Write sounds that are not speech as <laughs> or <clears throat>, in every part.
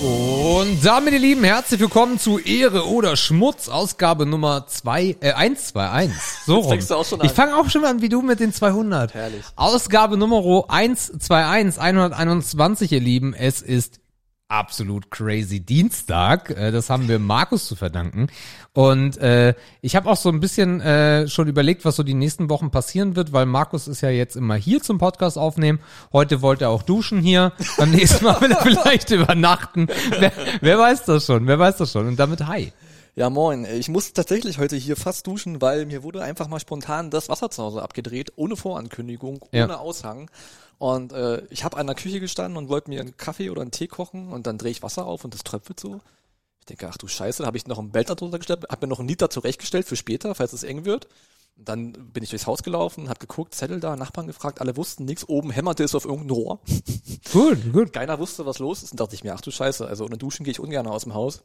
Und damit, ihr Lieben, herzlich willkommen zu Ehre oder Schmutz, Ausgabe Nummer 2, äh, 121. So rum. Ich fange auch schon an, wie du mit den 200. Herrlich. Ausgabe Nummer 121, 121, ihr Lieben. Es ist absolut crazy Dienstag. Äh, Das haben wir Markus zu verdanken. Und äh, ich habe auch so ein bisschen äh, schon überlegt, was so die nächsten Wochen passieren wird, weil Markus ist ja jetzt immer hier zum Podcast aufnehmen. Heute wollte er auch duschen hier. Beim nächsten Mal will er <laughs> vielleicht übernachten. Wer, wer weiß das schon? Wer weiß das schon? Und damit hi. Ja, moin. Ich muss tatsächlich heute hier fast duschen, weil mir wurde einfach mal spontan das Wasser zu Hause abgedreht, ohne Vorankündigung, Ja. ohne Aushang. Und äh, ich habe an der Küche gestanden und wollte mir einen Kaffee oder einen Tee kochen und dann drehe ich Wasser auf und das tröpfelt so. Ich denke, ach du Scheiße, da habe ich noch einen Behälter drunter gestellt, habe mir noch einen Liter zurechtgestellt für später, falls es eng wird. Und dann bin ich durchs Haus gelaufen, hab geguckt, Zettel da, Nachbarn gefragt, alle wussten nichts, oben hämmerte es auf irgendein Rohr. Gut, gut. Keiner wusste, was los ist und dachte ich mir, ach du Scheiße, also ohne Duschen gehe ich ungern aus dem Haus.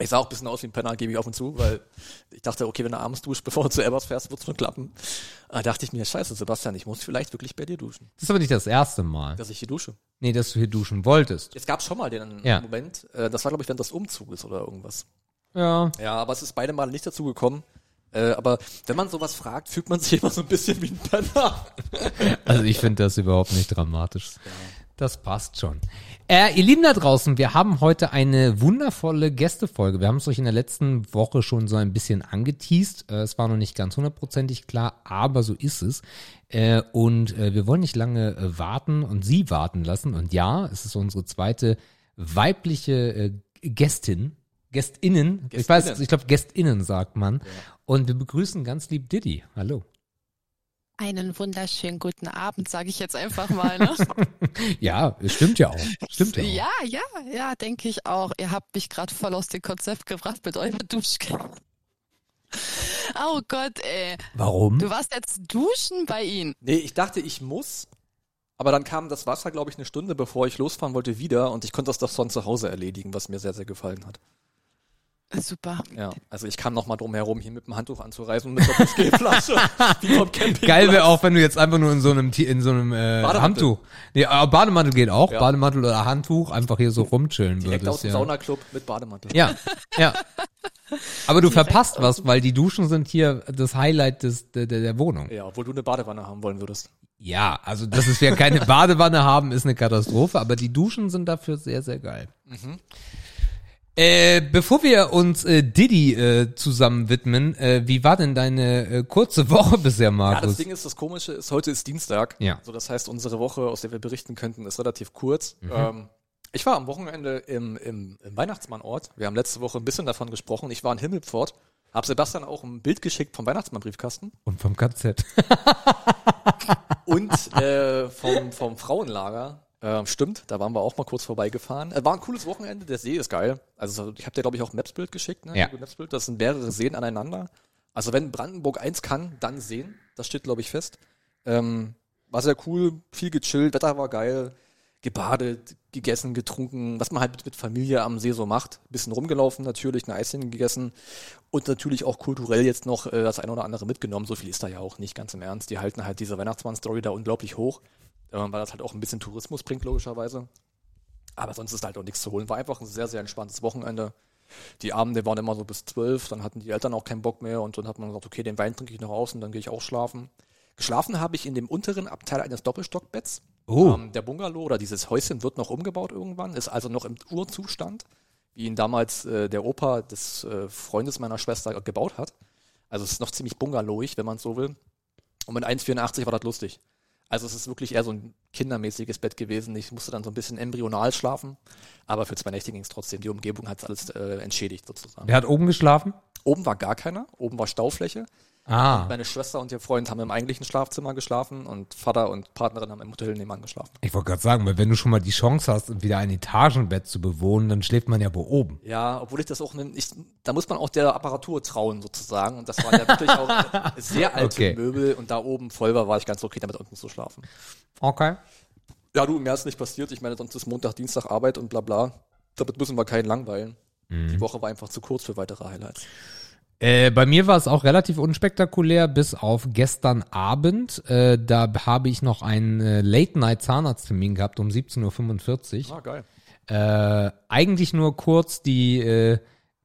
Ich sah auch ein bisschen aus wie ein Penner, gebe ich auf und zu, weil ich dachte, okay, wenn du abends duscht, <laughs> bevor du zu Airbus fährst, wird's schon klappen. Da dachte ich mir, scheiße, Sebastian, ich muss vielleicht wirklich bei dir duschen, Das ist aber nicht das erste Mal. dass ich hier dusche. Nee, dass du hier duschen wolltest. Jetzt gab's schon mal den Ja. Moment, äh, das war glaube ich während des Umzuges oder irgendwas. Ja. Ja, aber es ist beide Male nicht dazu gekommen. Äh, aber wenn man sowas fragt, fühlt man sich <laughs> immer so ein bisschen wie ein Penner. Also ich finde das überhaupt nicht dramatisch. Das passt schon. Äh, ihr Lieben da draußen, wir haben heute eine wundervolle Gästefolge. Wir haben es euch in der letzten Woche schon so ein bisschen angeteased. Äh, es war noch nicht ganz hundertprozentig klar, aber so ist es. Äh, und äh, wir wollen nicht lange äh, warten und Sie warten lassen. Und ja, es ist unsere zweite weibliche äh, Gästin. Gästinnen. Ich weiß, Gästinnen. ich glaube Gästinnen sagt man. Und wir begrüßen ganz lieb Diddy. Hallo. Einen wunderschönen guten Abend, sage ich jetzt einfach mal. Ne? <laughs> Ja, es stimmt ja auch. Stimmt ja auch. ja, ja, ja, denke ich auch. Ihr habt mich gerade voll aus dem Konzept gebracht mit eurer Duschke. Oh Gott, ey. Warum? Du warst jetzt duschen bei ihnen. Nee, ich dachte, ich muss. Aber dann kam das Wasser, glaube ich, eine Stunde, bevor ich losfahren wollte, wieder und ich konnte das doch von zu Hause erledigen, was mir sehr, sehr gefallen hat. Super. Ja, also ich kam noch mal drum herum, hier mit dem Handtuch anzureißen und mit der Whiskeyflasche, <laughs> wie vom. Geil wäre auch, wenn du jetzt einfach nur in so einem in so einem äh, Bademantel. Handtuch. Nee, aber Bademantel geht auch, Ja. Bademantel oder Handtuch, einfach hier so rumchillen Direkt aus würdest. dem Ja. Saunaclub mit Bademantel. ja, ja. <laughs> Aber du Direkt verpasst aus was, weil die Duschen sind hier das Highlight des, der, der der Wohnung. Ja, obwohl du eine Badewanne haben wollen würdest. Ja, also dass es wir keine <laughs> Badewanne haben, ist eine Katastrophe, aber die Duschen sind dafür sehr, sehr geil. Mhm. Äh, bevor wir uns äh, Diddy äh, zusammen widmen, äh, wie war denn deine äh, kurze <laughs> Woche bisher, Ja, das Markus? Ding ist, das Komische ist, heute ist Dienstag. Ja. So, das heißt, unsere Woche, aus der wir berichten könnten, ist relativ kurz. Mhm. Ähm, ich war am Wochenende im, im, im Weihnachtsmannort. Wir haben letzte Woche ein bisschen davon gesprochen. Ich war in Himmelpfort. Hab Sebastian auch ein Bild geschickt vom Weihnachtsmann-Briefkasten. Und vom KZ. Und äh, vom, vom Frauenlager. Äh, stimmt, da waren wir auch mal kurz vorbeigefahren. Äh, war ein cooles Wochenende, der See ist geil. Also ich habe dir, glaube ich, auch ein Maps-Bild geschickt, ne? Ja. Maps-Bild. Das sind mehrere Seen aneinander. Also wenn Brandenburg eins kann, dann Seen. Das steht, glaube ich, fest. Ähm, war sehr cool, viel gechillt, Wetter war geil, gebadet, gegessen, getrunken, was man halt mit, Familie am See so macht. Bisschen rumgelaufen natürlich, ein Eischen gegessen und natürlich auch kulturell jetzt noch äh, das eine oder andere mitgenommen. So viel ist da ja auch nicht, ganz im Ernst. Die halten halt diese Weihnachtsmann-Story da unglaublich hoch, weil das halt auch ein bisschen Tourismus bringt, logischerweise. Aber sonst ist halt auch nichts zu holen. War einfach ein sehr, sehr entspanntes Wochenende. Die Abende waren immer so bis zwölf, dann hatten die Eltern auch keinen Bock mehr und dann hat man gesagt, okay, den Wein trinke ich noch aus und dann gehe ich auch schlafen. Geschlafen habe ich in dem unteren Abteil eines Doppelstockbetts. Oh. Ähm, der Bungalow oder dieses Häuschen wird noch umgebaut irgendwann, ist also noch im Urzustand, wie ihn damals äh, der Opa des äh, Freundes meiner Schwester gebaut hat. Also es ist noch ziemlich bungalowig, wenn man so will. Und mit 1,84 war das lustig. Also es ist wirklich eher so ein kindermäßiges Bett gewesen. Ich musste dann so ein bisschen embryonal schlafen, aber für zwei Nächte ging es trotzdem. Die Umgebung hat alles äh, entschädigt sozusagen. Wer hat oben geschlafen? Oben war gar keiner, oben war Staufläche. Ah, Meine Schwester und ihr Freund haben im eigentlichen Schlafzimmer geschlafen und Vater und Partnerin haben im Hotel nebenan geschlafen. ich wollte gerade sagen, weil wenn du schon mal die Chance hast, wieder ein Etagenbett zu bewohnen, dann schläft man ja wo oben. Ja, obwohl ich das auch, ich, da muss man auch der Apparatur trauen sozusagen. Und das waren ja wirklich auch <laughs> sehr alte Okay. Möbel und da oben voll war, war ich ganz okay damit unten zu schlafen. Okay. Ja, du, mehr ist nicht passiert. Ich meine, sonst ist Montag, Dienstag Arbeit und bla bla. Damit müssen wir keinen langweilen. Die Woche war einfach zu kurz für weitere Highlights. Äh, bei mir war es auch relativ unspektakulär, bis auf gestern Abend. Äh, da habe ich noch einen äh, Late-Night-Zahnarzttermin gehabt um 17.45 Uhr. Ah, geil. äh, eigentlich nur kurz die äh,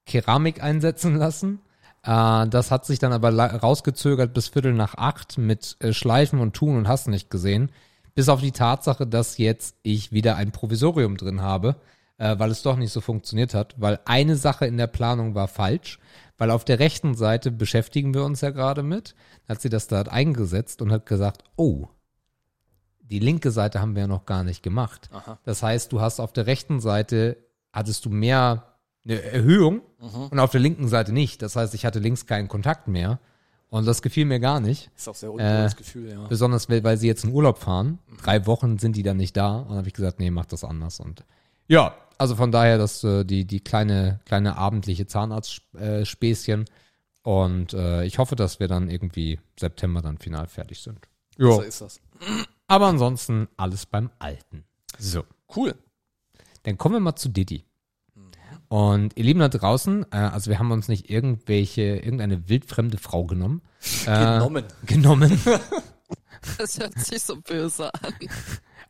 Keramik einsetzen lassen. Das hat sich dann aber rausgezögert bis Viertel nach acht mit Schleifen und Tun und hast nicht gesehen. Bis auf die Tatsache, dass jetzt ich wieder ein Provisorium drin habe, weil es doch nicht so funktioniert hat, weil eine Sache in der Planung war falsch, weil auf der rechten Seite beschäftigen wir uns ja gerade mit, hat sie das da eingesetzt und hat gesagt, oh, die linke Seite haben wir ja noch gar nicht gemacht. Aha. Das heißt, du hast auf der rechten Seite, hattest du mehr eine Erhöhung und auf der linken Seite nicht. Das heißt, ich hatte links keinen Kontakt mehr und das gefiel mir gar nicht. Ist auch sehr unwohles Äh, Gefühl, ja. Besonders, weil, weil sie jetzt in Urlaub fahren. Drei Wochen sind die dann nicht da. Und dann habe ich gesagt, nee, mach das anders. Und ja, also von daher, dass äh, die, die kleine, kleine abendliche Zahnarztspäßchen. Und äh, ich hoffe, dass wir dann irgendwie September dann final fertig sind. So Ja. ist das. Aber ansonsten alles beim Alten. So. Cool. Dann kommen wir mal zu Diddy. Und ihr Lieben da draußen, äh, also wir haben uns nicht irgendwelche, irgendeine wildfremde Frau genommen. Äh, Genommen. Genommen, <laughs> <laughs> Das hört sich so böse an.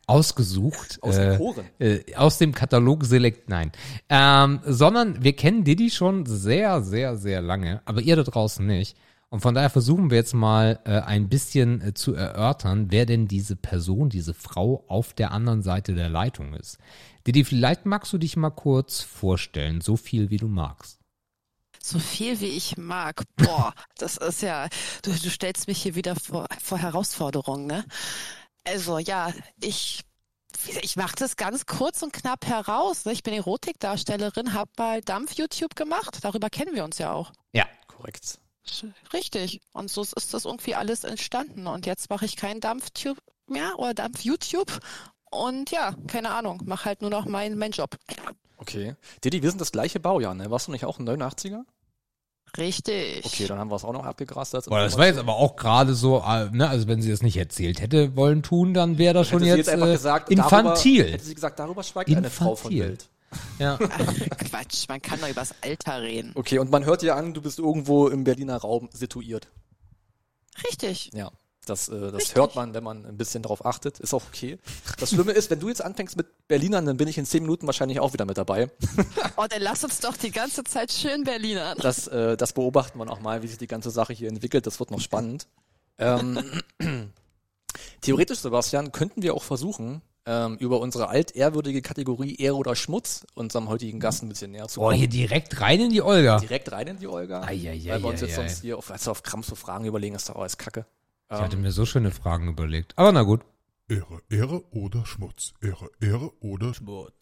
ausgesucht. Aus äh, den Poren. äh, aus dem Katalog Select, nein. Ähm, sondern wir kennen Diddy schon sehr, sehr, sehr lange, aber ihr da draußen nicht. Und von daher versuchen wir jetzt mal äh, ein bisschen äh, zu erörtern, wer denn diese Person, diese Frau auf der anderen Seite der Leitung ist. Diddy, vielleicht magst du dich mal kurz vorstellen, so viel wie du magst. So viel wie ich mag. Boah, das ist ja, du, du stellst mich hier wieder vor, vor Herausforderungen, ne? Also ja, ich, ich mache das ganz kurz und knapp heraus. Ne? Ich bin Erotikdarstellerin, habe mal Dampf-YouTube gemacht. Darüber kennen wir uns ja auch. Ja. Korrekt. Richtig. Und so ist das irgendwie alles entstanden. Und jetzt mache ich keinen Dampf-Tube mehr oder Dampf-YouTube. Und ja, keine Ahnung, mache halt nur noch meinen mein Job. Okay. Didi, wir sind das gleiche Baujahr, ne? Warst du nicht auch ein 89er? Richtig. Okay, dann haben wir es auch noch abgegrast. als Boah, das war jetzt aber auch gerade so, äh, ne, also wenn sie das nicht erzählt hätte wollen tun, dann wäre das schon Hätte sie jetzt, einfach äh, gesagt, infantil. Darüber, hätte sie gesagt, darüber schweigt eine Frau von Infantil. Bild. ja. Ach, <laughs> Quatsch, man kann doch übers Alter reden. Okay, und man hört dir an, du bist irgendwo im Berliner Raum situiert. Richtig. Ja. Das, äh, das Richtig. hört man, wenn man ein bisschen drauf achtet. Ist auch okay. Das Schlimme ist, wenn du jetzt anfängst mit Berlinern, dann bin ich in zehn Minuten wahrscheinlich auch wieder mit dabei. <laughs> Oh, dann lass uns doch die ganze Zeit schön Berliner. Das, äh, das beobachten wir auch mal, wie sich die ganze Sache hier entwickelt. Das wird noch spannend. Ähm, <clears throat> theoretisch, Sebastian, könnten wir auch versuchen, ähm, über unsere altehrwürdige Kategorie Ehre oder Schmutz unserem heutigen Gast ein bisschen näher zu Boah, kommen. hier direkt rein in die Olga. Direkt rein in die Olga. Eieiei, weil wir uns jetzt sonst hier auf, also auf Krampf so Fragen überlegen, ist doch alles Kacke. Ich hatte Ähm, mir so schöne Fragen überlegt. Aber na gut. Ehre, Ehre oder Schmutz. Ehre, Ehre oder Schmutz.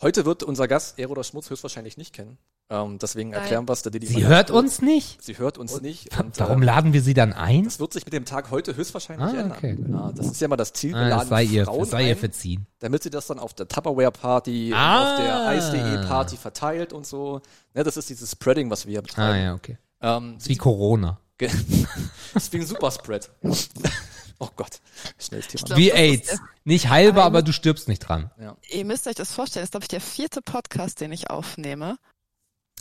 heute wird unser Gast Ehre oder Schmutz höchstwahrscheinlich nicht kennen. Ähm, deswegen Nein. erklären wir es der Didi Sie hört uns nicht? Sie hört uns nicht. Und, Warum äh, laden wir sie dann ein? das wird sich mit dem Tag heute höchstwahrscheinlich Ah, ändern. okay. Ja, das ist ja mal das Ziel. Wir Ah, das laden sei ihr, Frauen sei ihr ein, verziehen. damit sie das dann auf der Tupperware-Party, Ah. auf der Eis.de-Party verteilt und so. Ne, das ist dieses Spreading, was wir hier Ah, betreiben. ja, okay. Ähm, Ist wie Corona. <laughs> Ein Superspread. oh Gott, schnelles Thema. glaub, Wie AIDS. Nicht heilbar, aber du stirbst nicht dran. Ihr müsst euch das vorstellen, das ist, glaube ich, der vierte Podcast, den ich aufnehme.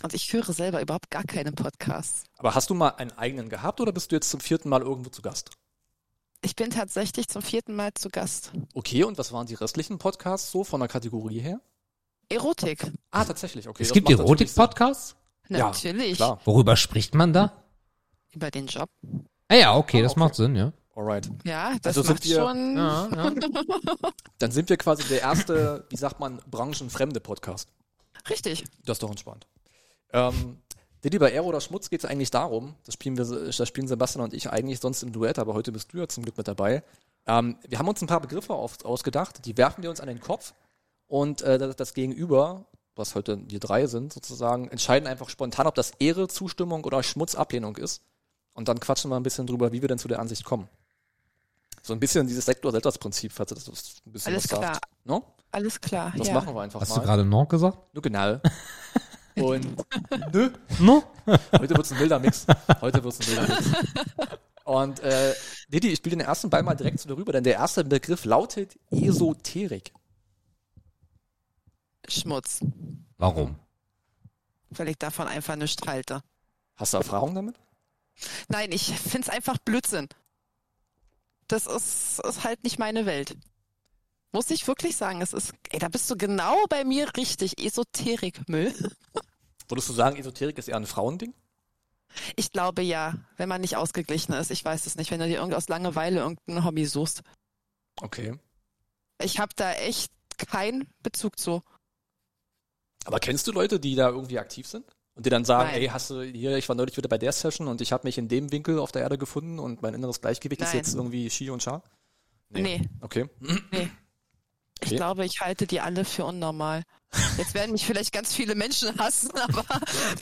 Und ich höre selber überhaupt gar keine Podcasts. Aber hast du mal einen eigenen gehabt oder bist du jetzt zum vierten Mal irgendwo zu Gast? Ich bin tatsächlich zum vierten Mal zu Gast. Okay, und was waren die restlichen Podcasts so von der Kategorie her? Erotik. Ah, tatsächlich, okay. es gibt natürlich Erotik-Podcasts? Ja, Natürlich. Sinn. Klar, Worüber spricht man da? Über den Job. Ah ja, okay, Ah, das okay. macht Sinn, ja. alright. Ja, das Also sind macht wir- schon. ja, ja. <laughs> Dann sind wir quasi der erste, wie sagt man, branchenfremde Podcast. Richtig. Das ist doch entspannt. Ähm, Diddy, bei Aero oder Schmutz geht es eigentlich darum, das spielen, wir, das spielen Sebastian und ich eigentlich sonst im Duett, aber heute bist du ja zum Glück mit dabei. Ähm, wir haben uns ein paar Begriffe auf, ausgedacht, die werfen wir uns an den Kopf und äh, das, das Gegenüber, was heute wir drei sind sozusagen, entscheiden einfach spontan, ob das Ehre, Zustimmung oder Schmutz, Ablehnung ist. Und dann quatschen wir ein bisschen drüber, wie wir denn zu der Ansicht kommen. So ein bisschen dieses Sektor-Selbst-Prinzip, falls das ein bisschen Alles was sagt. klar. No? Alles klar. Das ja. machen wir einfach Hast mal. du gerade noch gesagt? Nur genau. <laughs> Und nö, No? <laughs> heute wird's ein wilder Mix. Heute wird's ein wilder Mix. Und äh, Didi, ich spiele den ersten Ball mal direkt zu dir rüber, denn der erste Begriff lautet Esoterik. Schmutz. Warum? Weil ich davon einfach nichts halte. Hast du Erfahrung damit? Nein, ich find's einfach Blödsinn. Das ist, ist halt nicht meine Welt. Muss ich wirklich sagen, es ist, ey, da bist du genau bei mir richtig. Esoterikmüll. Würdest du sagen, Esoterik ist eher ein Frauending? Ich glaube ja, wenn man nicht ausgeglichen ist. Ich weiß es nicht, wenn du dir aus Langeweile irgendein Hobby suchst. Okay. Ich habe da echt keinen Bezug zu. Aber kennst du Leute, die da irgendwie aktiv sind? Und die dann sagen, Nein. ey, hast du hier, ich war neulich wieder bei der Session und ich habe mich in dem Winkel auf der Erde gefunden und mein inneres Gleichgewicht ist Nein. jetzt irgendwie Ski und Schar? Nee. Okay. Nee. <laughs> Ich Okay. glaube, ich halte die alle für unnormal. Jetzt werden mich vielleicht ganz viele Menschen hassen, <laughs> aber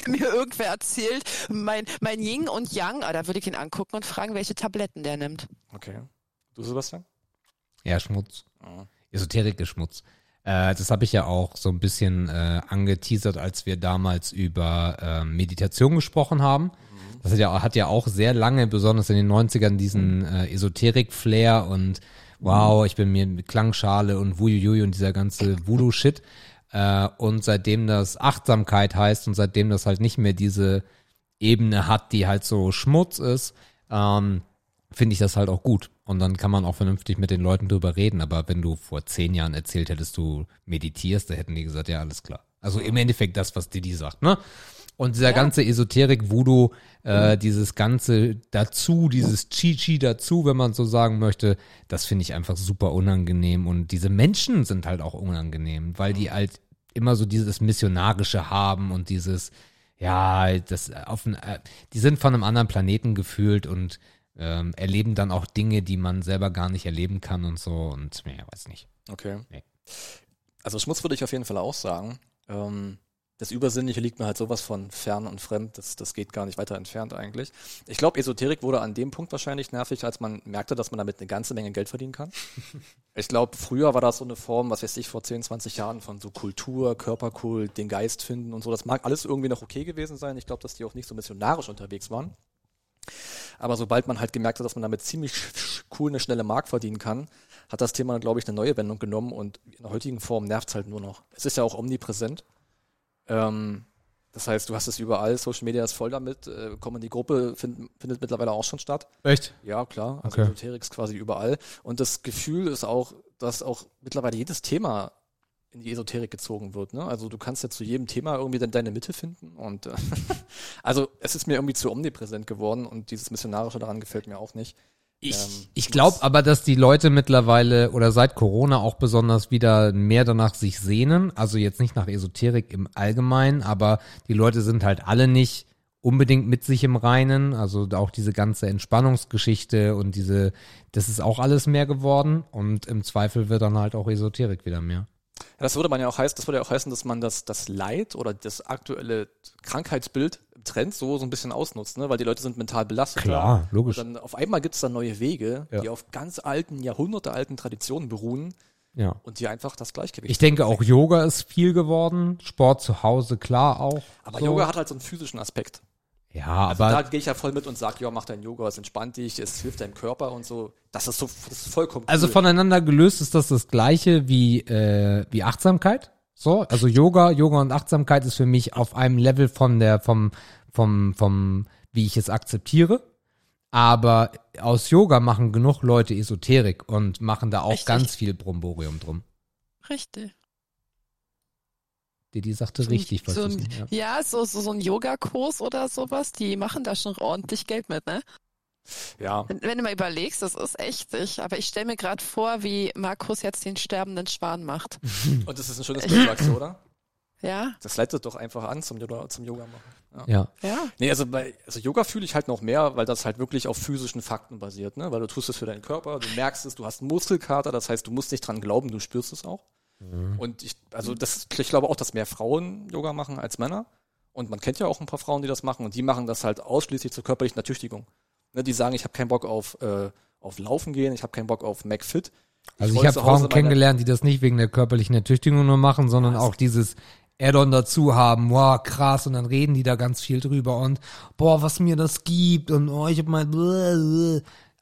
wenn mir irgendwer erzählt, mein, mein Yin und Yang, ah, da würde ich ihn angucken und fragen, welche Tabletten der nimmt. Okay. Du, Sebastian? Ja, Schmutz. Ah. Esoterik ist Schmutz. Äh, das habe ich ja auch so ein bisschen äh, angeteasert, als wir damals über äh, Meditation gesprochen haben. Das hat ja, hat ja auch sehr lange, besonders in den 90ern, diesen äh, Esoterik-Flair und wow, ich bin mir mit Klangschale und Wujujuj und dieser ganze Voodoo-Shit. Äh, und seitdem das Achtsamkeit heißt und seitdem das halt nicht mehr diese Ebene hat, die halt so Schmutz ist, ähm, finde ich das halt auch gut. Und dann kann man auch vernünftig mit den Leuten drüber reden. Aber wenn du vor zehn Jahren erzählt hättest, du meditierst, da hätten die gesagt, ja, alles klar. Also im Endeffekt das, was Didi sagt, ne? Und dieser ganze Esoterik, Voodoo, äh, dieses ganze dazu, dieses Chi-Chi dazu, wenn man so sagen möchte, das finde ich einfach super unangenehm. Und diese Menschen sind halt auch unangenehm, weil die halt immer so dieses Missionarische haben und dieses, ja, das auf äh, die sind von einem anderen Planeten gefühlt und ähm, erleben dann auch Dinge, die man selber gar nicht erleben kann und so und ja, weiß nicht. Okay. Nee. Also Schmutz würde ich auf jeden Fall auch sagen. Ähm, das Übersinnliche liegt mir halt sowas von fern und fremd. Das, das geht gar nicht weiter entfernt eigentlich. Ich glaube, Esoterik wurde an dem Punkt wahrscheinlich nervig, als man merkte, dass man damit eine ganze Menge Geld verdienen kann. <laughs> ich glaube, früher war das so eine Form, was weiß ich, vor 10, 20 Jahren von so Kultur, Körperkult, den Geist finden und so. Das mag alles irgendwie noch okay gewesen sein. Ich glaube, dass die auch nicht so missionarisch unterwegs waren. Aber sobald man halt gemerkt hat, dass man damit ziemlich cool eine schnelle Mark verdienen kann, hat das Thema, glaube ich, eine neue Wendung genommen und in der heutigen Form nervt es halt nur noch. Es ist ja auch omnipräsent. Ähm, das heißt, du hast es überall, Social Media ist voll damit, äh, komm in die Gruppe, find, findet mittlerweile auch schon statt. Echt? Ja, klar. Also Okay. Esoterik ist quasi überall. Und das Gefühl ist auch, dass auch mittlerweile jedes Thema in die Esoterik gezogen wird. Ne? Also du kannst ja zu jedem Thema irgendwie dann deine Mitte finden. Und äh, <laughs> also es ist mir irgendwie zu omnipräsent geworden und dieses Missionarische daran gefällt mir auch nicht. Ich, Ähm, ich glaube aber, dass die Leute mittlerweile oder seit Corona auch besonders wieder mehr danach sich sehnen. Also jetzt nicht nach Esoterik im Allgemeinen, aber die Leute sind halt alle nicht unbedingt mit sich im Reinen. Also auch diese ganze Entspannungsgeschichte und diese, das ist auch alles mehr geworden. Und im Zweifel wird dann halt auch Esoterik wieder mehr. Ja, das würde man ja auch heißen, das würde ja auch heißen, dass man das, das Leid oder das aktuelle Krankheitsbild im Trend so, so ein bisschen ausnutzt, ne? weil die Leute sind mental belastet. Klar, logisch. Und dann auf einmal gibt es dann neue Wege, Ja. die auf ganz alten, jahrhundertealten Traditionen beruhen Ja. und die einfach das Gleichgewicht Ich denke auch Yoga ist viel geworden. Sport zu Hause, klar auch. Aber so. Yoga hat halt so einen physischen Aspekt. Ja, Also aber da gehe ich ja voll mit und sage, ja, mach dein Yoga, es entspannt dich, es hilft deinem Körper und so. Das ist so, das ist vollkommen Also cool. voneinander gelöst ist das das gleiche wie, äh, wie Achtsamkeit. So, also Yoga, Yoga und Achtsamkeit ist für mich auf einem Level von der, vom, vom, vom, wie ich es akzeptiere. Aber aus Yoga machen genug Leute Esoterik und machen da auch Richtig. ganz viel Bromborium drum. Richtig. Die, die sagte So richtig, was so ein, nicht, ja. ja, so, so, so ein Yogakurs oder sowas, die machen da schon ordentlich Geld mit, ne? ja. Wenn, wenn du mal überlegst, das ist echt, ich, aber ich stelle mir gerade vor, wie Markus jetzt den sterbenden Schwan macht. Und das ist ein schönes Bild, <laughs> oder? Ja, Das leitet doch einfach an zum Yoga, zum Yoga machen. Ja. ja. Nee, also bei also Yoga fühle ich halt noch mehr, weil das halt wirklich auf physischen Fakten basiert, ne? Weil du tust es für deinen Körper, du merkst es, du hast einen Muskelkater, das heißt, du musst nicht dran glauben, du spürst es auch. Und ich, also das, ich glaube auch, dass mehr Frauen Yoga machen als Männer. Und man kennt ja auch ein paar Frauen, die das machen. Und die machen das halt ausschließlich zur körperlichen Ertüchtigung. Ne, die sagen, ich habe keinen Bock auf, äh, auf Laufen gehen, ich habe keinen Bock auf McFit. Also ich wollte habe Frauen kennengelernt, die das nicht wegen der körperlichen Ertüchtigung nur machen, sondern auch dieses Add-on dazu haben, wow, krass, und dann reden die da ganz viel drüber. Und boah, was mir das gibt. Und oh, ich hab mal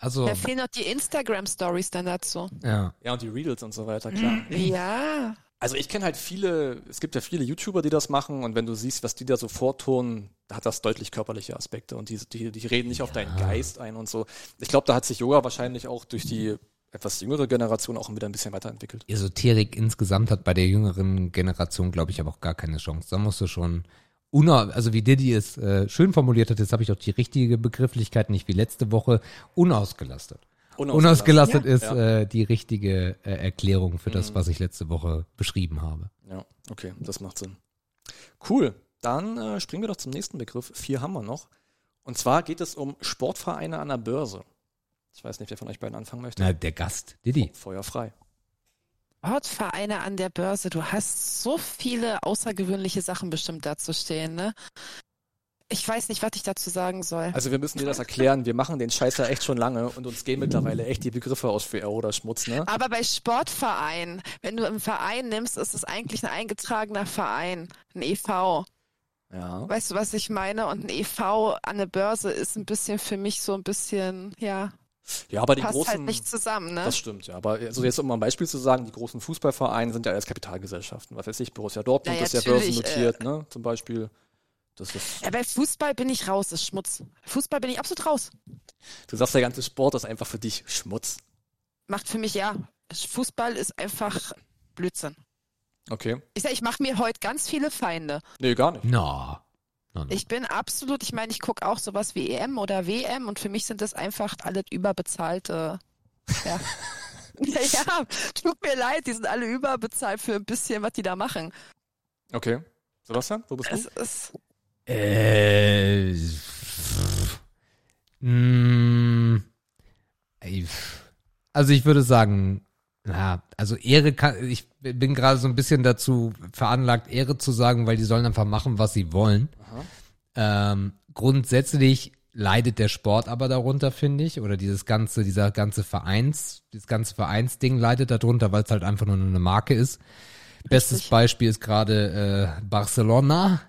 also Da fehlen noch die Instagram-Stories dann dazu. ja. Ja, und die Reels und so weiter, klar. Ja. Also ich kenne halt viele, es gibt ja viele YouTuber, die das machen und wenn du siehst, was die da so vortun, da hat das deutlich körperliche Aspekte und die, die, die reden nicht auf deinen Geist ein und so. Ich glaube, da hat sich Yoga wahrscheinlich auch durch die etwas jüngere Generation auch wieder ein bisschen weiterentwickelt. Esoterik insgesamt hat bei der jüngeren Generation, glaube ich, aber auch gar keine Chance. Da musst du schon, also wie Diddy es äh, schön formuliert hat, jetzt habe ich auch die richtige Begrifflichkeit, nicht wie letzte Woche, unausgelastet. Unausgelastet, ist Ja. äh, die richtige äh, Erklärung für das, was ich letzte Woche beschrieben habe. Ja, okay, das macht Sinn. Cool. Dann äh, springen wir doch zum nächsten Begriff. Vier haben wir noch. Und zwar geht es um Sportvereine an der Börse. Ich weiß nicht, wer von euch beiden anfangen möchte. Na, der Gast, Diddy. Feuer frei. Sportvereine an der Börse, du hast so viele außergewöhnliche Sachen bestimmt dazu stehen, ne? Ich weiß nicht, was ich dazu sagen soll. Also wir müssen dir das erklären. Wir machen den Scheiß ja echt schon lange und uns gehen mittlerweile echt die Begriffe aus für R oder Schmutz, ne? Aber bei Sportvereinen, wenn du einen Verein nimmst, ist es eigentlich ein eingetragener Verein, ein EV. Ja. Weißt du, was ich meine? Und ein EV an der Börse ist ein bisschen für mich so ein bisschen, ja, Ja, aber die passt großen. halt nicht zusammen, ne? Das stimmt, ja. Aber also jetzt um mal ein Beispiel zu sagen, die großen Fußballvereine sind ja alles Kapitalgesellschaften. Was weiß ich, Borussia Dortmund Na ja, ist ja börsennotiert, ne? Zum Beispiel. Das ist, Ja, bei Fußball bin ich raus, das ist Schmutz. Fußball bin ich absolut raus. du sagst, der ganze Sport ist einfach für dich Schmutz. Macht für mich, ja, Fußball ist einfach Blödsinn. Okay. Ich sag, ich mache mir heute ganz viele Feinde. Nee, gar nicht. Na. No, no. Ich bin absolut, ich meine, ich gucke auch sowas wie EM oder WM und für mich sind das einfach alle überbezahlte. Ja. <laughs> <laughs> ja, tut mir leid, die sind alle überbezahlt für ein bisschen, was die da machen. Okay. Sebastian, wo bist Es du? ist, Äh, pff, mm, also ich würde sagen, na, also Ehre kann, ich bin gerade so ein bisschen dazu veranlagt, Ehre zu sagen, weil die sollen einfach machen, was sie wollen. Ähm, grundsätzlich leidet der Sport aber darunter, finde ich, oder dieses ganze, dieser ganze Vereins, dieses ganze Vereinsding leidet darunter, weil es halt einfach nur eine Marke ist. Bestes Beispiel ist gerade äh, Barcelona,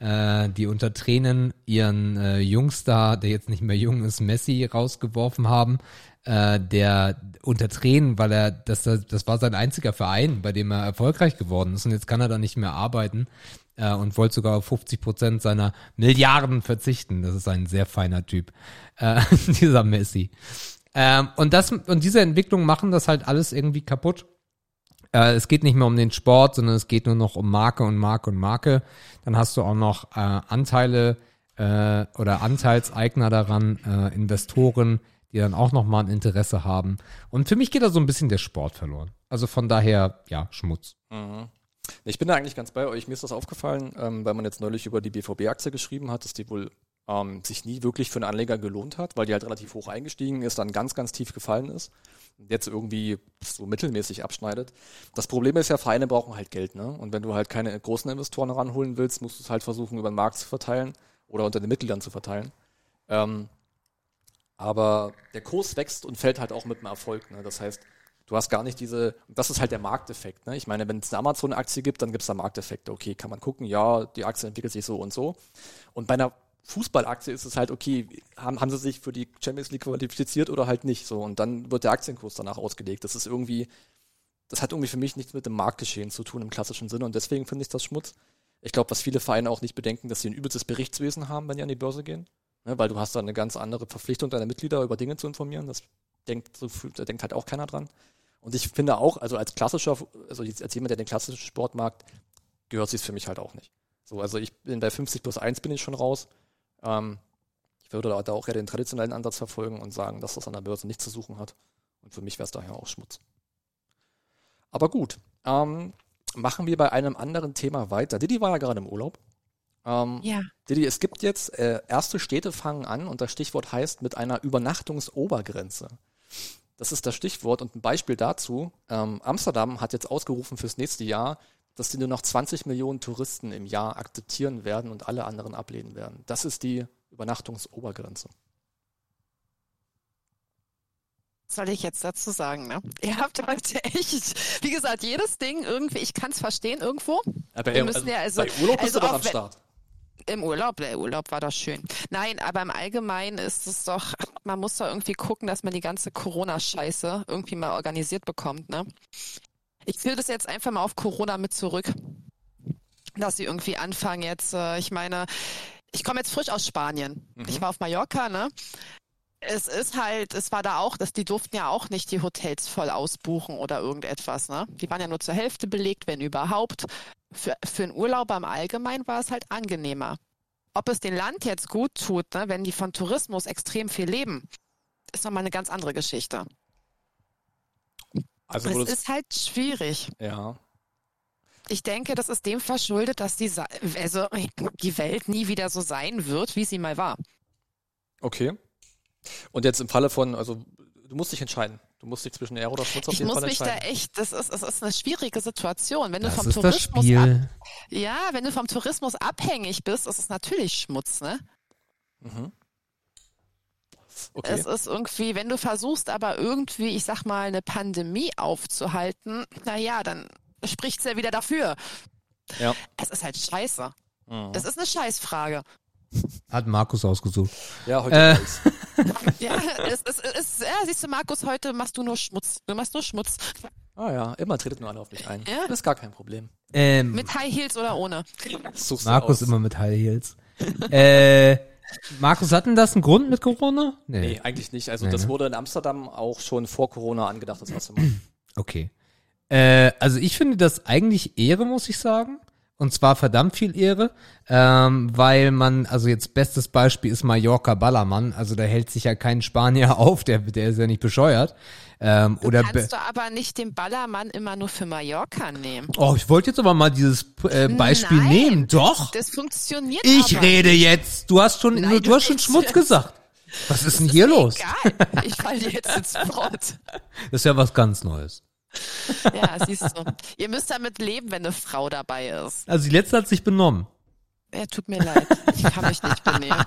äh, die unter Tränen ihren äh, Jungstar, der jetzt nicht mehr jung ist, Messi rausgeworfen haben. Äh, der unter Tränen, weil er, das, das war sein einziger Verein, bei dem er erfolgreich geworden ist und jetzt kann er da nicht mehr arbeiten äh, und wollte sogar auf 50 Prozent seiner Milliarden verzichten. Das ist ein sehr feiner Typ, äh, <laughs> dieser Messi. Ähm, und das und diese Entwicklungen machen das halt alles irgendwie kaputt. Äh, es geht nicht mehr um den Sport, sondern es geht nur noch um Marke und Marke und Marke. Dann hast du auch noch äh, Anteile äh, oder Anteilseigner daran, äh, Investoren, die dann auch nochmal ein Interesse haben. Und für mich geht da so ein bisschen der Sport verloren. Also von daher, ja, Schmutz. Mhm. Ich bin da eigentlich ganz bei euch. Mir ist das aufgefallen, ähm, weil man jetzt neulich über die BVB-Aktie geschrieben hat, dass die wohl ähm, sich nie wirklich für einen Anleger gelohnt hat, weil die halt relativ hoch eingestiegen ist, dann ganz, ganz tief gefallen ist und jetzt irgendwie so mittelmäßig abschneidet. Das Problem ist ja, Vereine brauchen halt Geld, ne? Und wenn du halt keine großen Investoren ranholen willst, musst du es halt versuchen, über den Markt zu verteilen oder unter den Mitgliedern zu verteilen. Ähm, aber der Kurs wächst und fällt halt auch mit dem Erfolg. Ne? Das heißt, du hast gar nicht diese, das ist halt der Markteffekt. Ne? Ich meine, wenn es eine Amazon-Aktie gibt, dann gibt es da Markteffekte. Okay, kann man gucken, ja, die Aktie entwickelt sich so und so. Und bei einer Fußballaktie ist es halt, okay, haben, haben sie sich für die Champions League qualifiziert oder halt nicht so. Und dann wird der Aktienkurs danach ausgelegt. Das ist irgendwie, das hat irgendwie für mich nichts mit dem Marktgeschehen zu tun im klassischen Sinne. Und deswegen finde ich das Schmutz. Ich glaube, was viele Vereine auch nicht bedenken, dass sie ein übelstes Berichtswesen haben, wenn die an die Börse gehen. Ne, weil du hast da eine ganz andere Verpflichtung deiner Mitglieder über Dinge zu informieren. Das denkt, so, da denkt halt auch keiner dran. Und ich finde auch, also als klassischer, also als jemand, der den klassischen Sport mag, gehört sich für mich halt auch nicht. So, also ich bin bei 50 plus 1 bin ich schon raus. Ähm, ich würde da auch eher den traditionellen Ansatz verfolgen und sagen, dass das an der Börse nichts zu suchen hat. Und für mich wäre es daher auch Schmutz. Aber gut, ähm, machen wir bei einem anderen Thema weiter. Didi war ja gerade im Urlaub. Ähm, ja. Didi, es gibt jetzt, äh, erste Städte fangen an und das Stichwort heißt mit einer Übernachtungsobergrenze. Das ist das Stichwort und ein Beispiel dazu. Ähm, Amsterdam hat jetzt ausgerufen fürs nächste Jahr, dass sie nur noch 20 Millionen Touristen im Jahr akzeptieren werden und alle anderen ablehnen werden. Das ist die Übernachtungsobergrenze. Was soll ich jetzt dazu sagen, ne? Ihr habt heute echt, wie gesagt, jedes Ding irgendwie, ich kann es verstehen irgendwo. Aber Wir müssen ja also- bei Urlaub bist also du doch am wenn- Start. Im Urlaub, der Urlaub war doch schön. Nein, aber im Allgemeinen ist es doch, man muss doch irgendwie gucken, dass man die ganze Corona-Scheiße irgendwie mal organisiert bekommt, ne? Ich führe das jetzt einfach mal auf Corona mit zurück. Dass sie irgendwie anfangen jetzt, äh, ich meine, ich komme jetzt frisch aus Spanien. Ich war auf Mallorca, ne? Es ist halt, es war da auch, dass die durften ja auch nicht die Hotels voll ausbuchen oder irgendetwas, ne? Die waren ja nur zur Hälfte belegt, wenn überhaupt. Für, für einen Urlauber im Allgemeinen war es halt angenehmer. Ob es dem Land jetzt gut tut, ne, wenn die von Tourismus extrem viel leben, ist nochmal eine ganz andere Geschichte. Also, Es ist halt schwierig. ja. Ich denke, das ist dem verschuldet, dass die, also die Welt nie wieder so sein wird, wie sie mal war. Okay. Und jetzt im Falle von, also du musst dich entscheiden. Du musst dich zwischen Ehre oder Schmutz auf Ich jeden muss Fall mich da entscheiden. echt, das ist, es ist eine schwierige Situation. Wenn du Das vom ist das Tourismus ab, ja, wenn du vom Tourismus abhängig bist, ist es natürlich Schmutz, ne? Mhm. Okay. Es ist irgendwie, wenn du versuchst, aber irgendwie, ich sag mal, eine Pandemie aufzuhalten, naja, dann spricht's ja wieder dafür. Ja. Es ist halt scheiße. Mhm. Es ist eine Scheißfrage. Hat Markus ausgesucht. Ja, heute Äh. ist. <laughs> Ja, es, es, es, ja, siehst du, Markus, heute machst du nur Schmutz. Du machst nur Schmutz. Ah ja, immer tretet nur alle auf mich ein. Ja. Das ist gar kein Problem. Ähm, Mit High Heels oder ohne. Suchst Markus aus. immer mit High Heels. <laughs> äh, Markus, hatten das einen Grund mit Corona? Nee, eigentlich nicht. Also Nee, das ne? wurde in Amsterdam auch schon vor Corona angedacht, das erste <clears throat> Mal. Okay. Äh, also ich finde das eigentlich Ehre, muss ich sagen. Und zwar verdammt viel Ehre, ähm, weil man, also jetzt bestes Beispiel ist Mallorca Ballermann, also da hält sich ja kein Spanier <laughs> auf, der, der ist ja nicht bescheuert. Ähm, Du oder kannst du aber nicht den Ballermann immer nur für Mallorca nehmen. Oh, ich wollte jetzt aber mal dieses äh, Beispiel Nein. nehmen. Doch. Das funktioniert Ich rede jetzt. Du hast schon, Nein, du, du hast schon Schmutz gesagt. Was ist denn hier mir los? Egal. Ich fall dir jetzt ins Wort. <laughs> Das ist ja was ganz Neues. <laughs> Ja, siehst du. Ihr müsst damit leben, wenn eine Frau dabei ist. Also die letzte hat sich benommen. Ja, tut mir leid. Ich kann mich nicht benehmen.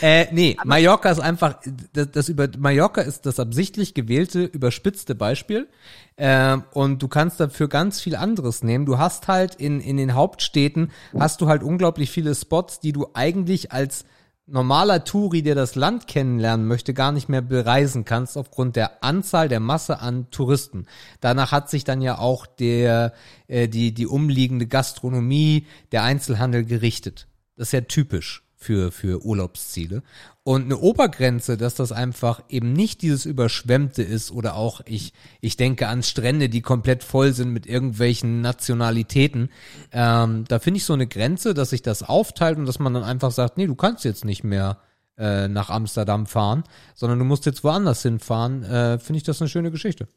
Äh, nee, Mallorca ist einfach, das, das über Mallorca ist das absichtlich gewählte, überspitzte Beispiel. Ähm, und du kannst dafür ganz viel anderes nehmen. Du hast halt in, in den Hauptstädten, hast du halt unglaublich viele Spots, die du eigentlich als normaler Touri, der das Land kennenlernen möchte, gar nicht mehr bereisen kannst aufgrund der Anzahl der Masse an Touristen. Danach hat sich dann ja auch der äh, die die umliegende Gastronomie, der Einzelhandel gerichtet. Das ist ja typisch für für Urlaubsziele und eine Obergrenze, dass das einfach eben nicht dieses überschwemmte ist oder auch ich ich denke an Strände, die komplett voll sind mit irgendwelchen Nationalitäten. Ähm, da finde ich so eine Grenze, dass sich das aufteilt und dass man dann einfach sagt, nee, du kannst jetzt nicht mehr äh, nach Amsterdam fahren, sondern du musst jetzt woanders hinfahren. Äh, finde ich das eine schöne Geschichte.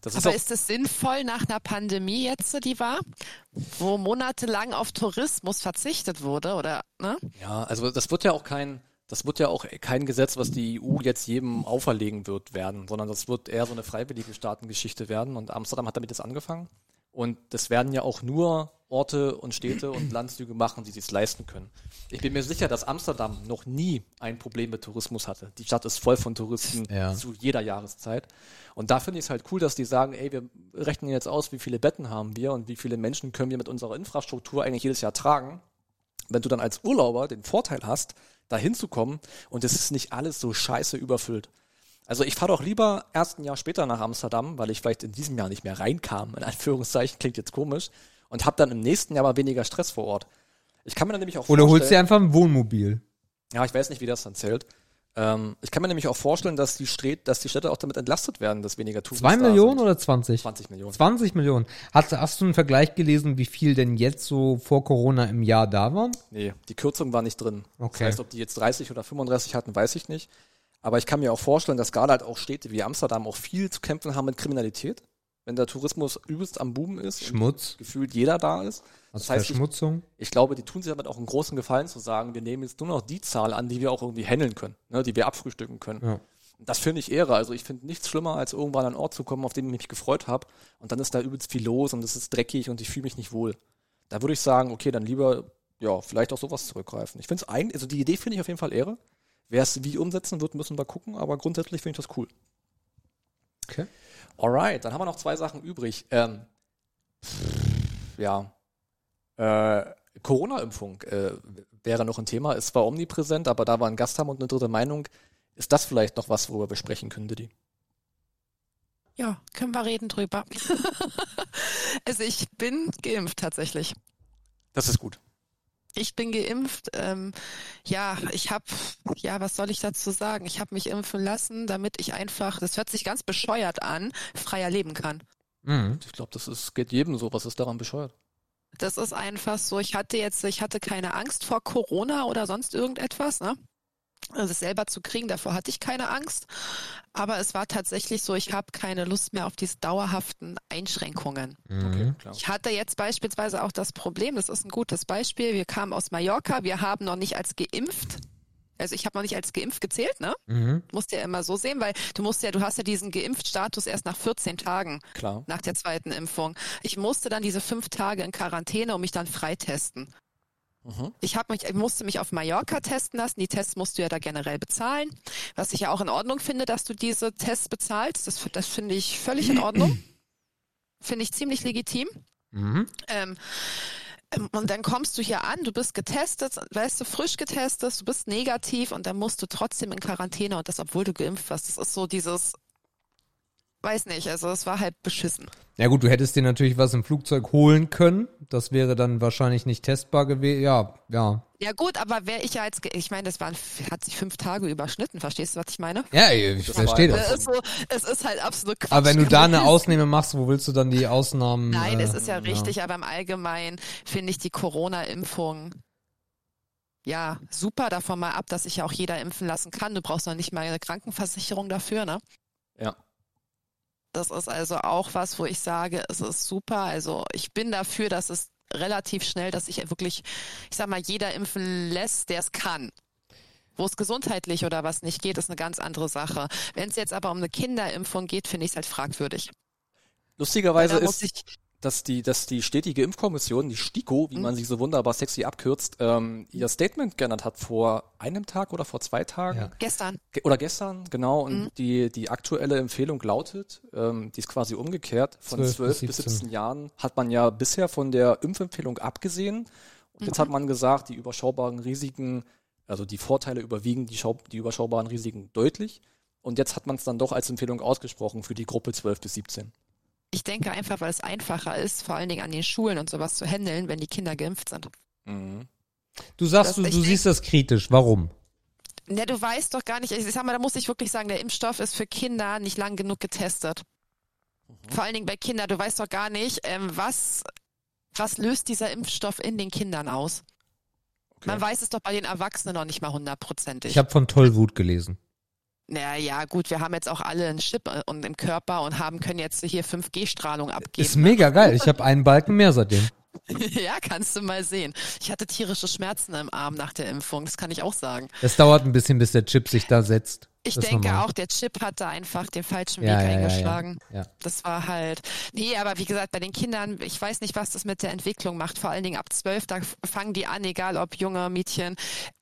Das ist Aber ist es sinnvoll nach einer Pandemie jetzt, die war, wo monatelang auf Tourismus verzichtet wurde, oder, ne? ja, also das wird ja auch kein, das wird ja auch kein Gesetz, was die EU jetzt jedem auferlegen wird werden, sondern das wird eher so eine freiwillige Staatengeschichte werden und Amsterdam hat damit jetzt angefangen und das werden ja auch nur Orte und Städte und Landzüge machen, die sich leisten können. Ich bin mir sicher, dass Amsterdam noch nie ein Problem mit Tourismus hatte. Die Stadt ist voll von Touristen Ja. zu jeder Jahreszeit. Und da finde ich es halt cool, dass die sagen, ey, wir rechnen jetzt aus, wie viele Betten haben wir und wie viele Menschen können wir mit unserer Infrastruktur eigentlich jedes Jahr tragen. Wenn du dann als Urlauber den Vorteil hast, da hinzukommen und es ist nicht alles so scheiße überfüllt. Also ich fahre doch lieber erst ein Jahr später nach Amsterdam, weil ich vielleicht in diesem Jahr nicht mehr reinkam, in Anführungszeichen, klingt jetzt komisch, und habe dann im nächsten Jahr mal weniger Stress vor Ort. Ich kann mir dann nämlich auch Oder holst dir einfach ein Wohnmobil. ja, ich weiß nicht, wie das dann zählt. Ähm, ich kann mir nämlich auch vorstellen, dass die, Städte, dass die Städte auch damit entlastet werden, dass weniger Touristen Zwei Millionen sind. oder 20? 20 Millionen. 20 Millionen. Hast, hast du einen Vergleich gelesen, wie viel denn jetzt so vor Corona im Jahr da waren? Nee, die Kürzung war nicht drin. Okay. Das heißt, ob die jetzt 30 oder 35 hatten, weiß ich nicht. Aber ich kann mir auch vorstellen, dass gerade halt auch Städte wie Amsterdam auch viel zu kämpfen haben mit Kriminalität. Wenn der Tourismus übelst am Boom ist Schmutz, gefühlt jeder da ist. Also Das heißt, ich, Verschmutzung. ich glaube, die tun sich damit auch einen großen Gefallen zu sagen, wir nehmen jetzt nur noch die Zahl an, die wir auch irgendwie handeln können, ne, die wir abfrühstücken können. Ja. Das finde ich Ehre. Also ich finde nichts schlimmer, als irgendwann an einen Ort zu kommen, auf den ich mich gefreut habe. Und dann ist da übelst viel los und es ist dreckig und ich fühle mich nicht wohl. Da würde ich sagen, okay, dann lieber, ja, vielleicht auch sowas zurückgreifen. Ich finde es eigentlich, also die Idee finde ich auf jeden Fall Ehre. Wer es wie umsetzen wird, müssen wir gucken, aber grundsätzlich finde ich das cool. Okay. Alright, dann haben wir noch zwei Sachen übrig. Ähm, ja. Äh, Corona-Impfung äh, wäre noch ein Thema. Es war omnipräsent, aber da wir einen Gast haben und eine dritte Meinung, ist das vielleicht noch was, worüber wir sprechen können, Didi? Ja, können wir reden drüber. <laughs> also ich bin geimpft tatsächlich. Das ist gut. Ich bin geimpft. Ähm, ja, ich habe, ja, was soll ich dazu sagen? Ich habe mich impfen lassen, damit ich einfach, das hört sich ganz bescheuert an, freier leben kann. Mhm. Ich glaube, das ist, geht jedem so. Was ist daran bescheuert? Das ist einfach so. Ich hatte jetzt, ich hatte keine Angst vor Corona oder sonst irgendetwas, ne? Also es selber zu kriegen, davor hatte ich keine Angst. Aber es war tatsächlich so, ich habe keine Lust mehr auf diese dauerhaften Einschränkungen. Mhm. klar. Ich hatte jetzt beispielsweise auch das Problem, das ist ein gutes Beispiel, wir kamen aus Mallorca, wir haben noch nicht als geimpft, also ich habe noch nicht als geimpft gezählt, ne? Mhm. Musst ja immer so sehen, weil du musst ja, du hast ja diesen Geimpftstatus erst nach 14 Tagen Klar. nach der zweiten Impfung. Ich musste dann diese fünf Tage in Quarantäne und mich dann freitesten. Mhm. Ich habe mich, ich musste mich auf Mallorca testen lassen. Die Tests musst du ja da generell bezahlen. Was ich ja auch in Ordnung finde, dass du diese Tests bezahlst. Das, das finde ich völlig in Ordnung. <clears throat> finde ich ziemlich legitim. Mhm. Ähm, und dann kommst du hier an, du bist getestet, weißt du, frisch getestet, du bist negativ und dann musst du trotzdem in Quarantäne und das, obwohl du geimpft warst. Das ist so dieses, weiß nicht, also es war halt beschissen. Ja gut, du hättest dir natürlich was im Flugzeug holen können. Das wäre dann wahrscheinlich nicht testbar gewesen. Ja, ja. Ja gut, aber wäre ich ja jetzt, ge- ich meine, das waren, hat sich fünf Tage überschnitten, verstehst du, was ich meine? Ja, ich Das verstehe das. Es ist, so, es ist halt absolut Quatsch. Aber wenn du da eine Ausnahme machst, wo willst du dann die Ausnahmen? Nein, äh, es ist ja richtig, aber im Allgemeinen finde ich die Corona-Impfung ja super davon mal ab, dass sich ja auch jeder impfen lassen kann. Du brauchst noch nicht mal eine Krankenversicherung dafür, ne? Ja. Das ist also auch was, wo ich sage, es ist super. Also ich bin dafür, dass es relativ schnell, dass sich wirklich, ich sag mal, jeder impfen lässt, der es kann. Wo es gesundheitlich oder was nicht geht, ist eine ganz andere Sache. Wenn es jetzt aber um eine Kinderimpfung geht, finde ich es halt fragwürdig. Lustigerweise ist, dass die, dass die stetige Impfkommission, die STIKO, wie Mhm. man sie so wunderbar sexy abkürzt, ähm, ihr Statement geändert hat vor einem Tag oder vor zwei Tagen. Ja. gestern, Ge oder gestern, genau. Und Mhm. die, die aktuelle Empfehlung lautet, ähm, die ist quasi umgekehrt, von 12 12, bis bis 17. 17 Jahren hat man ja bisher von der Impfempfehlung abgesehen. Und jetzt Mhm. hat man gesagt, die überschaubaren Risiken, also die Vorteile überwiegen die, schau die überschaubaren Risiken deutlich. Und jetzt hat man es dann doch als Empfehlung ausgesprochen für die Gruppe 12 bis 17. ich denke einfach, weil es einfacher ist, vor allen Dingen an den Schulen und sowas zu handeln, wenn die Kinder geimpft sind. Mhm. Du sagst, Das- du, du siehst das kritisch. Warum? Ja, du weißt doch gar nicht, ich sag mal, da muss ich wirklich sagen, der Impfstoff ist für Kinder nicht lang genug getestet. Vor allen Dingen bei Kindern, du weißt doch gar nicht, ähm, was, was löst dieser Impfstoff in den Kindern aus? Okay. Man weiß es doch bei den Erwachsenen noch nicht mal hundertprozentig. Ich habe von Tollwut gelesen. Naja, gut, wir haben jetzt auch alle einen Chip äh, und im Körper und haben, können jetzt hier 5G-Strahlung Ist abgeben. mega geil. Ich habe einen Balken mehr seitdem. <laughs> ja, kannst du mal sehen. Ich hatte tierische Schmerzen im Arm nach der Impfung, das kann ich auch sagen. Es dauert ein bisschen, bis der Chip sich da setzt. Ich Das denke auch, der Chip hat da einfach den falschen Ja, Weg ja, eingeschlagen. Ja. Das war halt, nee, aber wie gesagt, bei den Kindern, ich weiß nicht, was das mit der Entwicklung macht. Vor allen Dingen ab zwölf, da fangen die an, egal ob junge Mädchen,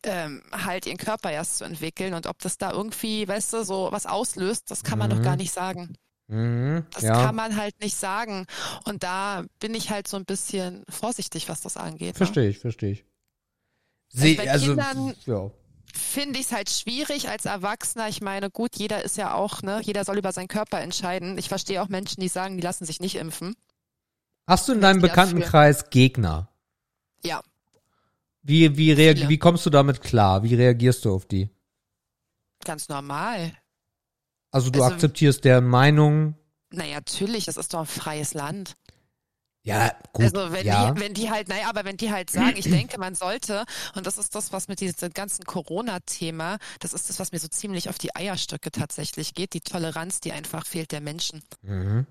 ähm, halt ihren Körper erst zu entwickeln und ob das da irgendwie, weißt du, so was auslöst, das kann man doch Mhm. gar nicht sagen. Mhm, Das ja, kann man halt nicht sagen. Und da bin ich halt so ein bisschen vorsichtig, was das angeht. Ne? verstehe ich, verstehe ich. Also Sie, bei also, Kindern- ja. finde ich es halt schwierig als Erwachsener. Ich meine, gut, jeder ist ja auch, ne, jeder soll über seinen Körper entscheiden. Ich verstehe auch Menschen, die sagen, die lassen sich nicht impfen. Hast du in deinem Bekanntenkreis Gegner? Ja. Wie, wie, reag wie kommst du damit klar? Wie reagierst du auf die? Ganz normal. Also du Also- akzeptierst deren Meinung. Naja, natürlich, das ist doch ein freies Land. Ja, gut. also wenn ja. die, wenn die halt, naja, aber wenn die halt sagen, ich <clears throat> denke, man sollte, und das ist das, was mit diesem ganzen Corona-Thema, das ist das, was mir so ziemlich auf die Eierstöcke tatsächlich geht, die Toleranz, die einfach fehlt der Menschen. mhm.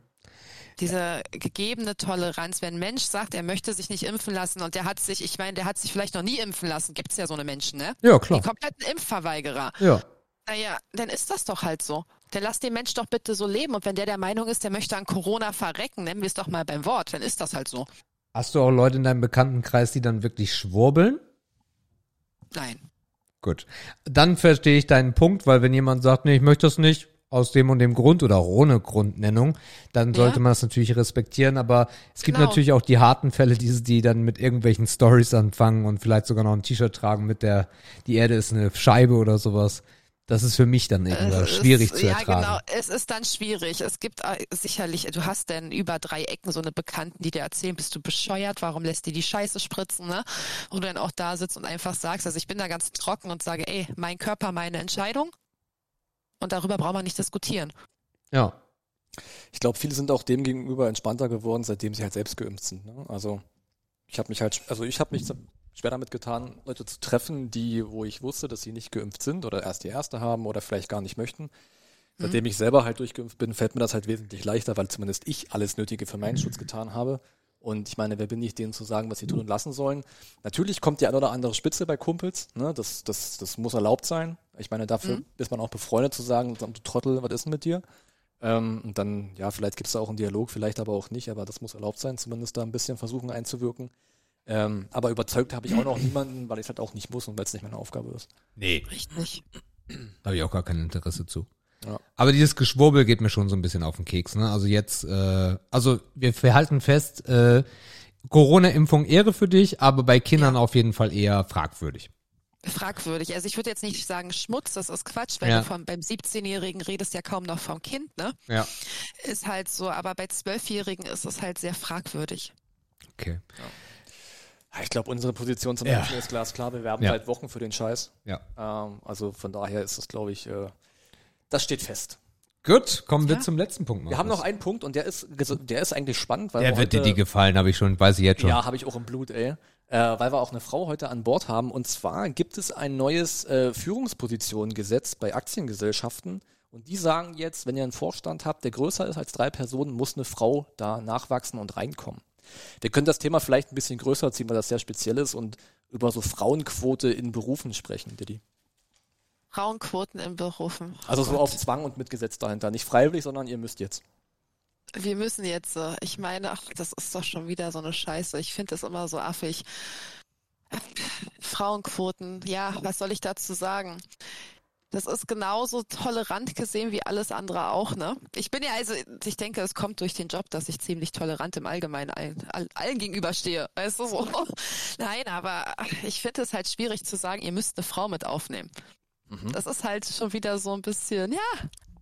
diese gegebene Toleranz, wenn ein Mensch sagt, er möchte sich nicht impfen lassen und der hat sich, ich meine, der hat sich vielleicht noch nie impfen lassen, gibt's ja so eine Menschen, ne? Ja, Die klar. kompletten Impfverweigerer. Ja. Naja, dann ist das doch halt so. Dann lass den Mensch doch bitte so leben. Und wenn der der Meinung ist, der möchte an Corona verrecken, nennen wir es doch mal beim Wort, dann ist das halt so. Hast du auch Leute in deinem Bekanntenkreis, die dann wirklich schwurbeln? Nein. Gut. Dann verstehe ich deinen Punkt, weil wenn jemand sagt, nee, ich möchte das nicht, aus dem und dem Grund oder auch ohne Grundnennung, dann sollte Ja. man das natürlich respektieren. Aber es gibt Genau. natürlich auch die harten Fälle, die, die dann mit irgendwelchen Stories anfangen und vielleicht sogar noch ein T-Shirt tragen mit der, die Erde ist eine Scheibe oder sowas. Das ist für mich dann irgendwann Es schwierig ist, zu ja, ertragen. genau. Es ist dann schwierig. Es gibt äh, sicherlich, du hast denn über drei Ecken so eine Bekannten, die dir erzählen, bist du bescheuert, warum lässt die die Scheiße spritzen, ne? Wo du dann auch da sitzt und einfach sagst, also ich bin da ganz trocken und sage, ey, mein Körper, meine Entscheidung. Und darüber braucht man nicht diskutieren. Ja. Ich glaube, viele sind auch dem gegenüber entspannter geworden, seitdem sie halt selbst geimpft sind. Ne? Also ich habe mich halt, also ich habe mich schwer damit getan, Leute zu treffen, die, wo ich wusste, dass sie nicht geimpft sind oder erst die erste haben oder vielleicht gar nicht möchten. Seitdem ich selber halt durchgeimpft bin, fällt mir das halt wesentlich leichter, weil zumindest ich alles Nötige für meinen Schutz getan habe. Und ich meine, wer bin ich, denen zu sagen, was sie tun und lassen sollen? Natürlich kommt die ein oder andere Spitze bei Kumpels, ne? Das, das, das muss erlaubt sein. Ich meine, dafür ist man auch befreundet zu sagen, du Trottel, was ist denn mit dir? Ähm, und dann, ja, vielleicht gibt es da auch einen Dialog, vielleicht aber auch nicht, aber das muss erlaubt sein, zumindest da ein bisschen versuchen einzuwirken. Ähm, aber überzeugt habe ich auch noch niemanden, weil ich es halt auch nicht muss und weil es nicht meine Aufgabe ist. Nee, Richtig. da habe ich auch gar kein Interesse zu. Ja. Aber dieses Geschwurbel geht mir schon so ein bisschen auf den Keks. Ne? Also jetzt, äh, also wir, wir halten fest, äh, Corona-Impfung Ehre für dich, aber bei Kindern auf jeden Fall eher fragwürdig. Fragwürdig. Also ich würde jetzt nicht sagen Schmutz, das ist Quatsch, weil Ja. du vom, beim 17-Jährigen redest ja kaum noch vom Kind, ne? Ja. Ist halt so, aber bei 12-Jährigen ist es halt sehr fragwürdig. Okay. Ich glaube, unsere Position zum Ja. Impfen ist glasklar. Wir werben Ja. seit Wochen für den Scheiß. Ja. Ähm, also von daher ist das, glaube ich, äh, das steht fest. Gut, kommen wir Ja. zum letzten Punkt. Wir haben Markus. noch einen Punkt und der ist, der ist eigentlich spannend, weil Der wir wird dir heute, die gefallen, habe ich schon, weiß ich jetzt schon. Ja, habe ich auch im Blut, ey. Äh, weil wir auch eine Frau heute an Bord haben. Und zwar gibt es ein neues äh, Führungspositionengesetz bei Aktiengesellschaften. Und die sagen jetzt, wenn ihr einen Vorstand habt, der größer ist als drei Personen, muss eine Frau da nachwachsen und reinkommen. Wir können das Thema vielleicht ein bisschen größer ziehen, weil das sehr speziell ist und über so Frauenquote in Berufen sprechen, Diddy. Frauenquoten in Berufen. Also so auf Zwang und mit Gesetz dahinter. Nicht freiwillig, sondern ihr müsst jetzt. Wir müssen jetzt, äh, ich meine, ach, das ist doch schon wieder so eine Scheiße. Ich finde das immer so affig. Frauenquoten, ja, was soll ich dazu sagen? Das ist genauso tolerant gesehen wie alles andere auch, ne? Ich bin ja also, ich denke, es kommt durch den Job, dass ich ziemlich tolerant im Allgemeinen allen, all- allen gegenüberstehe. Weißt du so? <laughs> Nein, aber ich finde es halt schwierig zu sagen, ihr müsst eine Frau mit aufnehmen. Das ist halt schon wieder so ein bisschen, ja,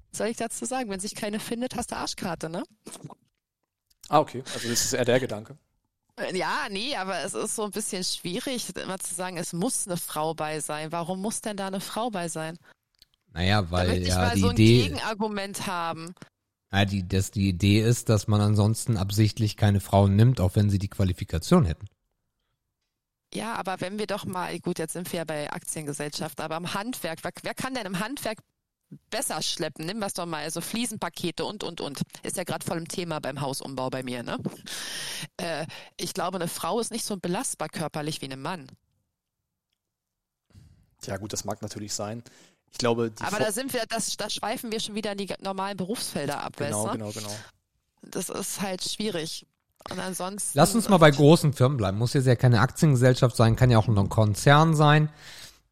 was soll ich dazu sagen? Wenn sich keine findet, hast du Arschkarte, ne? Ah, okay. Also das ist eher der Gedanke. Ja, nee, aber es ist so ein bisschen schwierig, immer zu sagen, es muss eine Frau bei sein. Warum muss denn da eine Frau bei sein? Naja, weil Damit ich ja mal die so ein Idee, Gegenargument haben. ja, die, dass die Idee ist, dass man ansonsten absichtlich keine Frauen nimmt, auch wenn sie die Qualifikation hätten. Ja, aber wenn wir doch mal, gut, jetzt sind wir ja bei Aktiengesellschaften, aber im Handwerk, wer, wer kann denn im Handwerk besser schleppen? Nimm was doch mal, also Fliesenpakete und, und, und. Ist ja gerade voll im Thema beim Hausumbau bei mir, ne? <laughs> Äh, ich glaube, eine Frau ist nicht so belastbar körperlich wie ein Mann. Ja gut, das mag natürlich sein. Ich glaube, die Aber Vor- da sind wir, das, da schweifen wir schon wieder in die normalen Berufsfelder ab, genau, weißt du? genau, genau. Das ist halt schwierig. Und ansonsten. Lass uns mal bei großen Firmen bleiben. Muss jetzt ja keine Aktiengesellschaft sein, kann ja auch nur ein Konzern sein.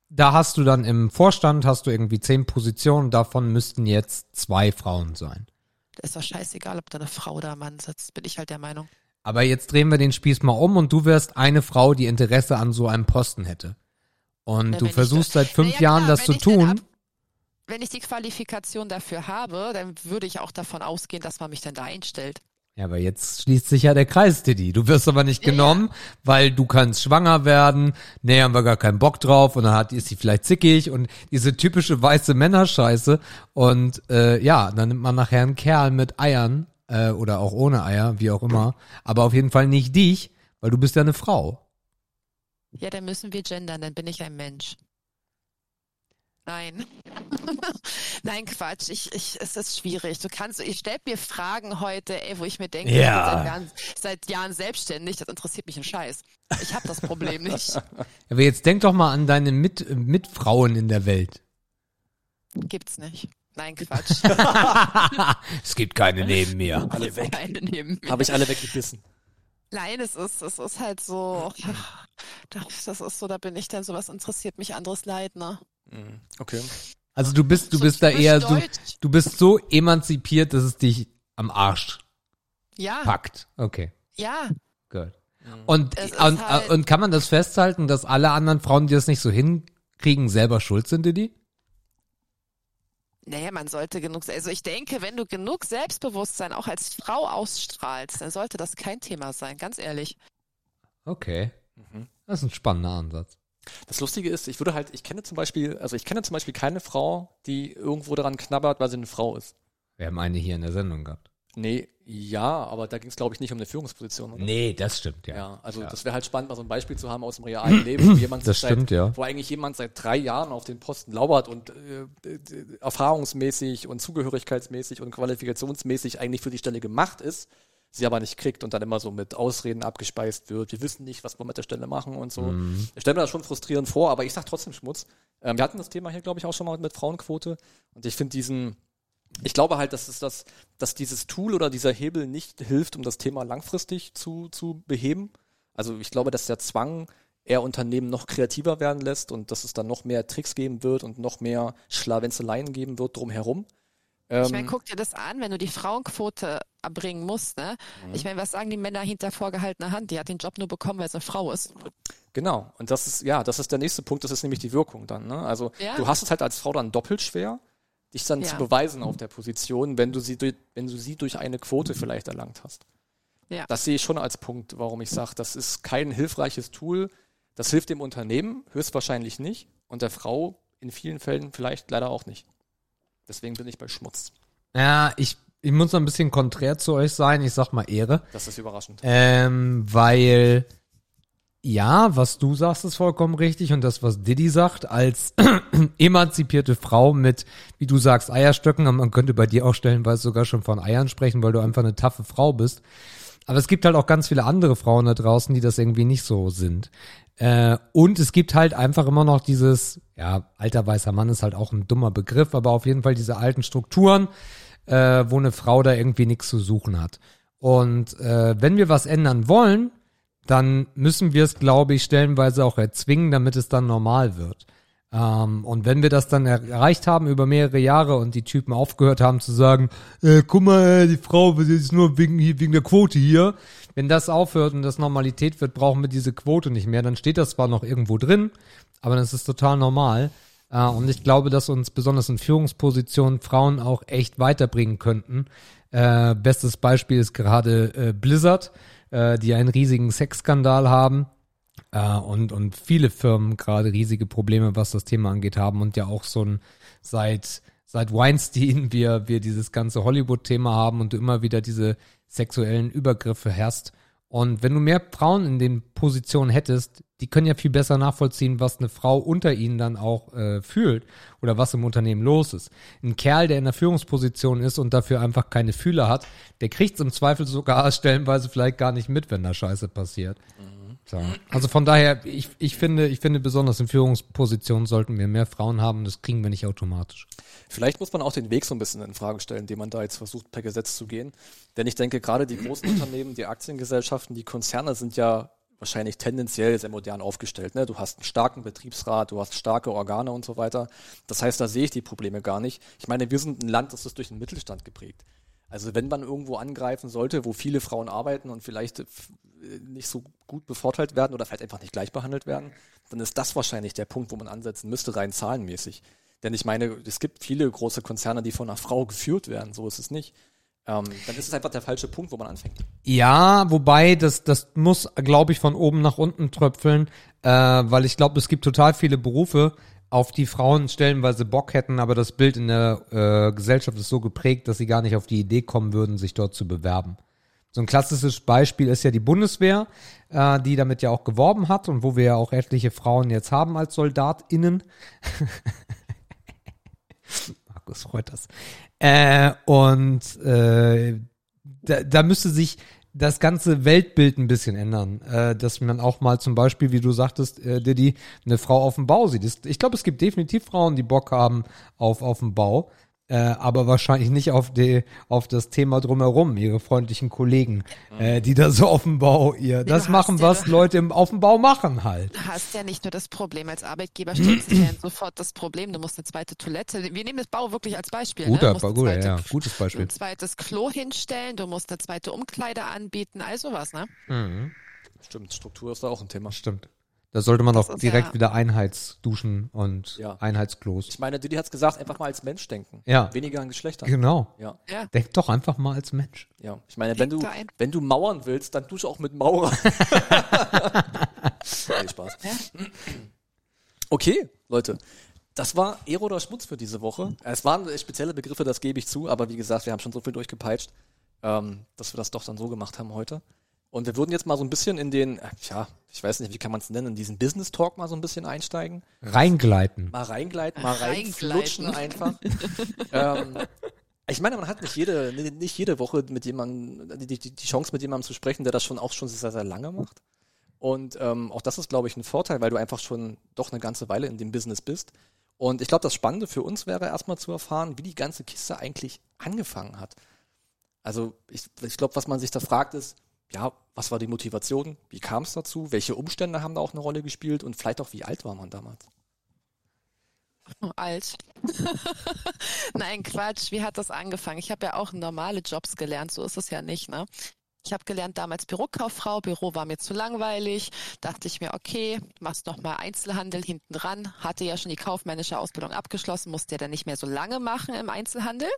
Da hast du dann im Vorstand hast du irgendwie zehn Positionen, davon müssten jetzt zwei Frauen sein. Ist doch scheißegal, ob da eine Frau oder ein Mann sitzt, bin ich halt der Meinung. Aber jetzt drehen wir den Spieß mal um und du wirst eine Frau, die Interesse an so einem Posten hätte. Und Ja, du versuchst seit fünf Naja, Jahren klar, das zu tun. ab- Wenn ich die Qualifikation dafür habe, dann würde ich auch davon ausgehen, dass man mich dann da einstellt. Ja, aber jetzt schließt sich ja der Kreis, Diddy. Du wirst aber nicht Ja, genommen, weil du kannst schwanger werden. Nee, haben wir gar keinen Bock drauf. Und dann hat, ist sie vielleicht zickig und diese typische weiße Männerscheiße. Und äh, ja, dann nimmt man nachher einen Kerl mit Eiern äh, oder auch ohne Eier, wie auch immer. Aber auf jeden Fall nicht dich, weil du bist ja eine Frau. Ja, dann müssen wir gendern, dann bin ich ein Mensch. Nein. <laughs> Nein, Quatsch. Ich, ich, es ist schwierig. Du kannst, ihr stellt mir Fragen heute, ey, wo ich mir denke, Ja. ich bin seit Jahren, seit Jahren selbstständig, das interessiert mich ein Scheiß. Ich habe das Problem nicht. <laughs> Aber jetzt denk doch mal an deine mit Mitfrauen in der Welt. Gibt's nicht. Nein, Quatsch. <laughs> es gibt keine neben mir. Alle weg. Keine neben mir. Habe ich alle weggebissen. Nein, es ist, es ist halt so, das, das ist so, da bin ich dann so, was interessiert mich anderes Leid, ne? Mhm. Okay. Also du bist, du So bist da eher, du, du bist so emanzipiert, dass es dich am Arsch Ja, packt. Okay, ja. gut. Und, Es ist und, halt- und kann man das festhalten, dass alle anderen Frauen, die das nicht so hinkriegen, selber schuld sind, Didi? Naja, man sollte genug, also ich denke, wenn du genug Selbstbewusstsein auch als Frau ausstrahlst, dann sollte das kein Thema sein, ganz ehrlich. Okay. Mhm. Das ist ein spannender Ansatz. Das Lustige ist, ich würde halt, ich kenne zum Beispiel, also ich kenne zum Beispiel keine Frau, die irgendwo daran knabbert, weil sie eine Frau ist. Wir haben eine hier in der Sendung gehabt. Nee, ja, aber da ging es, glaube ich, nicht um eine Führungsposition. Oder? Nee, das stimmt, ja. Ja, also Ja. das wäre halt spannend, mal so ein Beispiel zu haben aus dem realen Leben, wo jemand <clears throat> Das seit, stimmt, ja. wo eigentlich jemand seit drei Jahren auf den Posten lauert und äh, äh, erfahrungsmäßig und zugehörigkeitsmäßig und qualifikationsmäßig eigentlich für die Stelle gemacht ist, sie aber nicht kriegt und dann immer so mit Ausreden abgespeist wird. Wir wissen nicht, was wir mit der Stelle machen und so. Mhm. Ich stelle mir das schon frustrierend vor, aber ich sag trotzdem Schmutz. Ähm, wir hatten das Thema hier, glaube ich, auch schon mal mit Frauenquote und ich finde diesen, ich glaube halt, dass es das, dass dieses Tool oder dieser Hebel nicht hilft, um das Thema langfristig zu, zu beheben. Also ich glaube, dass der Zwang eher Unternehmen noch kreativer werden lässt und dass es dann noch mehr Tricks geben wird und noch mehr Schlawenzeleien geben wird drumherum. Ich meine, Ähm, guck dir das an, wenn du die Frauenquote erbringen musst, ne? Ich meine, was sagen die Männer hinter vorgehaltener Hand? Die hat den Job nur bekommen, weil sie eine Frau ist. Genau. Und das ist, ja, das ist der nächste Punkt, das ist nämlich die Wirkung dann. Ne? Also Ja. du hast es halt als Frau dann doppelt schwer, dich dann Ja. zu beweisen auf der Position, wenn du sie durch, wenn du sie durch eine Quote vielleicht erlangt hast. Ja. Das sehe ich schon als Punkt, warum ich sage, das ist kein hilfreiches Tool. Das hilft dem Unternehmen höchstwahrscheinlich nicht und der Frau in vielen Fällen vielleicht leider auch nicht. Deswegen bin ich bei Schmutz. Ja, ich, ich muss noch ein bisschen konträr zu euch sein. Ich sag mal Ehre. Das ist überraschend. Ähm, weil, ja, was du sagst, ist vollkommen richtig. Und das, was Diddy sagt, als <clears throat> emanzipierte Frau mit, wie du sagst, Eierstöcken, man könnte bei dir auch stellenweise sogar schon von Eiern sprechen, weil du einfach eine taffe Frau bist. Aber es gibt halt auch ganz viele andere Frauen da draußen, die das irgendwie nicht so sind. Äh, und es gibt halt einfach immer noch dieses, ja, alter weißer Mann ist halt auch ein dummer Begriff, aber auf jeden Fall diese alten Strukturen, äh, wo eine Frau da irgendwie nichts zu suchen hat. Und äh, wenn wir was ändern wollen, dann müssen wir es, glaube ich, stellenweise auch erzwingen, damit es dann normal wird. Ähm, und wenn wir das dann er erreicht haben über mehrere Jahre und die Typen aufgehört haben zu sagen, äh, guck mal, die Frau ist nur wegen, wegen der Quote hier. Wenn das aufhört und das Normalität wird, brauchen wir diese Quote nicht mehr. Dann steht das zwar noch irgendwo drin, aber das ist total normal. Äh, und ich glaube, dass uns besonders in Führungspositionen Frauen auch echt weiterbringen könnten. Äh, bestes Beispiel ist gerade äh, Blizzard, die einen riesigen Sexskandal haben. Und, und viele Firmen gerade riesige Probleme, was das Thema angeht, haben und ja auch so ein seit, seit Weinstein <laughs> wir, wir dieses ganze Hollywood-Thema haben und du immer wieder diese sexuellen Übergriffe hast. Und wenn du mehr Frauen in den Positionen hättest, die können ja viel besser nachvollziehen, was eine Frau unter ihnen dann auch äh, fühlt oder was im Unternehmen los ist. Ein Kerl, der in der Führungsposition ist und dafür einfach keine Fühler hat, der kriegt im Zweifel sogar <laughs> stellenweise vielleicht gar nicht mit, wenn da Scheiße passiert. So. Also von daher, ich, ich finde, ich finde besonders in Führungspositionen sollten wir mehr Frauen haben. Das kriegen wir nicht automatisch. Vielleicht muss man auch den Weg so ein bisschen in Frage stellen, den man da jetzt versucht, per Gesetz zu gehen. Denn ich denke, gerade die großen Unternehmen, die Aktiengesellschaften, die Konzerne sind ja wahrscheinlich tendenziell sehr modern aufgestellt. Ne? Du hast einen starken Betriebsrat, du hast starke Organe und so weiter. Das heißt, da sehe ich die Probleme gar nicht. Ich meine, wir sind ein Land, das ist durch den Mittelstand geprägt. Also wenn man irgendwo angreifen sollte, wo viele Frauen arbeiten und vielleicht äh, nicht so gut bevorteilt werden oder vielleicht einfach nicht gleich behandelt werden, dann ist das wahrscheinlich der Punkt, wo man ansetzen müsste, rein zahlenmäßig. Denn ich meine, es gibt viele große Konzerne, die von einer Frau geführt werden, so ist es nicht. Ähm, dann ist es einfach der falsche Punkt, wo man anfängt. Ja, wobei das, das muss, glaube ich, von oben nach unten tröpfeln, äh, weil ich glaube, es gibt total viele Berufe, auf die Frauen stellenweise Bock hätten, aber das Bild in der äh, Gesellschaft ist so geprägt, dass sie gar nicht auf die Idee kommen würden, sich dort zu bewerben. So ein klassisches Beispiel ist ja die Bundeswehr, äh, die damit ja auch geworben hat und wo wir ja auch etliche Frauen jetzt haben als SoldatInnen. <laughs> Markus freut das. Äh, und äh, da, da müsste sich das ganze Weltbild ein bisschen ändern, äh, dass man auch mal zum Beispiel, wie du sagtest, äh, Diddy, eine Frau auf dem Bau sieht. Ich glaube, es gibt definitiv Frauen, die Bock haben auf auf dem Bau, äh, aber wahrscheinlich nicht auf die auf das Thema drumherum. Ihre freundlichen Kollegen, äh, die da so auf dem Bau ihr das du machen, ja was Leute im, auf dem Bau machen halt. Du hast ja nicht nur das Problem, als Arbeitgeber stellt sich ja <clears throat> sofort das Problem, du musst eine zweite Toilette, wir nehmen das Bau wirklich als Beispiel. ne? Guter, Du musst eine guter, zweite- ja, gutes Beispiel. Ein zweites Klo hinstellen, du musst eine zweite Umkleide anbieten, all sowas, ne? Mhm. Stimmt, Struktur ist da auch ein Thema. Stimmt. Da sollte man Das doch ist direkt ja- wieder Einheitsduschen und Ja. Einheitsklos. Ich meine, Didi hat's gesagt, einfach mal als Mensch denken. Ja. Weniger an Geschlechtern. Genau. Ja, Ja. Denk doch einfach mal als Mensch. ja. Ich meine, wenn du, wenn du mauern willst, dann dusche auch mit Maurer. <laughs> nee, Spaß. Okay, Leute. Das war Ero oder Schmutz für diese Woche. Es waren spezielle Begriffe, das gebe ich zu, aber wie gesagt, wir haben schon so viel durchgepeitscht, ähm, dass wir das doch dann so gemacht haben heute. Und wir würden jetzt mal so ein bisschen in den, äh, ja, ich weiß nicht, wie kann man es nennen, in diesen Business Talk mal so ein bisschen einsteigen. Reingleiten. Mal reingleiten, mal Reingleiten. reinflutschen einfach. <laughs> ähm, ich meine, man hat nicht jede, nicht jede Woche mit jemandem, die, die, die Chance mit jemandem zu sprechen, der das schon auch schon sehr, sehr lange macht. Und ähm, auch das ist, glaube ich, ein Vorteil, weil du einfach schon doch eine ganze Weile in dem Business bist. Und ich glaube, das Spannende für uns wäre erstmal zu erfahren, wie die ganze Kiste eigentlich angefangen hat. Also ich, ich glaube, was man sich da fragt ist, ja, was war die Motivation? Wie kam es dazu? Welche Umstände haben da auch eine Rolle gespielt? Und vielleicht auch, wie alt war man damals? Alt. <laughs> Nein, Quatsch. Wie hat das angefangen? Ich habe ja auch normale Jobs gelernt, so ist es ja nicht, ne? Ich habe gelernt damals Bürokauffrau, Büro war mir zu langweilig. Dachte ich mir, okay, machst noch mal Einzelhandel hinten dran. Hatte ja schon die kaufmännische Ausbildung abgeschlossen, musste ja dann nicht mehr so lange machen im Einzelhandel.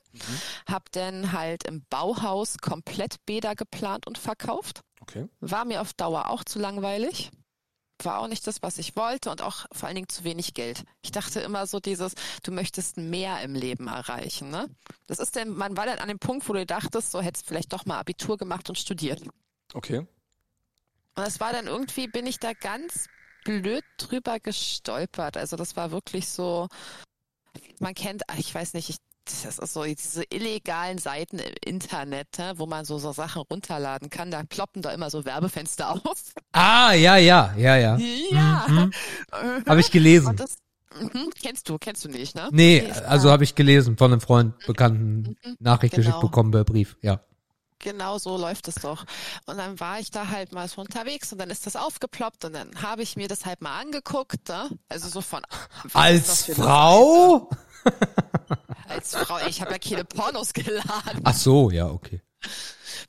Hab dann halt im Bauhaus komplett Bäder geplant und verkauft. Okay. War mir auf Dauer auch zu langweilig. War auch nicht das, was ich wollte und auch vor allen Dingen zu wenig Geld. Ich dachte immer so dieses, du möchtest mehr im Leben erreichen, ne? Das ist denn, man war dann an dem Punkt, wo du dachtest, so hättest vielleicht doch mal Abitur gemacht und studiert. Okay. Und es war dann irgendwie, bin ich da ganz blöd drüber gestolpert. Also das war wirklich so, man kennt, ich weiß nicht, ich, das ist so diese illegalen Seiten im Internet, ne, wo man so, so Sachen runterladen kann. Da ploppen da immer so Werbefenster <laughs> auf. Ah, ja, ja, ja, ja. Ja. Mhm. Habe ich gelesen. Das mhm, kennst du, kennst du nicht, ne? Nee, also habe ich gelesen von einem Freund, Bekannten, Nachricht Genau. geschickt bekommen per Brief, ja. Genau so läuft es doch. Und dann war ich da halt mal so unterwegs und dann ist das aufgeploppt und dann habe ich mir das halt mal angeguckt, ne? Also so von Als Frau? <laughs> Als Frau, ich habe ja keine Pornos geladen. Ach so, ja, okay.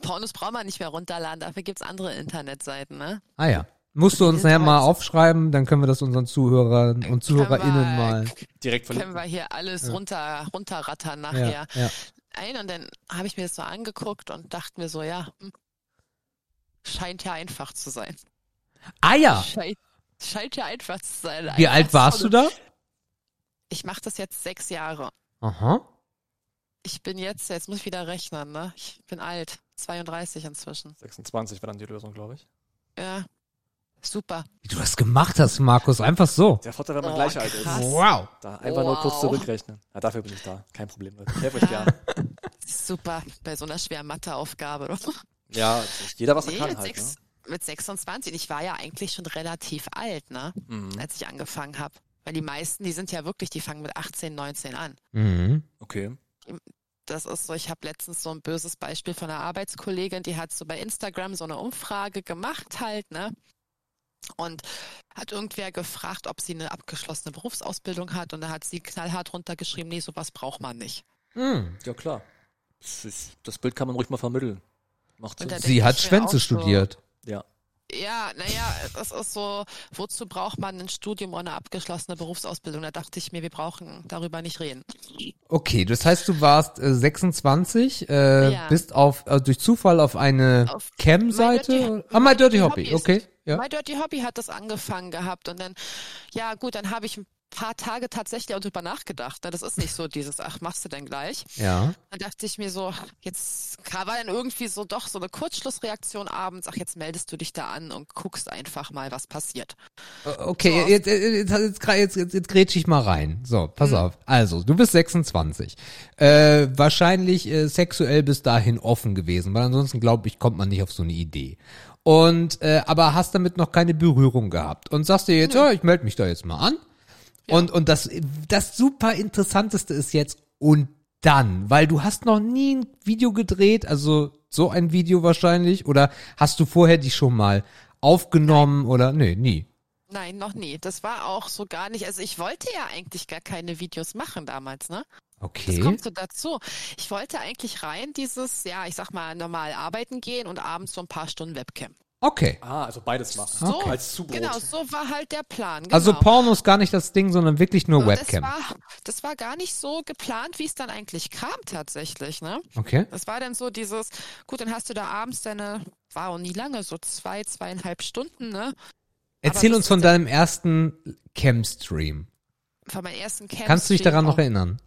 Pornos braucht man nicht mehr runterladen, dafür gibt's andere Internetseiten, ne? Ah ja. Musst du uns nachher mal aufschreiben, dann können wir das unseren Zuhörern und ZuhörerInnen Können mal. Direkt Können verlinken. wir hier alles runter runterrattern Ja, nachher. ja. Ein und dann habe ich mir das so angeguckt und dachte mir so, ja, hm, scheint ja einfach zu sein. Ah ja. Scheint, scheint ja einfach zu sein. Wie Einfach alt warst du da? Ich mache das jetzt sechs Jahre. Aha. Ich bin jetzt, jetzt muss ich wieder rechnen, ne? Ich bin alt, 32 inzwischen. 26 war dann die Lösung, glaube ich. Ja, super. Wie du das gemacht hast, Markus, einfach so. Der Vorteil, wenn man Oh, gleich alt ist. krass. Wow. Da einfach nur kurz Wow. zurückrechnen. Ja, dafür bin ich da. Kein Problem. Leute. Ich helfe euch gerne. Super, bei so einer schweren Matheaufgabe. Ja, jeder was er Nee, kann mit, halt. sechs, mit 26. Ich war ja eigentlich schon relativ alt, ne? Ne? Mhm. Als ich angefangen habe. Weil die meisten, die sind ja wirklich, die fangen mit 18, 19 an. Mhm. Okay. Das ist so, ich habe letztens so ein böses Beispiel von einer Arbeitskollegin, die hat so bei Instagram so eine Umfrage gemacht halt, ne? Und hat irgendwer gefragt, ob sie eine abgeschlossene Berufsausbildung hat und da hat sie knallhart runtergeschrieben, nee, sowas braucht man nicht. Mhm. Ja, klar. Das, ist, das Bild kann man ruhig mal vermitteln. Macht Sinn. Sie hat Schwänze auch so, studiert. Ja. Ja, naja, das ist so, wozu braucht man ein Studium oder eine abgeschlossene Berufsausbildung? Da dachte ich mir, wir brauchen darüber nicht reden. Okay, das heißt, du warst äh, 26, äh, Ja. bist auf äh, durch Zufall auf eine Cam-Seite. Ah, My Dirty Hobby, Hobby okay. Ja. My Dirty Hobby hat das angefangen gehabt und dann, ja gut, dann habe ich ein paar Tage tatsächlich auch drüber nachgedacht. ne? Das ist nicht so dieses, ach, machst du denn gleich? Ja. Dann dachte ich mir so, jetzt war dann irgendwie so doch so eine Kurzschlussreaktion abends, ach, jetzt meldest du dich da an und guckst einfach mal, was passiert. Äh, Okay, So. jetzt, jetzt, jetzt, jetzt, jetzt, jetzt grätsch ich mal rein. So, pass auf. Also, du bist 26. Äh, wahrscheinlich äh, sexuell bis dahin offen gewesen, weil ansonsten glaube ich, kommt man nicht auf so eine Idee. Und äh, aber hast damit noch keine Berührung gehabt und sagst dir jetzt, ja, ich melde mich da jetzt mal an. Und und das das super interessanteste ist jetzt und dann, weil du hast noch nie ein Video gedreht, also so ein Video wahrscheinlich oder hast du vorher die schon mal aufgenommen oder nee, nie. Nein, noch nie. Das war auch so gar nicht. Also ich wollte ja eigentlich gar keine Videos machen damals, ne? Das Okay. kommt so dazu. Ich wollte eigentlich rein dieses, ja, ich sag mal, normal arbeiten gehen und abends so ein paar Stunden Webcam. Okay. Ah, also beides machen. So, Als Zubrot. genau, so war halt der Plan. Genau. Also Porno ist gar nicht das Ding, sondern wirklich nur Webcam. Das war, das war gar nicht so geplant, wie es dann eigentlich kam tatsächlich, ne? Okay. Das war dann so dieses, gut, dann hast du da abends deine, war auch nie lange, so zwei, zweieinhalb Stunden, ne? Erzähl uns von deinem ersten Cam-Stream. Von meinem ersten Camp. Kannst du dich daran noch erinnern?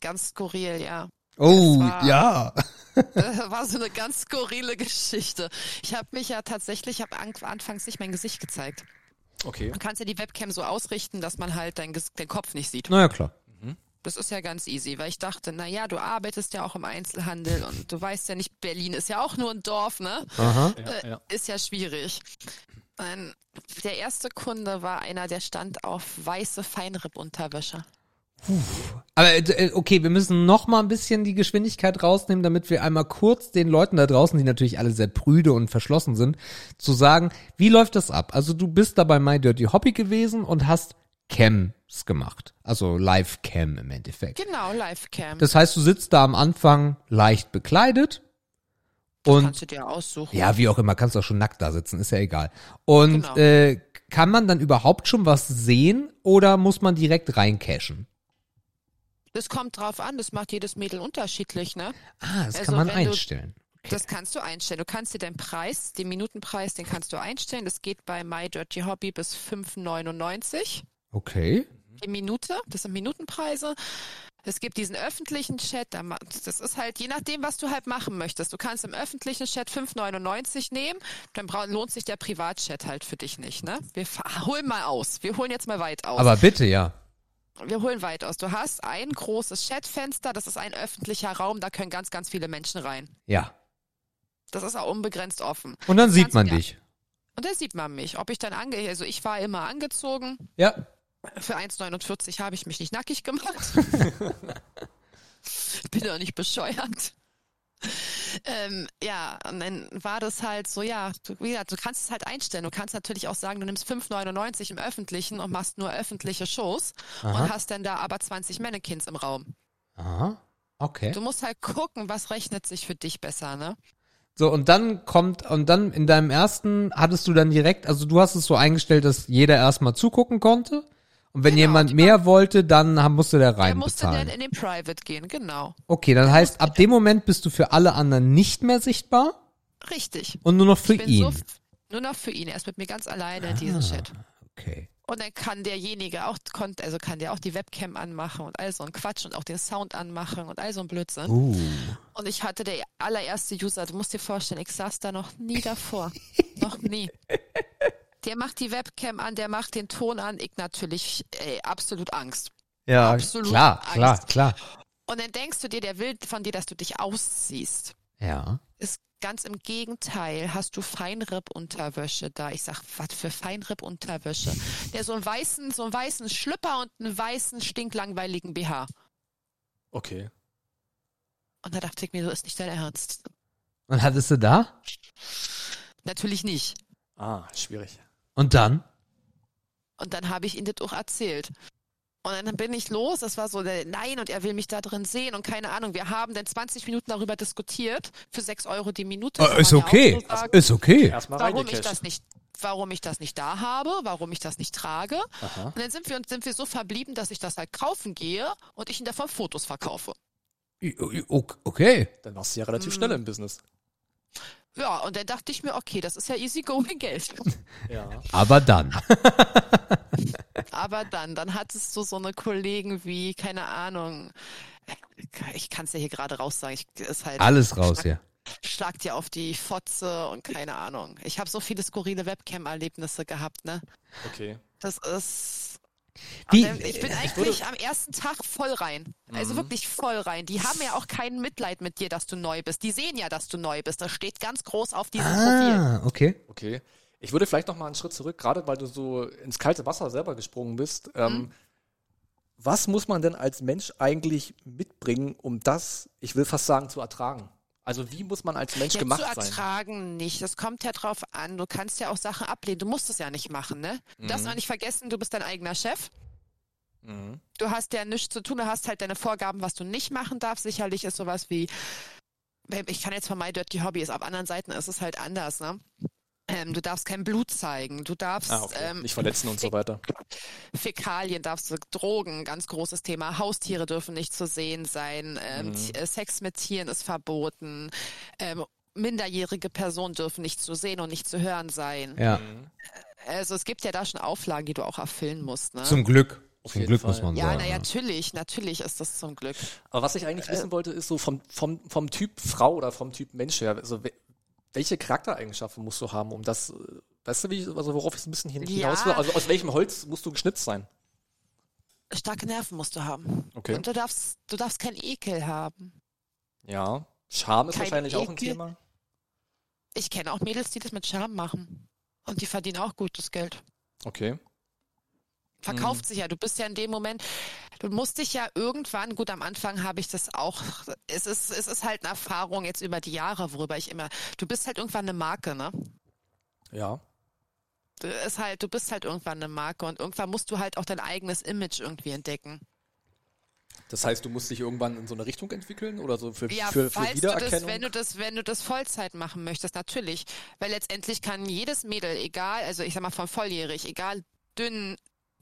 Ganz skurril, ja. Oh, war- ja. Das <laughs> <laughs> war so eine ganz skurrile Geschichte. Ich habe mich ja tatsächlich, ich habe an, anfangs nicht mein Gesicht gezeigt. Okay. Du kannst ja die Webcam so ausrichten, dass man halt dein, Ges- den Kopf nicht sieht. Naja, klar. Das ist ja ganz easy, weil ich dachte, na ja, du arbeitest ja auch im Einzelhandel und du weißt ja nicht, Berlin ist ja auch nur ein Dorf, ne? Aha. Ja, ja. Ist ja schwierig. Ein, der erste Kunde war einer, der stand auf weiße Feinripp-Unterwäsche. Aber äh, okay, wir müssen noch mal ein bisschen die Geschwindigkeit rausnehmen, damit wir einmal kurz den Leuten da draußen, die natürlich alle sehr prüde und verschlossen sind, zu sagen, wie läuft das ab? Also du bist da bei My Dirty Hobby gewesen und hast Cams gemacht. Also Live-Cam im Endeffekt. Genau, Livecam. Das heißt, du sitzt da am Anfang leicht bekleidet und kannst du dir aussuchen. ja, wie auch immer, kannst auch schon nackt da sitzen, ist ja egal. Und Genau. äh, kann man dann überhaupt schon was sehen oder muss man direkt reincashen? Das kommt drauf an, das macht jedes Mädel unterschiedlich, ne? Ah, das Also kann man einstellen. Okay. Das kannst du einstellen. Du kannst dir den Preis, den Minutenpreis, den kannst du einstellen. Das geht bei My Dirty Hobby bis 5,99 Okay. die Minute. Das sind Minutenpreise. Es gibt diesen öffentlichen Chat. Das ist halt je nachdem, was du halt machen möchtest. Du kannst im öffentlichen Chat 5,99 nehmen. Dann lohnt sich der Privatchat halt für dich nicht. Ne? Wir holen mal aus. Wir holen jetzt mal weit aus. Aber bitte, ja. Wir holen weit aus. Du hast ein großes Chatfenster. Das ist ein öffentlicher Raum. Da können ganz, ganz viele Menschen rein. Ja. Das ist auch unbegrenzt offen. Und dann Das sieht man dich. Und da sieht man mich. Ob ich dann ange, also ich war immer angezogen. Ja. Für 1,49 habe ich mich nicht nackig gemacht. ich <laughs> bin doch nicht bescheuert. Ähm, ja, und dann war das halt so, ja, du, wie gesagt, du kannst es halt einstellen. Du kannst natürlich auch sagen, du nimmst 5,99 im Öffentlichen und machst nur öffentliche Shows Aha. und hast dann da aber 20 Mannequins im Raum. Aha. Okay. Du musst halt gucken, was rechnet sich für dich besser, ne? So, und dann kommt, und dann in deinem ersten hattest du dann direkt, also du hast es so eingestellt, dass jeder erstmal zugucken konnte. Und wenn Genau, jemand mehr wollte, dann haben- musste der Er rein musste dann bezahlen. in den Private gehen, genau. Okay, dann heißt, ab dem Moment bist du für alle anderen nicht mehr sichtbar Richtig. und nur noch für ihn. so nur noch für ihn. Er ist mit mir ganz alleine in diesem Chat. Okay. Und dann kann derjenige auch, also kann der auch die Webcam anmachen und all so ein Quatsch und auch den Sound anmachen und all so ein Blödsinn. Uh. Und ich hatte der allererste User, du musst dir vorstellen, ich saß da noch nie davor. <laughs> noch nie. Der macht die Webcam an, der macht den Ton an, ich natürlich ey, absolut Angst. Ja, Absolut klar, klar, Angst. klar. Und dann denkst du dir, der will von dir, dass du dich ausziehst. Ja. Ist ganz im Gegenteil, hast du Feinripp-Unterwäsche da. Ich sag, was für Feinripp-Unterwäsche? Der so einen weißen, so einen weißen Schlüpper und einen weißen, stinklangweiligen BH. Okay. Und da dachte ich mir, so ist nicht dein Ernst. Und hattest du da? Natürlich nicht. Ah, schwierig. Und dann? Und dann habe ich ihm das auch erzählt. Und dann bin ich los, das war so, nein, und er will mich da drin sehen und keine Ahnung. Wir haben dann 20 Minuten darüber diskutiert, für 6 Euro die Minute. Äh, ist okay. so sagen. Ist okay. Erstmal warum ich das nicht, warum ich das nicht da habe, warum ich das nicht trage. Aha. Und dann sind wir, sind wir so verblieben, dass ich das halt kaufen gehe und ich ihn davon Fotos verkaufe. Okay. Dann warst du ja relativ Mhm. schnell im Business. Ja, und dann dachte ich mir, okay, das ist ja easy going Geld. <laughs> Ja. Aber dann. Aber dann, dann hattest du so eine Kollegen wie, keine Ahnung, ich kann es ja hier gerade raus sagen, ich, ist halt, Alles raus hier. schlag dir auf die Fotze und keine Ahnung. Ich habe so viele skurrile Webcam-Erlebnisse gehabt, ne? Okay. Das ist. Wie- Aber ich bin eigentlich am ersten Tag voll rein. Also wirklich voll rein. Die haben ja auch kein Mitleid mit dir, dass du neu bist. Die sehen ja, dass du neu bist. Das steht ganz groß auf diesem Profil. Ah, okay. Okay. Ich würde vielleicht noch mal einen Schritt zurück, gerade weil du so ins kalte Wasser selber gesprungen bist. Ähm, Mhm. Was muss man denn als Mensch eigentlich mitbringen, um das, ich will fast sagen, zu ertragen? Also wie muss man als Mensch Ja, gemacht zu sein? ertragen nicht. Das kommt ja drauf an. Du kannst ja auch Sachen ablehnen. Du musst es ja nicht machen, ne? Du darfst auch nicht vergessen, du bist dein eigener Chef. Mhm. Du hast ja nichts zu tun. Du hast halt deine Vorgaben, was du nicht machen darfst. Sicherlich ist sowas wie, ich kann jetzt von My Dirty Hobby, ist auf anderen Seiten ist es halt anders, ne? Ähm, du darfst kein Blut zeigen. Du darfst Ah, okay. ähm, Nicht verletzen und so weiter. Fäkalien darfst du, Drogen, ganz großes Thema. Haustiere dürfen nicht zu sehen sein. Ähm, Mhm. Äh, Sex mit Tieren ist verboten. Ähm, minderjährige Personen dürfen nicht zu sehen und nicht zu hören sein. Ja, Also es gibt ja da schon Auflagen, die du auch erfüllen musst. Ne? zum Glück. Auf Zum Glück Fall. muss man ja, sagen. na ja. natürlich, natürlich ist das zum Glück. Aber was ich eigentlich wissen wollte, ist so vom, vom, vom Typ Frau oder vom Typ Mensch her, also welche Charaktereigenschaften musst du haben, um das, äh, weißt du, wie, ich- also worauf ich ein bisschen hin- hinaus will? Also aus welchem Holz musst du geschnitzt sein? Starke Nerven musst du haben. Okay. Und du darfst, du darfst keinen Ekel haben. Ja. Scham ist Kein wahrscheinlich auch ein Ekel. Thema. Ich kenne auch Mädels, die das mit Charme machen. Und die verdienen auch gutes Geld. Okay. Verkauft sich ja. Du bist ja in dem Moment, du musst dich ja irgendwann, gut, am Anfang habe ich das auch, es ist, es ist halt eine Erfahrung jetzt über die Jahre, worüber ich immer, du bist halt irgendwann eine Marke, ne? Ja. Du, ist halt, du bist halt irgendwann eine Marke und irgendwann musst du halt auch dein eigenes Image irgendwie entdecken. Das heißt, du musst dich irgendwann in so eine Richtung entwickeln oder so für, Ja, für, für falls du das, Wiedererkennung? wenn du das, wenn du das Vollzeit machen möchtest, natürlich. Weil letztendlich kann jedes Mädel, egal, also ich sag mal von volljährig, egal dünn,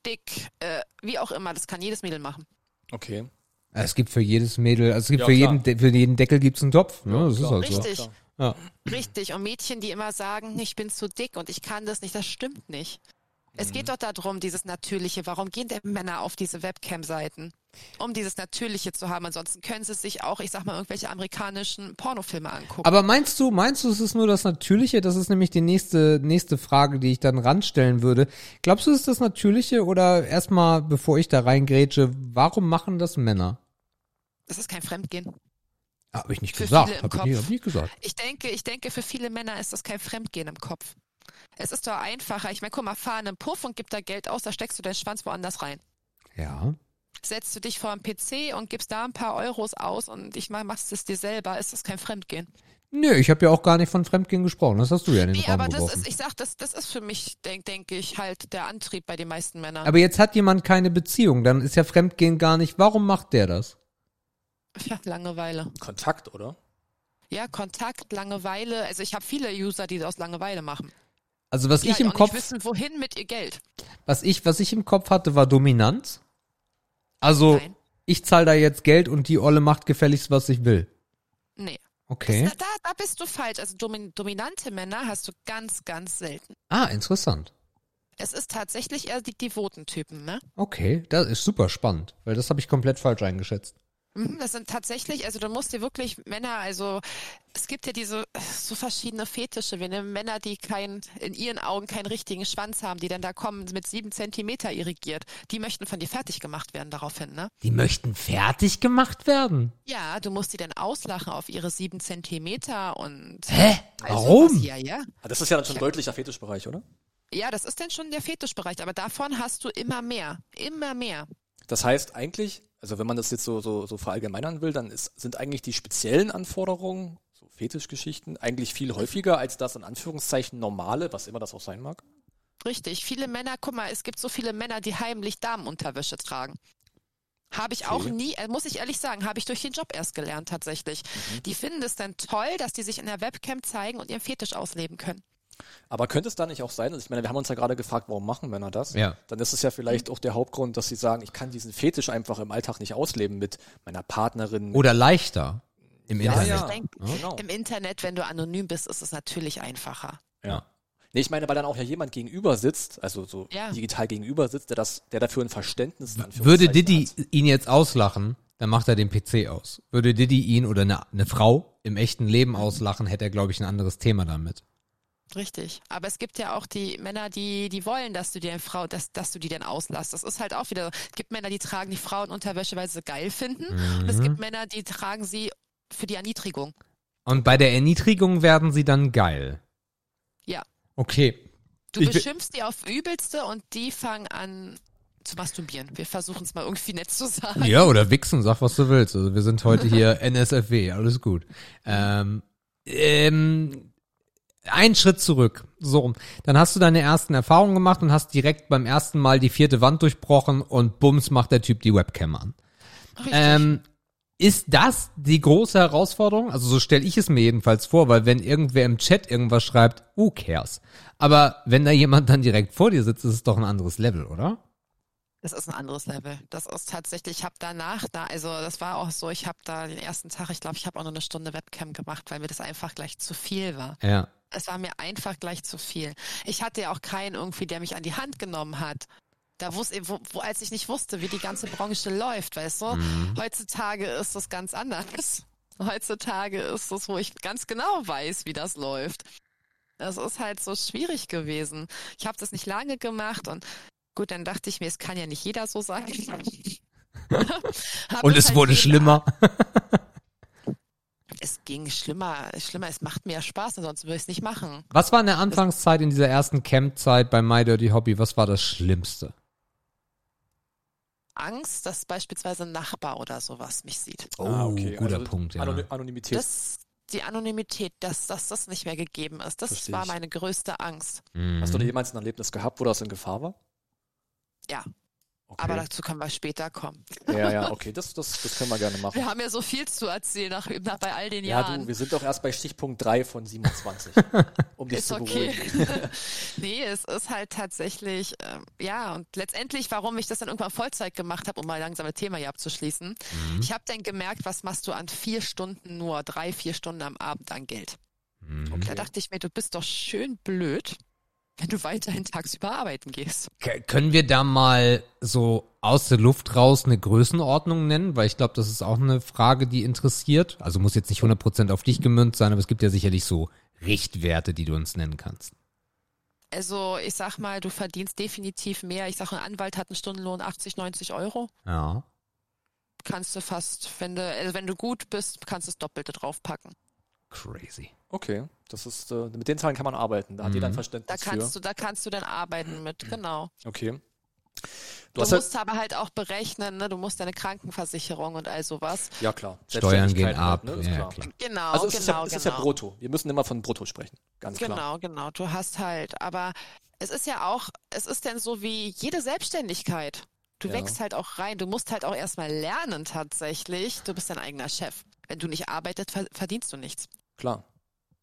dick, äh, wie auch immer, das kann jedes Mädel machen. okay. Es gibt für jedes Mädel, also es gibt Ja, für, klar. jeden, De- für jeden Deckel gibt's einen Topf. Ne? das ist klar. halt so. Richtig. Ja. Richtig. Und Mädchen, die immer sagen, ich bin zu dick und ich kann das nicht, das stimmt nicht. Es Mhm. geht doch darum, dieses Natürliche. Warum gehen denn Männer auf diese Webcam-Seiten? Um dieses Natürliche zu haben. Ansonsten können sie sich auch, ich sag mal, irgendwelche amerikanischen Pornofilme angucken. Aber meinst du, meinst du, es ist nur das Natürliche? Das ist nämlich die nächste, nächste Frage, die ich dann ranstellen würde. Glaubst du, es ist das Natürliche oder erstmal, bevor ich da reingrätsche, warum machen das Männer? das ist kein Fremdgehen. Habe ich nicht Für gesagt. Habe ich, hab ich nicht gesagt. Ich denke, ich denke, für viele Männer ist das kein Fremdgehen im Kopf. Es ist doch einfacher. Ich meine, guck mal, fahr in einen Puff und gib da Geld aus, da steckst du deinen Schwanz woanders rein. Ja. Setzt du dich vor einen PC und gibst da ein paar Euros aus und ich mal machst es dir selber, ist das kein Fremdgehen. Nö, ich habe ja auch gar nicht von Fremdgehen gesprochen. Das hast du ja in den Nee, Raum aber das geworfen. ist, ich sag, das, das ist für mich, denke denk ich, halt der Antrieb bei den meisten Männern. aber jetzt hat jemand keine Beziehung, dann ist ja Fremdgehen gar nicht. Warum macht der das? ja, Langeweile. Kontakt, oder? Ja, Kontakt, Langeweile. Also ich habe viele User, die das aus Langeweile machen. Also was Die ich halt im Kopf, wissen, wohin mit ihr Geld. was ich, was ich im Kopf hatte, war Dominanz. Also Nein. ich zahle da jetzt Geld und die Olle macht gefälligst, was ich will. Nee. Okay. Das, da, da bist du falsch. Also domin, dominante Männer hast du ganz, ganz selten. Ah, interessant. Es ist tatsächlich eher die Devoten-Typen, ne? Okay, das ist super spannend, weil das habe ich komplett falsch eingeschätzt. Mhm, Das sind tatsächlich, also du musst dir wirklich Männer, also es gibt ja diese so verschiedene Fetische, wenn Männer, die kein, in ihren Augen keinen richtigen Schwanz haben, die dann da kommen mit sieben Zentimeter irrigiert, die möchten von dir fertig gemacht werden daraufhin, ne? Die möchten fertig gemacht werden. Ja, du musst die dann auslachen auf ihre sieben Zentimeter und Hä? also Warum? was, ja, ja. Ah, Das ist ja dann schon ein deutlicher Fetischbereich, oder? Ja, das ist dann schon der Fetischbereich, aber davon hast du immer mehr, immer mehr. Das heißt eigentlich, also wenn man das jetzt so, so, so verallgemeinern will, dann ist, sind eigentlich die speziellen Anforderungen, so Fetischgeschichten, eigentlich viel häufiger als das in Anführungszeichen normale, was immer das auch sein mag. Richtig. Viele Männer, guck mal, es gibt so viele Männer, die heimlich Damenunterwäsche tragen. Habe ich auch Okay. nie, äh, muss ich ehrlich sagen, habe ich durch den Job erst gelernt tatsächlich. Mhm. Die finden es dann toll, dass die sich in der Webcam zeigen und ihren Fetisch ausleben können. Aber könnte es da nicht auch sein, also ich meine, wir haben uns ja gerade gefragt, warum machen Männer das? Ja. Dann ist es ja vielleicht auch der Hauptgrund, dass sie sagen, ich kann diesen Fetisch einfach im Alltag nicht ausleben mit meiner Partnerin. Oder leichter im Ja, Internet. ja. Ich denk, Genau. Im Internet, wenn du anonym bist, ist es natürlich einfacher. Ja. Nee, ich meine, weil dann auch ja jemand gegenüber sitzt, also so Ja. digital gegenüber sitzt, der das, der dafür ein Verständnis in Würde Diddy hat. ihn jetzt auslachen, dann macht er den PC aus. Würde Diddy ihn oder eine, eine Frau im echten Leben auslachen, hätte er, glaube ich, ein anderes Thema damit. Richtig. Aber es gibt ja auch die Männer, die, die wollen, dass du dir eine Frau, dass, dass du die denn auslässt. Das ist halt auch wieder, es gibt Männer, die tragen die Frauenunterwäsche, weil sie sie geil finden. Und es gibt Männer, die tragen sie für die Erniedrigung. Und bei der Erniedrigung werden sie dann geil. Ja. Okay. Du Ich beschimpfst die auf übelste und die fangen an zu masturbieren. Wir versuchen es mal irgendwie nett zu sagen. Ja, oder wichsen, sag was du willst. Also wir sind heute hier <laughs> NSFW, alles gut. Ähm, ähm, ein Schritt zurück. So, dann hast du deine ersten Erfahrungen gemacht und hast direkt beim ersten Mal die vierte Wand durchbrochen und bums macht der Typ die Webcam an. Richtig. Ähm, Ist das die große Herausforderung? Also so stelle ich es mir jedenfalls vor, weil wenn irgendwer im Chat irgendwas schreibt, who cares? Aber wenn da jemand dann direkt vor dir sitzt, ist es doch ein anderes Level, oder? Das ist ein anderes Level. Das ist tatsächlich, ich habe danach, da, also das war auch so, ich habe da den ersten Tag, ich glaube, ich habe auch nur eine Stunde Webcam gemacht, weil mir das einfach gleich zu viel war. Ja. Es war mir einfach gleich zu viel. Ich hatte ja auch keinen irgendwie, der mich an die Hand genommen hat. Da wusste, wo, wo, als ich nicht wusste, wie die ganze Branche läuft, weißt du? Mhm. Heutzutage ist das ganz anders. Heutzutage ist es, wo ich ganz genau weiß, wie das läuft. Das ist halt so schwierig gewesen. Ich habe das nicht lange gemacht und gut, dann dachte ich mir, es kann ja nicht jeder so sein. <laughs> <laughs> Und das es halt wurde schlimmer. <laughs> es ging schlimmer, schlimmer, es macht mir Spaß, ansonsten würde ich es nicht machen. Was war in der Anfangszeit, in dieser ersten Camp-Zeit bei My Dirty Hobby, was war das Schlimmste? Angst, dass beispielsweise ein Nachbar oder sowas mich sieht. Oh, guter Punkt, ja. Anony- Anonymität. Das, die Anonymität, dass, dass das nicht mehr gegeben ist, das Versteh war ich. meine größte Angst. Hast du Mhm. jemals ein Erlebnis gehabt, wo das in Gefahr war? Ja, Okay. aber dazu können wir später kommen. ja, ja, okay, das, das, das können wir gerne machen. Wir haben ja so viel zu erzählen nach, nach bei all den Ja, Jahren. du, wir sind doch erst bei Stichpunkt 3 von 27. <laughs> um dich ist zu okay. beruhigen. <laughs> nee, es ist halt tatsächlich, ähm, ja, und letztendlich, warum ich das dann irgendwann Vollzeit gemacht habe, um mal langsam das Thema hier abzuschließen. Mhm. Ich habe dann gemerkt, was machst du an vier Stunden nur, drei, vier Stunden am Abend an Geld. Mhm. Da dachte ich mir, du bist doch schön blöd, wenn du weiterhin tagsüber arbeiten gehst. K- Können wir da mal so aus der Luft raus eine Größenordnung nennen? Weil ich glaube, das ist auch eine Frage, die interessiert. Also muss jetzt nicht 100% auf dich gemünzt sein, aber es gibt ja sicherlich so Richtwerte, die du uns nennen kannst. Also ich sag mal, du verdienst definitiv mehr. Ich sag, ein Anwalt hat einen Stundenlohn 80, 90 Euro. Ja. Kannst du fast, wenn du, also wenn du gut bist, kannst du das Doppelte draufpacken. Crazy. Okay, das ist, äh, mit den Zahlen kann man arbeiten. Da hat Mhm. jeder ein Da Verständnis kannst für. du, da kannst du dann arbeiten mit, genau. Okay. Du, Du, musst aber halt auch berechnen, ne? Du musst deine Krankenversicherung und all sowas. ja klar. Steuern gehen ab. halt, ne, ist ja, klar. klar. Genau, Also es, ist, ja, genau, es ist genau. ja brutto. Wir müssen immer von brutto sprechen. Ganz klar. Genau, genau. Du hast halt, aber es ist ja auch, es ist denn so wie jede Selbstständigkeit. Du Ja. wächst halt auch rein. Du musst halt auch erstmal lernen tatsächlich. Du bist dein eigener Chef. Wenn du nicht arbeitest, ver verdienst du nichts. Klar,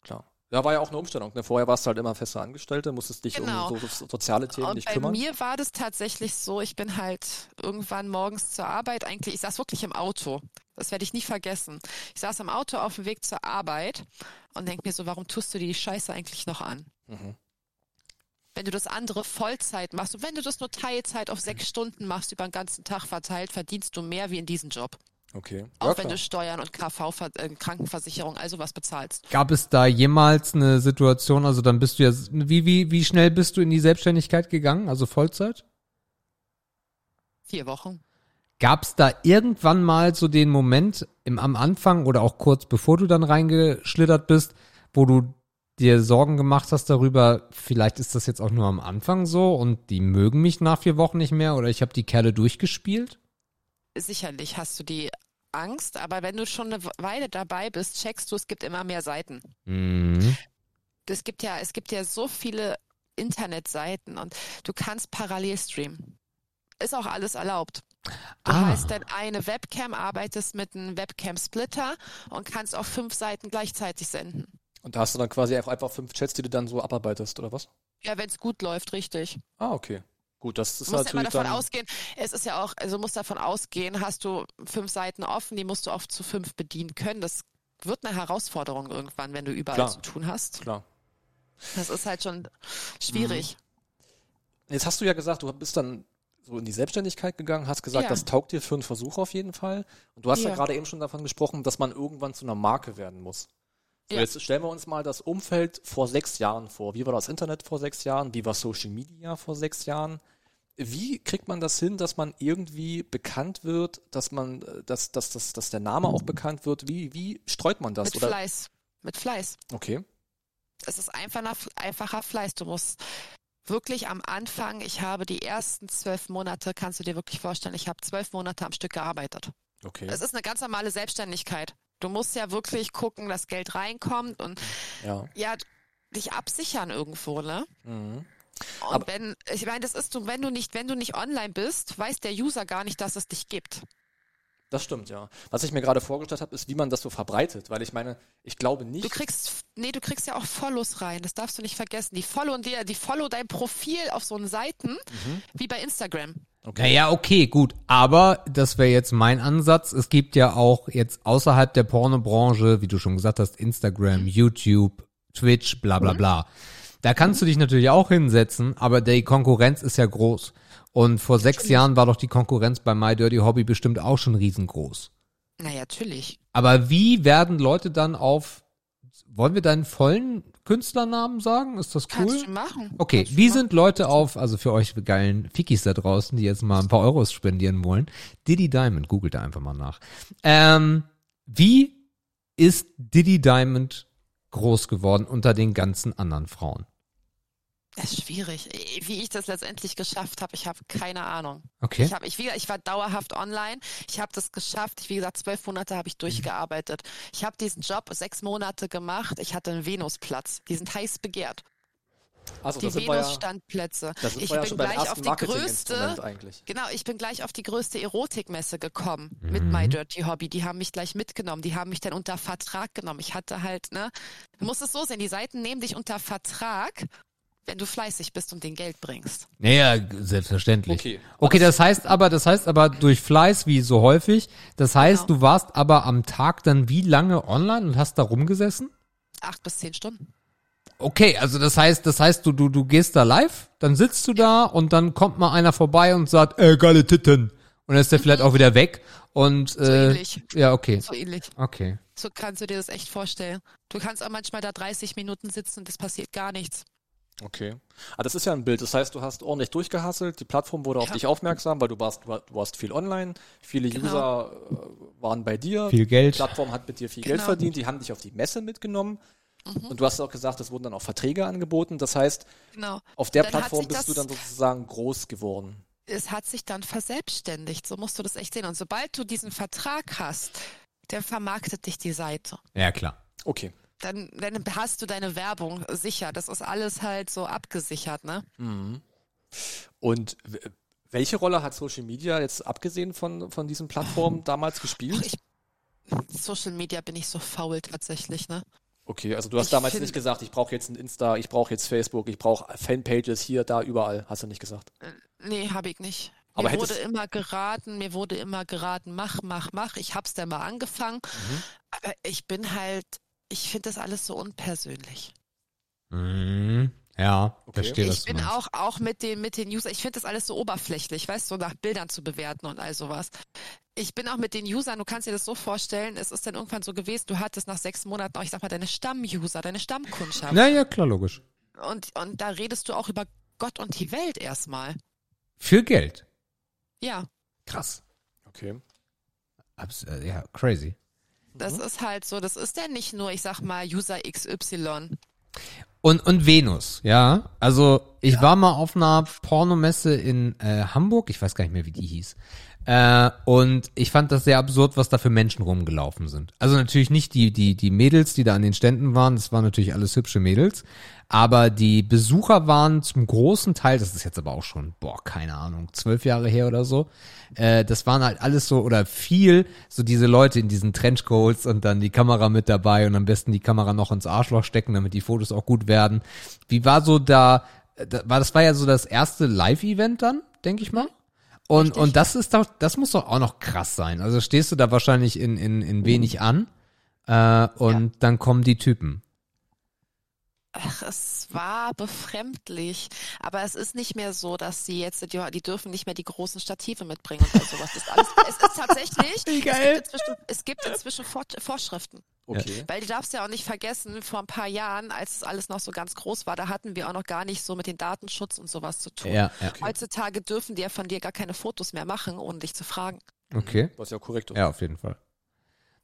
klar. Ja, war ja auch eine Umstellung. Ne? Vorher warst du halt immer fester Angestellte, musstest dich Genau. um so, so soziale Themen Und nicht bei kümmern. mir war das tatsächlich so, ich bin halt irgendwann morgens zur Arbeit, eigentlich, ich saß wirklich im Auto. Das werde ich nie vergessen. Ich saß im Auto auf dem Weg zur Arbeit und denk mir so, warum tust du dir die Scheiße eigentlich noch an? Mhm. Wenn du das andere Vollzeit machst und wenn du das nur Teilzeit auf sechs Stunden machst, über den ganzen Tag verteilt, verdienst du mehr wie in diesem Job. Okay. Auch ja, wenn klar. du Steuern und KV, äh, Krankenversicherung, also was bezahlst. Gab es da jemals eine Situation, also dann bist du ja, wie, wie, wie schnell bist du in die Selbstständigkeit gegangen, also Vollzeit? Vier Wochen. Gab es da irgendwann mal so den Moment im, am Anfang oder auch kurz bevor du dann reingeschlittert bist, wo du dir Sorgen gemacht hast darüber, vielleicht ist das jetzt auch nur am Anfang so und die mögen mich nach vier Wochen nicht mehr oder ich habe die Kerle durchgespielt? Sicherlich hast du die Angst, aber wenn du schon eine Weile dabei bist, checkst du, es gibt immer mehr Seiten. Mhm. Es gibt ja, es gibt ja so viele Internetseiten und du kannst parallel streamen. Ist auch alles erlaubt. Du Ah. heißt dann eine Webcam, arbeitest mit einem Webcam-Splitter und kannst auf fünf Seiten gleichzeitig senden. Und da hast du dann quasi einfach fünf Chats, die du dann so abarbeitest, oder was? Ja, wenn es gut läuft, richtig. Ah, okay. Gut, das ist Du musst ja immer natürlich davon ausgehen, es ist ja auch, also du musst davon ausgehen, hast du fünf Seiten offen, die musst du oft zu fünf bedienen können. Das wird eine Herausforderung irgendwann, wenn du überall Klar. zu tun hast. Klar. Das ist halt schon schwierig. Jetzt hast du ja gesagt, du bist dann so in die Selbstständigkeit gegangen, hast gesagt, Ja. das taugt dir für einen Versuch auf jeden Fall. Und du hast ja, Ja. gerade eben schon davon gesprochen, dass man irgendwann zu einer Marke werden muss. So, Ja. Jetzt stellen wir uns mal das Umfeld vor sechs Jahren vor. Wie war das Internet vor sechs Jahren? Wie war Social Media vor sechs Jahren? Wie kriegt man das hin, dass man irgendwie bekannt wird, dass man, äh, dass, dass, dass, dass der Name auch bekannt wird? Wie, wie streut man das? Mit Fleiß. Mit Fleiß. Okay. Es ist einfacher, einfacher Fleiß. Du musst wirklich am Anfang, ich habe die ersten zwölf Monate, kannst du dir wirklich vorstellen, ich habe zwölf Monate am Stück gearbeitet. Okay. Es ist eine ganz normale Selbstständigkeit. Du musst ja wirklich gucken, dass Geld reinkommt und ja. ja, dich absichern irgendwo, ne? Mhm. Und Aber- wenn, ich meine, das ist so, wenn du nicht, wenn du nicht online bist, weiß der User gar nicht, dass es dich gibt. Das stimmt, ja. Was ich mir gerade vorgestellt habe, ist, wie man das so verbreitet, weil ich meine, ich glaube nicht. Du kriegst, nee, du kriegst ja auch Follows rein, das darfst du nicht vergessen. Die followen dir, die follow dein Profil auf so einen Seiten, Mhm. wie bei Instagram. Naja, okay, gut. Aber das wäre jetzt mein Ansatz. Es gibt ja auch jetzt außerhalb der Pornobranche, wie du schon gesagt hast, Instagram, YouTube, Twitch, bla bla bla. Da kannst du dich natürlich auch hinsetzen, aber die Konkurrenz ist ja groß. Und vor sechs Jahren war doch die Konkurrenz bei My Dirty Hobby bestimmt auch schon riesengroß. Naja, natürlich. Aber wie werden Leute dann auf, wollen wir deinen vollen Künstlernamen sagen? Ist das cool? Kannst du machen. Okay, Kannst wie machen. sind Leute auf, also für euch geilen Fikis da draußen, die jetzt mal ein paar Euros spendieren wollen? Diddy Diamond, googelt da einfach mal nach. Ähm, wie ist Diddy Diamond groß geworden unter den ganzen anderen Frauen? Das ist schwierig. Wie ich das letztendlich geschafft habe, ich habe keine Ahnung. Okay. Ich, hab, ich, wie, ich war dauerhaft online. Ich habe das geschafft. Ich, wie gesagt, zwölf Monate habe ich durchgearbeitet. Ich habe diesen Job sechs Monate gemacht. Ich hatte einen Venusplatz. Die sind heiß begehrt. Also, Die Venus-Standplätze. Ich bin gleich auf die größte, eigentlich. genau, ich bin gleich auf die größte Erotikmesse gekommen mit Mhm. My Dirty Hobby. Die haben mich gleich mitgenommen. Die haben mich dann unter Vertrag genommen. Ich hatte halt, ne, du musst es so sehen, die Seiten nehmen dich unter Vertrag, wenn du fleißig bist und den Geld bringst. Naja, selbstverständlich. Okay. Okay, das heißt aber, das heißt aber durch Fleiß, wie so häufig, das heißt, Genau. du warst aber am Tag dann wie lange online und hast da rumgesessen? Acht bis zehn Stunden. Okay, also das heißt, das heißt, du, du, du gehst da live, dann sitzt du da und dann kommt mal einer vorbei und sagt, äh, geile Titten. Und dann ist der vielleicht auch wieder weg und äh, ähnlich. ja, okay. So ähnlich. Okay. So kannst du dir das echt vorstellen. Du kannst auch manchmal da 30 Minuten sitzen und es passiert gar nichts. Okay. Ah, das ist ja ein Bild. Das heißt, du hast ordentlich durchgehasselt. Die Plattform wurde auf Ja. dich aufmerksam, weil du warst, du war- du warst viel online. Viele Genau. User äh, waren bei dir. Viel Geld. Die Plattform hat mit dir viel Genau. Geld verdient. Die haben dich auf die Messe mitgenommen. Mhm. Und du hast auch gesagt, es wurden dann auch Verträge angeboten. Das heißt, Genau. auf der Dann Plattform bist du dann sozusagen groß geworden. es hat sich dann verselbstständigt. So musst du das echt sehen. Und sobald du diesen Vertrag hast, dann vermarktet dich die Seite. Ja, klar. Okay. Dann, dann hast du deine Werbung sicher. Das ist alles halt so abgesichert, ne? Und w- welche Rolle hat Social Media jetzt abgesehen von, von diesen Plattformen damals gespielt? Ich, Social Media bin ich so faul tatsächlich, ne? Okay, also du hast Ich damals nicht gesagt, ich brauche jetzt ein Insta, ich brauche jetzt Facebook, ich brauche Fanpages hier, da, überall. Hast du nicht gesagt. Nee, habe ich nicht. Aber mir wurde immer geraten, mir wurde immer geraten, mach, mach, mach. Ich hab's dann mal angefangen. Mhm. Aber ich bin halt, ich finde das alles so unpersönlich. Mhm. Ja, Okay. verstehe, was ich bin auch, auch mit den, mit den User, ich finde das alles so oberflächlich, weißt du, so nach Bildern zu bewerten und all sowas. Ich bin auch mit den Usern, du kannst dir das so vorstellen, es ist dann irgendwann so gewesen, du hattest nach sechs Monaten auch, ich sag mal, deine Stammuser, deine Stammkundschaft. Na ja, klar, logisch. Und, und da redest du auch über Gott und die Welt erstmal. Für Geld. Ja, Krass. Okay. Abs äh, ja, crazy. das ist halt so, das ist ja nicht nur, ich sag mal, User XY. Und, und Venus, ja. Also ich war mal auf einer Pornomesse in äh, Hamburg, ich weiß gar nicht mehr, wie die hieß. Äh, und ich fand das sehr absurd, was da für Menschen rumgelaufen sind. Also natürlich nicht die, die, die Mädels, die da an den Ständen waren, das waren natürlich alles hübsche Mädels. Aber die Besucher waren zum großen Teil, das ist jetzt aber auch schon, boah, keine Ahnung, zwölf Jahre her oder so. Äh, das waren halt alles so, oder viel, so diese Leute in diesen Trenchcoats und dann die Kamera mit dabei und am besten die Kamera noch ins Arschloch stecken, damit die Fotos auch gut werden. Wie war so da, da war, das war ja so das erste Live-Event dann, denke ich mal. Und, und das ist doch, das muss doch auch noch krass sein. Also stehst du da wahrscheinlich in, in, in wenig an äh, und dann kommen die Typen. Ach, es war befremdlich. Aber es ist nicht mehr so, dass sie jetzt, die, die dürfen nicht mehr die großen Stative mitbringen und all sowas. Das ist alles, es ist tatsächlich, Es, gibt inzwischen, es gibt inzwischen Vor Vorschriften. Okay. Weil du darfst ja auch nicht vergessen, vor ein paar Jahren, als es alles noch so ganz groß war, da hatten wir auch noch gar nicht so mit dem Datenschutz und sowas zu tun. Ja, ja. Heutzutage dürfen die ja von dir gar keine Fotos mehr machen, ohne dich zu fragen. Okay. Was ja korrekt ist. Ja, auf jeden Fall.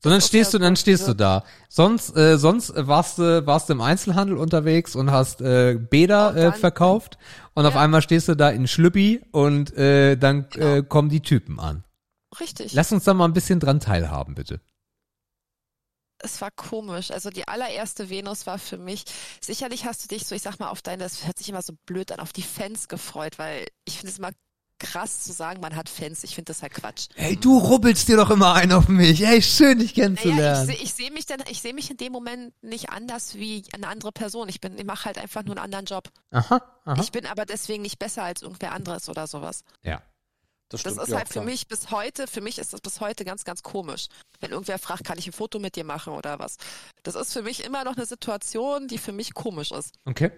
So, dann stehst du, dann so stehst du da. Sonst, äh, sonst warst du, warst du im Einzelhandel unterwegs und hast äh, Bäder äh, verkauft und auf Ja. einmal stehst du da in Schlüppi und äh, dann äh, Genau. kommen die Typen an. Richtig. Lass uns da mal ein bisschen dran teilhaben, bitte. Es war komisch. Also die allererste Venus war für mich, sicherlich hast du dich so, ich sag mal, auf deine, das hört sich immer so blöd an, auf die Fans gefreut, weil ich finde es immer krass zu sagen, man hat Fans. Ich finde das halt Quatsch. Ey, du rubbelst dir doch immer ein auf mich. Ey, schön, dich Naja, kennenzulernen. ich, seh- ich sehe mich dann, ich sehe mich in dem Moment nicht anders wie eine andere Person. Ich bin, ich mache halt einfach nur einen anderen Job. aha, aha. Ich bin aber deswegen nicht besser als irgendwer anderes oder sowas. ja. Das Das stimmt. ist ja, halt für klar. mich bis heute, für mich ist das bis heute ganz, ganz komisch. Wenn irgendwer fragt, kann ich ein Foto mit dir machen oder was? Das ist für mich immer noch eine Situation, die für mich komisch ist. Okay.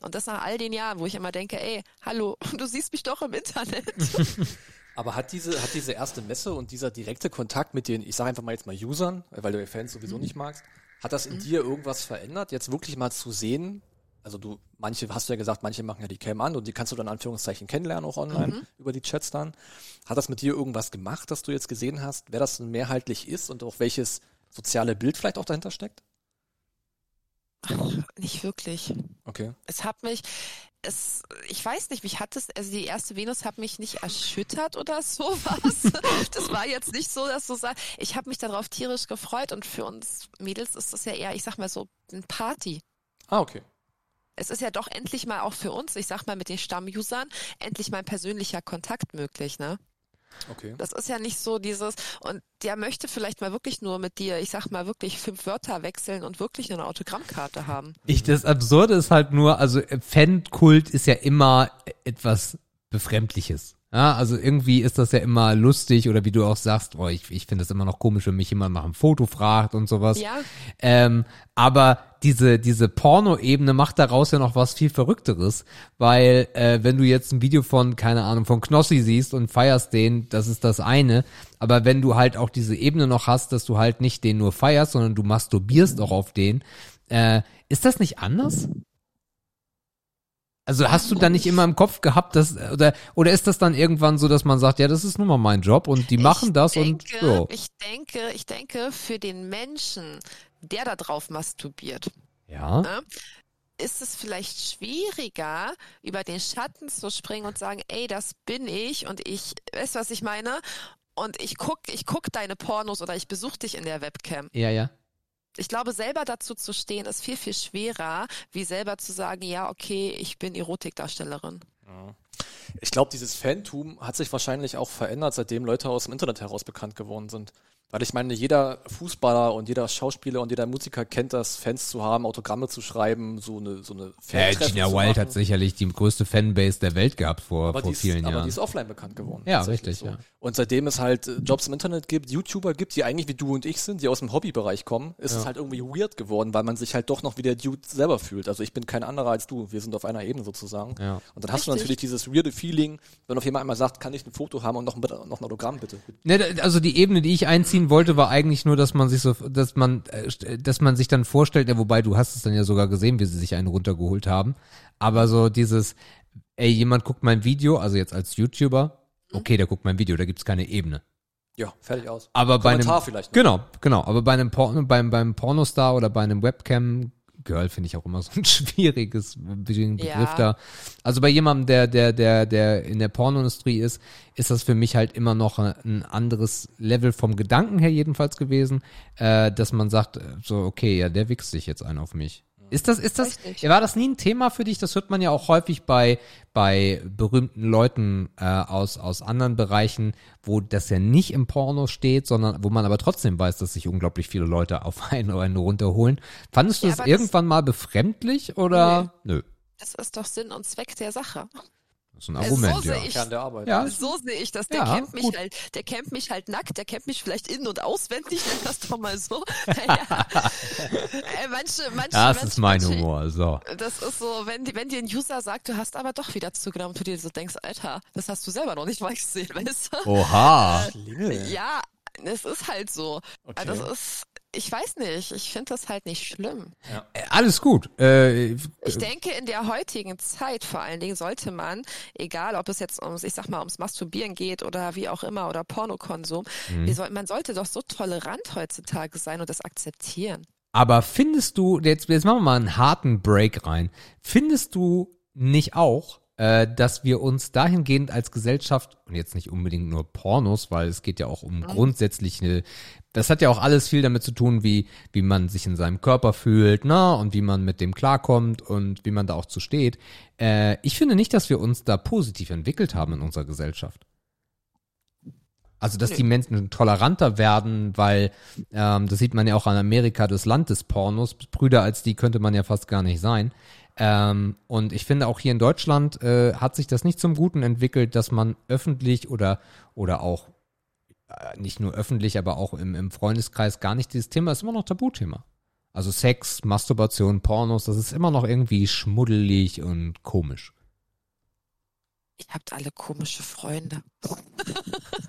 Und das nach all den Jahren, wo ich immer denke, ey, hallo, <laughs> du siehst mich doch im Internet. <laughs> Aber hat diese, hat diese erste Messe und dieser direkte Kontakt mit den, ich sage einfach mal jetzt mal Usern, weil du Fans sowieso Mhm. nicht magst, hat das in dir irgendwas verändert, jetzt wirklich mal zu sehen? Also du, manche, hast du ja gesagt, manche machen ja die Cam an und die kannst du dann in Anführungszeichen kennenlernen, auch online, Mhm. über die Chats dann. Hat das mit dir irgendwas gemacht, dass du jetzt gesehen hast, wer das mehrheitlich ist und auch welches soziale Bild vielleicht auch dahinter steckt? nicht wirklich. Okay. Es hat mich, es, ich weiß nicht, mich hat es, also die erste Venus hat mich nicht erschüttert oder <laughs> sowas. Das war jetzt nicht so, dass du sagst, ich habe mich darauf tierisch gefreut und für uns Mädels ist das ja eher, ich sag mal so, ein Party. Ah, okay. Es ist ja doch endlich mal auch für uns, ich sag mal mit den Stammusern, endlich mal ein persönlicher Kontakt möglich, ne? Okay. Das ist ja nicht so dieses, und der möchte vielleicht mal wirklich nur mit dir, ich sag mal wirklich fünf Wörter wechseln und wirklich eine Autogrammkarte haben. Ich, das Absurde ist halt nur, also äh, Fankult ist ja immer etwas Befremdliches. Ja, also irgendwie ist das ja immer lustig oder wie du auch sagst, oh, ich, ich finde es immer noch komisch, wenn mich jemand nach einem Foto fragt und sowas. Ja. Ähm, aber diese, diese Porno-Ebene macht daraus ja noch was viel Verrückteres, weil äh, wenn du jetzt ein Video von, keine Ahnung, von Knossi siehst und feierst den, das ist das eine, aber wenn du halt auch diese Ebene noch hast, dass du halt nicht den nur feierst, sondern du masturbierst auch auf den, äh, ist das nicht anders? Also hast du dann nicht immer im Kopf gehabt, dass oder oder ist das dann irgendwann so, dass man sagt, ja, das ist nun mal mein Job und die machen ich das denke, und ja. Ich denke, ich denke, für den Menschen, der da drauf masturbiert, Ja. ne, ist es vielleicht schwieriger, über den Schatten zu springen und sagen, ey, das bin ich und ich, weißt du, was ich meine? Und ich guck, ich guck deine Pornos oder ich besuche dich in der Webcam. Ja, ja. Ich glaube, selber dazu zu stehen, ist viel, viel schwerer, wie selber zu sagen, ja, okay, ich bin Erotikdarstellerin. Ich glaube, dieses Fantum hat sich wahrscheinlich auch verändert, seitdem Leute aus dem Internet heraus bekannt geworden sind. Weil ich meine, jeder Fußballer und jeder Schauspieler und jeder Musiker kennt das, Fans zu haben, Autogramme zu schreiben, so eine, so eine Ja, Fantreffen Gina Wild hat sicherlich die größte Fanbase der Welt gehabt vor, aber vor ist, vielen aber Jahren. die ist offline bekannt geworden. Ja, richtig, ja. Und seitdem es halt äh, Jobs im Internet gibt, YouTuber gibt, die eigentlich wie du und ich sind, die aus dem Hobbybereich kommen, ist es halt irgendwie weird geworden, weil man sich halt doch noch wie der Dude selber fühlt. Also ich bin kein anderer als du. Wir sind auf einer Ebene sozusagen. Ja. Und dann hast du Richtig. natürlich dieses weirde Feeling, wenn auf jemand einmal sagt, kann ich ein Foto haben und noch ein, noch ein Autogramm bitte. Ne, also die Ebene, die ich einziehen wollte, war eigentlich nur, dass man sich so, dass man, äh, dass man sich dann vorstellt, ja, wobei du hast es dann ja sogar gesehen, wie sie sich einen runtergeholt haben. Aber so dieses, ey, jemand guckt mein Video, also jetzt als YouTuber, okay, der guckt mein Video, da gibt's keine Ebene. Ja, fertig aus. Aber bei einem, Kommentar vielleicht noch. genau, genau, aber bei einem Porno, beim, beim Pornostar oder bei einem Webcam Girl finde ich auch immer so ein <laughs> schwieriges Begriff Ja. da. Also bei jemandem, der, der, der, der in der Pornoindustrie ist, ist das für mich halt immer noch ein anderes Level vom Gedanken her jedenfalls gewesen, äh, dass man sagt, äh, so, okay, ja, der wichst sich jetzt ein auf mich. Ist das, ist das, Richtig. war das nie ein Thema für dich? Das hört man ja auch häufig bei, bei berühmten Leuten äh, aus, aus anderen Bereichen, wo das ja nicht im Porno steht, sondern wo man aber trotzdem weiß, dass sich unglaublich viele Leute <laughs> auf einen oder einen runterholen. Fandest du Ja, das aber das- irgendwann mal befremdlich oder? Nö. Das ist doch Sinn und Zweck der Sache. Das ist ein Also Argument, so ja. sehe ich- Kern der Arbeit. Ja, So sehe ich das. Der Ja, kennt mich gut. halt, der kennt mich halt nackt, der kennt mich vielleicht in- und auswendig, <laughs> nenn das doch mal so. <laughs> Naja. äh, manche, manche, Das manche, ist mein manche, Humor, so. Das ist so, wenn, wenn dir ein User sagt, du hast aber doch wieder zugenommen, du dir so denkst, Alter, das hast du selber noch nicht mal gesehen, weißt du? Oha. Klingel. Ja, es ist halt so. Okay. Das ist, ich weiß nicht, ich finde das halt nicht schlimm. Äh, Alles gut. Äh, Ich denke, in der heutigen Zeit vor allen Dingen sollte man, egal ob es jetzt ums, ich sag mal, ums Masturbieren geht oder wie auch immer oder Pornokonsum, Mhm. soll, man sollte doch so tolerant heutzutage sein und das akzeptieren. Aber findest du, jetzt, jetzt machen wir mal einen harten Break rein. Findest du nicht auch, äh, dass wir uns dahingehend als Gesellschaft, und jetzt nicht unbedingt nur Pornos, weil es geht ja auch um grundsätzliche, das hat ja auch alles viel damit zu tun, wie, wie man sich in seinem Körper fühlt, ne, und wie man mit dem klarkommt und wie man da auch zu steht. Äh, ich finde nicht, dass wir uns da positiv entwickelt haben in unserer Gesellschaft. Also, dass die Menschen toleranter werden, weil ähm, das sieht man ja auch an Amerika, das Land des Pornos. Brüder als die könnte man ja fast gar nicht sein. Ähm, und ich finde auch hier in Deutschland äh, hat sich das nicht zum Guten entwickelt, dass man öffentlich oder oder auch nicht nur öffentlich, aber auch im, im Freundeskreis gar nicht dieses Thema ist immer noch Tabuthema. Also Sex, Masturbation, Pornos, das ist immer noch irgendwie schmuddelig und komisch. Ihr habt alle komische Freunde. <laughs>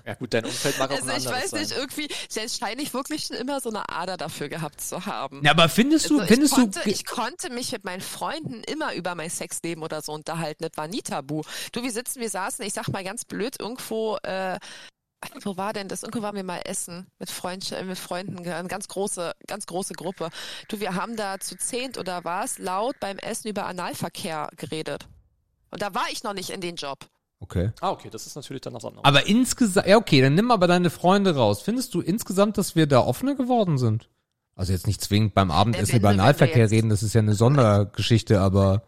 Ja gut, dein Umfeld mag auch Also ein ich weiß sein. nicht, irgendwie, jetzt scheine ich wirklich schon immer so eine Ader dafür gehabt zu haben. Ja, aber findest du, Also findest ich, konnte, du, ich konnte mich mit meinen Freunden immer über mein Sexleben oder so unterhalten. Das war nie tabu. Du, wir sitzen, wir saßen, ich sag mal ganz blöd, irgendwo, äh, wo war denn das? Irgendwo waren wir mal essen mit, Freund, mit Freunden, eine ganz große, ganz große Gruppe. Du, wir haben da zu zehnt oder was laut beim Essen über Analverkehr geredet. Und da war ich noch nicht in den Job. okay. Ah, okay, das ist natürlich dann was anderes. Aber insgesamt, ja okay, dann nimm aber deine Freunde raus. Findest du insgesamt, dass wir da offener geworden sind? Also jetzt nicht zwingend beim Abendessen wenn über Analverkehr reden, das ist ja eine Sondergeschichte, aber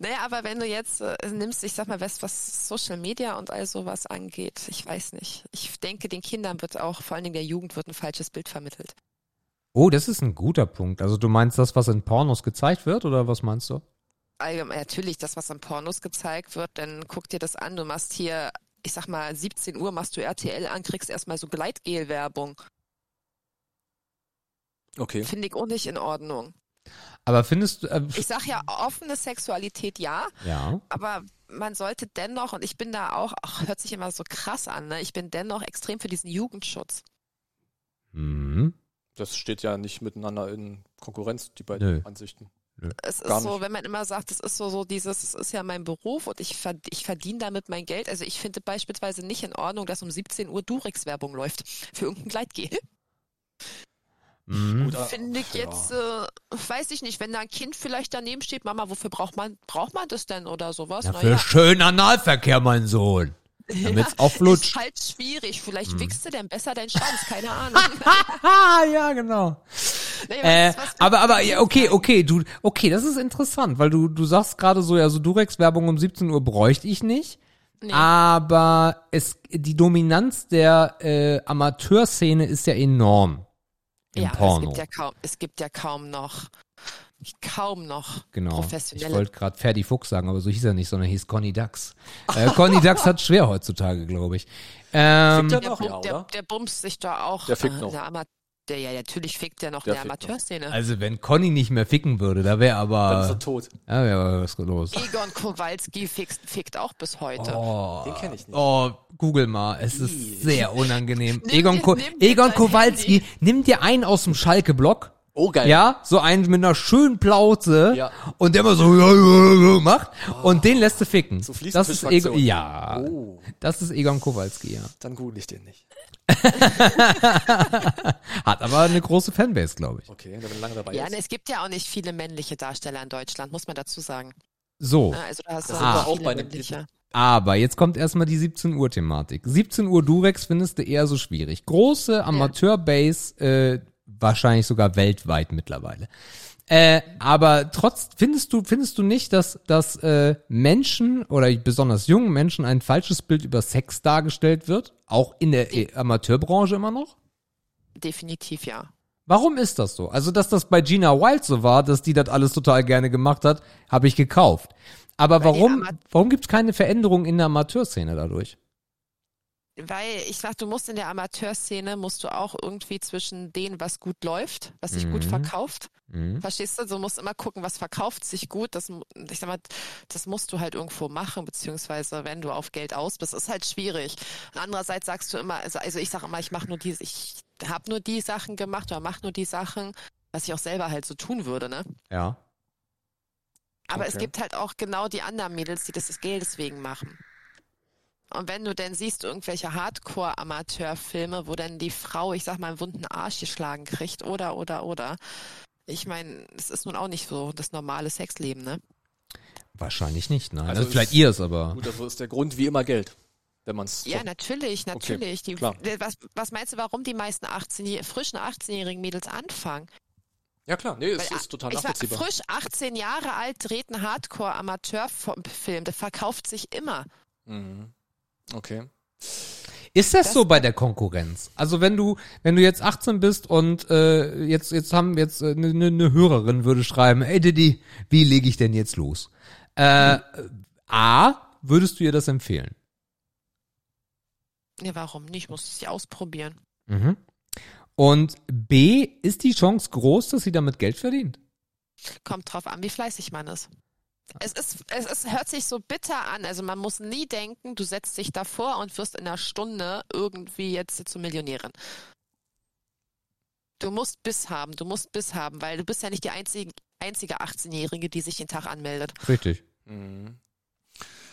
Naja, aber wenn du jetzt äh, nimmst, ich sag mal, was, was Social Media und all sowas angeht, ich weiß nicht. Ich denke, den Kindern wird auch, vor allen Dingen der Jugend, wird ein falsches Bild vermittelt. oh, das ist ein guter Punkt. Also du meinst das, was in Pornos gezeigt wird, oder was meinst du? Allgemein, natürlich, das, was in Pornos gezeigt wird, dann guck dir das an. Du machst hier, ich sag mal, 17 Uhr machst du RTL an, kriegst erstmal so Gleitgel-Werbung. okay. Finde ich auch nicht in Ordnung. Aber findest du, äh, Ich sag ja, offene Sexualität ja, ja, aber man sollte dennoch, und ich bin da auch, ach, hört sich immer so krass an, ne? ich bin dennoch extrem für diesen Jugendschutz. mhm. Das steht ja nicht miteinander in Konkurrenz, die beiden Nö. Ansichten. Es Gar ist so, nicht. wenn man immer sagt, es ist so, so dieses, es ist ja mein Beruf und ich, verd ich verdiene damit mein Geld. Also ich finde beispielsweise nicht in Ordnung, dass um 17 Uhr Durex-Werbung läuft für irgendein Gleitgel. Mhm. Finde ich ja. jetzt, äh, weiß ich nicht, wenn da ein Kind vielleicht daneben steht, Mama, wofür braucht man, braucht man das denn oder sowas? Ja, Na für schönen Analverkehr, mein Sohn. Damit's auch flutscht. Ist halt schwierig. Vielleicht Hm. wichst du denn besser deinen Schwanz, keine <laughs> Ahnung. Ah, <laughs> ja, genau. Nee, Äh, aber, aber, ja, okay, okay, du, okay, das ist interessant, weil du, du sagst gerade so, ja, so Durex-Werbung um 17 Uhr bräuchte ich nicht. Nee. Aber es, die Dominanz der äh, Amateurszene ist ja enorm im ja, Porno. Es gibt ja kaum, es gibt ja kaum noch, kaum noch genau. Ich professionelle wollte gerade Ferdi Fuchs sagen, aber so hieß er nicht, sondern hieß Conny Dax. Äh, Conny Dax hat schwer heutzutage, glaube ich. Ähm, er Der, der, oder? der bumst sich da auch. Der fickt äh, noch. Der der, ja, natürlich fickt der noch Der der. Amateurszene. also wenn Conny nicht mehr ficken würde, da wäre Dann ist aber, er tot. ja, wäre was los. Egon Kowalski fickt, fickt auch bis heute. Oh, Den kenn ich nicht. Oh, google mal, es ist sehr unangenehm. Nimm Egon, dir- Ko nimm Egon Kowalski, Handy. nimm dir einen aus dem Schalke-Block. Oh, geil. Ja, so einen mit einer schönen Plauze Ja. und der immer so ja, ja, ja, macht und den lässt du ficken. So das ist Egon, ja, Oh, das ist Egon Kowalski, ja. dann google ich den nicht. <laughs> Hat aber eine große Fanbase, glaube ich. Okay, der bin lange dabei. Ja, jetzt. ne, es gibt ja auch nicht viele männliche Darsteller in Deutschland, muss man dazu sagen. So, Ja, Also da hast du Das auch bei männliche. aber jetzt kommt erstmal die 17 Uhr Thematik. 17 Uhr Durex findest du eher so schwierig. Große Amateurbase, äh, wahrscheinlich sogar weltweit mittlerweile. Äh, aber trotz findest du findest du nicht, dass dass äh, Menschen oder besonders jungen Menschen ein falsches Bild über Sex dargestellt wird, auch in der äh, Amateurbranche immer noch? Definitiv ja. Warum ist das so? Also, dass das bei Gina Wild so war, dass die das alles total gerne gemacht hat, habe ich gekauft. Aber Weil warum, warum gibt's keine Veränderung in der Amateurszene dadurch? Weil ich sag, du musst in der Amateurszene, musst du auch irgendwie zwischen denen, was gut läuft, was sich gut Mhm. verkauft. Mhm. Verstehst du? Du musst immer gucken, was verkauft sich gut. Das, ich sag mal, das musst du halt irgendwo machen, beziehungsweise wenn du auf Geld aus bist, ist halt schwierig. Andererseits sagst du immer, also, also ich sag immer, ich mache nur die, ich habe nur die Sachen gemacht oder mache nur die Sachen, was ich auch selber halt so tun würde, ne? Ja. Aber es Okay. gibt halt auch genau die anderen Mädels, die das des Geldes wegen machen. Und wenn du denn siehst, irgendwelche Hardcore-Amateurfilme, wo dann die Frau, ich sag mal, einen wunden Arsch geschlagen kriegt, oder, oder, oder. Ich meine, es ist nun auch nicht so das normale Sexleben, ne? Wahrscheinlich nicht, nein. Also Also, vielleicht ist- ihr es, aber. Gut, also ist der Grund wie immer Geld, wenn man es. Ja, natürlich, natürlich. die, klar. was, was meinst du, warum die meisten 18, frischen 18-jährigen Mädels anfangen? ja klar, nee, es Weil, ist total ich war nachvollziehbar. frisch 18 Jahre alt, dreht ein Hardcore-Amateurfilm, der verkauft sich immer. Mhm. Okay. Ist das, Das- so bei der Konkurrenz? Also wenn du, wenn du jetzt 18 bist und äh, jetzt, jetzt haben jetzt eine äh, ne, ne Hörerin würde schreiben, ey Diddy, wie lege ich denn jetzt los? Äh, A, würdest du ihr das empfehlen? Ja, warum nicht? Muss es ja ausprobieren. Mhm. Und B, ist die Chance groß, dass sie damit Geld verdient? Kommt drauf an, wie fleißig man ist. Es ist, es ist, hört sich so bitter an. Also man muss nie denken, du setzt dich davor und wirst in einer Stunde irgendwie jetzt zur Millionärin. Du musst Biss haben, du musst Biss haben, weil du bist ja nicht die einzige, einzige 18-Jährige, die sich jeden Tag anmeldet. Richtig. Mhm.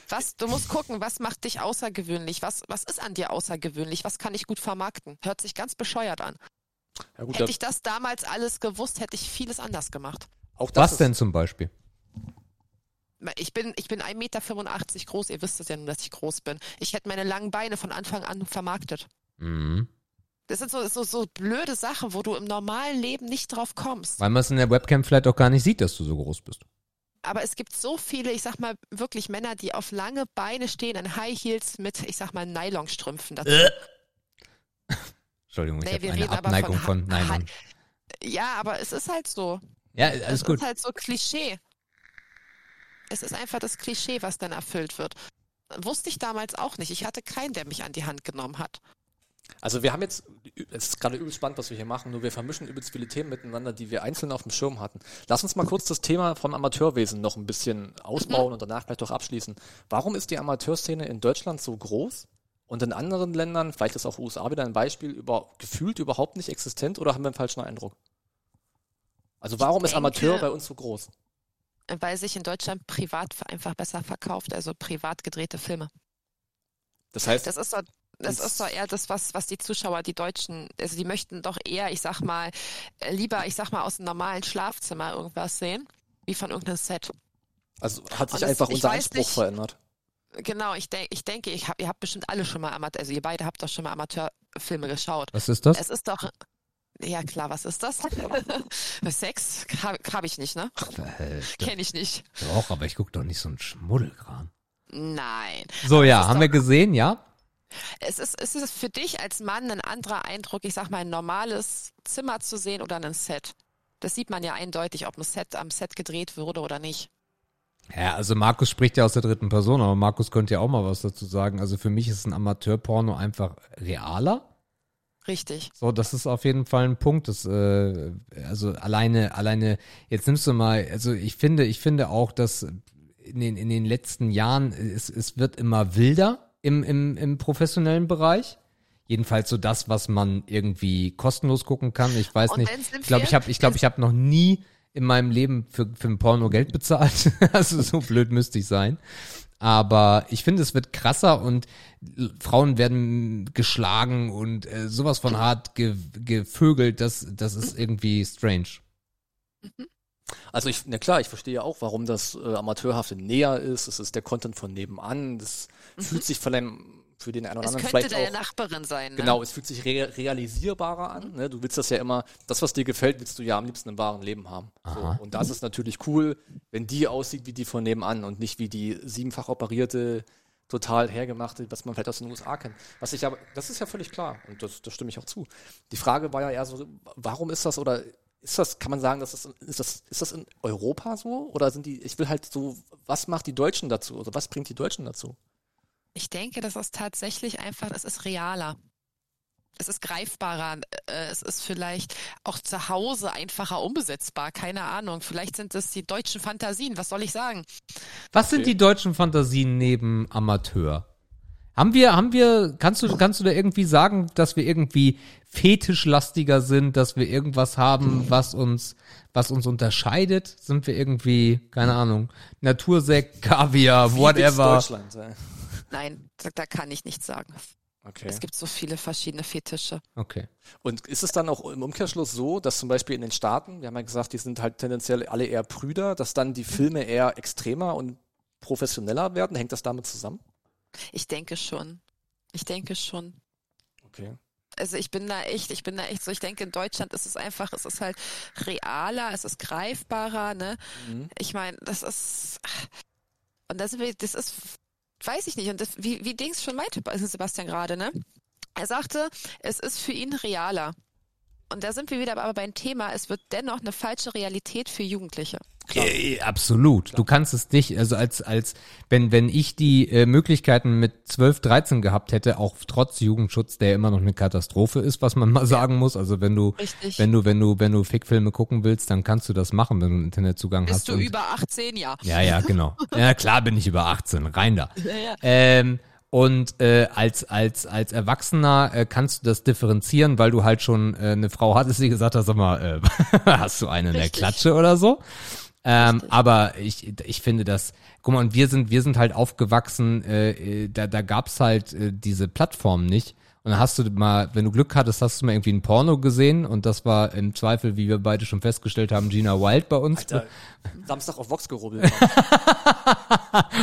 Was, du musst gucken, was macht dich außergewöhnlich? Was, was ist an dir außergewöhnlich? Was kann ich gut vermarkten? Hört sich ganz bescheuert an. Ja, gut, da, Hätte ich das damals alles gewusst, hätte ich vieles anders gemacht. auch das Was denn zum Beispiel? Ich bin, ich bin 1,85 Meter groß. Ihr wisst es ja nun, dass ich groß bin. Ich hätte meine langen Beine von Anfang an vermarktet. Mhm. Das sind so, so, so blöde Sachen, wo du im normalen Leben nicht drauf kommst. Weil man es in der Webcam vielleicht auch gar nicht sieht, dass du so groß bist. Aber es gibt so viele, ich sag mal, wirklich Männer, die auf lange Beine stehen, in High Heels mit, ich sag mal, Nylonstrümpfen dazu. <laughs> Entschuldigung, ich Nee, habe eine Abneigung von von, Nylon. Ja, aber es ist halt so. Ja, Es alles gut. ist halt so Klischee. Es ist einfach das Klischee, was dann erfüllt wird. Wusste ich damals auch nicht. Ich hatte keinen, der mich an die Hand genommen hat. Also wir haben jetzt, es ist gerade übelst spannend, was wir hier machen, nur wir vermischen übelst viele Themen miteinander, die wir einzeln auf dem Schirm hatten. Lass uns mal kurz das Thema vom Amateurwesen noch ein bisschen ausbauen und danach vielleicht auch abschließen. Warum ist die Amateurszene in Deutschland so groß und in anderen Ländern, vielleicht ist auch USA wieder ein Beispiel, über, gefühlt überhaupt nicht existent oder haben wir einen falschen Eindruck? Also warum ist denke- Amateur bei uns so groß? Weil sich in Deutschland privat einfach besser verkauft, also privat gedrehte Filme. Das heißt, Das ist so, das ist so eher das, was, was die Zuschauer, die Deutschen, also die möchten doch eher, ich sag mal, äh, lieber, ich sag mal, aus einem normalen Schlafzimmer irgendwas sehen, wie von irgendeinem Set. also hat sich und das- einfach unser Anspruch nicht- verändert. Genau, ich, denk, ich denke, ich hab, ihr habt bestimmt alle schon mal Amateur, also ihr beide habt doch schon mal Amateurfilme geschaut. Was ist das? Es ist doch, ja klar, was ist das? <laughs> Sex? Habe hab ich nicht, ne? Kenne ich nicht. Doch, aber ich guck doch nicht so einen Schmuddelkram. Nein. So, ja, haben wir gesehen, ja? Es ist, es ist für dich als Mann ein anderer Eindruck, ich sag mal, ein normales Zimmer zu sehen oder ein Set. Das sieht man ja eindeutig, ob ein Set am Set gedreht wurde oder nicht. Ja, also Markus spricht ja aus der dritten Person, aber Markus könnte ja auch mal was dazu sagen. Also für mich ist ein Amateurporno einfach realer. Richtig. So, das ist auf jeden Fall ein Punkt. Das, äh, also alleine, alleine, jetzt nimmst du mal, also ich finde, ich finde auch, dass in den, in den letzten Jahren, es, es wird immer wilder im, im, im professionellen Bereich. Jedenfalls so das, was man irgendwie kostenlos gucken kann. Ich weiß nicht. Ich glaube, ich habe, ich glaube, ich habe noch nie in meinem Leben für, für ein Porno Geld bezahlt. <laughs> also so blöd müsste ich sein. Aber ich finde, es wird krasser und Frauen werden geschlagen und äh, sowas von hart ge gevögelt, das, das ist irgendwie strange. Also ich, na klar, ich verstehe ja auch, warum das äh, Amateurhafte näher ist. Es ist der Content von nebenan. Das fühlt sich von einem, für den einen oder Mhm. Es anderen könnte vielleicht deine auch. Nachbarin sein. Ne? Genau, es fühlt sich re realisierbarer an. Ne? Du willst das ja immer, das, was dir gefällt, willst du ja am liebsten im wahren Leben haben. So. Und das ist natürlich cool, wenn die aussieht wie die von nebenan und nicht wie die siebenfach operierte, total hergemachte, was man vielleicht aus den USA kennt. Was ich aber, das ist ja völlig klar und das, das stimme ich auch zu. Die Frage war ja eher so, warum ist das oder ist das, kann man sagen, dass das, ist das, ist das in Europa so? Oder sind die, ich will halt so, was macht die Deutschen dazu? Also was bringt die Deutschen dazu? Ich denke, das ist tatsächlich einfach, es ist realer. Es ist greifbarer. äh, Es ist vielleicht auch zu Hause einfacher umsetzbar. Keine Ahnung. Vielleicht sind es die deutschen Fantasien. Was soll ich sagen? Was sind die deutschen Fantasien neben Amateur? Haben wir, haben wir, kannst du, kannst du da irgendwie sagen, dass wir irgendwie fetischlastiger sind, dass wir irgendwas haben, was uns, was uns unterscheidet? Sind wir irgendwie, keine Ahnung, Natursekt, Kaviar, whatever? Deutschland, äh, Nein, da, da kann ich nichts sagen. Okay. Es gibt so viele verschiedene Fetische. Okay. Und ist es dann auch im Umkehrschluss so, dass zum Beispiel in den Staaten, wir haben ja gesagt, die sind halt tendenziell alle eher Brüder, dass dann die Filme eher extremer und professioneller werden? Hängt das damit zusammen? Ich denke schon. Ich denke schon. Okay. Also ich bin da echt, ich bin da echt so, ich denke, in Deutschland ist es einfach, es ist halt realer, es ist greifbarer, ne? Mhm. Ich meine, das ist und das, das ist, weiß ich nicht, und das, wie, wie Dings schon meinte, Sebastian gerade, ne? Er sagte, es ist für ihn realer. Und da sind wir wieder aber beim Thema, es wird dennoch eine falsche Realität für Jugendliche. Klar. Äh, absolut. Du kannst es nicht, also als, als, wenn, wenn ich die äh, Möglichkeiten mit 12, 13 gehabt hätte, auch trotz Jugendschutz, der immer noch eine Katastrophe ist, was man mal sagen muss. Also wenn du, Richtig. wenn du, wenn du, wenn du Fickfilme gucken willst, dann kannst du das machen, wenn du einen Internetzugang hast. Bist du über 18, ja. Ja, ja, genau. <laughs> Ja, klar bin ich über 18, rein da. Ja, ja. Ähm, und äh, als als als Erwachsener äh, kannst du das differenzieren, weil du halt schon äh, eine Frau hattest, die gesagt hat, sag mal, äh, <laughs> hast du eine in der. Klatsche oder so? Ähm, aber ich ich finde das, guck mal, und wir sind wir sind halt aufgewachsen, äh, äh, da da gab's halt äh, diese Plattform nicht. Und dann hast du mal, wenn du Glück hattest, hast du mal irgendwie ein Porno gesehen und das war im Zweifel, wie wir beide schon festgestellt haben, Gina Wild bei uns. Alter, <laughs> Samstag auf Vox gerubbelt.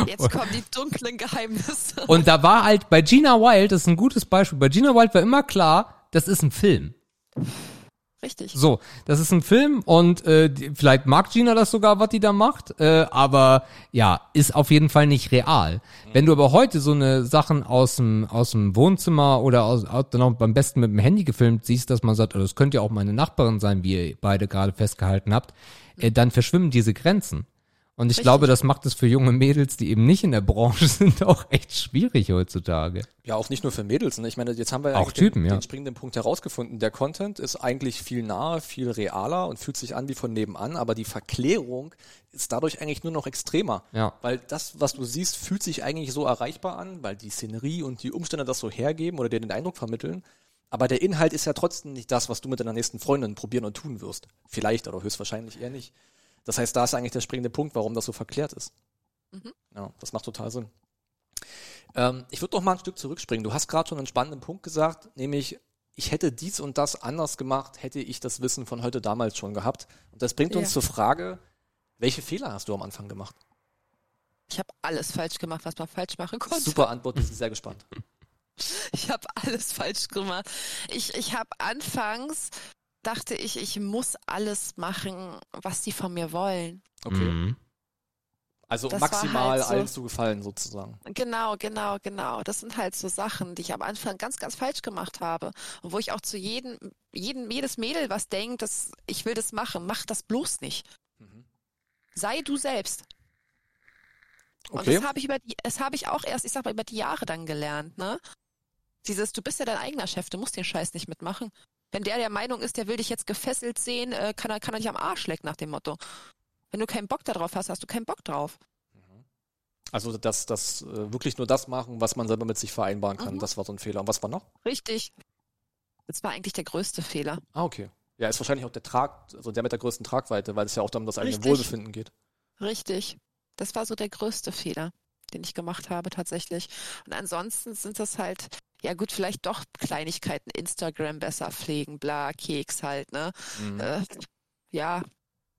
Jetzt kommen die dunklen Geheimnisse. Und da war halt bei Gina Wild, das ist ein gutes Beispiel, bei Gina Wild war immer klar, das ist ein Film. Richtig. So, das ist ein Film und äh, die, vielleicht mag Gina das sogar, was die da macht, äh, aber ja, ist auf jeden Fall nicht real. Wenn du aber heute so eine Sachen aus dem aus dem Wohnzimmer oder aus, aus dann auch beim besten mit dem Handy gefilmt siehst, dass man sagt, oh, das könnte ja auch meine Nachbarin sein, wie ihr beide gerade festgehalten habt, äh, dann verschwimmen diese Grenzen. Und ich Richtig. glaube, das macht es für junge Mädels, die eben nicht in der Branche <laughs> sind, auch echt schwierig heutzutage. Ja, auch nicht nur für Mädels. Ne? Ich meine, jetzt haben wir Auch Typen, den, ja. den springenden Punkt herausgefunden. Der Content ist eigentlich viel nahe, viel realer und fühlt sich an wie von nebenan, aber die Verklärung ist dadurch eigentlich nur noch extremer. Ja. Weil das, was du siehst, fühlt sich eigentlich so erreichbar an, weil die Szenerie und die Umstände das so hergeben oder dir den Eindruck vermitteln. Aber der Inhalt ist ja trotzdem nicht das, was du mit deiner nächsten Freundin probieren und tun wirst. Vielleicht oder höchstwahrscheinlich eher nicht. Das heißt, da ist eigentlich der springende Punkt, warum das so verklärt ist. Mhm. Ja, das macht total Sinn. Ähm, ich würde noch mal ein Stück zurückspringen. Du hast gerade schon einen spannenden Punkt gesagt, nämlich ich hätte dies und das anders gemacht, hätte ich das Wissen von heute damals schon gehabt. Und das bringt uns Ja. zur Frage, welche Fehler hast du am Anfang gemacht? Ich habe alles falsch gemacht, was man falsch machen konnte. Super Antwort, bin ich sehr gespannt. <laughs> Ich habe alles falsch gemacht. Ich, ich habe anfangs, dachte ich, ich muss alles machen, was die von mir wollen. Okay. Mhm. Also Das maximal halt so- allen zu gefallen sozusagen. Genau, genau, genau. Das sind halt so Sachen, die ich am Anfang ganz, ganz falsch gemacht habe. Und wo ich auch zu jedem, jedem, jedes Mädel was denkt, dass ich will das machen, mach das bloß nicht. Mhm. Sei du selbst. Und Okay. das habe ich über die, das habe ich auch erst, ich sag mal, über die Jahre dann gelernt, ne? Dieses, du bist ja dein eigener Chef, du musst den Scheiß nicht mitmachen. Wenn der der Meinung ist, der will dich jetzt gefesselt sehen, äh, kann er, kann er dich am Arsch lecken nach dem Motto. Wenn du keinen Bock darauf hast, hast du keinen Bock drauf. Also das, das äh, wirklich nur das machen, was man selber mit sich vereinbaren kann. Mhm. Das war so ein Fehler. Und was war noch? Richtig. Das war eigentlich der größte Fehler. Ah, okay. Ja, ist wahrscheinlich auch der Trag, also der mit der größten Tragweite, weil es ja auch dann um das eigene Richtig. Wohlbefinden geht. Richtig. Das war so der größte Fehler, den ich gemacht habe tatsächlich. Und ansonsten sind das halt, ja gut, vielleicht doch Kleinigkeiten, Instagram besser pflegen, bla, Keks halt, ne? Mhm. Äh, ja,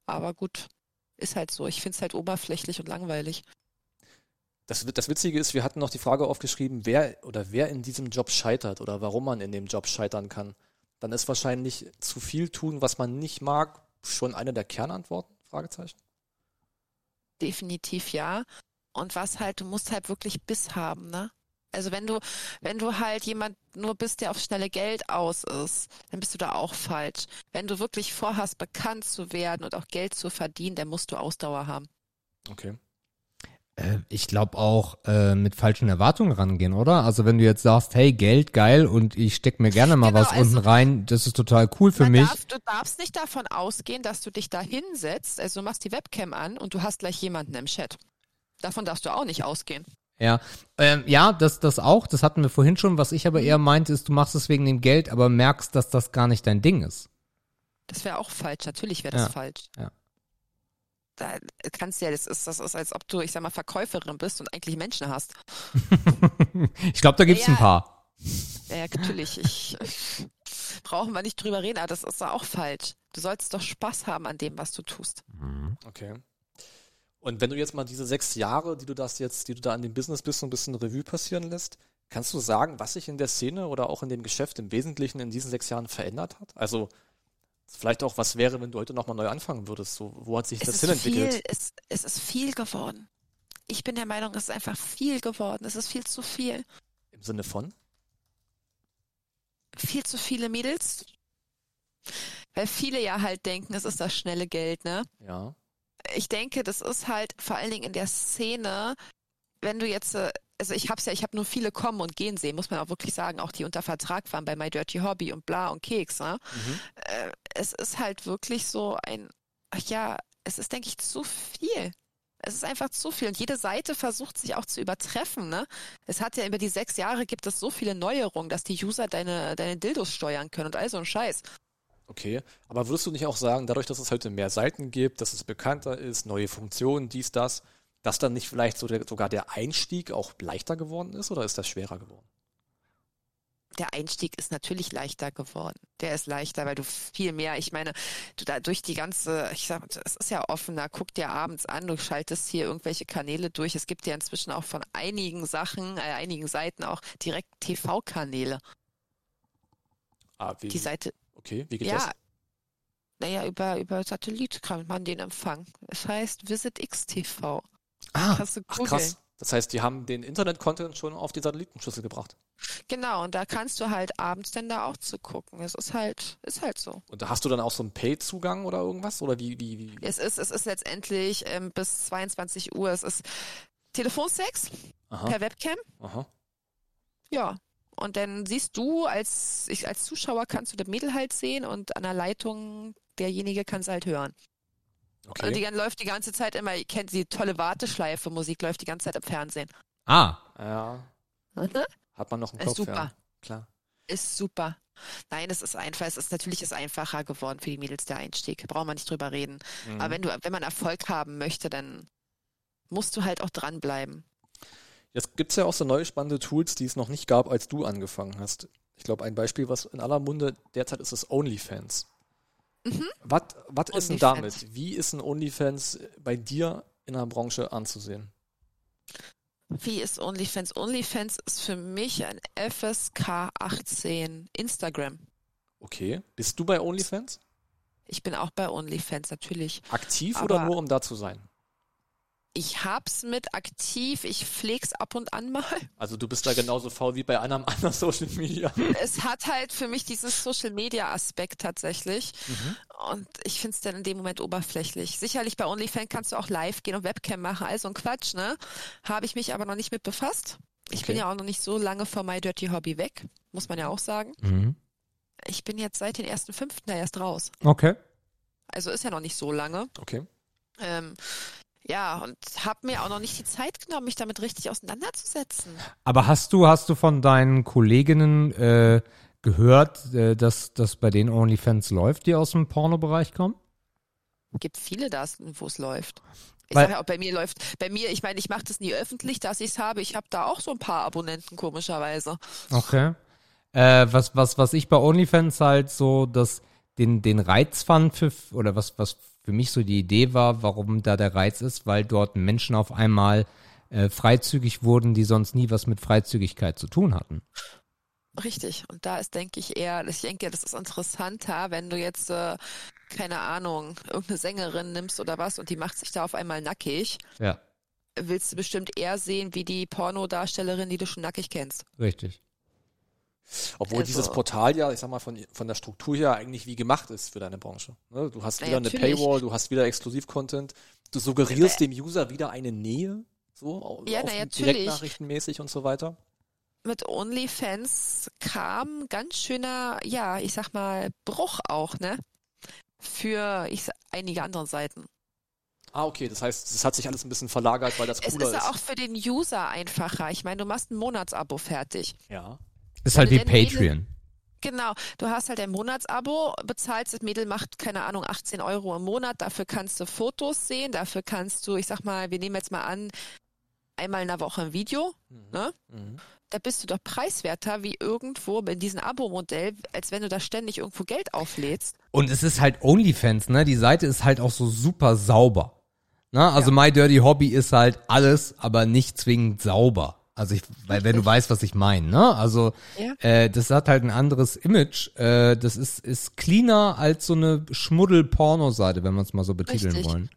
aber gut, ist halt so. Ich finde es halt oberflächlich und langweilig. Das, das Witzige ist, wir hatten noch die Frage aufgeschrieben, wer oder wer in diesem Job scheitert oder warum man in dem Job scheitern kann. Dann ist wahrscheinlich zu viel tun, was man nicht mag, schon eine der Kernantworten? Fragezeichen. Definitiv ja. Und was halt, du musst halt wirklich Biss haben, ne? Also wenn du, wenn du halt jemand nur bist, der auf schnelle Geld aus ist, dann bist du da auch falsch. Wenn du wirklich vorhast, bekannt zu werden und auch Geld zu verdienen, dann musst du Ausdauer haben. Okay. Äh, Ich glaube auch äh, mit falschen Erwartungen rangehen, oder? Also wenn du jetzt sagst, hey, Geld, geil und ich steck mir gerne mal Genau, was also- unten rein, das ist total cool für mich. Darf, du darfst nicht davon ausgehen, dass du dich da hinsetzt, also du machst die Webcam an und du hast gleich jemanden im Chat. Davon darfst du auch nicht ausgehen. Ja, ähm, ja, das, das auch, das hatten wir vorhin schon. Was ich aber eher meinte, ist, du machst es wegen dem Geld, aber merkst, dass das gar nicht dein Ding ist. Das wäre auch falsch. Natürlich wäre das Ja, falsch. ja. Da kannst du ja, das ist, das ist, als ob du, ich sag mal, Verkäuferin bist und eigentlich Menschen hast. <laughs> Ich glaube, da gibt's Ja, ein paar. Ja, ja, natürlich. Ich, brauchen wir nicht drüber reden, aber das ist auch falsch. Du sollst doch Spaß haben an dem, was du tust. Okay. Und wenn du jetzt mal diese sechs Jahre, die du das jetzt, die du da an dem Business bist, so ein bisschen Revue passieren lässt, kannst du sagen, was sich in der Szene oder auch in dem Geschäft im Wesentlichen in diesen sechs Jahren verändert hat? Also vielleicht auch, was wäre, wenn du heute nochmal neu anfangen würdest? So, wo hat sich Es das ist, hin entwickelt? viel, es, es ist viel geworden. Ich bin der Meinung, es ist einfach viel geworden. Es ist viel zu viel. Im Sinne von? Viel zu viele Mädels. Weil viele ja halt denken, es ist das schnelle Geld, ne? Ja. Ich denke, das ist halt vor allen Dingen in der Szene, wenn du jetzt, äh, also ich hab's ja, ich habe nur viele kommen und gehen sehen, muss man auch wirklich sagen, auch die unter Vertrag waren bei My Dirty Hobby und bla und Keks, ne? Mhm. Äh, es ist halt wirklich so ein, ach ja, es ist, denke ich, zu viel. Es ist einfach zu viel. Und jede Seite versucht sich auch zu übertreffen, ne? Es hat ja über die sechs Jahre gibt es so viele Neuerungen, dass die User deine, deine Dildos steuern können und all so ein Scheiß. Okay, aber würdest du nicht auch sagen, dadurch, dass es heute mehr Seiten gibt, dass es bekannter ist, neue Funktionen, dies, das, dass dann nicht vielleicht so der, sogar der Einstieg auch leichter geworden ist oder ist das schwerer geworden? der Einstieg ist natürlich leichter geworden. Der ist leichter, weil du viel mehr, ich meine, du da durch die ganze, ich sag, es ist ja offener, guck dir abends an, du schaltest hier irgendwelche Kanäle durch. Es gibt ja inzwischen auch von einigen Sachen, äh, einigen Seiten auch direkt TV-Kanäle. Ah, Die Seite, okay, wie geht ja, das? naja, über, über Satellit kann man den empfangen. Es heißt Visit XTV. Ah, Ach krass. Das heißt, die haben den Internet-Content schon auf die Satellitenschüssel gebracht. Genau, und da kannst du halt abends dann da auch zu gucken. Es ist halt, ist halt so. Und da hast du dann auch so einen Pay-Zugang oder irgendwas? Oder wie, wie, wie? Es ist, es ist letztendlich ähm, bis 22 Uhr. Es ist Telefonsex Aha, per Webcam. aha. Ja. Und dann siehst du als, ich, als Zuschauer kannst du das Mädel halt sehen und an der Leitung derjenige kann es halt hören. Und die Okay. dann läuft die ganze Zeit immer, ihr kennt die tolle Warteschleife, Musik läuft die ganze Zeit im Fernsehen. ah, Ja, hat man noch im Ist Kopf, super. ja. Klar. Ist super. Nein, es ist einfach, es ist natürlich ist einfacher geworden für die Mädels der Einstieg. Braucht man nicht drüber reden. Mhm. Aber wenn du, wenn man Erfolg haben möchte, dann musst du halt auch dranbleiben. Jetzt gibt's ja auch so neue spannende Tools, die es noch nicht gab, als du angefangen hast. Ich glaube, ein Beispiel, was in aller Munde derzeit ist, ist OnlyFans. Mhm. Was was ist denn damit? Wie ist ein OnlyFans bei dir in der Branche anzusehen? Wie ist OnlyFans? OnlyFans ist für mich ein FSK 18 Instagram. Okay. Bist du bei OnlyFans? Ich bin auch bei OnlyFans natürlich. Aktiv oder Aber- nur um da zu sein? Ich hab's mit aktiv, ich pfleg's ab und an mal. Also du bist da genauso faul wie bei einem anderen <laughs> Social Media. Es hat halt für mich diesen Social Media Aspekt tatsächlich. Mhm. Und ich find's dann in dem Moment oberflächlich. Sicherlich bei OnlyFans kannst du auch live gehen und Webcam machen, also ein Quatsch, ne? Habe ich mich aber noch nicht mit befasst. Ich bin Okay. ja auch noch nicht so lange von My Dirty Hobby weg, muss man ja auch sagen. mhm. Ich bin jetzt seit den ersten fünften da erst raus. okay. Also ist ja noch nicht so lange. Okay. Ähm, ja, und habe mir auch noch nicht die Zeit genommen, mich damit richtig auseinanderzusetzen. Aber hast du, hast du von deinen Kolleginnen äh, gehört, äh, dass das bei den OnlyFans läuft, die aus dem Pornobereich kommen? Gibt viele das, wo es läuft. Ich sage ja auch, bei mir läuft, bei mir, ich meine, ich mache das nie öffentlich, dass ich es habe. Ich habe da auch so ein paar Abonnenten, komischerweise. Okay. Äh, was, was, was ich bei OnlyFans halt so, dass den, den Reiz fand für, oder was, was für mich so die Idee war, warum da der Reiz ist, weil dort Menschen auf einmal äh, freizügig wurden, die sonst nie was mit Freizügigkeit zu tun hatten. Richtig. Und da ist, denke ich, eher, ich denke, das ist interessanter, wenn du jetzt, äh, keine Ahnung, irgendeine Sängerin nimmst oder was und die macht sich da auf einmal nackig. Ja, Willst du bestimmt eher sehen, wie die Pornodarstellerin, die du schon nackig kennst. richtig. Obwohl Also- dieses Portal ja, ich sag mal, von, von der Struktur her eigentlich wie gemacht ist für deine Branche. Ne? Du hast Ja, wieder eine natürlich. Paywall, du hast wieder Exklusiv-Content, du suggerierst dem User wieder eine Nähe, so Ja, na. Direktnachrichtenmäßig und so weiter. Mit OnlyFans kam ganz schöner, ja, ich sag mal, Bruch auch, ne? Für ich, einige andere Seiten. Ah, okay, das heißt, es hat sich alles ein bisschen verlagert, weil das Es cooler ist ist. ja auch für den User einfacher. Ich meine, du machst ein Monatsabo fertig. Ja. Ist halt wie Patreon. Genau, du hast halt ein Monatsabo, bezahlst, das Mädel macht, keine Ahnung, 18 Euro im Monat, dafür kannst du Fotos sehen, dafür kannst du, ich sag mal, wir nehmen jetzt mal an, einmal in der Woche ein Video, ne? Mhm. Da bist du doch preiswerter wie irgendwo in diesem Abo-Modell, als wenn du da ständig irgendwo Geld auflädst. Und es ist halt OnlyFans, ne? Die Seite ist halt auch so super sauber. Na, also My Dirty Hobby ist halt alles, aber nicht zwingend sauber. Also ich, weil wenn du weißt, was ich meine, ne? Also Ja. äh, das hat halt ein anderes Image. Äh, das ist ist cleaner als so eine Schmuddel-Porno-Seite, wenn wir es mal so betiteln Richtig. wollen.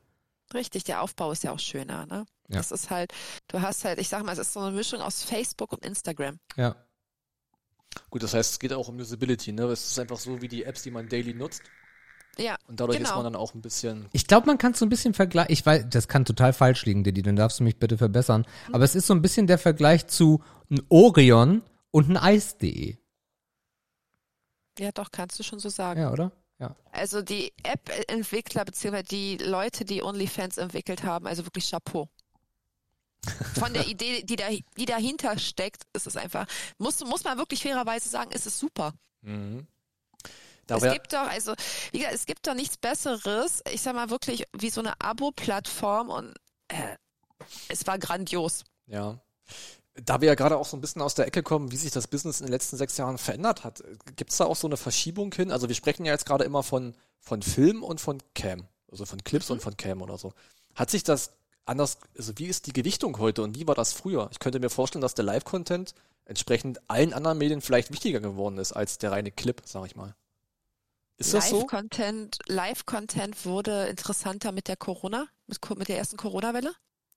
Richtig, der Aufbau ist ja auch schöner, ne? Ja. Das ist halt, du hast halt, ich sag mal, es ist so eine Mischung aus Facebook und Instagram. Ja. Gut, das heißt, es geht auch um Usability, ne? Es ist einfach so wie die Apps, die man daily nutzt. Ja, Und dadurch ist Genau. man dann auch ein bisschen. Ich glaube, man kann es so ein bisschen vergleichen. Ich weiß, das kann total falsch liegen, Didi, dann darfst du mich bitte verbessern. Mhm. Aber es ist so ein bisschen der Vergleich zu ein Orion und ein Eis.de. ja, doch, kannst du schon so sagen. Ja, oder? Ja. Also die App-Entwickler beziehungsweise die Leute, die OnlyFans entwickelt haben, also wirklich Chapeau. <laughs> Von der Idee, die, da, die dahinter steckt, ist es einfach, muss, muss man wirklich fairerweise sagen, ist es super. Mhm. Es gibt doch, also, wie gesagt, es gibt doch nichts Besseres, ich sag mal wirklich, wie so eine Abo-Plattform und äh, es war grandios. ja. Da wir ja gerade auch so ein bisschen aus der Ecke kommen, wie sich das Business in den letzten sechs Jahren verändert hat, gibt es da auch so eine Verschiebung hin? Also wir sprechen ja jetzt gerade immer von, von Film und von Cam, also von Clips und von Cam oder so. Hat sich das anders, also wie ist die Gewichtung heute und wie war das früher? Ich könnte mir vorstellen, dass der Live-Content entsprechend allen anderen Medien vielleicht wichtiger geworden ist als der reine Clip, sag ich mal. Ist das so? Live-Content, Live-Content wurde interessanter mit der Corona, mit, mit der ersten Corona-Welle.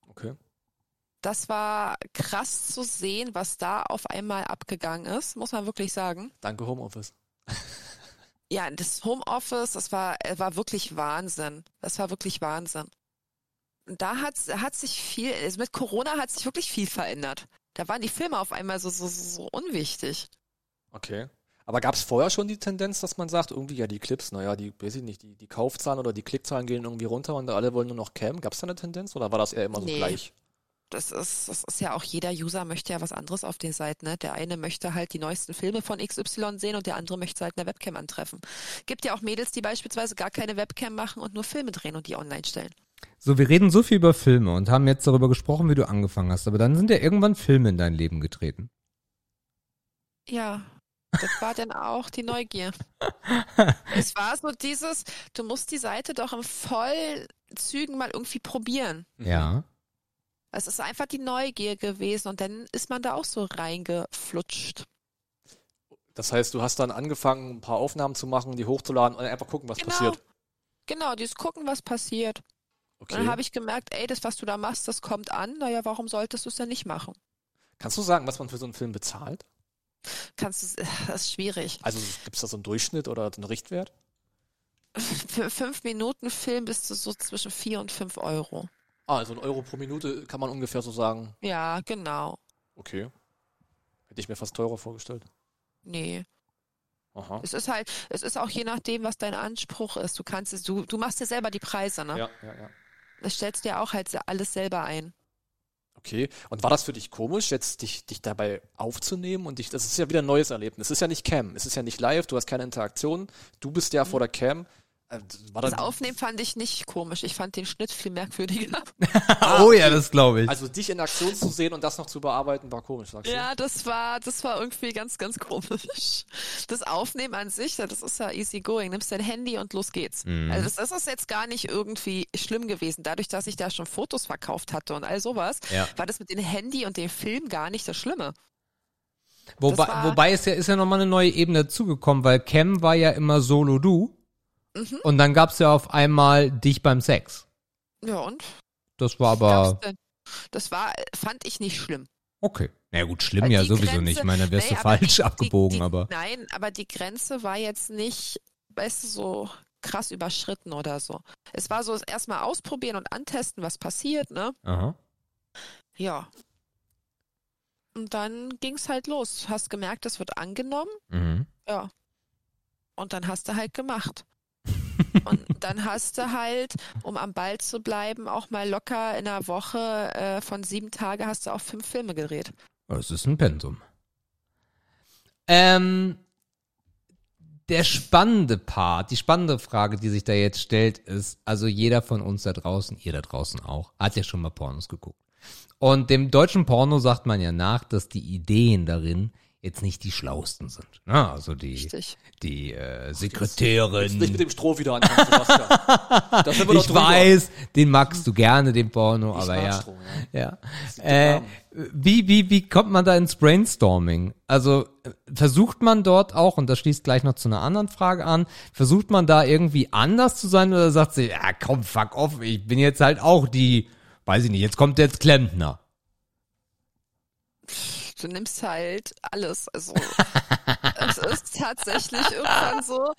Okay. Das war krass zu sehen, was da auf einmal abgegangen ist, muss man wirklich sagen. Danke Homeoffice. <laughs> Ja, das Homeoffice, das war, äh, war wirklich Wahnsinn. Das war wirklich Wahnsinn. Und da hat, hat sich viel, also mit Corona hat sich wirklich viel verändert. Da waren die Filme auf einmal so, so, so unwichtig. Okay. Aber gab es vorher schon die Tendenz, dass man sagt, irgendwie, ja, die Clips, naja, die, weiß ich nicht, die, die Kaufzahlen oder die Klickzahlen gehen irgendwie runter und alle wollen nur noch Cam. Gab es da eine Tendenz oder war das eher immer so Nee. gleich? Das ist, das ist ja auch jeder User möchte ja was anderes auf den Seiten. Ne? Der eine möchte halt die neuesten Filme von XY sehen und der andere möchte halt eine Webcam antreffen. Gibt ja auch Mädels, die beispielsweise gar keine Webcam machen und nur Filme drehen und die online stellen. So, wir reden so viel über Filme und haben jetzt darüber gesprochen, wie du angefangen hast. Aber dann sind ja irgendwann Filme in dein Leben getreten. Ja, das war dann auch die Neugier. <laughs> es war so dieses, du musst die Seite doch im Vollzügen mal irgendwie probieren. Ja. Es ist einfach die Neugier gewesen und dann ist man da auch so reingeflutscht. Das heißt, du hast dann angefangen, ein paar Aufnahmen zu machen, die hochzuladen und einfach gucken, was Genau. passiert. Genau, dieses Gucken, was passiert. Und Okay. dann habe ich gemerkt, ey, das, was du da machst, das kommt an. Naja, warum solltest du es denn nicht machen? Kannst du sagen, was man für so einen Film bezahlt? Kannst du, <laughs> das ist schwierig. Also gibt es da so einen Durchschnitt oder einen Richtwert? <laughs> Für fünf Minuten Film bist du so zwischen vier und fünf Euro. Ah, also ein Euro pro Minute kann man ungefähr so sagen. Ja, genau. Okay. Hätte ich mir fast teurer vorgestellt. Nee. Aha. Es ist halt, es ist auch je nachdem, was dein Anspruch ist. Du kannst es, du, du machst dir selber die Preise, ne? Ja, ja, ja. Das stellst dir auch halt alles selber ein. Okay. Und war das für dich komisch, jetzt dich, dich dabei aufzunehmen und dich, das ist ja wieder ein neues Erlebnis. Es ist ja nicht Cam, es ist ja nicht live, du hast keine Interaktion, du bist ja vor der Cam. Äh, War Das Aufnehmen fand ich nicht komisch. Ich fand den Schnitt viel merkwürdiger. <laughs> <laughs> oh ja, das glaube ich. also dich in Aktion zu sehen und das noch zu bearbeiten, war komisch, sagst Ja, das war, das war irgendwie ganz, ganz komisch. Das Aufnehmen an sich, das ist ja easy going. Nimmst dein Handy und los geht's. Mhm. Also das, das ist jetzt gar nicht irgendwie schlimm gewesen. Dadurch, dass ich da schon Fotos verkauft hatte und all sowas, Ja. war das mit dem Handy und dem Film gar nicht das Schlimme. Wobei, das wobei es ja ist ja nochmal eine neue Ebene dazugekommen, weil Cam war ja immer solo du. Mhm. Und dann gab's ja auf einmal dich beim Sex. Ja, und? Das war aber? Das war, fand ich nicht schlimm. okay. Na ja, gut, schlimm ja sowieso Grenze- nicht. Ich meine, da wärst Nee, du falsch die- abgebogen, die, aber. Nein, aber die Grenze war jetzt nicht, weißt du, so krass überschritten oder so. Es war so das erstmal ausprobieren und antesten, was passiert, ne? Aha. Ja. Und dann ging's halt los. Hast gemerkt, es wird angenommen. Mhm. Ja. Und dann hast du halt gemacht. Und dann hast du halt, um am Ball zu bleiben, auch mal locker in einer Woche äh, von sieben Tage hast du auch fünf Filme gedreht. Das ist ein Pensum. Ähm, der spannende Part, die spannende Frage, die sich da jetzt stellt, ist, also jeder von uns da draußen, ihr da draußen auch, hat ja schon mal Pornos geguckt. Und dem deutschen Porno sagt man ja nach, dass die Ideen darin jetzt nicht die schlausten sind. Ne? Also die, Richtig. die äh, Jetzt Sekretärin. nicht mit dem Stroh wieder anfangen, Sebastian. <laughs> Sind wir ich weiß, den magst du gerne, den Porno, Ich aber ja. Stroh, ja. Ja. Äh, wie, wie, wie kommt man da ins Brainstorming? Also äh, versucht man dort auch, und das schließt gleich noch zu einer anderen Frage an, versucht man da irgendwie anders zu sein oder sagt sie, ja komm, fuck off, ich bin jetzt halt auch die, weiß ich nicht, jetzt kommt jetzt Klempner. Du nimmst halt alles. Also es ist tatsächlich irgendwann so,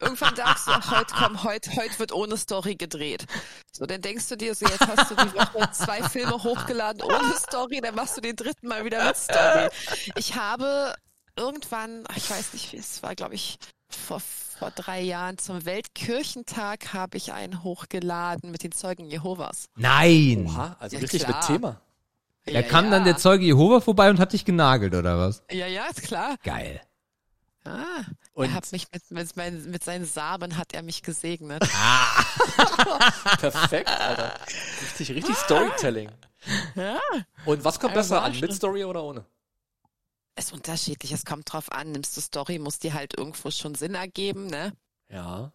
irgendwann sagst du, ach, heute komm, heute, heute wird ohne Story gedreht. So, dann denkst du dir so, jetzt hast du die Woche zwei Filme hochgeladen ohne Story, dann machst du den dritten Mal wieder mit Story. Ich habe irgendwann, ach, ich weiß nicht, es war, glaube ich, vor, vor drei Jahren zum Weltkirchentag habe ich einen hochgeladen mit den Zeugen Jehovas. Nein. Oha, also Ja, richtig klar. mit Thema. Da kam dann der Zeuge Jehova vorbei und hat dich genagelt, oder was? Ja, ja, ist klar. Geil. Ah, Und- er hat mich mit, mit, meinen- mit seinen Samen hat er mich gesegnet. <laughs> Perfekt, Alter. Richtig, richtig Storytelling. Ja. Und was kommt Ja, besser an, mit. Story oder ohne? Ist unterschiedlich, es kommt drauf an. Nimmst du Story, muss die halt irgendwo schon Sinn ergeben, ne? Ja.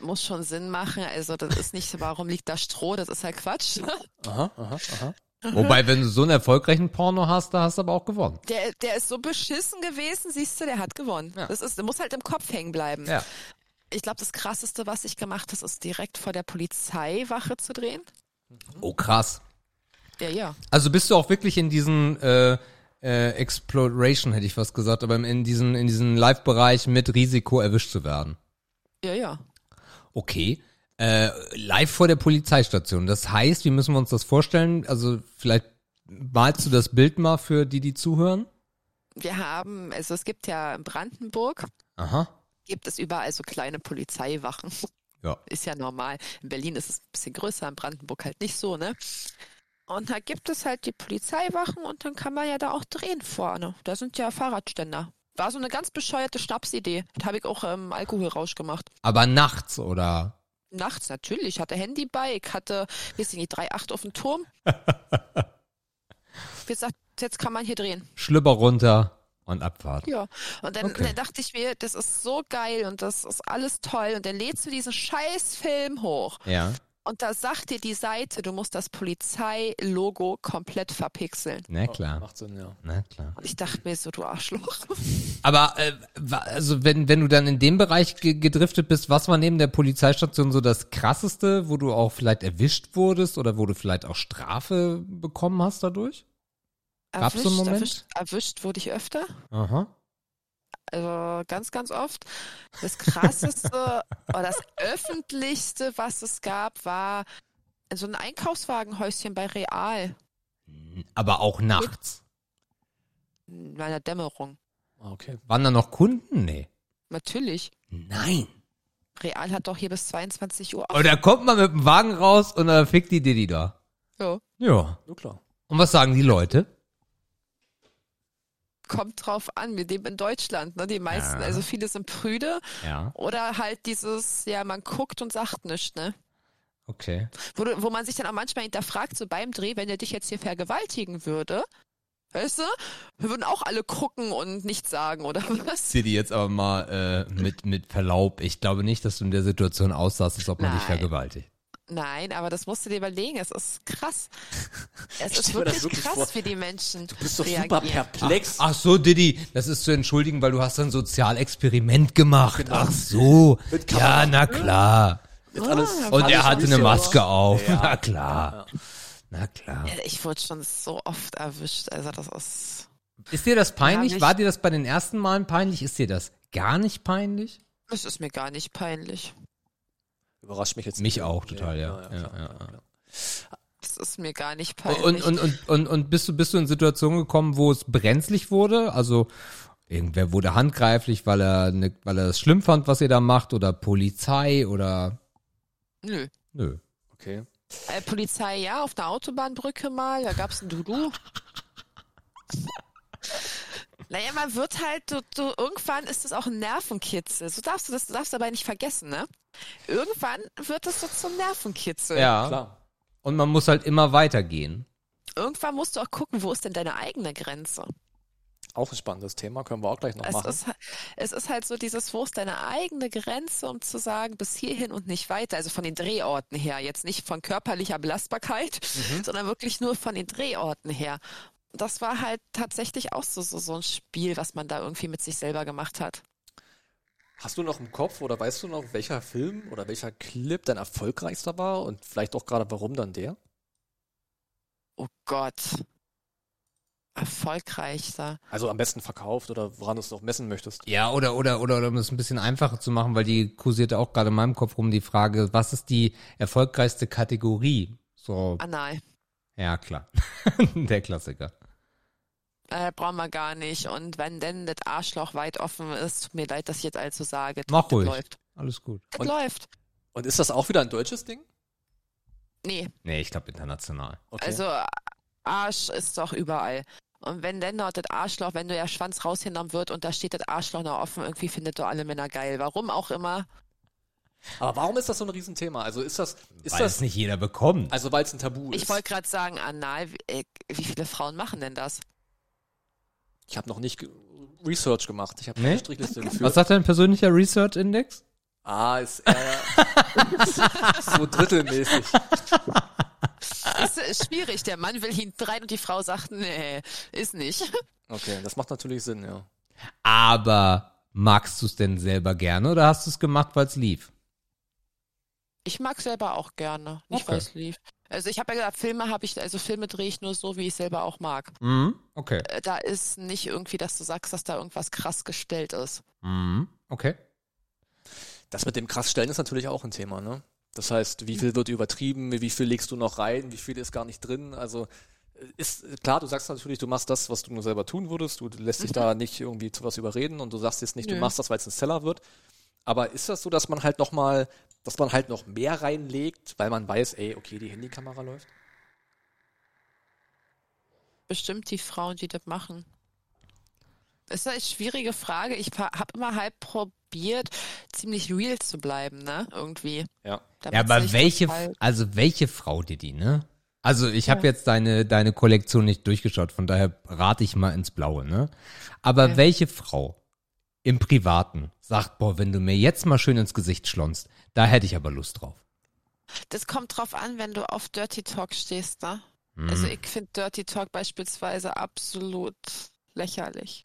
Muss schon Sinn machen. Also das ist nicht, warum liegt da Stroh? Das ist halt Quatsch. Aha, aha, aha. Wobei, <laughs> wenn du so einen erfolgreichen Porno hast, da hast du aber auch gewonnen. Der, der ist so beschissen gewesen, siehst du, der hat gewonnen. Ja. Das ist, der muss halt im Kopf hängen bleiben. Ja. Ich glaube, das krasseste, was ich gemacht habe, ist direkt vor der Polizeiwache zu drehen. Oh, krass. Ja, ja. Also bist du auch wirklich in diesen äh, äh, Exploration, hätte ich fast gesagt, aber in diesen, in diesen Live-Bereich mit Risiko erwischt zu werden. Ja, ja. Okay. Äh, live vor der Polizeistation. Das heißt, wie müssen wir uns das vorstellen? Also vielleicht malst du das Bild mal für die, die zuhören? Wir haben, also es gibt ja in Brandenburg, Aha. gibt es überall so kleine Polizeiwachen. Ja. Ist ja normal. In Berlin ist es ein bisschen größer, in Brandenburg halt nicht so, ne? Und da gibt es halt die Polizeiwachen und dann kann man ja da auch drehen vorne. Da sind ja Fahrradständer. War so eine ganz bescheuerte Schnapsidee. Da habe ich auch ähm, Alkoholrausch gemacht. Aber nachts oder? Nachts natürlich. Ich hatte Handy bei, ich hatte, weiß ich nicht, 3,8 auf dem Turm. <laughs> Wie gesagt, jetzt kann man hier drehen. Schlüpper runter und Abfahrt. Ja, und dann, Okay. dann dachte ich mir, das ist so geil und das ist alles toll. Und dann lädst du diesen scheiß Film hoch. Ja. Und da sagt dir die Seite, du musst das Polizeilogo komplett verpixeln. Na klar. Macht Sinn, ja. Na klar. Und ich dachte mir so, du Arschloch. <laughs> Aber äh, also wenn wenn du dann in dem Bereich ge gedriftet bist, was war neben der Polizeistation so das krasseste, wo du auch vielleicht erwischt wurdest oder wo du vielleicht auch Strafe bekommen hast dadurch? Gab's so einen Moment? Erwischt, erwischt wurde ich öfter. Aha. Also ganz, ganz oft. Das krasseste oder das öffentlichste, was es gab, war so ein Einkaufswagenhäuschen bei Real. Aber auch nachts. In meiner Dämmerung. Okay. Waren da noch Kunden? Nee. Natürlich. Nein. Real hat doch hier bis 22 Uhr. Und da kommt man mit dem Wagen raus und dann fickt die Diddy da. Ja. Ja. Nur klar. Und was sagen die Leute? Kommt drauf an, wir leben in Deutschland, ne? Die meisten, Ja. also viele sind prüde Ja. oder halt dieses, ja, man guckt und sagt nichts, ne? Okay. Wo, wo man sich dann auch manchmal hinterfragt, so beim Dreh, wenn er dich jetzt hier vergewaltigen würde, weißt du, wir würden auch alle gucken und nichts sagen, oder was? Diddy jetzt aber mal äh, mit, mit Verlaub. Ich glaube nicht, dass du in der Situation aussahst, als ob man dich Nein. vergewaltigt. Nein, aber das musst du dir überlegen, es ist krass. <laughs> Es ist wirklich wirklich krass, vor. wie die Menschen Du bist doch reagieren. super perplex. Ach so, Diddy, das ist zu entschuldigen, weil du hast ein Sozialexperiment gemacht. Ach so. Ja, na klar. Alles, Und alles er hatte eine Maske auf. Ja. Na klar. Na klar. Ich wurde schon so oft erwischt, also das ist... Ist dir das peinlich? War dir das bei den ersten Malen peinlich? Ist dir das gar nicht peinlich? Es ist mir gar nicht peinlich. Überrascht mich jetzt. Mich nicht. auch total, ja. Ja, Ja, ja, klar, ja. klar. Es ist mir gar nicht peinlich. Und, und, und, und, und bist du, bist du in Situationen gekommen, wo es brenzlig wurde? Also irgendwer wurde handgreiflich, weil er, ne, weil er es schlimm fand, was ihr da macht, oder Polizei oder Nö. nö. Okay. Äh, Polizei, ja, auf der Autobahnbrücke mal, da gab's ein Dudu. <laughs> Naja, man wird halt, du, du, irgendwann ist es auch ein Nervenkitzel. So darfst du das, du darfst dabei nicht vergessen, ne? Irgendwann wird es so zum Nervenkitzel. Ja. Klar. Und man muss halt immer weitergehen. Irgendwann musst du auch gucken, wo ist denn deine eigene Grenze? Auch ein spannendes Thema, können wir auch gleich noch Es machen. ist, es ist halt so dieses, wo ist deine eigene Grenze, um zu sagen, bis hierhin und nicht weiter. Also von den Drehorten her. Jetzt nicht von körperlicher Belastbarkeit, Mhm. sondern wirklich nur von den Drehorten her. Das war halt tatsächlich auch so, so, so ein Spiel, was man da irgendwie mit sich selber gemacht hat. Hast du noch im Kopf oder weißt du noch, welcher Film oder welcher Clip dein erfolgreichster war und vielleicht auch gerade warum dann der? Oh Gott. Erfolgreichster. Also am besten verkauft oder woran du es auch messen möchtest. Ja, oder, oder, oder, oder um es ein bisschen einfacher zu machen, weil die kursierte auch gerade in meinem Kopf rum, die Frage, was ist die erfolgreichste Kategorie? So, Anal. ja, klar. <laughs> Der Klassiker. Äh, brauchen wir gar nicht. Und wenn denn das Arschloch weit offen ist, tut mir leid, dass ich jetzt allzu sage. Mach das ruhig. läuft. Alles gut. Das Und- läuft. Und ist das auch wieder ein deutsches Ding? Nee, Nee, ich glaube international. Okay. also Arsch ist doch überall. Und wenn denn noch das Arschloch, wenn der Schwanz rausgenommen wird und da steht das Arschloch noch offen, irgendwie findet doch alle Männer geil. Warum auch immer. Aber warum ist das so ein Riesenthema? Also ist das, ist Weil das, es nicht jeder bekommt. also weil es ein Tabu ist? Ich wollte gerade sagen, anal, wie, äh, wie viele Frauen machen denn das? Ich habe noch nicht Research gemacht. Ich habe Nee? keine Strichliste geführt. Was sagt dein persönlicher Research-Index? Ah, ist eher <laughs> so drittelmäßig. Ist, ist schwierig. Der Mann will hinten rein und die Frau sagt, nee, ist nicht. Okay, das macht natürlich Sinn, ja. Aber magst du es denn selber gerne oder hast du es gemacht, weil es lief? Ich mag selber auch gerne, nicht Okay. weil es lief. Also ich habe ja gesagt, Filme habe ich, also Filme drehe ich nur so, wie ich selber auch mag. Mhm. Okay. Äh, Da ist nicht irgendwie, dass du sagst, dass da irgendwas krass gestellt ist. Mhm. Okay. Das mit dem krass stellen ist natürlich auch ein Thema, ne? Das heißt, wie viel wird übertrieben, wie viel legst du noch rein, wie viel ist gar nicht drin? Also äh, ist klar, du sagst natürlich, du machst das, was du nur selber tun würdest. Du lässt dich da nicht irgendwie zu was überreden und du sagst jetzt nicht, du Nö. machst das, weil es ein Seller wird. Aber ist das so, dass man halt noch mal, dass man halt noch mehr reinlegt, weil man weiß, ey, okay, die Handykamera läuft? Bestimmt die Frauen, die das machen. Ist eine schwierige Frage. Ich habe immer halb probiert, ziemlich real zu bleiben, ne? Irgendwie. Ja. Damit Ja, aber welche, also welche Frau, Didi, ne? Also ich habe Ja. jetzt deine, deine Kollektion nicht durchgeschaut, von daher rate ich mal ins Blaue, ne? Aber Ja. welche Frau im Privaten sagt, boah, wenn du mir jetzt mal schön ins Gesicht schlonst, da hätte ich aber Lust drauf. Das kommt drauf an, wenn du auf Dirty Talk stehst, ne? Mhm. Also ich finde Dirty Talk beispielsweise absolut lächerlich.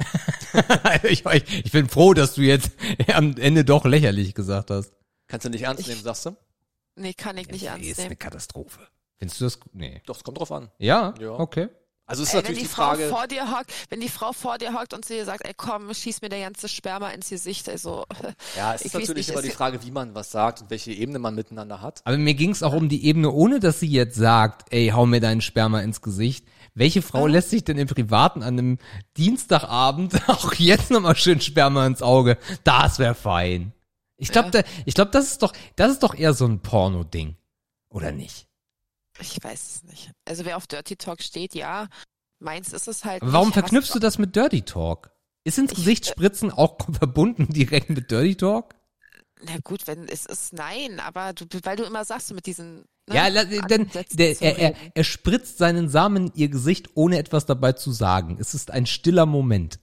<laughs> ich, ich, ich bin froh, dass du jetzt am Ende doch lächerlich gesagt hast. Kannst du nicht ernst Ich- nehmen, sagst du? Nee, kann ich nicht Nee, ernst ist eine nehmen. Katastrophe. Findest du das? Nee. Doch, es kommt drauf an. Ja? Ja. Okay. Also es ist Ey, wenn natürlich die, die Frau Frage, vor dir hockt, wenn die Frau vor dir hockt und sie dir sagt, ey komm, schieß mir der ganze Sperma ins Gesicht, also ja, es <laughs> ich ist weiß natürlich nicht, immer die Frage, wie man was sagt und welche Ebene man miteinander hat. Aber mir ging es auch um die Ebene, ohne dass sie jetzt sagt, ey, hau mir deinen Sperma ins Gesicht. Welche Frau Ah. lässt sich denn im Privaten an einem Dienstagabend <laughs> auch jetzt nochmal schön Sperma ins Auge? Das wäre fein. Ich glaube, Ja. da, ich glaube, das ist doch, das ist doch eher so ein Porno-Ding. Oder nicht? Ich weiß es nicht. Also wer auf Dirty Talk steht, ja, meins ist es halt warum verknüpfst du das mit Dirty Talk? Ist ins Ich- Gesicht spritzen auch <laughs> verbunden direkt mit Dirty Talk? Na gut, wenn es ist nein, aber du, weil du immer sagst, mit diesen ne, Ja, la- denn der, er, er, er spritzt seinen Samen in ihr Gesicht, ohne etwas dabei zu sagen. Es ist ein stiller Moment.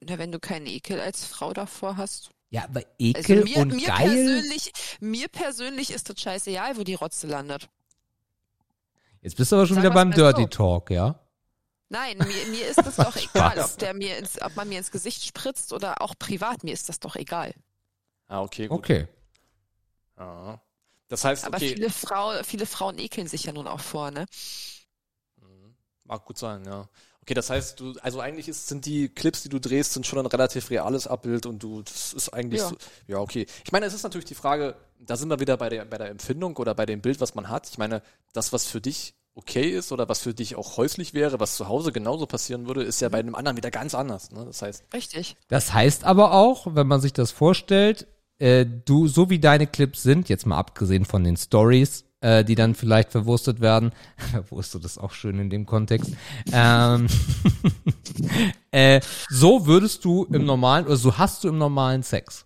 Na, wenn du keinen Ekel als Frau davor hast. Ja, aber Also Ekel mir, und mir geil. persönlich, mir persönlich ist das scheißegal, wo die Rotze landet. Jetzt bist du aber schon Sag wieder beim Dirty so. Talk, ja? Nein, mir, mir ist das doch <laughs> egal, ob der mir ins, ob man mir ins Gesicht spritzt oder auch privat, mir ist das doch egal. Ah, okay, gut. Okay. Ja. Das heißt, Aber okay, viele, Frau, viele Frauen ekeln sich ja nun auch vor, ne? mag gut sein, ja. Okay, das heißt, du, also eigentlich ist, sind die Clips, die du drehst, sind schon ein relativ reales Abbild und du, das ist eigentlich Ja. so, ja, okay. Ich meine, es ist natürlich die Frage, da sind wir wieder bei der, bei der Empfindung oder bei dem Bild, was man hat. Ich meine, das, was für dich okay ist oder was für dich auch häuslich wäre, was zu Hause genauso passieren würde, ist ja bei einem anderen wieder ganz anders, ne? Das heißt, Richtig. Das heißt aber auch, wenn man sich das vorstellt, äh, du, so wie deine Clips sind, jetzt mal abgesehen von den Stories, äh, die dann vielleicht verwurstet werden, <laughs> verwurstet ist auch schön in dem Kontext, ähm, <laughs> äh, so würdest du im normalen, oder so hast du im normalen Sex.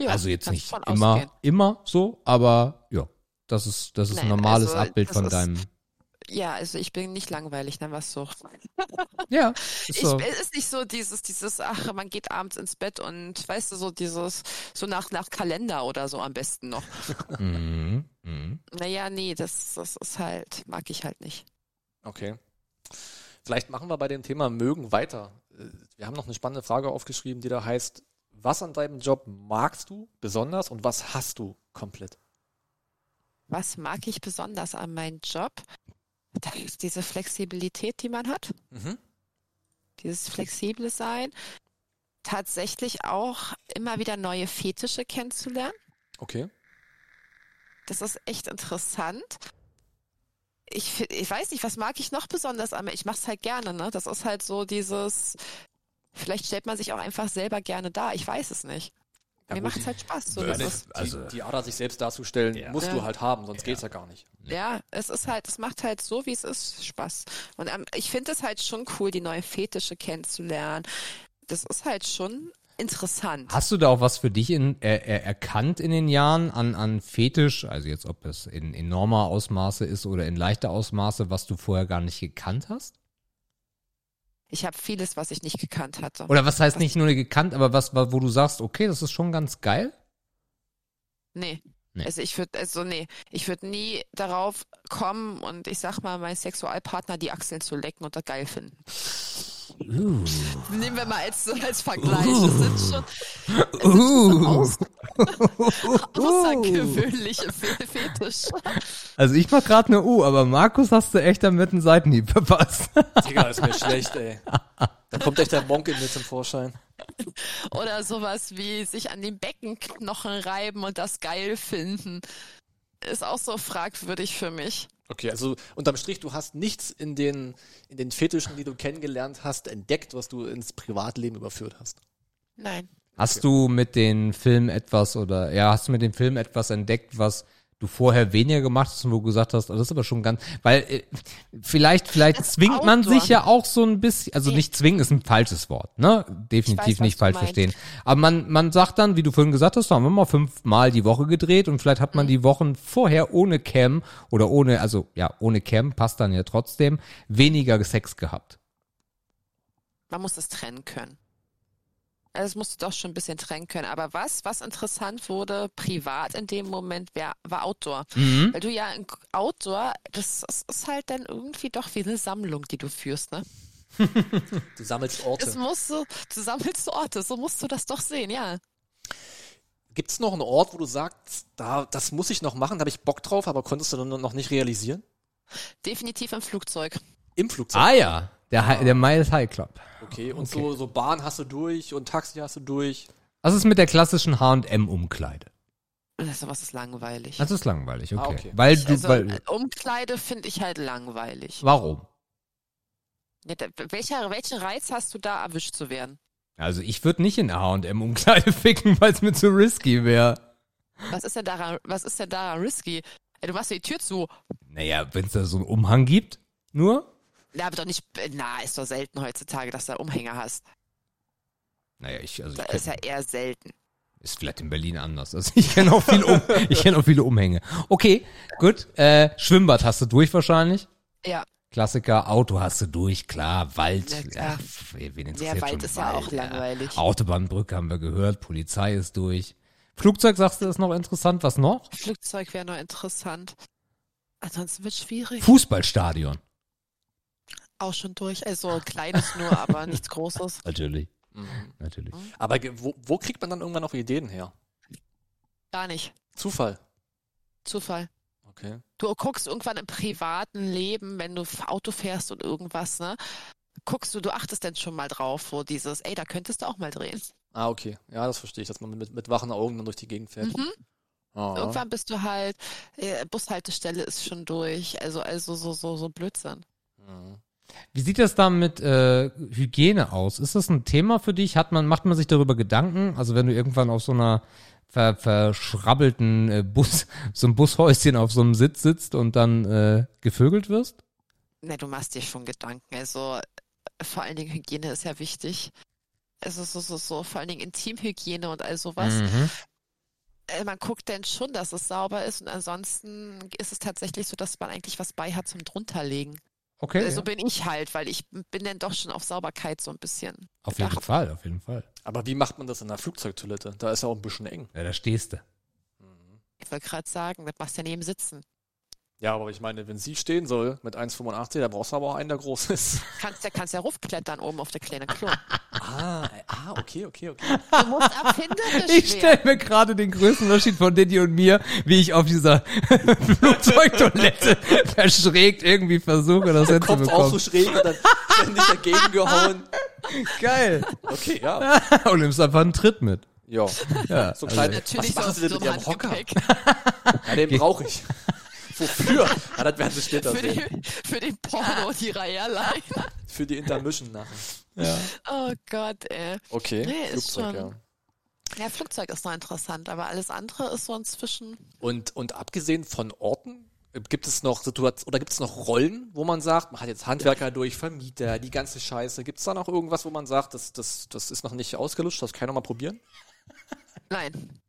Ja, also jetzt nicht immer, ausgehen. immer so, aber ja, das ist, das ist ein Nein, normales also Abbild von deinem, Ja, also ich bin nicht langweilig, ne, was so. <laughs> Ja, ist Ich, so. es ist nicht so dieses, dieses, ach, man geht abends ins Bett und weißt du, so dieses, so nach, nach Kalender oder so am besten noch. <laughs> Mhm. Mhm. Naja, nee, das, das ist halt, mag ich halt nicht. Okay. Vielleicht machen wir bei dem Thema mögen weiter. Äh, Wir haben noch eine spannende Frage aufgeschrieben, die da heißt, was an deinem Job magst du besonders und was hast du komplett? Was mag ich besonders an meinem Job? Das ist diese Flexibilität, die man hat. Mhm. Dieses flexible Sein. Tatsächlich auch immer wieder neue Fetische kennenzulernen. Okay. Das ist echt interessant. Ich, ich weiß nicht, was mag ich noch besonders an mir? Ich mache es halt gerne, ne? Das ist halt so dieses, vielleicht stellt man sich auch einfach selber gerne dar. Ich weiß es nicht. Ja, Mir macht es halt Spaß. So, Ja, ist, Die, Also- die Ader, sich selbst darzustellen, Ja. musst Ja. du halt haben, sonst geht's ja gar nicht. ja, es ist halt, es macht halt so, wie es ist, Spaß. Und ähm, ich finde es halt schon cool, die neue Fetische kennenzulernen. Das ist halt schon interessant. Hast du da auch was für dich in, äh, erkannt in den Jahren an, an Fetisch? Also jetzt, ob es in enormer Ausmaße ist oder in leichter Ausmaße, was du vorher gar nicht gekannt hast? Ich habe vieles, was ich nicht gekannt hatte. Oder was heißt nicht nur gekannt, aber was, wo du sagst, okay, das ist schon ganz geil? Nee. Nee. Also ich würde, also nee, ich würde nie darauf kommen und ich sag mal, mein Sexualpartner die Achseln zu lecken und das geil finden. Uh. Nehmen wir mal als, als Vergleich. Das sind schon, das Uh. sind schon aus, <laughs> außergewöhnliche Fe Fetische. Also ich mach gerade eine U, aber Markus hast du echt damit einen Seitenhieb verpasst. Digga, ist mir schlecht, ey. Da kommt echt der Monk in mir zum Vorschein. Oder sowas wie sich an den Beckenknochen reiben und das geil finden. Ist auch so fragwürdig für mich. Okay, also unterm Strich, du hast nichts in den, in den Fetischen, die du kennengelernt hast, entdeckt, was du ins Privatleben überführt hast. Nein. Hast du mit den Filmen etwas oder ja, hast du mit den Filmen etwas entdeckt, was du vorher weniger gemacht hast und wo du gesagt hast, oh, das ist aber schon ganz, weil äh, vielleicht, vielleicht Das zwingt man Outdoor. sich ja auch so ein bisschen, also Nee. nicht zwingen ist ein falsches Wort, ne? Definitiv weiß, nicht falsch meinst. verstehen. Aber man, man sagt dann, wie du vorhin gesagt hast, haben wir mal fünfmal die Woche gedreht und vielleicht hat Mhm. man die Wochen vorher ohne Cam oder ohne, also ja, ohne Cam passt dann ja trotzdem, weniger Sex gehabt. Man muss es trennen können. Also das musst du doch schon ein bisschen trennen können. Aber was, was interessant wurde, privat in dem Moment, wär, war Outdoor. Mhm. Weil du ja Outdoor, das, das ist halt dann irgendwie doch wie eine Sammlung, die du führst, ne? <laughs> Du sammelst Es Orte. musst du, du sammelst Orte, so musst du das doch sehen, ja. Gibt es noch einen Ort, wo du sagst, da, das muss ich noch machen, da habe ich Bock drauf, aber konntest du dann noch nicht realisieren? Definitiv im Flugzeug. Im Flugzeug. Ah ja, der, Hi- der Miles High Club. Okay, und So, so Bahn hast du durch und Taxi hast du durch. Was ist mit der klassischen H&M-Umkleide? Das, sowas ist langweilig. Das ist langweilig, okay. Ah, okay. Weil du, also weil, Umkleide finde ich halt langweilig. warum? Ja, da- Welcher, welchen Reiz hast du da, erwischt zu werden? Also ich würde nicht in H&M-Umkleide <laughs> ficken, weil es mir zu risky wäre. Was ist denn daran, was ist denn daran risky? Ey, du machst ja die Tür zu. Naja, wenn es da so einen Umhang gibt, nur? Na, aber doch nicht, na, ist doch selten heutzutage, dass du Umhänger hast. Naja, ich, also Da ich ist ja kenn, eher selten. ist vielleicht in Berlin anders. Also ich kenne auch viel um, <laughs> ich kenne auch viele Umhänge. Okay, gut. Äh, Schwimmbad hast du durch wahrscheinlich. Ja, Klassiker, Auto hast du durch, klar, Wald. Na klar. Ja, wen interessiert der Wald schon ist ja auch Wald, langweilig. Autobahnbrücke haben wir gehört, Polizei ist durch. Flugzeug, sagst du, ist noch interessant. Was noch? Flugzeug wäre noch interessant. Ansonsten wird schwierig. Fußballstadion. Auch schon durch. Also ein kleines nur, aber <laughs> nichts Großes. Natürlich, Mhm. natürlich. Aber ge- wo, wo kriegt man dann irgendwann noch Ideen her? Gar nicht. Zufall. Zufall. Okay. Du guckst irgendwann im privaten Leben, wenn du Auto fährst und irgendwas, ne? Guckst du, du achtest dann schon mal drauf, wo dieses, ey, da könntest du auch mal drehen. Ah, okay. Ja, das verstehe ich, dass man mit, mit wachen Augen dann durch die Gegend fährt. Mhm. Ah. Irgendwann bist du halt, äh, Bushaltestelle ist schon durch, also, also so, so, so Blödsinn. Mhm. Wie sieht das da mit äh, Hygiene aus? Ist das ein Thema für dich? Hat man, macht man sich darüber Gedanken? Also wenn du irgendwann auf so einer ver, verschrabbelten äh, Bus, <laughs> so ein Bushäuschen auf so einem Sitz sitzt und dann äh, gevögelt wirst? Ne, du machst dir schon Gedanken. Also vor allen Dingen Hygiene ist ja wichtig. Also so, so, so, vor allen Dingen Intimhygiene und all sowas. Mhm. äh, man guckt dann schon, dass es sauber ist und ansonsten ist es tatsächlich so, dass man eigentlich was bei hat zum drunterlegen. Okay. So ja. bin ich halt, weil ich bin dann doch schon auf Sauberkeit so ein bisschen. Auf jeden bedacht. Fall, auf jeden Fall. Aber wie macht man das in der Flugzeugtoilette? Da ist ja auch ein bisschen eng. Ja, da stehst du. Ich wollte gerade sagen, das machst du ja neben Sitzen. Ja, aber ich meine, wenn sie stehen soll mit 1,85, dann brauchst du aber auch einen, der groß ist. Kannst ja, kannst ja raufklettern oben auf der kleine Klo. Ah, ah, okay, okay, okay. Du musst erfinderisch Ich stelle mir gerade den größten Unterschied von Diddy und mir, wie ich auf dieser <laughs> Flugzeugtoilette verschrägt irgendwie versuche, das Kopf auch so hinzubekommen. schräg und dann ständig dagegen gehauen. Geil. Okay, ja. <laughs> Und nimmst einfach einen Tritt mit. Ja. Ja, So also- klein. Natürlich Was machen sie denn auf mit ihrem Hocker? Ja, den brauche ich. Wofür? Ja, das werden sie später Für, sehen. die, für den Porno und die Airline. Für die Intermission nachher. Oh Gott, ey. Okay, Nee, ist Flugzeug, schon- ja. Ja, Flugzeug ist noch interessant, aber alles andere ist so inzwischen. Und, und abgesehen von Orten, gibt es noch Situationen oder gibt es noch Rollen, wo man sagt, man hat jetzt Handwerker durch, Vermieter, die ganze Scheiße. Gibt es da noch irgendwas, wo man sagt, das, das, das ist noch nicht ausgelutscht, das kann ich noch mal probieren? Nein.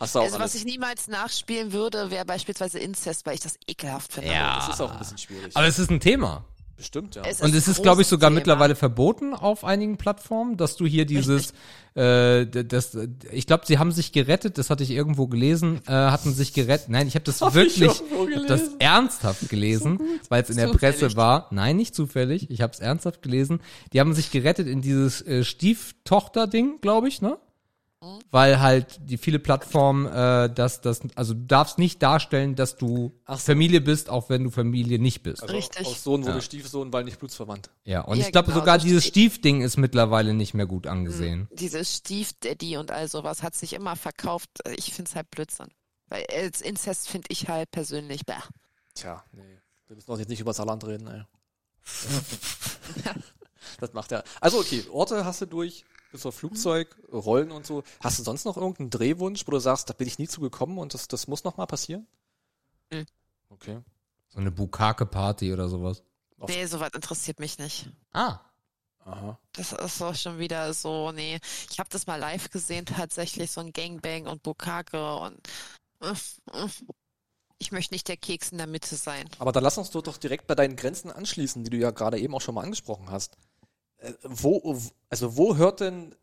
Hast du auch Also, was alles? ich niemals nachspielen würde, wäre beispielsweise Inzest, weil ich das ekelhaft finde. Ja. das ist auch ein bisschen schwierig. Aber es ist ein Thema. Bestimmt, ja. Es Und es ist, glaube ich, sogar Thema. mittlerweile verboten auf einigen Plattformen, dass du hier dieses, <laughs> äh, das, ich glaube, sie haben sich gerettet, das hatte ich irgendwo gelesen, äh, hatten sich gerettet. Nein, ich habe das <laughs> Hab ich wirklich, hab das ernsthaft gelesen, weil es in der Zufällig. Presse war. Nein, nicht zufällig, ich habe es ernsthaft gelesen. Die haben sich gerettet in dieses äh, Stieftochter-Ding, glaube ich, ne? Weil halt die viele Plattformen, äh, dass das, also du darfst nicht darstellen, dass du Ach so. Familie bist, auch wenn du Familie nicht bist. also Richtig. Aus Sohn wurde Ja. Stiefsohn, weil nicht blutsverwandt. Ja, und Ja, ich glaube genau, sogar so dieses Stiefding ist mittlerweile nicht mehr gut angesehen. Dieses Stiefdaddy und all sowas hat sich immer verkauft. Ich finde es halt Blödsinn. Weil als Inzest finde ich halt persönlich, bäh. Tja, nee. Wir müssen doch jetzt nicht über Saarland reden, ey. <laughs> das macht ja. Also okay, Orte hast du durch, bis auf Flugzeug, Rollen und so. Hast du sonst noch irgendeinen Drehwunsch, wo du sagst, da bin ich nie zu gekommen und das, das muss noch mal passieren? Nö. Okay. So eine Bukake-Party oder sowas. Nee, sowas interessiert mich nicht. Ah. Aha. Das ist doch schon wieder so, nee. Ich habe das mal live gesehen, tatsächlich so ein Gangbang und Bukake und ich möchte nicht der Keks in der Mitte sein. Aber dann lass uns doch, doch direkt bei deinen Grenzen anschließen, die du ja gerade eben auch schon mal angesprochen hast. Wo, also wo hört denn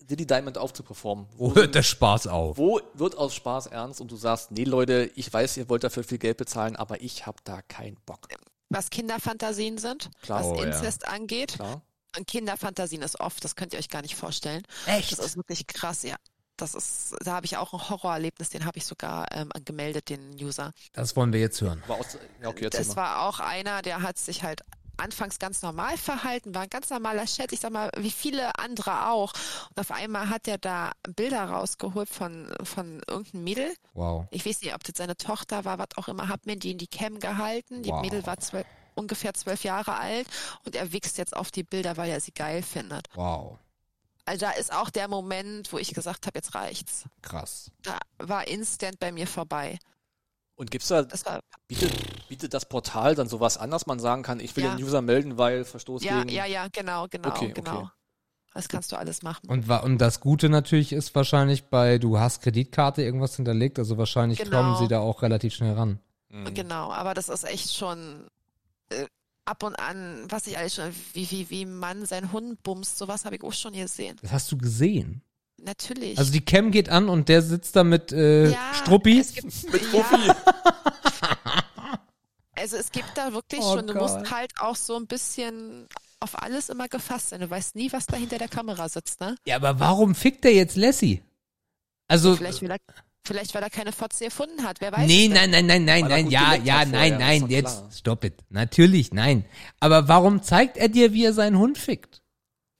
Diddy Diamond auf zu performen? Wo hört der Spaß auf? Wo wird aus Spaß ernst und du sagst, nee Leute, ich weiß, ihr wollt dafür viel Geld bezahlen, aber ich hab da keinen Bock. Was Kinderfantasien sind, Klar. was Oh, ja. Inzest angeht. Klar. Und Kinderfantasien ist oft, das könnt ihr euch gar nicht vorstellen. Echt? Das ist wirklich krass, ja. Das ist, da habe ich auch ein Horrorerlebnis, den habe ich sogar ähm, gemeldet, den User. Das wollen wir jetzt hören. Ja, okay, Das war auch einer, der hat sich halt anfangs ganz normal verhalten, war ein ganz normaler Chat, ich sag mal, wie viele andere auch. Und auf einmal hat er da Bilder rausgeholt von, von irgendeinem Mädel. Wow. Ich weiß nicht, ob das seine Tochter war, was auch immer, hat mir die in die Cam gehalten. Die Wow. Mädel war zwölf, ungefähr zwölf Jahre alt und er wichst jetzt auf die Bilder, weil er sie geil findet. Wow. Also da ist auch der Moment, wo ich gesagt habe, jetzt reicht's. Krass. Da war instant bei mir vorbei. Und gibt's da, Das war bietet, bietet das Portal dann sowas an, dass man sagen kann, ich will Ja. den User melden, weil Verstoß ja, gegen... ja, ja, genau, genau, Okay, genau. okay. Das kannst du alles machen. Und, und das Gute natürlich ist wahrscheinlich bei, du hast Kreditkarte irgendwas hinterlegt, also wahrscheinlich Genau. kommen sie da auch relativ schnell ran. Mhm. Genau, aber das ist echt schon äh, ab und an, was ich alles schon, wie, wie, wie ein Mann seinen Hund bumst, sowas habe ich auch schon gesehen. Das hast du gesehen. Natürlich. Also die Cam geht an und der sitzt da mit äh, ja, Struppi. Es gibt, <laughs> mit ja, <laughs> also es gibt da wirklich Oh schon, du Gott. musst halt auch so ein bisschen auf alles immer gefasst sein. Du weißt nie, was da hinter der Kamera sitzt, ne? Ja, aber warum fickt der jetzt Lassie? Also, Vielleicht, will er, vielleicht weil er keine Fotze erfunden hat, wer weiß. nee, nein, nein, nein, nein, nein, ja, ja, nein, nein, jetzt, stopp it. Natürlich, nein. Aber warum zeigt er dir, wie er seinen Hund fickt?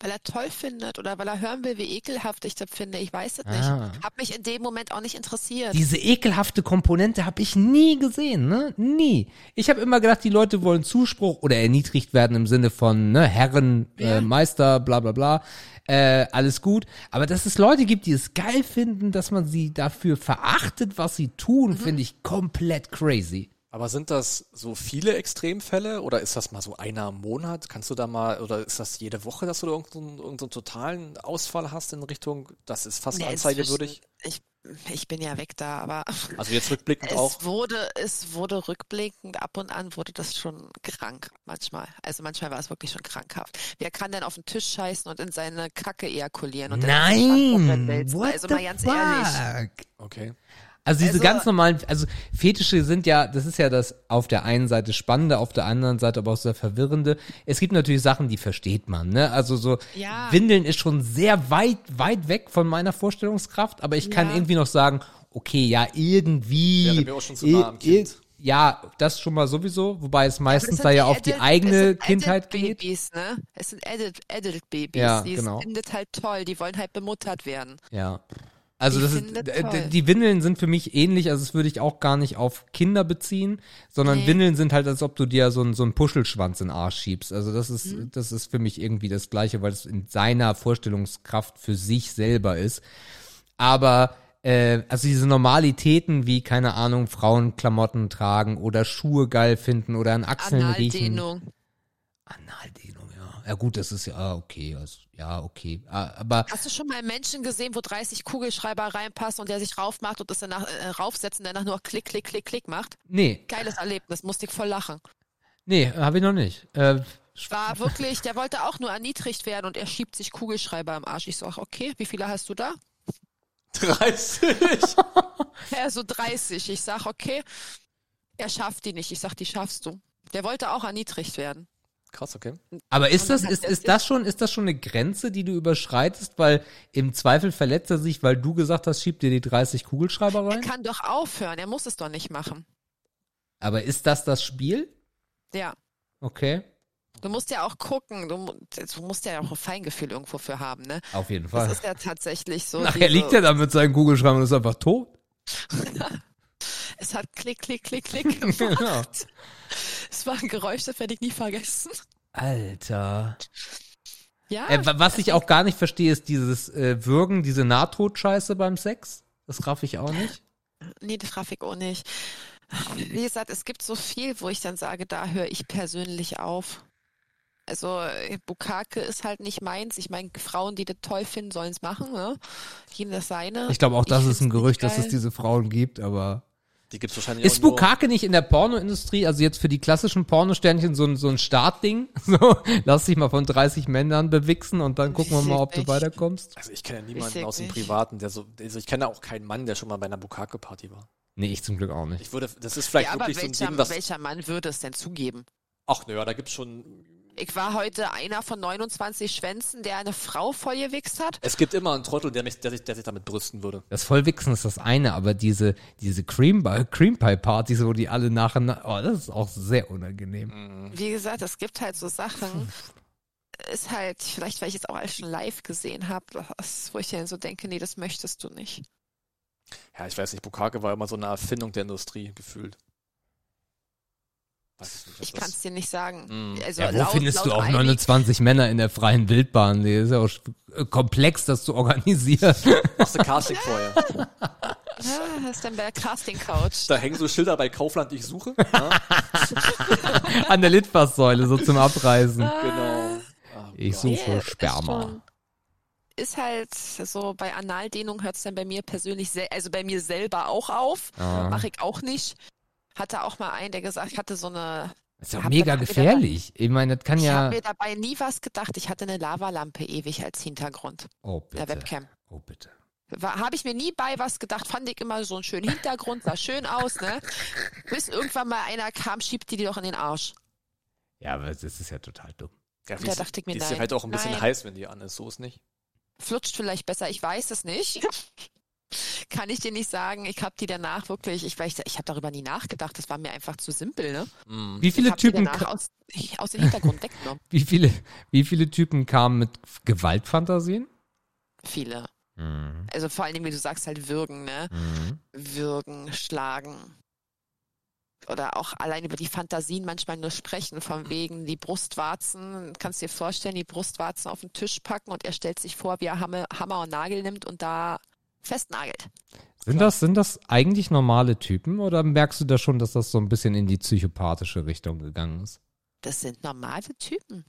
Weil er toll findet oder weil er hören will, wie ekelhaft ich das finde. Ich weiß es nicht. Ah. Hab mich in dem Moment auch nicht interessiert. Diese ekelhafte Komponente habe ich nie gesehen, ne? Nie. Ich habe immer gedacht, die Leute wollen Zuspruch oder erniedrigt werden im Sinne von ne, Herren, äh, Ja. Meister, bla bla bla. Äh, alles gut. Aber dass es Leute gibt, die es geil finden, dass man sie dafür verachtet, was sie tun, finde ich komplett crazy. Aber sind das so viele Extremfälle oder ist das mal so einer im Monat? Kannst du da mal, oder ist das jede Woche, dass du da irgendeinen, irgendeinen totalen Ausfall hast in Richtung, das ist fast Nee, anzeigewürdig? Ich Ich bin ja weg da, aber <laughs> Also jetzt rückblickend auch. es wurde, es wurde rückblickend ab und an wurde das schon krank manchmal. Also manchmal war es wirklich schon krankhaft. Wer kann denn auf den Tisch scheißen und in seine Kacke ejakulieren und Nein! What Also the mal ganz ehrlich. fuck? Okay. Also diese Also- ganz normalen, also Fetische sind ja, das ist ja das auf der einen Seite Spannende, auf der anderen Seite aber auch sehr Verwirrende. Es gibt natürlich Sachen, die versteht man, ne? Also so Ja. Windeln ist schon sehr weit, weit weg von meiner Vorstellungskraft, aber ich kann Ja. irgendwie noch sagen, okay, ja, irgendwie. Wäre mir auch schon zu nah am Kind. Ja, das schon mal sowieso, wobei es meistens da sind ja auf die eigene es sind Kindheit geht. Adult-Babys, ne? Es sind Adult, Adult Babys. Ja, die genau. findet halt toll. Die wollen halt bemuttert werden. Ja. Also das ist, toll. die Windeln sind für mich ähnlich, also das würde ich auch gar nicht auf Kinder beziehen, sondern Nee. Windeln sind halt, als ob du dir so einen, so einen Puschelschwanz in den Arsch schiebst. Also das ist, Mhm. das ist für mich irgendwie das Gleiche, weil es in seiner Vorstellungskraft für sich selber ist. Aber äh, also diese Normalitäten wie, keine Ahnung, Frauen Klamotten tragen oder Schuhe geil finden oder an Achseln riechen. Analdehnung. Ja. Ja gut, das ist ja ah, okay. Also, ja, okay. Ah, Aber Hast du schon mal einen Menschen gesehen, wo 30 Kugelschreiber reinpassen und der sich raufmacht und das danach äh, raufsetzt und danach nur Klick, Klick, Klick, Klick macht? nee, Geiles Erlebnis, musste ich voll lachen. nee, habe ich noch nicht. Äh, War wirklich, der wollte auch nur erniedrigt werden und er schiebt sich Kugelschreiber im Arsch. Ich sag, okay, wie viele hast du da? 30. Er <laughs> so 30. Ich sag, okay, er schafft die nicht. Ich sag, die schaffst du. Der wollte auch erniedrigt werden. Krass, okay. Aber ist das, ist, er ist das schon, ist das schon eine Grenze, die du überschreitest? Weil im Zweifel verletzt er sich, weil du gesagt hast, schieb dir die 30 Kugelschreiber Er rein? kann doch aufhören, er muss es doch nicht machen. Aber ist das das Spiel? Ja. Okay. Du musst ja auch gucken, du, du musst ja auch ein Feingefühl irgendwo für haben, ne? Auf jeden Das Fall. ist ja tatsächlich so. Nachher liegt er da mit seinen Kugelschreibern und ist einfach tot. <laughs> Es hat Klick, Klick, Klick, Klick gemacht. <laughs> Genau. <laughs> Es war ein Geräusch, das werde ich nie vergessen. Alter. Ja, Äh, wa- was ich auch gar nicht verstehe, ist dieses äh, Würgen, diese Nahtodscheiße beim Sex. Das raff ich auch nicht. nee, das raff ich auch nicht. Wie gesagt, es gibt so viel, wo ich dann sage, da höre ich persönlich auf. Also äh, Bukake ist halt nicht meins. Ich meine, Frauen, die das toll finden, sollen es machen. Ne? Jedem das seine. Ich glaube auch, das Ich ist ein Gerücht, dass es diese Frauen gibt, aber. Die gibt's wahrscheinlich Ist Bukake nicht in der Pornoindustrie, also jetzt für die klassischen Pornosternchen, so ein, so ein Startding? <laughs> So, lass dich mal von 30 Männern bewichsen und dann gucken wir mal, ob du Nicht. weiterkommst. Also ich kenne ja niemanden aus dem nicht. Privaten, der so, also ich kenne auch keinen Mann, der schon mal bei einer Bukake-Party war. Nee, ich zum Glück auch nicht. Ich würde, das ist vielleicht Ja, aber wirklich so ein welcher, Ding, was, welcher Mann würde es denn zugeben? ach naja, da gibt's schon, Ich war heute einer von 29 Schwänzen, der eine Frau vollgewichst hat. es gibt immer einen Trottel, der, mich, der, sich, der sich damit brüsten würde. Das Vollwichsen ist das eine, aber diese, diese Cream, Cream Pie Partys, wo die alle nacheinander, oh, das ist auch sehr unangenehm. Wie gesagt, es gibt halt so Sachen. Ist halt, vielleicht weil ich es auch alles schon live gesehen habe, wo ich dann so denke, nee, das möchtest du nicht. Ja, ich weiß nicht, Bukake war immer so eine Erfindung der Industrie gefühlt. Ich kann es dir nicht sagen. Mm. Also Ja, wo laut, findest laut du auch einigen- 29 Männer in der freien Wildbahn? Die ist ja auch äh, komplex, das zu organisieren. <laughs> Machst du Casting vorher. Ja, das ist dann bei der Casting Couch. Da hängen so Schilder bei Kaufland, ich suche. Ja, <laughs> An der Litfaßsäule, so zum Abreißen. genau. Ah, Ich suche ist Sperma. schon- Ist halt so, bei Analdehnung hört es dann bei mir persönlich, also bei mir selber auch auf. Ja. Mache ich auch nicht. Hatte auch mal einen, der gesagt, ich hatte so eine Das ist ja Hab mega gefährlich. Ich meine, das kann Ich ja. habe mir dabei nie was gedacht. Ich hatte eine Lavalampe ewig als Hintergrund Oh, der bitte. Webcam. Oh, bitte. Habe ich mir nie bei was gedacht, fand ich immer so einen schönen Hintergrund, sah schön aus, ne? Bis irgendwann mal einer kam, schiebt die die doch in den Arsch. Ja, aber das ist ja total dumm. Ja, Da dachte ich mir, die ist ja nein, halt auch ein bisschen nein. heiß, wenn die an ist, so ist nicht. Flutscht vielleicht besser, ich weiß es nicht. Kann ich dir nicht sagen. Ich habe die danach wirklich, ich, weiß, ich habe darüber nie nachgedacht, das war mir einfach zu simpel, ne? Mm. Wie viele ich hab die Typen, aus, aus dem Hintergrund <laughs> weggenommen. wie viele, wie viele Typen kamen mit Gewaltfantasien? Viele. Mhm. Also vor allen Dingen, wie du sagst, halt würgen, ne? Mhm. würgen, schlagen. Oder auch allein über die Fantasien manchmal nur sprechen, von wegen die Brustwarzen, kannst dir vorstellen, die Brustwarzen auf den Tisch packen und er stellt sich vor, wie er Hammer, Hammer und Nagel nimmt und da festnagelt. Sind das, sind das eigentlich normale Typen oder merkst du da schon, dass das so ein bisschen in die psychopathische Richtung gegangen ist? Das sind normale Typen.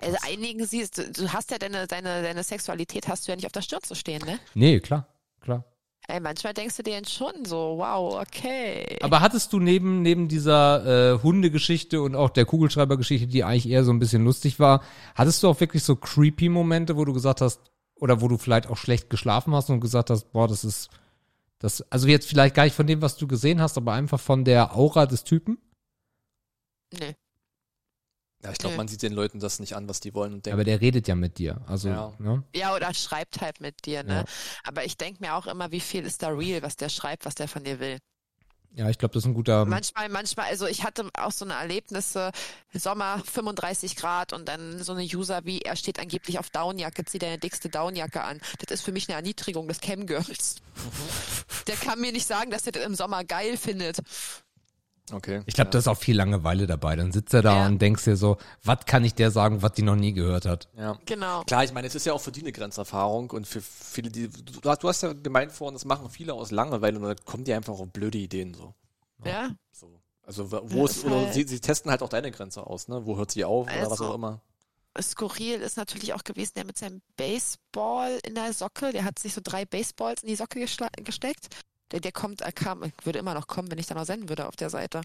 Also einigen siehst du, du hast ja deine, deine, deine Sexualität hast du ja nicht auf der Stirn zu stehen, ne? Nee, klar, klar. Ey, manchmal denkst du dir schon so, wow, okay. Aber hattest du neben, neben dieser äh, Hundegeschichte und auch der Kugelschreibergeschichte, die eigentlich eher so ein bisschen lustig war, hattest du auch wirklich so creepy Momente, wo du gesagt hast, oder wo du vielleicht auch schlecht geschlafen hast und gesagt hast, boah, das ist, das, also jetzt vielleicht gar nicht von dem, was du gesehen hast, aber einfach von der Aura des Typen? nee. Ja, ich glaube, man sieht den Leuten das nicht an, was die wollen und denken. Aber der redet ja mit dir. Also, Ja. ne? Ja, oder schreibt halt mit dir, ne? Ja. Aber ich denke mir auch immer, wie viel ist da real, was der schreibt, was der von dir will. Ja, ich glaube, das ist ein guter. Manchmal, manchmal, also ich hatte auch so eine Erlebnisse, Sommer 35 Grad und dann so eine User wie, er steht angeblich auf Downjacke, zieht deine dickste Downjacke an. Das ist für mich eine Erniedrigung des Camgirls. Der kann mir nicht sagen, dass er das im Sommer geil findet. Okay. Ich glaube, da ist auch viel Langeweile dabei. Dann sitzt er da Ja. und denkst dir so, was kann ich der sagen, was die noch nie gehört hat? Ja. Genau. Klar, ich meine, es ist ja auch für die eine Grenzerfahrung und für viele, die, du, du hast ja gemeint vorhin, das machen viele aus Langeweile und da kommen die einfach auf blöde Ideen so. Ja. so. Also wo Ja, ist oder halt- sie, sie testen halt auch deine Grenze aus, ne? Wo hört sie auf oder was Also- auch immer. Skurril ist natürlich auch gewesen, der mit seinem Baseball in der Socke, der hat sich so drei Baseballs in die Socke gesteckt. Der, der kommt, er kam, würde immer noch kommen, wenn ich da noch senden würde auf der Seite.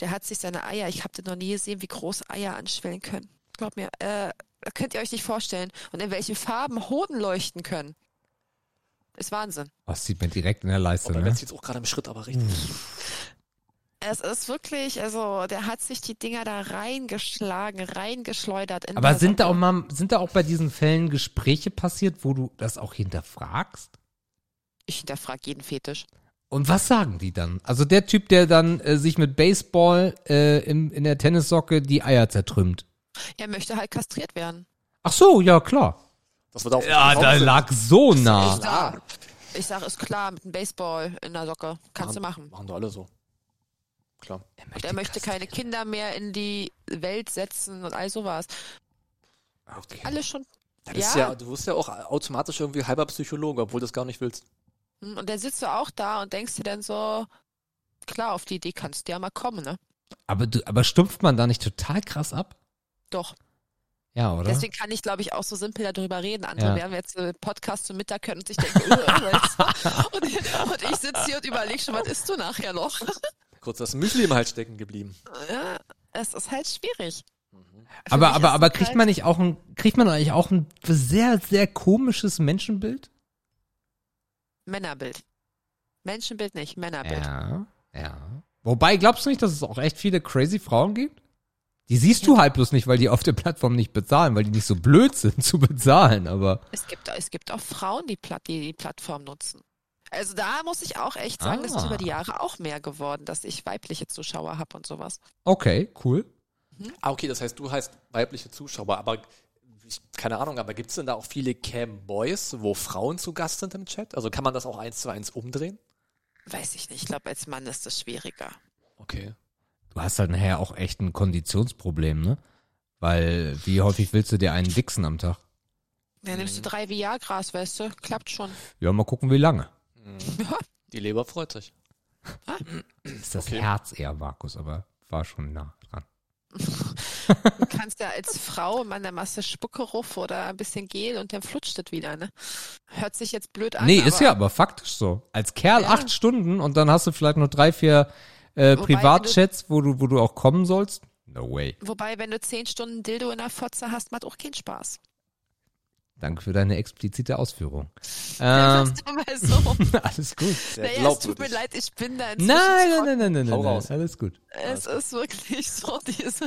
Der hat sich seine Eier, ich habe den noch nie gesehen, wie groß Eier anschwellen können. Glaub mir, äh, könnt ihr euch nicht vorstellen. Und in welchen Farben Hoden leuchten können. Ist Wahnsinn. Oh, das sieht man direkt in der Leiste, Aber ne? jetzt jetzt auch gerade im Schritt, aber richtig. Es ist wirklich, also der hat sich die Dinger da reingeschlagen, reingeschleudert. In Aber sind da auch mal, sind da auch bei diesen Fällen Gespräche passiert, wo du das auch hinterfragst? Ich hinterfrage jeden Fetisch. Und was sagen die dann? Also der Typ, der dann äh, sich mit Baseball äh, im, in der Tennissocke die Eier zertrümmt. Er möchte halt kastriert werden. Ach so, ja klar. Das wird auch Ja, da lag so nah. Ich sag, ich sag, ist klar, mit einem Baseball in der Socke. Kannst du machen. Machen doch alle so. Klar. Und er möchte keine Kinder mehr in die Welt setzen und all sowas. Okay. Alles schon. Das ist Ja. ja, du wirst ja auch automatisch irgendwie halber Psychologe, obwohl du das gar nicht willst. Hm, Und dann sitzt du auch da und denkst dir dann so, klar, auf die Idee kannst du ja mal kommen, ne? Aber, du, aber stumpft man da nicht total krass ab? Doch. Ja, oder? Deswegen kann ich, glaube ich, auch so simpel darüber reden. Andere Ja. werden jetzt äh, Podcast zum Mittag können und sich denken, äh, was? und, und ich sitze hier und überlege schon, was isst du nachher noch? <laughs> Kurz das Müsli im Hals stecken geblieben. ja, es ist halt schwierig. Für aber, aber, aber kriegt halt- man nicht auch ein, kriegt man eigentlich auch ein sehr, sehr komisches Menschenbild? Männerbild. Menschenbild nicht, Männerbild. Ja, ja. Wobei, glaubst du nicht, dass es auch echt viele crazy Frauen gibt? Die siehst du halt bloß nicht, weil die auf der Plattform nicht bezahlen, weil die nicht so blöd sind <laughs> zu bezahlen, aber. Es gibt, es gibt auch Frauen, die, Platt, die die Plattform nutzen. Also da muss ich auch echt sagen, das ist Ah. über die Jahre auch mehr geworden, dass ich weibliche Zuschauer habe und sowas. Okay, cool. Ah, okay, das heißt, du heißt weibliche Zuschauer, aber ich, keine Ahnung, aber gibt es denn da auch viele Cam-Boys, wo Frauen zu Gast sind im Chat? Also kann man das auch eins zu eins umdrehen? Weiß ich nicht. Ich glaube, als Mann ist das schwieriger. Okay. Du hast halt nachher auch echt ein Konditionsproblem, ne? Weil, wie häufig willst du dir einen wichsen am Tag? Dann nimmst du drei Viagras, weißt du? Klappt schon. Ja, mal gucken, wie lange. <laughs> Die Leber freut sich. Ist das Okay. Herz eher, Markus, aber war schon nah dran. <laughs> Du <laughs> kannst ja als Frau mal eine Masse Spucke ruf oder ein bisschen Gel und dann flutscht es wieder, ne? Hört sich jetzt blöd an. Nee, ist ja aber faktisch so. Als Kerl Ja. acht Stunden und dann hast du vielleicht noch drei, vier äh, Wobei, Privatchats, wo du, wo du auch kommen sollst. No way. Wobei, wenn du zehn Stunden Dildo in der Fotze hast, macht auch keinen Spaß. Danke für deine explizite Ausführung. Ja, Ähm, so. <laughs> alles gut. Naja, es tut mir leid, ich bin da Nein, inzwischen nein, nein, nein, nein, nein, Hau nein. raus. Alles gut. Es ist wirklich so <laughs> dieses.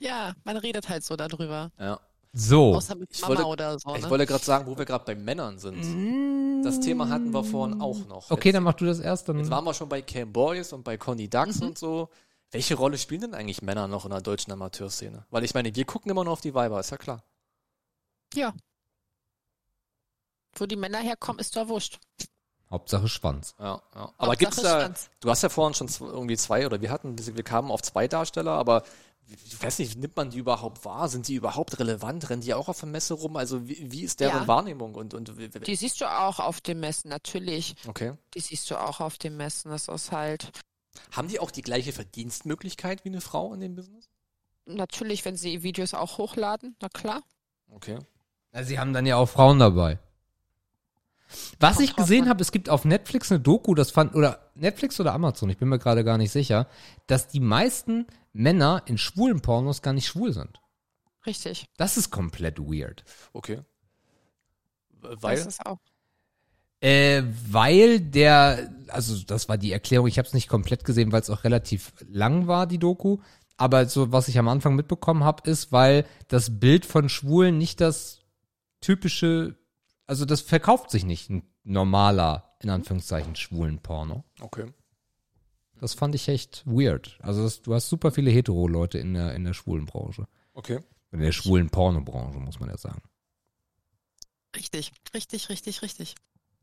Ja, man redet halt so darüber. Ja. So. Außer mit Ich Mama wollte- oder so. Ich Ne? wollte gerade sagen, wo wir gerade bei Männern sind. Das Thema hatten wir vorhin auch noch. Okay, jetzt, dann mach du das erst. Dann jetzt waren wir schon bei Cam Boys und bei Conny Ducks Mhm. und so. Welche Rolle spielen denn eigentlich Männer noch in der deutschen Amateurszene? Weil ich meine, wir gucken immer nur auf die Weiber, ist ja klar. Ja. Wo die Männer herkommen, ist doch wurscht. Hauptsache Schwanz. Ja, ja. Aber Hauptsache gibt's da, Schwanz. du hast ja vorhin schon irgendwie zwei oder wir hatten, wir kamen auf zwei Darsteller, aber ich weiß nicht, nimmt man die überhaupt wahr? Sind die überhaupt relevant? Rennen die auch auf der Messe rum? Also wie, wie ist deren Ja. Wahrnehmung? Und, und Die siehst du auch auf dem Messen, natürlich. okay. Die siehst du auch auf dem Messen. Das ist halt, Haben die auch die gleiche Verdienstmöglichkeit wie eine Frau in dem Business? natürlich, wenn sie Videos auch hochladen, na klar. Okay. Ja, sie haben dann ja auch Frauen dabei. Was ich gesehen habe, es gibt auf Netflix eine Doku, das fand, oder Netflix oder Amazon, ich bin mir gerade gar nicht sicher, dass die meisten Männer in schwulen Pornos gar nicht schwul sind. Richtig. Das ist komplett weird. Okay. Das Weil, ist auch. Äh, weil der, also das war die Erklärung, ich habe es nicht komplett gesehen, weil es auch relativ lang war, die Doku. Aber so, was ich am Anfang mitbekommen habe, ist, weil das Bild von Schwulen nicht das typische, also das verkauft sich nicht, ein normaler, in Anführungszeichen, schwulen Porno. okay. Das fand ich echt weird. Also das, du hast super viele Hetero-Leute in der, in der schwulen Branche. Okay. In der schwulen Pornobranche, muss man ja sagen. Richtig, richtig, richtig, richtig.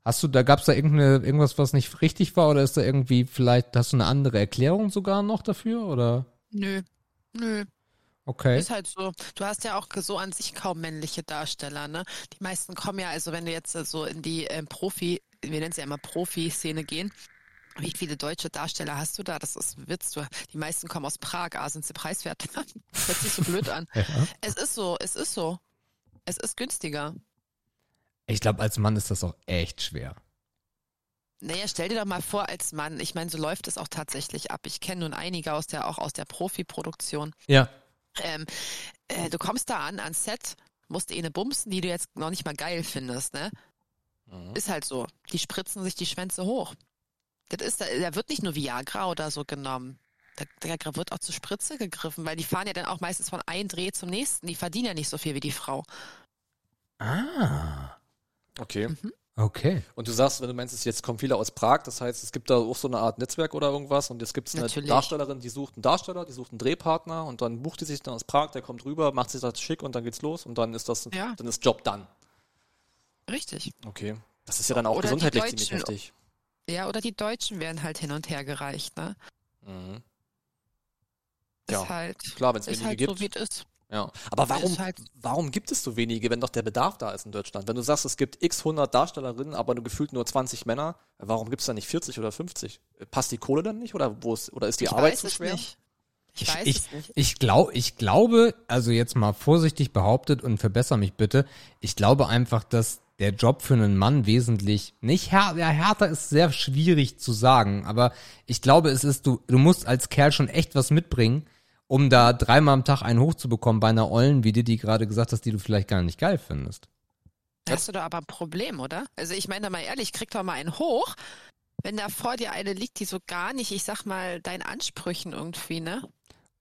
Hast du, da gab's da irgendeine, irgendwas, was nicht richtig war, oder ist da irgendwie, vielleicht, hast du eine andere Erklärung sogar noch dafür, oder? Nö. Nö. Okay. Ist halt so. Du hast ja auch so an sich kaum männliche Darsteller, ne? Die meisten kommen ja, also wenn du jetzt äh, so in die ähm, Profi, wir nennen es ja immer Profi-Szene gehen, wie viele deutsche Darsteller hast du da? Das ist Witz. Du, die meisten kommen aus Prag, ah, sind sie preiswert. <laughs> Hört sich so blöd an. Ja. Es ist so, es ist so. Es ist günstiger. Ich glaube, als Mann ist das auch echt schwer. Naja, stell dir doch mal vor, als Mann, ich meine, so läuft es auch tatsächlich ab. Ich kenne nun einige aus der, auch aus der Profi-Produktion. Ja. Ähm, äh, du kommst da an, ans Set, musst eh eine bumsen, die du jetzt noch nicht mal geil findest, ne? Ist halt so. Die spritzen sich die Schwänze hoch. Das ist, da, da wird nicht nur Viagra oder so genommen. Da, da wird auch zur Spritze gegriffen, weil die fahren ja dann auch meistens von einem Dreh zum nächsten. Die verdienen ja nicht so viel wie die Frau. Ah. Okay. Okay. Und du sagst, wenn du meinst, es jetzt kommen viele aus Prag, das heißt, es gibt da auch so eine Art Netzwerk oder irgendwas und jetzt gibt es eine Natürlich. Darstellerin, die sucht einen Darsteller, die sucht einen Drehpartner und dann bucht die sich dann aus Prag, der kommt rüber, macht sich das schick und dann geht's los und dann ist das, Ja. dann ist Job dann. Richtig. Okay. Das ist ja dann auch Oder gesundheitlich ziemlich heftig. Ja, oder die Deutschen werden halt hin und her gereicht, ne? Mhm. Ist Ja, halt, Klar, wenn es wenige halt gibt. so, wie es ist. Ja, aber warum, halt- warum gibt es so wenige, wenn doch der Bedarf da ist in Deutschland? Wenn du sagst, es gibt x 100 Darstellerinnen, aber nur gefühlt nur 20 Männer, warum gibt es da nicht 40 oder 50? Passt die Kohle dann nicht oder wo ist, oder ist die ich Arbeit zu schwer? nicht. Ich weiß ich, es nicht. Ich, glaub, ich glaube, also jetzt mal vorsichtig behauptet und verbessere mich bitte, ich glaube einfach, dass der Job für einen Mann wesentlich nicht här ja, härter ist sehr schwierig zu sagen, aber ich glaube, es ist du du musst als Kerl schon echt was mitbringen, um da dreimal am Tag einen hochzubekommen bei einer Ollen, wie dir die gerade gesagt hast, die du vielleicht gar nicht geil findest. Da hast du doch aber ein Problem, oder? Also ich meine mal ehrlich, krieg doch mal einen hoch, wenn da vor dir eine liegt, die so gar nicht, ich sag mal, deinen Ansprüchen irgendwie, ne?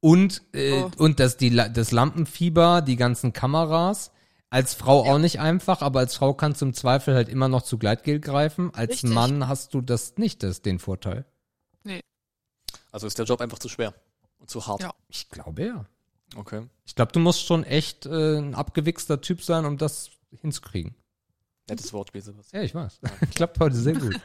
Und äh, Oh. und das die das Lampenfieber, die ganzen Kameras. Als Frau Ja. auch nicht einfach, aber als Frau kannst du im Zweifel halt immer noch zu Gleitgel greifen. Als Richtig. Mann hast du das nicht, das den Vorteil. Also ist der Job einfach zu schwer und zu hart. Ja. Ich glaube ja. Okay. Ich glaube, du musst schon echt äh, ein abgewichster Typ sein, um das hinzukriegen. Nettes Wortspiel, Sebastian. Ja, ich weiß. Klappt <laughs> heute sehr gut.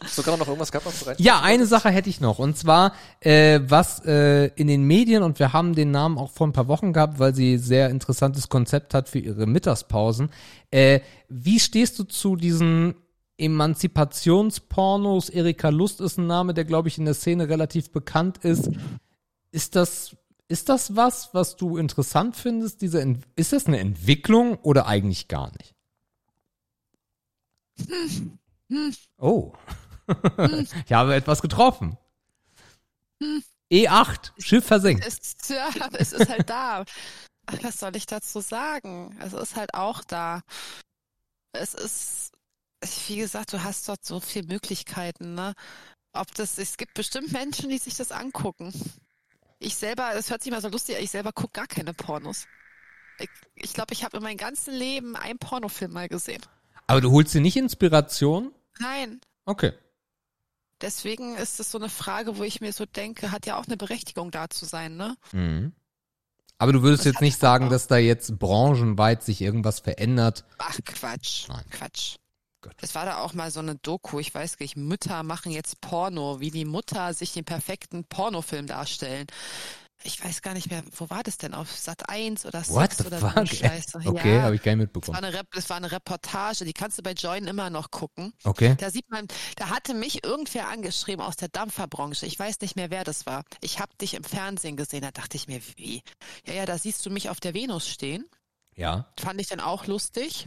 Hast du gerade noch irgendwas gehabt, was du rein? Ja, eine Sache hätte ich noch. Und zwar, äh, was äh, in den Medien, und wir haben den Namen auch vor ein paar Wochen gehabt, weil sie sehr interessantes Konzept hat für ihre Mittagspausen. Äh, wie stehst du zu diesen Emanzipationspornos? Erika Lust ist ein Name, der, glaube ich, in der Szene relativ bekannt ist. Ist das, ist das was, was du interessant findest? Diese, ist das eine Entwicklung oder eigentlich gar nicht? Oh. <laughs> ich habe etwas getroffen. E8, Schiff versenkt. Es, ja, es ist halt da. Was soll ich dazu sagen? Es ist halt auch da. Es ist, wie gesagt, du hast dort so viele Möglichkeiten, ne? Ob das, es gibt bestimmt Menschen, die sich das angucken. Ich selber, das hört sich mal so lustig an, ich selber gucke gar keine Pornos. Ich glaube, ich, glaub, ich habe in meinem ganzen Leben einen Pornofilm mal gesehen. Aber du holst dir nicht Inspiration? Nein. Okay. Deswegen ist es so eine Frage, wo ich mir so denke, hat ja auch eine Berechtigung da zu sein, ne? Mhm. Aber du würdest Das jetzt nicht auch- sagen, dass da jetzt branchenweit sich irgendwas verändert. Ach Quatsch, Nein. Quatsch. Gut. Es war da auch mal so eine Doku, ich weiß nicht, Mütter machen jetzt Porno, wie die Mutter sich den perfekten Pornofilm darstellen. Ich weiß gar nicht mehr, wo war das denn? Auf Sat 1 oder 6 What the oder fuck? Scheiße. Okay, ja, habe ich gar nicht das war, mitbekommen. eine das war eine Reportage, die kannst du bei Join immer noch gucken. Okay. Da sieht man, da hatte mich irgendwer angeschrieben aus der Dampferbranche. Ich weiß nicht mehr, wer das war. Ich habe dich im Fernsehen gesehen. Da dachte ich mir, wie? Ja, ja, da siehst du mich auf der Venus stehen. Ja. Fand ich dann auch lustig.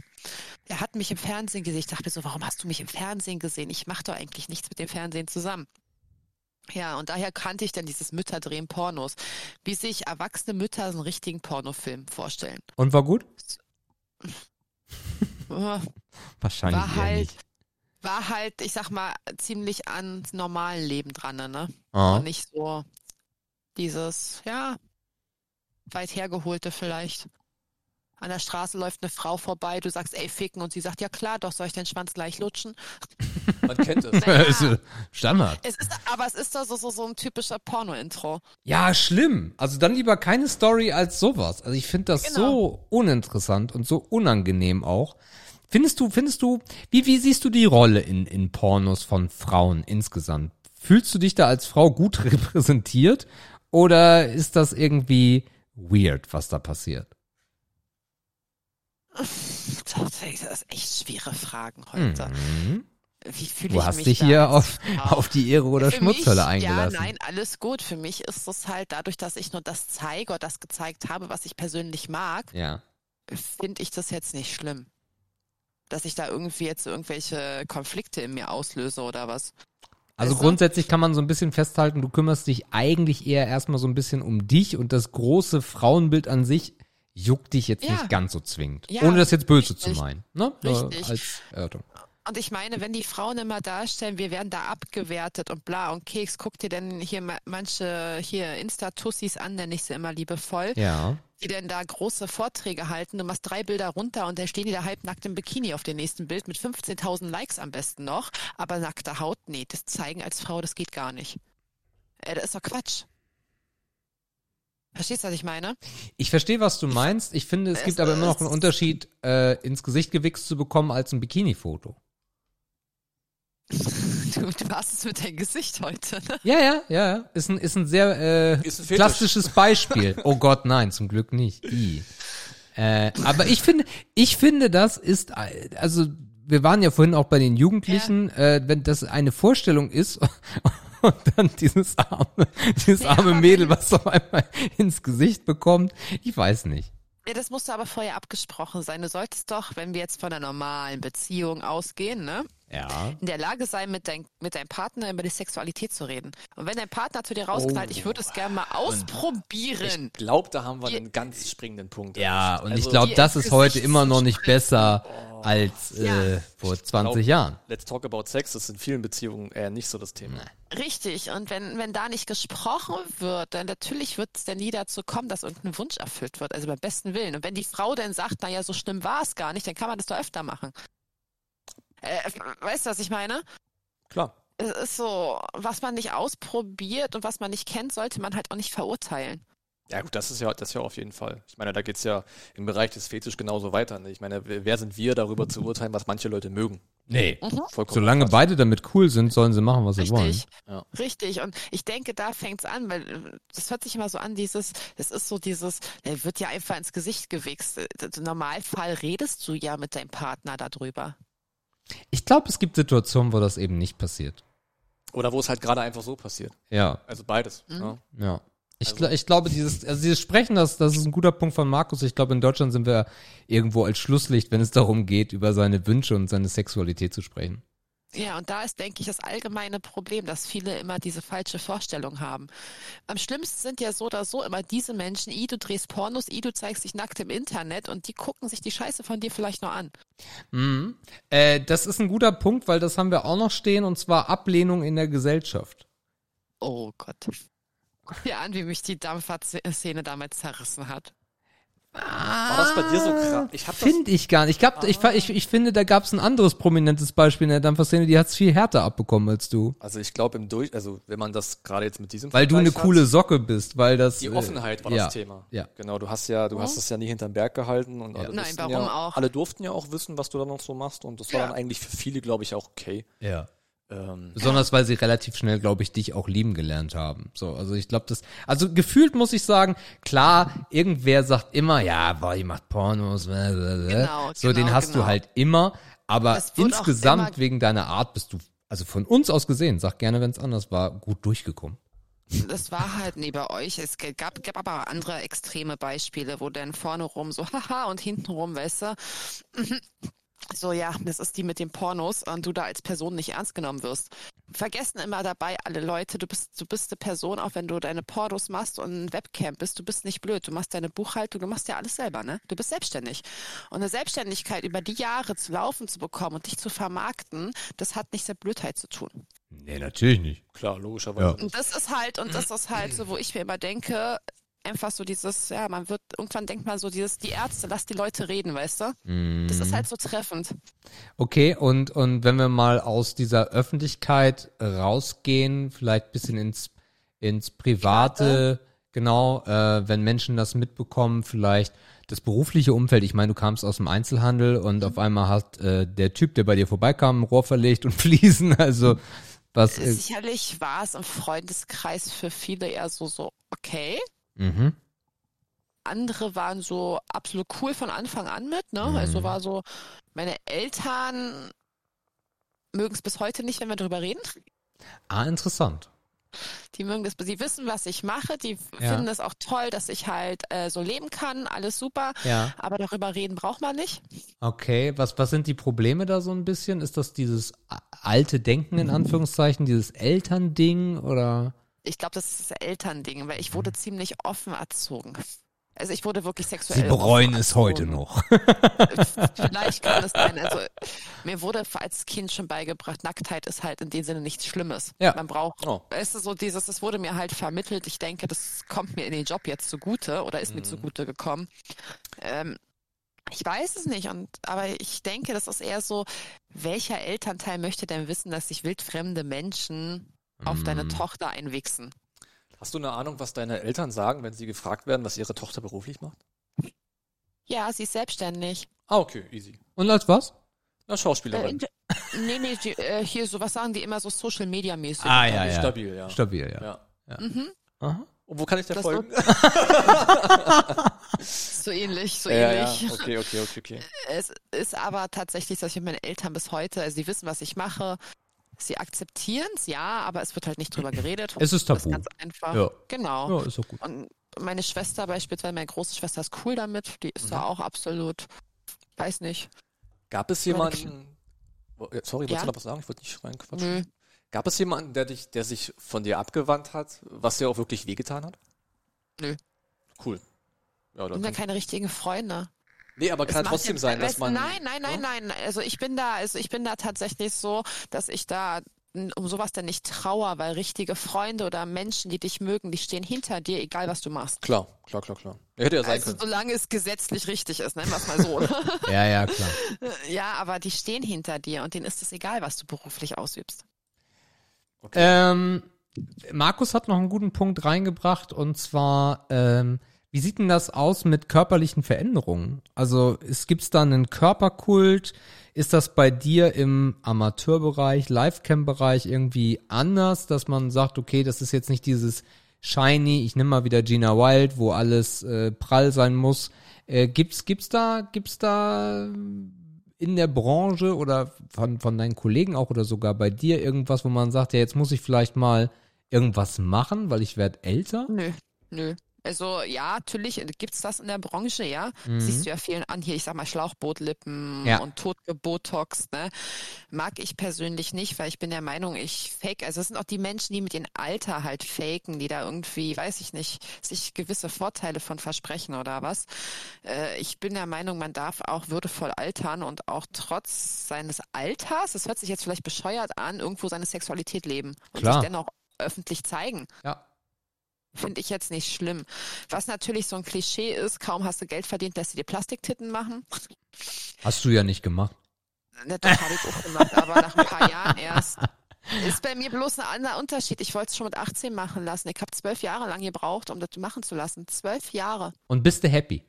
Er hat mich im Fernsehen gesehen. Ich dachte mir so, warum hast du mich im Fernsehen gesehen? Ich mache doch eigentlich nichts mit dem Fernsehen zusammen. Ja, und daher kannte ich dann dieses Mütterdrehen Pornos. Wie sich erwachsene Mütter so einen richtigen Pornofilm vorstellen. Und war gut? <laughs> Äh, Wahrscheinlich War halt, nicht. war halt, ich sag mal, ziemlich ans normalen Leben dran, ne? Ah. Und nicht so dieses, ja, weit hergeholte vielleicht. An der Straße läuft eine Frau vorbei, du sagst, ey, ficken, und sie sagt, ja klar, doch, soll ich den Schwanz gleich lutschen? <laughs> Man kennt es. <laughs> Naja, Ist, äh, Standard. es ist, aber es ist doch so, so, so ein typischer Porno-Intro. Ja, schlimm. Also dann lieber keine Story als sowas. Also ich finde das Genau. so uninteressant und so unangenehm auch. Findest du, findest du, wie, wie siehst du die Rolle in, in Pornos von Frauen insgesamt? Fühlst du dich da als Frau gut <laughs> repräsentiert oder ist das irgendwie weird, was da passiert? <laughs> Das ist echt schwere Fragen heute. Mhm. Wie fühle Du ich hast mich dich da hier als auf, auf die Ehre oder Für Schmutzhölle mich, eingelassen. Ja, nein, alles gut. Für mich ist es halt dadurch, dass ich nur das zeige oder das gezeigt habe, was ich persönlich mag, Ja. finde ich das jetzt nicht schlimm. Dass ich da irgendwie jetzt irgendwelche Konflikte in mir auslöse oder was. Also du? grundsätzlich kann man so ein bisschen festhalten, du kümmerst dich eigentlich eher erstmal so ein bisschen um dich und das große Frauenbild an sich juckt dich jetzt Ja. nicht ganz so zwingend. Ja, Ohne das jetzt böse richtig. zu meinen. Ne? Richtig. Als Erörterung. Und ich meine, wenn die Frauen immer darstellen, wir werden da abgewertet und bla und Keks, guck dir denn hier ma- manche hier Insta-Tussis an, nenne ich sie immer liebevoll, Ja. die denn da große Vorträge halten. Du machst drei Bilder runter und dann stehen die da halbnackt im Bikini auf dem nächsten Bild mit 15.000 Likes am besten noch. Aber nackte Haut, nee, das zeigen als Frau, das geht gar nicht. Äh, das ist doch Quatsch. Verstehst du, was ich meine? Ich verstehe, was du meinst. Ich finde, es Es gibt aber immer noch einen Unterschied, äh, ins Gesicht gewichst zu bekommen als ein Bikini-Foto. <laughs> Du, du hast es mit deinem Gesicht heute, ne? Ja, ja, ja, ja. Ist ein, ist ein sehr äh, Ist ein plastisches Beispiel. Oh Gott, nein, zum Glück nicht. I. Äh, aber ich finde, ich finde, das ist, also wir waren ja vorhin auch bei den Jugendlichen, äh, wenn das eine Vorstellung ist <laughs> und dann dieses arme, dieses arme Mädel, was auf einmal ins Gesicht bekommt, ich weiß nicht. Ja, das musste aber vorher abgesprochen sein. Du solltest doch, wenn wir jetzt von einer normalen Beziehung ausgehen, ne, Ja. in der Lage sein, mit, dein, mit deinem Partner über die Sexualität zu reden. Und wenn dein Partner zu dir rausknallt, Oh. ich würde es gerne mal ausprobieren. Ich glaube, da haben wir Die- einen ganz springenden Punkt. Ja, erwischt. und Also, ich glaube, das ist heute immer noch nicht besser als äh, Ja. vor 20 glaub- Jahren. Let's talk about sex, das ist in vielen Beziehungen eher nicht so das Thema. Richtig. Und wenn, wenn da nicht gesprochen wird, dann natürlich wird es dann nie dazu kommen, dass irgendein Wunsch erfüllt wird. Also beim besten Willen. Und wenn die Frau dann sagt, naja, so schlimm war es gar nicht, dann kann man das doch öfter machen. Äh, weißt du, was ich meine? Klar. Es ist so, was man nicht ausprobiert und was man nicht kennt, sollte man halt auch nicht verurteilen. Ja gut, das ist ja, das ist ja auf jeden Fall. Ich meine, da geht's ja im Bereich des Fetisch genauso weiter. Ne? Ich meine, wer sind wir, darüber zu urteilen, was manche Leute mögen? Nee. Vollkommen Solange Quatsch. beide damit cool sind, sollen sie machen, was sie wollen. Richtig. Ja. Richtig. Und ich denke, da fängt's an, weil äh, das hört sich immer so an, dieses, das ist so dieses, der wird ja einfach ins Gesicht gewichst. Äh, Im Normalfall redest du ja mit deinem Partner darüber. Ich glaube, es gibt Situationen, wo das eben nicht passiert. Oder wo es halt gerade einfach so passiert. Ja, Also beides. Mhm. Ja. ja. Ich, Also- gl- ich glaube, dieses, also dieses Sprechen, das, das ist ein guter Punkt von Markus. Ich glaube, in Deutschland sind wir irgendwo als Schlusslicht, wenn es darum geht, über seine Wünsche und seine Sexualität zu sprechen. Ja, und da ist, denke ich, das allgemeine Problem, dass viele immer diese falsche Vorstellung haben. Am schlimmsten sind ja so oder so immer diese Menschen, i, du drehst Pornos, i, du zeigst dich nackt im Internet und die gucken sich die Scheiße von dir vielleicht nur an. Mhm. Äh, das ist ein guter Punkt, weil das haben wir auch noch stehen, und zwar Ablehnung in der Gesellschaft. Oh Gott. Guck dir an, wie mich die Dampfer-Szene damals zerrissen hat. War das bei dir so krass? Ich das, Finde ich gar nicht. Ich, glaub, ich, ich, ich finde, da gab es ein anderes prominentes Beispiel in der Dampferszene, die hat es viel härter abbekommen als du. also ich glaube im Durch, also wenn man das gerade jetzt mit diesem Weil du eine Vergleich hat, coole Socke bist, weil das. Die äh, Offenheit war ja, das Thema. Ja. Genau, du hast ja, du hast es ja nie hinterm Berg gehalten und alle Nein, warum ja, auch? alle durften ja auch wissen, was du da noch so machst und das war Ja. dann eigentlich für viele, glaube ich, auch okay. Ja. Ähm, Besonders weil sie relativ schnell, glaube ich, dich auch lieben gelernt haben. So, also ich glaube, das, also gefühlt muss ich sagen, klar, irgendwer sagt immer, ja, boah, ihr macht Pornos. Genau, so, den genau, hast du genau. halt immer, aber insgesamt immer- wegen deiner Art bist du, also von uns aus gesehen, sag gerne, wenn es anders war, gut durchgekommen. Das war halt nie bei euch. Es gab, gab aber andere extreme Beispiele, wo dann vorne rum so <laughs> haha und hinten rum, weißt du, so ja, das ist die mit den Pornos und du da als Person nicht ernst genommen wirst. Vergessen immer dabei alle Leute, du bist, du bist eine Person, auch wenn du deine Pornos machst und ein Webcam bist, du bist nicht blöd. Du machst deine Buchhaltung, du machst ja alles selber, ne? Du bist selbstständig. Und eine Selbstständigkeit über die Jahre zu laufen zu bekommen und dich zu vermarkten, das hat nichts mit Blödheit zu tun. Nee, natürlich nicht. Klar, logischerweise. Und das ist halt, und das ist halt so, wo ich mir immer denke, einfach so dieses, ja, man wird, irgendwann denkt man so dieses, die Ärzte, lass die Leute reden, weißt du? Das ist halt so treffend. Okay, und, und wenn wir mal aus dieser Öffentlichkeit rausgehen, vielleicht ein bisschen ins, ins Private, genau, äh, wenn Menschen das mitbekommen, vielleicht das berufliche Umfeld, ich meine, du kamst aus dem Einzelhandel und auf einmal hat äh, der Typ, der bei dir vorbeikam, ein Rohr verlegt und <laughs> Fliesen, also was äh, Sicherlich war es im Freundeskreis für viele eher so, so, okay. Mhm. Andere waren so absolut cool von Anfang an mit, ne? Also war so, meine Eltern mögen es bis heute nicht, wenn wir drüber reden. Ah, interessant. Die mögen das, sie wissen, was ich mache, die Ja. finden es auch toll, dass ich halt äh, so leben kann, alles super. Ja. Aber darüber reden braucht man nicht. Okay, was, was sind die Probleme da so ein bisschen? Ist das dieses alte Denken in Anführungszeichen, dieses Elternding oder? Ich glaube, das ist das Elternding, weil ich Mhm. wurde ziemlich offen erzogen. Also ich wurde wirklich sexuell. Sie bereuen es heute noch. Vielleicht kann es sein. <laughs> Also mir wurde als Kind schon beigebracht, Nacktheit ist halt in dem Sinne nichts Schlimmes. Ja. Man braucht, Oh. weißt du, so dieses, das wurde mir halt vermittelt. Ich denke, das kommt mir in den Job jetzt zugute oder ist mir zugute gekommen. Ähm, ich weiß es nicht, und aber ich denke, das ist eher so, welcher Elternteil möchte denn wissen, dass sich wildfremde Menschen auf deine Tochter einwichsen? Hast du eine Ahnung, was deine Eltern sagen, wenn sie gefragt werden, was ihre Tochter beruflich macht? Ja, sie ist selbstständig. Ah, okay, easy. Und als was? Na, Äh, Schauspielerin. in- nee, nee, die, äh, hier, so was sagen die immer so Social Media mäßig. Ah, ja, ja. Stabil, ja. Stabil, ja. ja. Mhm. Aha. Und wo kann ich dir Das folgen? <laughs> So ähnlich, so ja, ähnlich. ja, okay, okay, okay, okay. Es ist aber tatsächlich, dass ich mit meinen Eltern bis heute, also sie wissen, was ich mache. Sie akzeptieren es, ja, aber es wird halt nicht drüber geredet. Es ist Das tabu. ganz einfach. Ja. Genau. Ja, ist doch gut. Und meine Schwester beispielsweise, meine große Schwester ist cool damit. Die ist Mhm. da auch absolut, weiß nicht. Gab es Meine jemanden, ja, sorry, wolltest Ja? du noch was sagen? Ich wollte nicht reinquatschen. Nö. Gab es jemanden, der dich, der sich von dir abgewandt hat, was dir auch wirklich wehgetan hat? Nö. Cool. Ja, Ich bin ja keine richtigen Freunde. Nee, aber kann trotzdem ja- sein, dass man. Nein, nein, nein, nein. Also ich bin da, also ich bin da tatsächlich so, dass ich da um sowas dann nicht trauer, weil richtige Freunde oder Menschen, die dich mögen, die stehen hinter dir, egal was du machst. Klar, klar, klar, klar. Ja, hätte ja sein Also können. solange es gesetzlich richtig ist, nennen wir es mal so. <laughs> Ja, ja, klar. <laughs> ja, aber die stehen hinter dir und denen ist es egal, was du beruflich ausübst. Ähm, Markus hat noch einen guten Punkt reingebracht und zwar, ähm, wie sieht denn das aus mit körperlichen Veränderungen? Also es gibt's da einen Körperkult? Ist das bei dir im Amateurbereich, Livecam-Bereich irgendwie anders, dass man sagt, okay, das ist jetzt nicht dieses shiny, ich nehme mal wieder Gina Wild, wo alles äh, prall sein muss. Äh, gibt's gibt's da gibt's da in der Branche oder von, von deinen Kollegen auch oder sogar bei dir irgendwas, wo man sagt, ja, jetzt muss ich vielleicht mal irgendwas machen, weil ich werde älter? Nö, nö. Also ja, natürlich gibt's das in der Branche, ja. Siehst du ja vielen an hier, ich sag mal Schlauchbootlippen Ja. und totgebotox, ne? Mag ich persönlich nicht, weil ich bin der Meinung, ich fake, also es sind auch die Menschen, die mit dem Alter halt faken, die da irgendwie, weiß ich nicht, sich gewisse Vorteile von versprechen oder was. Äh, ich bin der Meinung, man darf auch würdevoll altern und auch trotz seines Alters, das hört sich jetzt vielleicht bescheuert an, irgendwo seine Sexualität leben und Klar. sich dennoch öffentlich zeigen. Ja. Finde ich jetzt nicht schlimm. Was natürlich so ein Klischee ist, kaum hast du Geld verdient, lässt du dir Plastiktitten machen. Hast du ja nicht gemacht. Ne, Das habe ich auch gemacht, aber nach ein paar Jahren erst. Ist bei mir bloß ein anderer Unterschied. Ich wollte es schon mit 18 machen lassen. Ich habe zwölf Jahre lang gebraucht, um das machen zu lassen. Zwölf Jahre. Und bist du happy?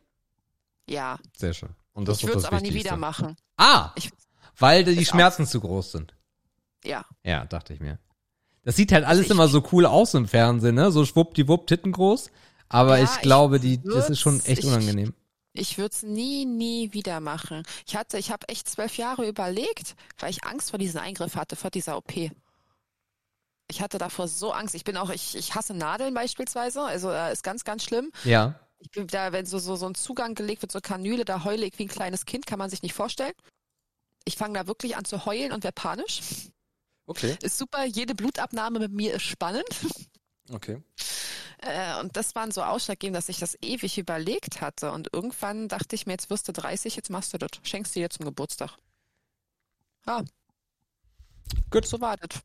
Ja. Sehr schön. Und das ich würde es aber nie wieder machen. Ah, Ich- weil die Ist auch- Schmerzen zu groß sind. Ja. Ja, dachte ich mir. Das sieht halt alles ich- immer so cool aus im Fernsehen, ne? So schwuppdiwupp, Titten groß. Aber Ja, ich ich glaube, die, das ist schon echt ich- unangenehm. Ich würde es nie, nie wieder machen. Ich hatte, ich habe echt zwölf Jahre überlegt, weil ich Angst vor diesem Eingriff hatte, vor dieser OP. Ich hatte davor so Angst. Ich bin auch, ich, ich hasse Nadeln beispielsweise. Also äh, ist ganz, ganz schlimm. Ja. Ich bin da, wenn so, so, so ein Zugang gelegt wird, so Kanüle, da heule ich wie ein kleines Kind, kann man sich nicht vorstellen. Ich fange da wirklich an zu heulen und werde panisch. Okay, Ist super, jede Blutabnahme mit mir ist spannend. okay. Äh, und das waren so ausschlaggebend, dass ich das ewig überlegt hatte. Und irgendwann dachte ich mir, jetzt wirst du 30, jetzt machst du das. Schenkst du dir zum Geburtstag. Ja. Gut. So war das.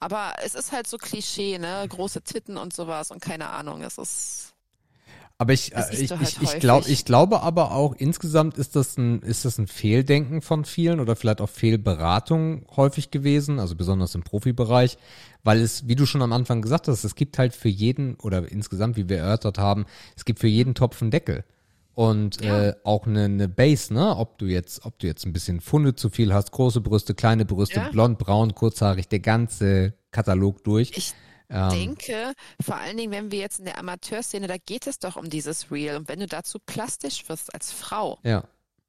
Aber es ist halt so Klischee, ne? Große Titten und sowas und keine Ahnung. Es ist. Aber ich, äh, ich, halt ich, ich, glaub, ich glaube aber auch, insgesamt ist das, ein, ist das ein Fehldenken von vielen oder vielleicht auch Fehlberatung häufig gewesen, also besonders im Profibereich, weil es, wie du schon am Anfang gesagt hast, es gibt halt für jeden oder insgesamt, wie wir erörtert haben, es gibt für jeden Topf einen Deckel. Und Ja. äh, auch eine, eine Base, ne? Ob du jetzt, ob du jetzt ein bisschen Funde zu viel hast, große Brüste, kleine Brüste, Ja. blond, braun, kurzhaarig, der ganze Katalog durch. Ich Ähm, denke, vor allen Dingen, wenn wir jetzt in der Amateurszene, da geht es doch um dieses Real. Und wenn du dazu plastisch wirst als Frau, ja,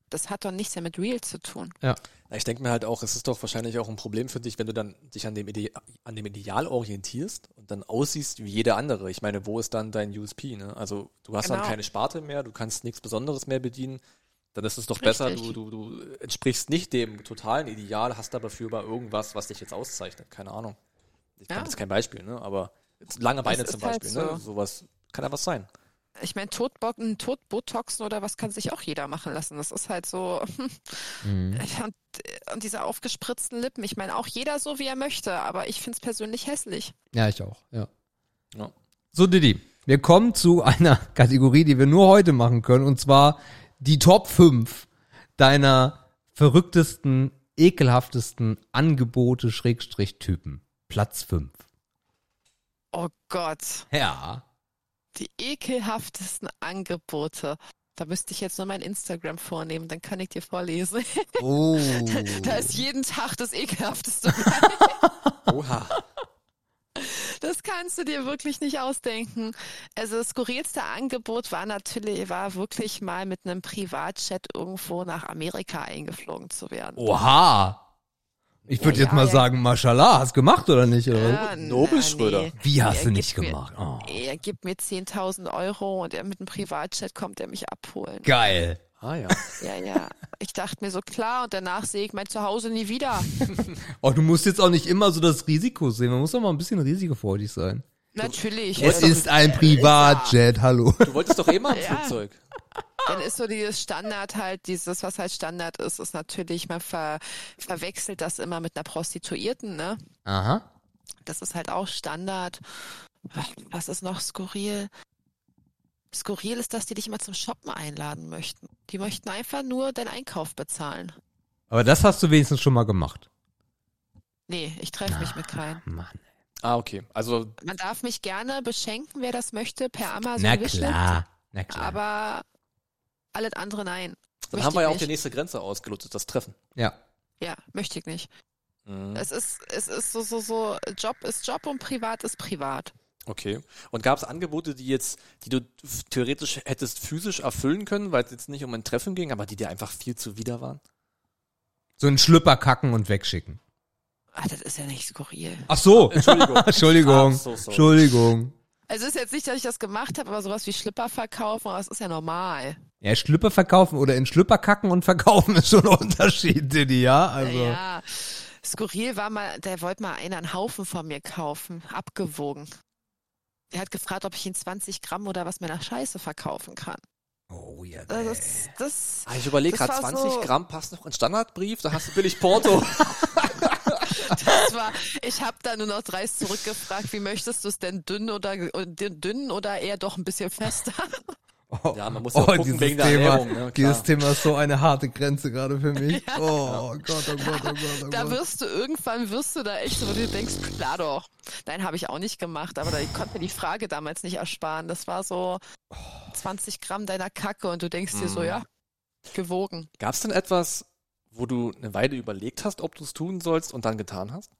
das hat doch nichts mehr mit Real zu tun. ja. Na, Ich denke mir halt auch, es ist doch wahrscheinlich auch ein Problem für dich, wenn du dann dich an dem, Ide an dem Ideal orientierst und dann aussiehst wie jeder andere. Ich meine, wo ist dann dein USP? Ne? Also du hast dann Genau. keine Sparte mehr, du kannst nichts Besonderes mehr bedienen. Dann ist es doch besser, du, Richtig. du, du entsprichst nicht dem totalen Ideal, hast aber für irgendwas, was dich jetzt auszeichnet. Keine Ahnung. Ich Ja. kann jetzt kein Beispiel, ne? aber lange Beine zum halt Beispiel. Ne? so. Sowas kann ja was sein. Ich meine, Totbocken, Totbotoxen oder was kann sich auch jeder machen lassen. Das ist halt so. <laughs> Mhm. Und, und diese aufgespritzten Lippen. Ich meine, auch jeder so, wie er möchte, aber ich finde es persönlich hässlich. Ja, ich auch, ja. Ja. So, Didi, wir kommen zu einer <laughs> Kategorie, die wir nur heute machen können, und zwar die Top 5 deiner verrücktesten, ekelhaftesten Angebote, Schrägstrich Typen. Platz 5. Oh Gott. Ja. Die ekelhaftesten Angebote. Da müsste ich jetzt nur mein Instagram vornehmen, dann kann ich dir vorlesen. Oh. <laughs> Da ist jeden Tag das ekelhafteste. <laughs> Oha. Das kannst du dir wirklich nicht ausdenken. Also das skurrilste Angebot war natürlich, war wirklich mal mit einem Privatjet irgendwo nach Amerika eingeflogen zu werden. Oha. Ich würde Ja, jetzt mal ja. sagen, Mashallah, hast gemacht oder nicht? Oder? Ja, Nobel, na, Schröder. Wie hast Er du nicht gibt mir- gemacht? Oh. Er gibt mir 10.000 Euro und er mit einem Privatjet kommt er mich abholen. Geil. Ah ja. Ja, ja. Ich dachte mir so, klar, und danach sehe ich mein Zuhause nie wieder. <laughs> Oh, du musst jetzt auch nicht immer so das Risiko sehen. Man muss auch mal ein bisschen risikofreudig sein. Natürlich. Es ist ein Privatjet, hallo. Du wolltest doch eh mal ein Ja. Flugzeug. Dann ist so dieses Standard halt, dieses, was halt Standard ist, ist natürlich, man ver, verwechselt das immer mit einer Prostituierten, ne? Aha. Das ist halt auch Standard. Was ist noch skurril? Skurril ist, dass die dich immer zum Shoppen einladen möchten. Die möchten einfach nur deinen Einkauf bezahlen. Aber das hast du wenigstens schon mal gemacht. Nee, ich treffe mich mit keinem. Mann. Ah, okay. Also Man darf mich gerne beschenken, wer das möchte, per Amazon Na klar. Na klar. aber alles andere nein. dann Möchte haben wir ja auch nicht. die nächste Grenze ausgelotet, das Treffen. ja. Ja, möchte ich nicht. Mhm. Es ist, es ist so, so, so, Job ist Job und privat ist privat. Okay. Und gab es Angebote, die jetzt, die du theoretisch hättest physisch erfüllen können, weil es jetzt nicht um ein Treffen ging, aber die dir einfach viel zuwider waren? So einen Schlüpper kacken und wegschicken. Ah, das ist ja nicht skurril. Ach so. Entschuldigung. <laughs> Entschuldigung. Ach, so sorry. Entschuldigung. Also es ist jetzt nicht, dass ich das gemacht habe, aber sowas wie Schlipper verkaufen, das ist ja normal. Ja, Schlüpper verkaufen oder in Schlüpper kacken und verkaufen <laughs> ist schon ein Unterschied, Didi, ja? Also. Ja. Skurril war mal, der wollte mal einer einen Haufen von mir kaufen, abgewogen. Er hat gefragt, ob ich ihn 20 Gramm oder was meiner Scheiße verkaufen kann. Oh ja. Das, das, Ah, ich überlege gerade, war 20 so- Gramm passt noch in Standardbrief, da hast du billig Porto. <laughs> das war, ich habe da nur noch dreist zurückgefragt, wie möchtest du es denn dünn oder dünn oder eher doch ein bisschen fester? Oh, Ja, man muss ja auch gucken dieses wegen der Thema, Ernährung, ne. Dieses Thema ist so eine harte Grenze gerade für mich. Oh Gott, oh Gott, oh Gott, oh Da Gott. wirst du irgendwann wirst du da echt so, wo du denkst, klar doch. Nein, habe ich auch nicht gemacht, aber da, ich konnte mir die Frage damals nicht ersparen. Das war so 20 Gramm deiner Kacke und du denkst dir so, Mhm. ja, gewogen. Gab es denn etwas, wo du eine Weile überlegt hast, ob du es tun sollst und dann getan hast?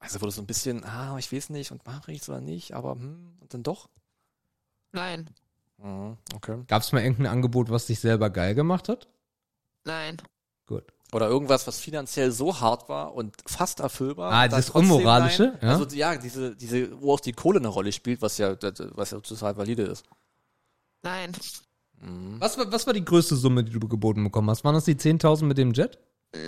Also wo du so ein bisschen, ah, ich weiß nicht und mache ich es oder nicht, aber hm, und dann doch? Nein, Mhm, okay. Gab es mal irgendein Angebot, was dich selber geil gemacht hat? nein. Gut. Oder irgendwas, was finanziell so hart war und fast erfüllbar. Ah, trotzdem Unmoralische, rein. ja. Also ja, diese, diese, wo auch die Kohle eine Rolle spielt, was ja, was ja total valide ist. Nein. Was war, was war die größte Summe, die du geboten bekommen hast? Waren das die 10.000 mit dem Jet?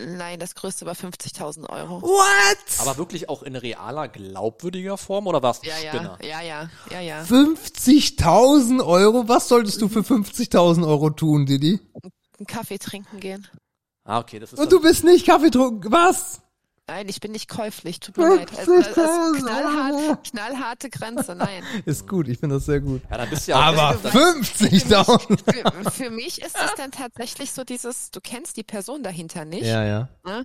Nein, das größte war 50.000 Euro. What? Aber wirklich auch in realer, glaubwürdiger Form oder war es ein Ja, ja, Spinner? ja, ja, ja, ja. 50.000 Euro? Was solltest du für 50.000 Euro tun, Didi? Einen Kaffee trinken gehen. Ah, okay, das ist Und du bist nicht Kaffee trunken. Was? Nein, ich bin nicht käuflich, tut mir leid. Also, das ist knallhart, knallharte Grenze, nein. <laughs> Ist gut, ich finde das sehr gut. ja, dann bist du ja auch Aber dann, 50.000? Für, für mich ist das dann tatsächlich so dieses, du kennst die Person dahinter nicht. Ja, ja. Ne?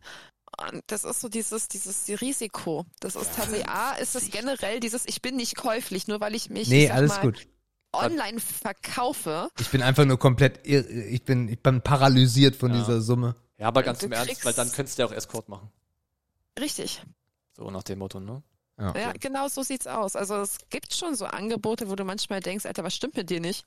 Und das ist so dieses, dieses Risiko. Das ist tatsächlich, A, ist es generell dieses, ich bin nicht käuflich, nur weil ich mich Nee, ich sag alles mal, gut. online verkaufe. Ich bin einfach nur komplett, irr- ich bin, ich bin paralysiert von Ja. dieser Summe. ja, aber ganz Du im Ernst, weil dann könntest du ja auch Escort machen. Richtig. So nach dem Motto, ne? Ja, genau so sieht's aus. Also es gibt schon so Angebote, wo du manchmal denkst, Alter, was stimmt mit dir nicht?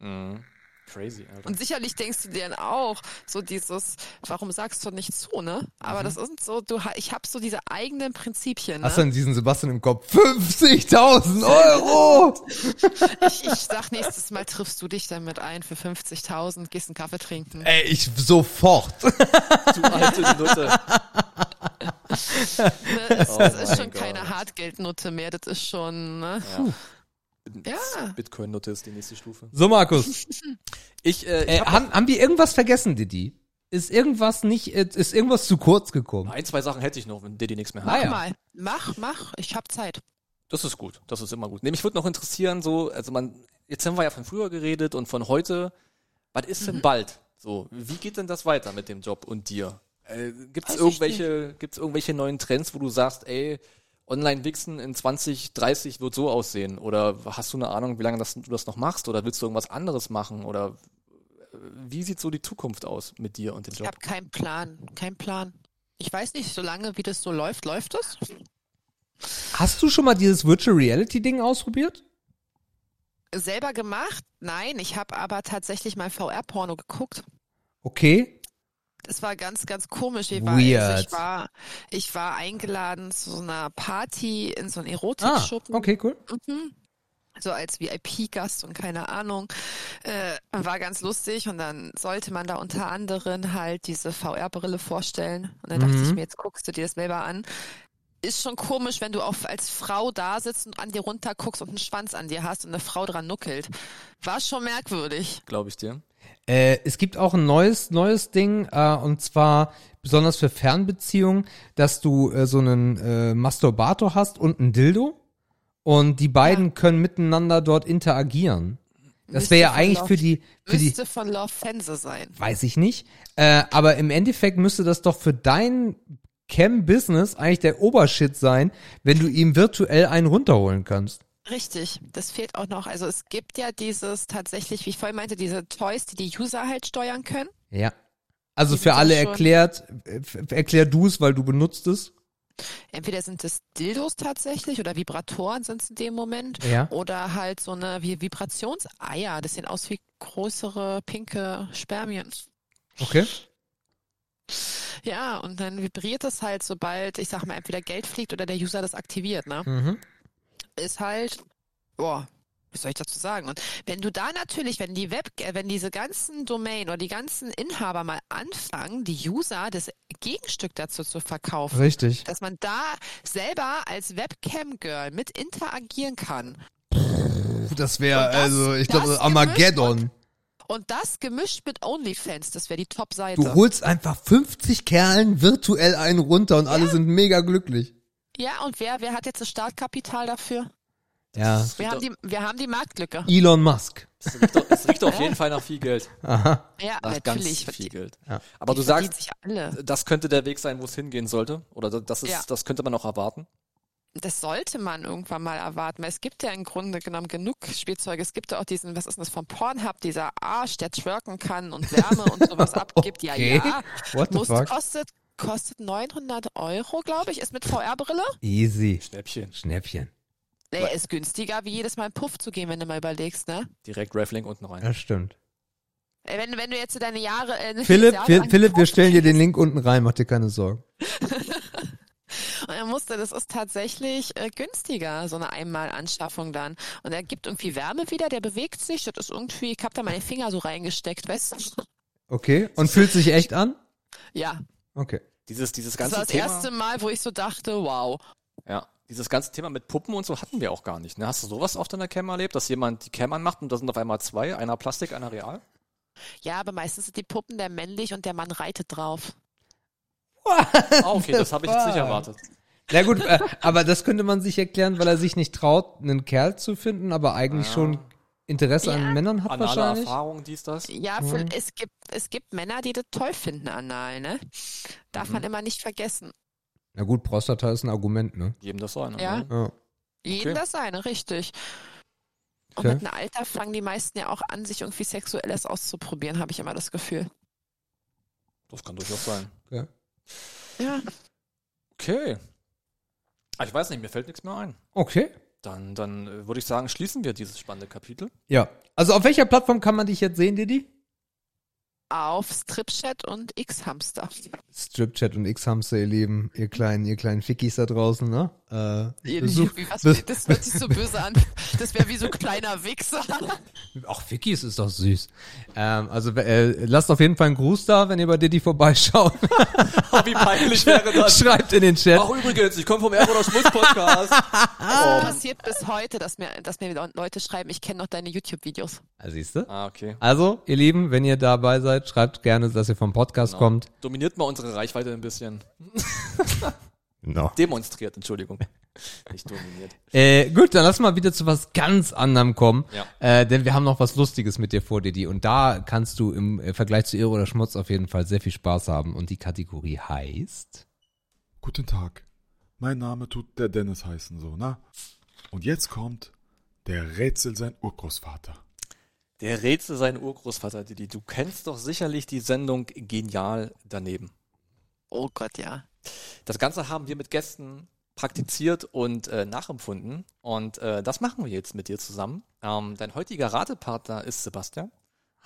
Mhm. Crazy, Alter. Und sicherlich denkst du dir dann auch, so dieses, warum sagst du nicht zu, ne? Aber Mhm. das ist so, du, ich habe so diese eigenen Prinzipien, Hast du ne? denn diesen Sebastian im Kopf? 50.000 Euro! <laughs> Ich, ich sag nächstes Mal triffst du dich damit ein für 50.000, gehst einen Kaffee trinken. Ey, ich sofort. du alte Nutte. <laughs> Ne? Es, Oh das ist schon keine Gott. Hartgeldnutte mehr, das ist schon, ne? Ja. Ja. Bitcoin-Nutte ist die nächste Stufe. So, Markus. <laughs> Ich, äh, ich Äh, hab haben, haben wir irgendwas vergessen, Didi? Ist irgendwas nicht, äh, ist irgendwas zu kurz gekommen? ein, zwei Sachen hätte ich noch, wenn Diddy nichts mehr hat. Ah, Mach ja. mal, mach, mach, ich hab Zeit. Das ist gut, das ist immer gut. Nämlich würde noch interessieren, so, also man, jetzt haben wir ja von früher geredet und von heute. Was ist Mhm. denn bald? So, wie geht denn das weiter mit dem Job und dir? Äh, gibt's Weiß ich irgendwelche, gibt's irgendwelche neuen Trends, wo du sagst, ey, Online-Wichsen in 2030 wird so aussehen? Oder hast du eine Ahnung, wie lange das, du das noch machst? Oder willst du irgendwas anderes machen? Oder äh, wie sieht so die Zukunft aus mit dir und dem Ich Job? habe keinen Plan, keinen Plan. Ich weiß nicht, solange wie das so läuft, läuft es. Hast du schon mal dieses Virtual Reality Ding ausprobiert? Selber gemacht? Nein, ich habe aber tatsächlich mal VR-Porno geguckt. Okay. Das war ganz, ganz komisch. Ich war, Weird. Also ich war, ich war eingeladen zu so einer Party in so einem Ah, Erotikschuppen. okay, cool. Mhm. So als VIP-Gast und keine Ahnung. Äh, war ganz lustig und dann sollte man da unter anderem halt diese VR-Brille vorstellen. Und dann dachte Mhm. ich mir, jetzt guckst du dir das selber an. Ist schon komisch, wenn du auch als Frau da sitzt und an dir runter guckst und einen Schwanz an dir hast und eine Frau dran nuckelt. War schon merkwürdig. Glaube ich dir. Äh, es gibt auch ein neues, neues Ding, äh, und zwar besonders für Fernbeziehungen, dass du äh, so einen äh, Masturbator hast und ein Dildo und die beiden können miteinander dort interagieren. Das wäre ja eigentlich Love- für die, für die, Müsste von Love Fense sein. weiß ich nicht, äh, aber im Endeffekt müsste das doch für dein Cam-Business eigentlich der Obershit sein, wenn du ihm virtuell einen runterholen kannst. Richtig, das fehlt auch noch. Also es gibt ja dieses tatsächlich, wie ich vorhin meinte, diese Toys, die die User halt steuern können. Ja. Also Die für alle erklärt, erklär du es, weil du benutzt es. Entweder sind es Dildos tatsächlich oder Vibratoren sind es in dem Moment. Ja. Oder halt so eine wie Vibrationseier. Das sehen aus wie größere pinke Spermien. Okay. Ja, und dann vibriert es halt, sobald, ich sag mal, entweder Geld fliegt oder der User das aktiviert, ne? Mhm. Ist halt, boah, was soll ich dazu sagen? Und wenn du da natürlich, wenn die Web, äh, wenn diese ganzen Domain oder die ganzen Inhaber mal anfangen, die User das Gegenstück dazu zu verkaufen, Richtig. dass man da selber als Webcam-Girl mit interagieren kann. Das wäre, also, ich glaube, Armageddon. Und das gemischt mit OnlyFans, das wäre die Top-Seite. Du holst einfach 50 Kerlen virtuell einen runter und alle sind mega glücklich. Ja, und wer, wer hat jetzt das Startkapital dafür? Ja. Wir haben die, wir haben die Marktlücke. Elon Musk. Es riecht, doch- es riecht auf jeden Fall nach viel Geld. Aha. Ja, Nach natürlich. ganz viel Geld. Ja. Aber Die du sagst, sich alle. das könnte der Weg sein, wo es hingehen sollte. Oder das ist, Ja. das könnte man auch erwarten. Das sollte man irgendwann mal erwarten, weil es gibt ja im Grunde genommen genug Spielzeuge. Es gibt ja auch diesen, was ist denn das von Pornhub, dieser Arsch, der twerken kann und Wärme und sowas <laughs> abgibt. Ja, Okay. ja. What the Muss, fuck? kostet, kostet 900 Euro, glaube ich, ist mit VR-Brille. Easy. Schnäppchen. Schnäppchen. Nee, ist günstiger, wie jedes Mal in Puff zu gehen, wenn du mal überlegst, ne? Direkt Raffling unten rein. Das stimmt. Wenn, wenn du jetzt deine Jahre. Äh, <laughs> Philipp, Jahre Phil- lang Philipp, wir stellen dir den Link unten rein, mach dir keine Sorgen. <laughs> Und er musste, das ist tatsächlich äh, günstiger, so eine Einmalanschaffung dann. Und er gibt irgendwie Wärme wieder, der bewegt sich. Das ist irgendwie, ich hab da meine Finger so reingesteckt, weißt du? Okay. Und fühlt sich echt an? Ja, Okay. Dieses, dieses das ganze war das Thema. erste Mal, wo ich so dachte, wow. Ja, dieses ganze Thema mit Puppen und so hatten wir auch gar nicht. Ne? Hast du sowas auf deiner Cam erlebt, dass jemand die Cam anmacht und da sind auf einmal zwei, einer Plastik, einer real? Ja, aber meistens sind die Puppen der männlich und der Mann reitet drauf. Ah, okay, das habe ich jetzt nicht erwartet. Na gut, äh, aber das könnte man sich erklären, weil er sich nicht traut, einen Kerl zu finden, aber eigentlich Ah. schon Interesse Ja. an Männern hat Anale wahrscheinlich. Erfahrung, dies, das. Ja, Mhm. für, es gibt es gibt Männer, die das toll finden anal, ne? Darf Mhm. man immer nicht vergessen. Na gut, Prostata ist ein Argument, ne? Jedem das sein. Ja. Ne? Ja. Jedem Okay. das seine, richtig. Und Okay. mit einem Alter fangen die meisten ja auch an, sich irgendwie Sexuelles auszuprobieren, habe ich immer das Gefühl. Das kann durchaus sein. Okay. Ja. Okay. Ah, Ich weiß nicht, mir fällt nichts mehr ein. okay. Dann, dann äh, würde ich sagen, schließen wir dieses spannende Kapitel. Ja. Also auf welcher Plattform kann man dich jetzt sehen, Didi? Auf Stripchat und X-Hamster. Stripchat und X-Hamster, ihr Lieben, ihr kleinen, ihr kleinen Fickis da draußen, ne? Äh, Wie, besuch, was, das hört sich so böse an. Das wäre wie so ein kleiner Wichser. <laughs> Ach, Fickis ist doch süß. Ähm, also äh, lasst auf jeden Fall einen Gruß da, wenn ihr bei Didi vorbeischaut. Oh, <laughs> wie peinlich <laughs> wäre das. Schreibt in den Chat. Ach, übrigens, ich komme vom Erb oder Schmutz Podcast. Das passiert bis heute, dass mir, dass mir Leute schreiben, ich kenne noch deine YouTube-Videos. Ah, siehst du? ah, okay. Also, ihr Lieben, wenn ihr dabei seid, schreibt gerne, dass ihr vom Podcast Genau. kommt. Dominiert mal unsere Reichweite ein bisschen. No. Demonstriert, Entschuldigung. <laughs> Nicht dominiert. Äh, gut, dann lass mal wieder zu was ganz anderem kommen. Ja. Äh, denn wir haben noch was Lustiges mit dir vor, Didi. Und da kannst du im äh, Vergleich zu Irre oder Schmutz auf jeden Fall sehr viel Spaß haben. Und die Kategorie heißt. Guten Tag. Mein Name tut der Dennis heißen, so, na? Und jetzt kommt der Rätsel sein Urgroßvater. Der Rätsel sein Urgroßvater, Didi. Du kennst doch sicherlich die Sendung Genial daneben. Oh Gott, ja. Das Ganze haben wir mit Gästen praktiziert und äh, nachempfunden. Und äh, das machen wir jetzt mit dir zusammen. Ähm, dein heutiger Ratepartner ist Sebastian.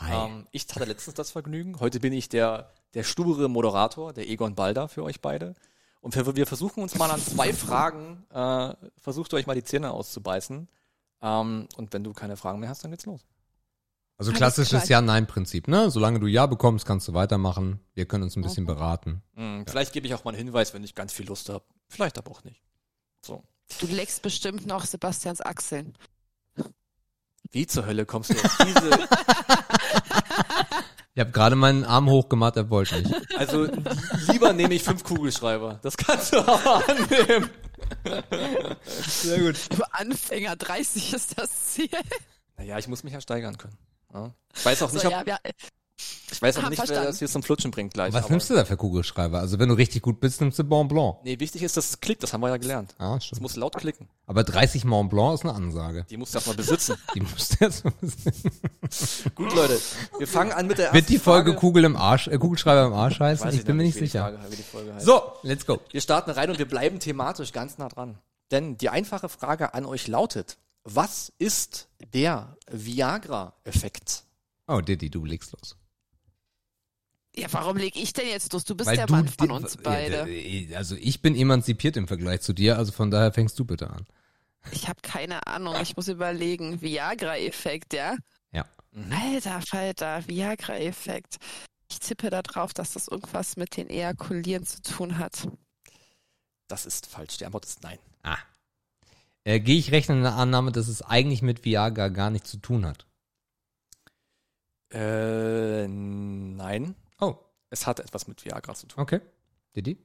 Ähm, ich hatte letztens das Vergnügen. Heute bin ich der, der sture Moderator, der Egon Balder für euch beide. Und wir, wir versuchen uns mal an zwei Fragen, äh, versucht euch mal die Zähne auszubeißen. Ähm, und wenn du keine Fragen mehr hast, dann geht's los. Also Alles klassisches. Ja-Nein-Prinzip, ne? Solange du Ja bekommst, kannst du weitermachen. Wir können uns ein bisschen Okay. beraten. Hm, Vielleicht gebe ich auch mal einen Hinweis, wenn ich ganz viel Lust habe. Vielleicht aber auch nicht. So. Du leckst bestimmt noch Sebastians Achseln. Wie zur Hölle kommst du auf diese <laughs> Ich habe gerade meinen Arm hochgemacht, er wollte nicht. Also lieber nehme ich fünf Kugelschreiber. Das kannst du aber annehmen. Sehr gut. Für Anfänger 30 ist das Ziel. Naja, ich muss mich ja steigern können. Ja. Ich weiß auch nicht, So, ob, ja, ja, ich weiß auch Ah, nicht wer verstanden. das hier zum Flutschen bringt gleich. Was aber- nimmst du da für Kugelschreiber? Also wenn du richtig gut bist, nimmst du Mont Blanc. Nee, wichtig ist, dass es klickt. Das haben wir ja gelernt. Ah, Es stimmt. muss laut klicken. Aber 30 Mont Blanc ist eine Ansage. Die musst du erstmal besitzen. <laughs> Die musst du jetzt mal sehen. Gut, Leute. Wir fangen an mit der ersten Wird die Folge Frage. Kugel im Arsch, äh, Kugelschreiber im Arsch heißen? Weiß Ich bin mir nicht sicher. Frage- wie die Folge heißt. So, let's go. Wir starten rein und wir bleiben thematisch ganz nah dran. Denn die einfache Frage an euch lautet, was ist der Viagra-Effekt? Oh, Diddy, du legst los. ja, warum leg ich denn jetzt los? Du bist Weil der du Mann von uns beide. äh, Also ich bin emanzipiert im Vergleich zu dir, also von daher fängst du bitte an. Ich habe keine Ahnung. Ich muss überlegen. Viagra-Effekt, ja? Ja. Alter Falter, Viagra-Effekt. Ich tippe da drauf, dass das irgendwas mit den Ejakulieren zu tun hat. Das ist falsch. Die Antwort ist nein. Ah. Äh, Gehe ich rechnen in der Annahme, dass es eigentlich mit Viagra gar nichts zu tun hat. Äh, nein. Oh, Es hat etwas mit Viagra zu tun. okay. Diddy?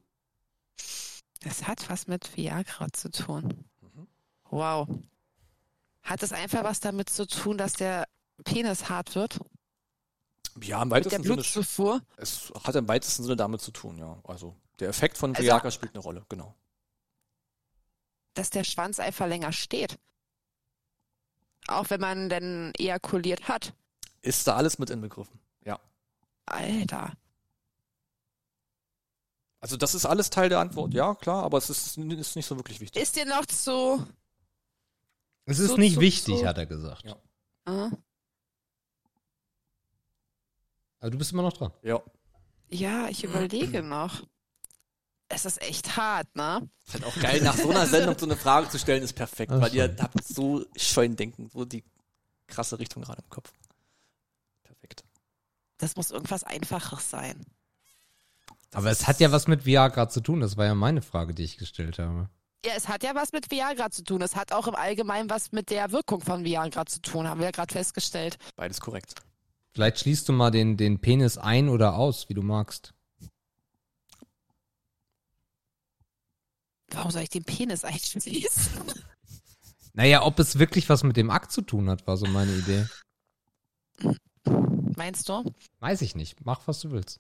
Das hat was mit Viagra zu tun. Mhm. Wow. Hat es einfach was damit zu tun, dass der Penis hart wird? Ja, im Mit der weitesten Sinne. Blutzufuhr? Es hat im weitesten Sinne damit zu tun, ja. Also der Effekt von Also- Viagra spielt eine Rolle, genau. Dass der Schwanz einfach länger steht. Auch wenn man denn ejakuliert hat. Ist da alles mit inbegriffen? Ja. Alter. Also das ist alles Teil der Antwort, ja, klar, aber es ist, ist nicht so wirklich wichtig. Ist dir noch zu. Es ist So, nicht so, wichtig, so. hat er gesagt. Ja. Äh? Aber du bist immer noch dran. Ja. Ja, ich überlege noch. Es ist echt hart, ne? Ist halt auch geil, nach so einer Sendung so eine Frage zu stellen, ist perfekt, Ach, weil ihr schon. habt so scheuen Denken, so die krasse Richtung gerade im Kopf. Perfekt. Das muss irgendwas Einfaches sein. Aber es hat ja was mit Viagra zu tun. Das war ja meine Frage, die ich gestellt habe. Ja, es hat ja was mit Viagra zu tun. Es hat auch im Allgemeinen was mit der Wirkung von Viagra zu tun, haben wir ja gerade festgestellt. Beides korrekt. Vielleicht schließt du mal den, den Penis ein oder aus, wie du magst. Warum soll ich den Penis einschließen? <laughs> Naja, ob es wirklich was mit dem Akt zu tun hat, war so meine Idee. Meinst du? Weiß ich nicht. Mach, was du willst.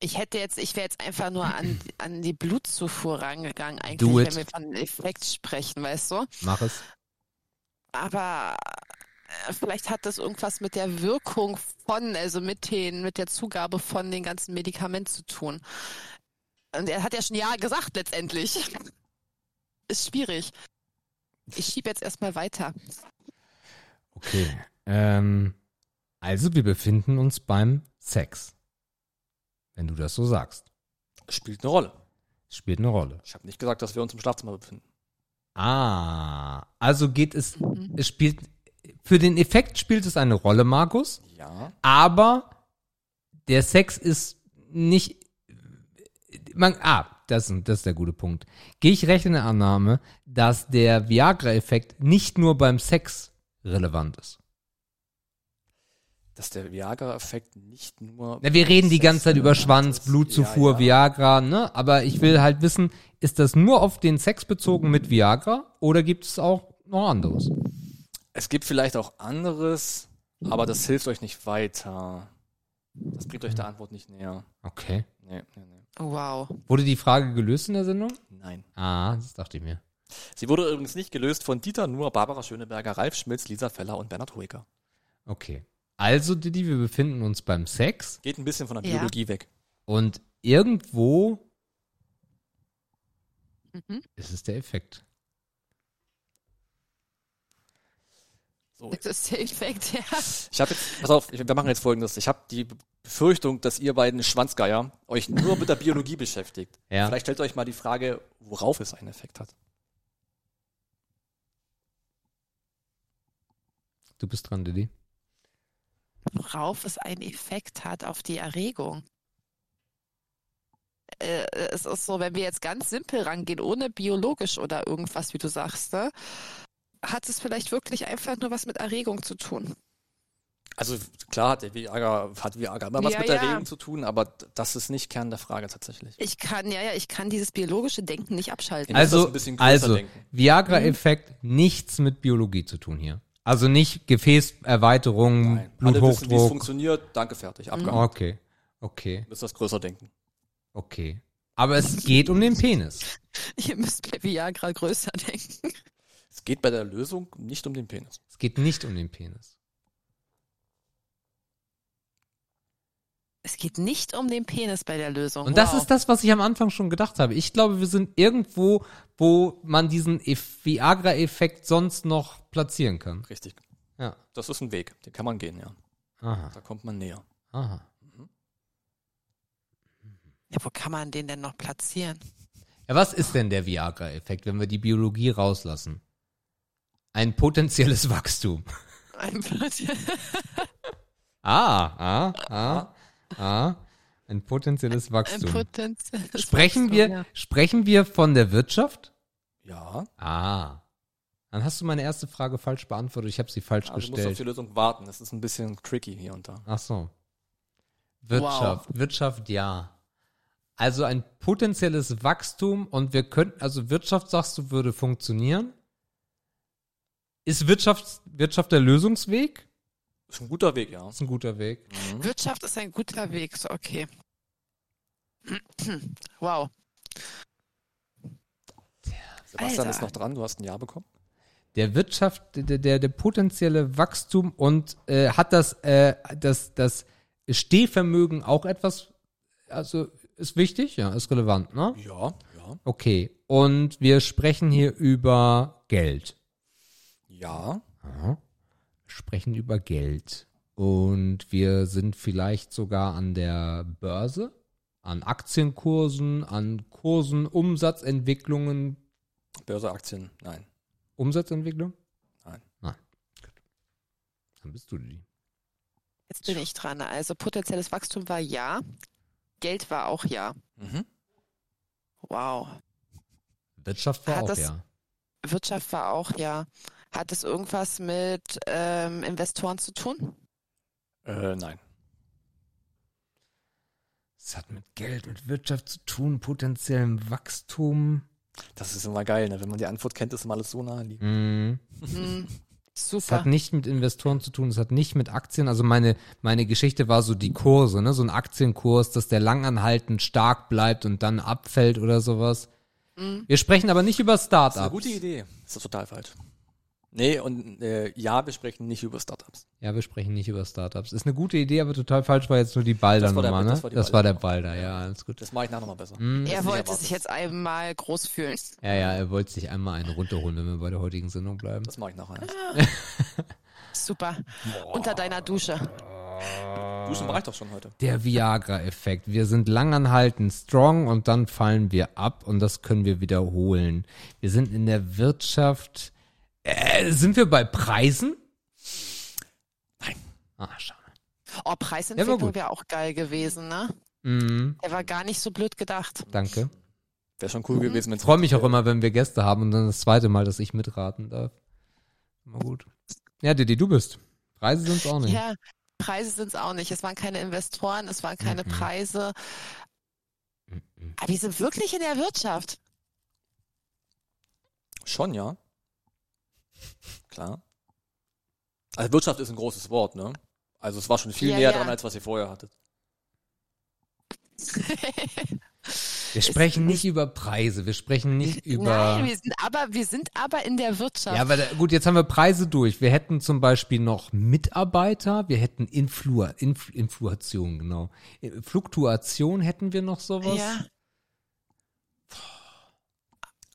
Ich hätte jetzt, ich wäre jetzt einfach nur an, <clears throat> an die Blutzufuhr rangegangen, eigentlich, wenn wir von Effekt sprechen, weißt du? Mach es. Aber äh, vielleicht hat das irgendwas mit der Wirkung von, also mit den, mit der Zugabe von den ganzen Medikamenten zu tun. Und er hat ja schon ja gesagt letztendlich. Ist schwierig. Ich schiebe jetzt erstmal weiter. Okay. Ähm, also, wir befinden uns beim Sex. Wenn du das so sagst. Spielt eine Rolle. Spielt eine Rolle. Ich habe nicht gesagt, dass wir uns im Schlafzimmer befinden. Ah, also geht es, Mhm. es spielt, für den Effekt spielt es eine Rolle, Markus, Ja. aber der Sex ist nicht, man, ah, das, das ist der gute Punkt. Gehe ich recht in der Annahme, dass der Viagra-Effekt nicht nur beim Sex relevant ist. Dass der Viagra-Effekt nicht nur. Na, wir reden die Sex ganze Zeit über Schwanz, ist. Blutzufuhr, Ja, ja. Viagra, ne? Aber ich will halt wissen, ist das nur auf den Sex bezogen mit Viagra oder gibt es auch noch anderes? Es gibt vielleicht auch anderes, aber das hilft euch nicht weiter. Das bringt euch der Antwort nicht näher. Okay. Nee, nee, nee. Wow. Wurde die Frage gelöst in der Sendung? Nein. Ah, das dachte ich mir. Sie wurde übrigens nicht gelöst von Dieter Nuhr, Barbara Schöneberger, Ralf Schmitz, Lisa Feller und Bernhard Hoeker. Okay. Also, Didi, wir befinden uns beim Sex Geht ein bisschen von der Ja. Biologie weg. und irgendwo Mhm. ist es der Effekt. So, Das ist der Effekt, ja. ich habe jetzt, pass auf, wir machen jetzt folgendes. Ich habe die Befürchtung, dass ihr beiden Schwanzgeier euch nur mit der Biologie beschäftigt. Ja. Vielleicht stellt euch mal die Frage, worauf es einen Effekt hat. Du bist dran, Didi. Worauf es einen Effekt hat auf die Erregung. Äh, es ist so, wenn wir jetzt ganz simpel rangehen, ohne biologisch oder irgendwas, wie du sagst, ne, hat es vielleicht wirklich einfach nur was mit Erregung zu tun. Also klar hat der Viagra, hat Viagra immer was Ja, mit der ja. Erregung zu tun, aber das ist nicht Kern der Frage tatsächlich. Ich kann, ja, ja, ich kann dieses biologische Denken nicht abschalten. Das Also, ein bisschen größer also denken. Viagra-Effekt, nichts mit Biologie zu tun hier. Also nicht Gefäßerweiterung, Nein. Alle wissen, wie es Bluthochdruck. funktioniert. Danke, fertig. Abgehakt. Okay, okay, Ihr müsst das größer denken. okay. Aber es geht um den Penis. <laughs> Ihr müsst bei Viagra größer denken. Es geht bei der Lösung nicht um den Penis. Es geht nicht um den Penis. Es geht nicht um den Penis bei der Lösung. Und das wow. ist das, was ich am Anfang schon gedacht habe. Ich glaube, wir sind irgendwo, wo man diesen Eff- Viagra-Effekt sonst noch platzieren kann. Richtig. Ja. Das ist ein Weg. Den kann man gehen, ja. Aha, Da kommt man näher. aha. Ja, wo kann man den denn noch platzieren? Ja, was ist denn der Viagra-Effekt, wenn wir die Biologie rauslassen? Ein potenzielles Wachstum. Einfach- <laughs> Ah, ah, ah, ah. Ein potenzielles Ein Wachstum. potenzielles Sprechen Wachstum, wir, ja. sprechen wir von der Wirtschaft? Ja. Ah. Dann hast du meine erste Frage falsch beantwortet. Ich habe sie falsch Aber du musst auf gestellt. die Lösung warten. Das ist ein bisschen tricky hier und da. Ach so. Wirtschaft, Wirtschaft, ja. Also ein potenzielles Wachstum und wir könnten, also Wirtschaft, sagst du, würde funktionieren. Ist Wirtschaft, Wirtschaft der Lösungsweg? Ist ein guter Weg, ja. Das ist ein guter Weg. Mhm. Wirtschaft ist ein guter Weg, so okay. <clears throat> Wow. Sebastian Alter. ist noch dran. Du hast ein Ja bekommen. Der Wirtschaft, der, der, der potenzielle Wachstum und äh, hat das, äh, das, das Stehvermögen auch etwas, also ist wichtig, ja, ist relevant, ne? Ja, ja. Okay. Und wir sprechen hier über Geld. Ja. Aha. Wir sprechen über Geld. und wir sind vielleicht sogar an der Börse, an Aktienkursen, an Kursen, Umsatzentwicklungen. Börseaktien, nein. Umsatzentwicklung? Nein. Nein. Gut. Dann bist du die. Jetzt bin ich dran. Also potenzielles Wachstum war ja. Geld war auch ja. Mhm. Wow. Wirtschaft war Hat auch, das- ja. Wirtschaft war auch ja. Hat es irgendwas mit ähm, Investoren zu tun? Äh, nein. Es hat mit Geld, mit Wirtschaft zu tun, potenziellem Wachstum. Das ist immer geil, ne? Wenn man die Antwort kennt, ist immer alles so naheliegend. Mhm. Hm, Es super. hat nicht mit Investoren zu tun, es hat nicht mit Aktien. Also meine, meine Geschichte war so die Kurse, ne? So ein Aktienkurs, dass der langanhaltend stark bleibt und dann abfällt oder sowas. Hm. Wir sprechen aber nicht über Das ist Startups. eine gute Idee. Das ist total falsch. Nee, und äh, ja, wir sprechen nicht über Startups. Ja, wir sprechen nicht über Startups. Ist eine gute Idee, aber total falsch war jetzt nur die Balder Das war der- Nummer, ne? das war Das war der Balder-Nummer. Balder, ja, alles gut. Das mache ich nachher nochmal besser. Hm. er wollte erwartet. sich jetzt einmal groß fühlen. Ja, ja, er wollte sich einmal einen runterholen, wenn wir bei der heutigen Sendung bleiben. Das mache ich nachher. Super. Unter deiner Dusche. Duschen mache ich doch schon heute. Der Viagra-Effekt. Wir sind langanhaltend strong und dann fallen wir ab und das können wir wiederholen. Wir sind in der Wirtschaft. Äh, sind wir bei Preisen? Nein. Ah, schade. Oh, Preisentwicklung wäre auch geil gewesen, ne? Mhm, Der war gar nicht so blöd gedacht. danke. Wäre schon cool gewesen, wenn Ich freue mich auch immer, wenn wir Gäste haben und dann das zweite Mal, dass ich mitraten darf. Immer gut. Ja, Didi, du bist. Preise sind es auch nicht. Ja, Preise sind es auch nicht. Es waren keine Investoren, es waren keine Mhm. Preise. Mhm. Aber die sind wirklich in der Wirtschaft. Schon, ja. Klar. Also Wirtschaft ist ein großes Wort, ne? Also es war schon viel Ja, näher ja. dran, als was ihr vorher hattet. <laughs> Wir sprechen nicht über Preise, wir sprechen nicht über. Nein, wir sind aber, wir sind aber in der Wirtschaft. Ja, aber da, gut, jetzt haben wir Preise durch. Wir hätten zum Beispiel noch Mitarbeiter, wir hätten Influ Inf Influation, genau. Äh, Fluktuation hätten wir noch sowas. Ja.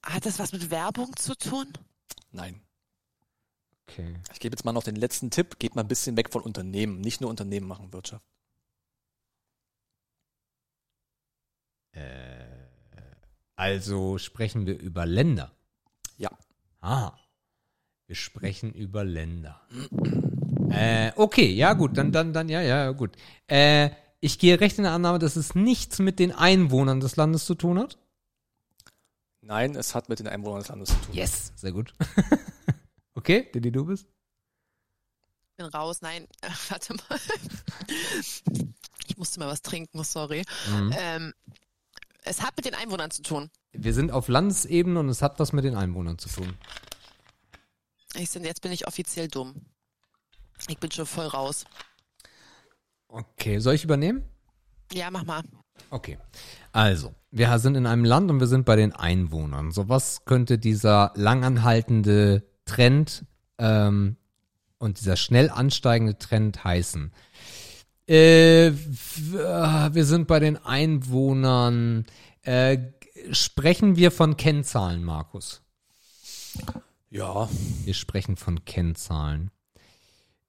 Hat das was mit Werbung zu tun? Nein. Okay. Ich gebe jetzt mal noch den letzten Tipp. Geht mal ein bisschen weg von Unternehmen. Nicht nur Unternehmen machen Wirtschaft. Also sprechen wir über Länder. Ja. Ah. Wir sprechen über Länder. Äh, okay, ja gut, dann, dann, dann, ja, ja, gut. Äh, ich gehe recht in der Annahme, dass es nichts mit den Einwohnern des Landes zu tun hat. Nein, es hat mit den Einwohnern des Landes zu tun. Yes, sehr gut. <laughs> okay, Didi, du bist? Bin raus. Nein, äh, <laughs> warte mal. Ich musste mal was trinken, sorry. Mhm. Ähm, es hat mit den Einwohnern zu tun. Wir sind auf Landesebene und es hat was mit den Einwohnern zu tun. Ich sind, jetzt bin ich offiziell dumm. Ich bin schon voll raus. Okay, soll ich übernehmen? Ja, mach mal. Okay. Also, wir sind in einem Land und wir sind bei den Einwohnern. So, was könnte dieser langanhaltende Trend ähm, und dieser schnell ansteigende Trend heißen? Äh, äh, wir sind bei den Einwohnern. Äh, sprechen wir von Kennzahlen, Markus? Ja, Wir sprechen von Kennzahlen.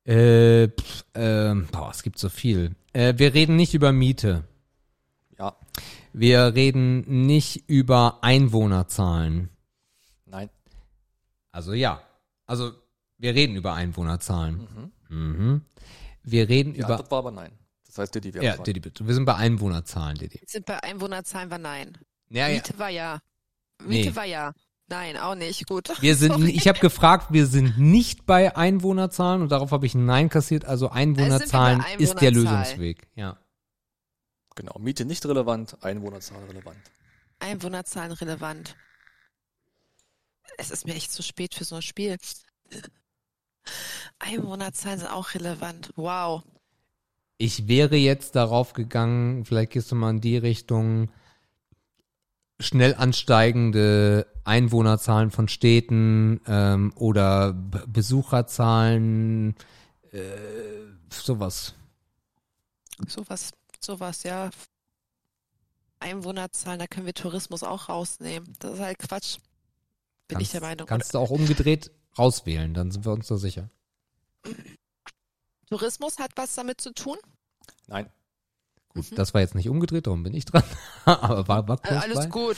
Äh, pf, ähm, boah, es gibt so viel. Äh, wir reden nicht über Miete. ja, Wir reden nicht über Einwohnerzahlen. Also ja. Also wir reden über Einwohnerzahlen. Mhm. Mhm. Wir reden Die über. Antwort war aber nein. Das heißt, Didi wäre Ja. Didi, bitte. Wir sind bei Einwohnerzahlen, Didi. Sind bei Einwohnerzahlen war nein. Ja, ja. Miete war ja. Miete Nee. war ja. Nein, auch nicht. Gut. Wir sind, <laughs> Sorry. ich habe gefragt, wir sind nicht bei Einwohnerzahlen und darauf habe ich ein Nein kassiert. Also Einwohnerzahlen bei ist der. Lösungsweg. Ja. Genau, Miete nicht relevant, Einwohnerzahl relevant. Einwohnerzahlen relevant. Es ist mir echt zu spät für so ein Spiel. Einwohnerzahlen sind auch relevant. Wow. Ich wäre jetzt darauf gegangen, vielleicht gehst du mal in die Richtung, schnell ansteigende Einwohnerzahlen von Städten ähm, oder B Besucherzahlen, äh, sowas. Sowas, sowas, ja. Einwohnerzahlen, da können wir Tourismus auch rausnehmen. Das ist halt Quatsch. Bin ich der Meinung. Kannst du auch umgedreht rauswählen, dann sind wir uns da sicher. Tourismus hat was damit zu tun? Nein. Gut, das war jetzt nicht umgedreht, darum bin ich dran. <laughs> Aber war, war Äh, alles by. gut.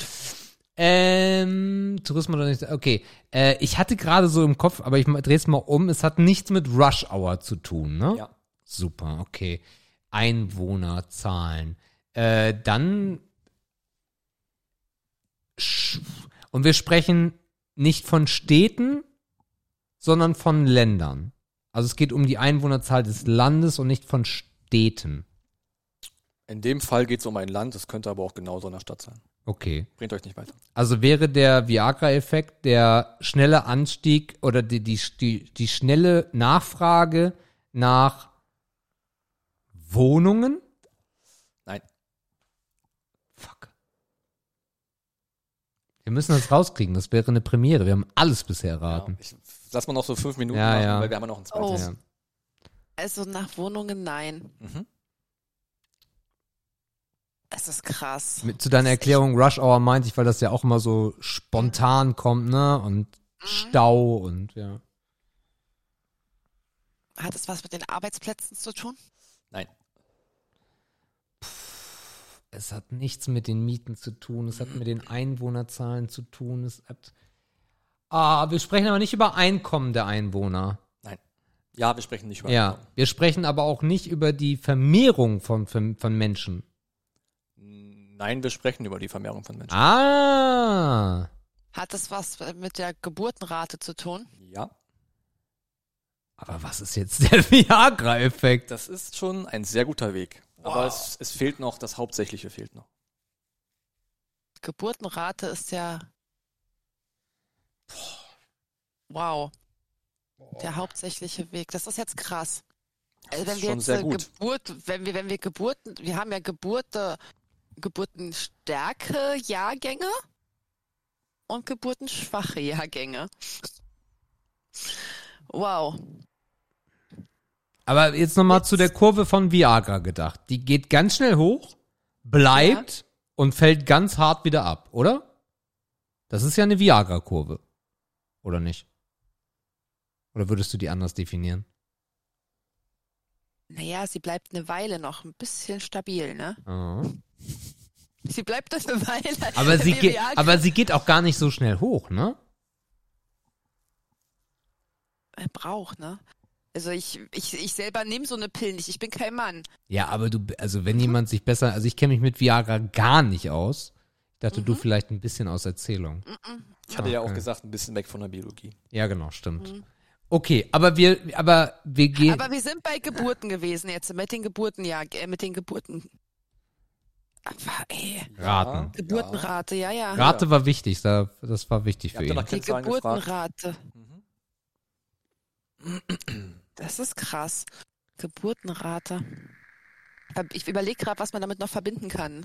Ähm, Tourismus oder nicht? Okay. Äh, ich hatte gerade so im Kopf, aber ich drehe es mal um. Es hat nichts mit Rush Hour zu tun, ne? Ja. Super, okay. Einwohnerzahlen. Äh, dann und wir sprechen nicht von Städten, sondern von Ländern. Also es geht um die Einwohnerzahl des Landes und nicht von Städten. In dem Fall geht es um ein Land, das könnte aber auch genauso in der Stadt sein. Okay. Bringt euch nicht weiter. Also wäre der Viagra-Effekt der schnelle Anstieg oder die, die, die, die schnelle Nachfrage nach Wohnungen? Nein. Fuck. Wir müssen das rauskriegen. Das wäre eine Premiere. Wir haben alles bisher Ja, erraten. ich lass mal noch so fünf Minuten Ja, machen, ja. weil wir haben ja noch ein zweites. Oh. Ja. Also nach Wohnungen nein. Mhm. Es ist krass. Mit, zu deiner Erklärung, Rush Hour meinte ich, weil das ja auch immer so spontan kommt, ne? Und Stau und ja. Hat es was mit den Arbeitsplätzen zu tun? Nein. Es hat nichts mit den Mieten zu tun, es hat mit den Einwohnerzahlen zu tun, es hat. Ah, wir sprechen aber nicht über Einkommen der Einwohner. Nein. Ja, wir sprechen nicht über Ja, Einkommen. wir sprechen aber auch nicht über die Vermehrung von, von, von Menschen. Nein, wir sprechen über die Vermehrung von Menschen. Ah, Hat es was mit der Geburtenrate zu tun? Ja. aber was ist jetzt der <laughs> Viagra-Effekt? Das ist schon ein sehr guter Weg. Aber es, es fehlt noch, das Hauptsächliche fehlt noch. Geburtenrate ist ja. Wow. Der hauptsächliche Weg. Das ist jetzt krass. Also wenn ist wir schon jetzt sehr äh, gut. Geburt, wenn wir, wenn wir Geburten, wir haben ja Geburte, Geburtenstärke Jahrgänge und geburtenschwache Jahrgänge. Wow. Aber jetzt nochmal zu der Kurve von Viagra gedacht. Die geht ganz schnell hoch, bleibt und fällt ganz hart wieder ab, oder? Das ist ja eine Viagra-Kurve. Oder nicht? Oder würdest du die anders definieren? Naja, sie bleibt eine Weile noch ein bisschen stabil, ne? Ah. Sie bleibt eine Weile. <laughs> Aber, sie geht, aber sie geht auch gar nicht so schnell hoch, ne? er braucht, ne? Also ich, ich, ich selber nehme so eine Pille nicht. Ich bin kein Mann. Ja, aber du, also wenn jemand sich besser, also ich kenne mich mit Viagra gar nicht aus. Ich dachte, Mhm. du vielleicht ein bisschen aus Erzählung. Ich hatte ja auch Okay. gesagt, ein bisschen weg von der Biologie. Ja, genau, stimmt. Okay, aber wir, aber wir gehen. Aber wir sind bei Geburten gewesen jetzt, mit den Geburten, ja, äh, mit den Geburten. Aber, ey, Raten. Geburtenrate, ja, ja. Rate war wichtig, da- das war wichtig Ihr für ja ihn. Die. Geburtenrate. <clears throat> <clears throat> Das ist krass. Geburtenrate. Ich überlege gerade, was man damit noch verbinden kann.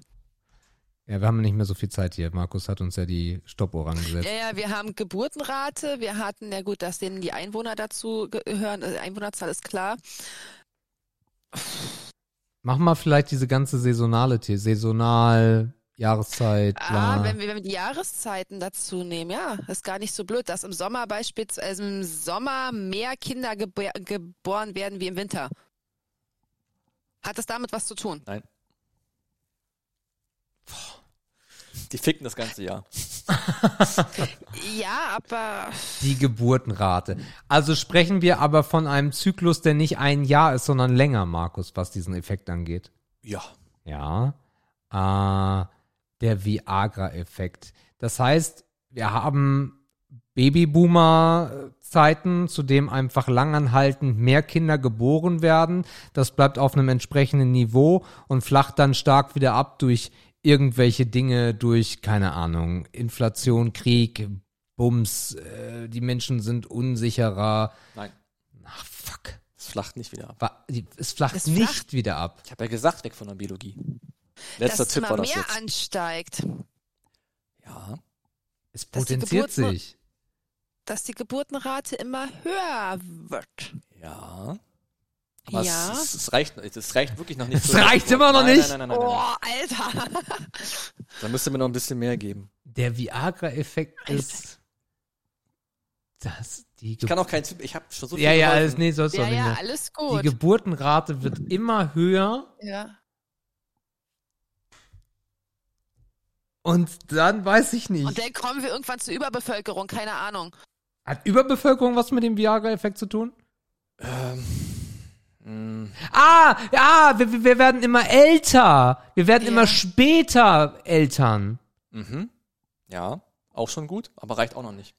Ja, wir haben nicht mehr so viel Zeit hier. Markus hat uns ja die Stoppuhr angesetzt. Ja, ja, wir haben Geburtenrate, wir hatten, ja gut, dass denen die Einwohner dazu gehören, äh, Einwohnerzahl ist klar. Mach mal vielleicht diese ganze saisonale, saisonal, Jahreszeit, bla. Ah, wenn wir, wenn wir die Jahreszeiten dazu nehmen, ja, ist gar nicht so blöd, dass im Sommer beispielsweise im Sommer mehr Kinder gebor geboren werden wie im Winter. Hat das damit was zu tun? Nein. Die ficken das ganze Jahr. <laughs> Ja, aber die Geburtenrate. Also sprechen wir aber von einem Zyklus, der nicht ein Jahr ist, sondern länger, Markus, was diesen Effekt angeht. Ja. Ja. Äh, der Viagra-Effekt. Das heißt, wir haben Babyboomer-Zeiten, zu dem einfach langanhaltend mehr Kinder geboren werden. Das bleibt auf einem entsprechenden Niveau und flacht dann stark wieder ab durch irgendwelche Dinge, durch, keine Ahnung, Inflation, Krieg, Bums, äh, die Menschen sind unsicherer. Nein. Ach, fuck. Es flacht nicht wieder ab. Es flacht Es nicht flacht. wieder ab. Ich habe ja gesagt, weg von der Biologie. Letzter dass Tipp immer war das mehr jetzt. ansteigt, Ja. Es Dass die potenziert sich. dass die Geburtenrate immer höher wird. Ja. Aber Ja. es, es, es, reicht, es reicht wirklich noch nicht. <laughs> Es die reicht immer noch nein, nicht? Nein, nein, nein, nein, nein. Oh, Alter. <laughs> Da müsste mir noch ein bisschen mehr geben. Der Viagra-Effekt ist, dass Die Ich kann auch keinen Tipp, ich habe schon so viel ja, ja, alles, nee, sollst du Ja, auch nicht ja, alles Die gut. Geburtenrate wird immer höher Ja. Und dann weiß ich nicht. Und dann kommen wir irgendwann zur Überbevölkerung, keine Ahnung. Hat Überbevölkerung was mit dem Viagra-Effekt zu tun? Ähm, mh, Ah, ja, wir, wir werden immer älter. Wir werden Ja. immer später Eltern. mhm. Ja, auch schon gut, aber reicht auch noch nicht.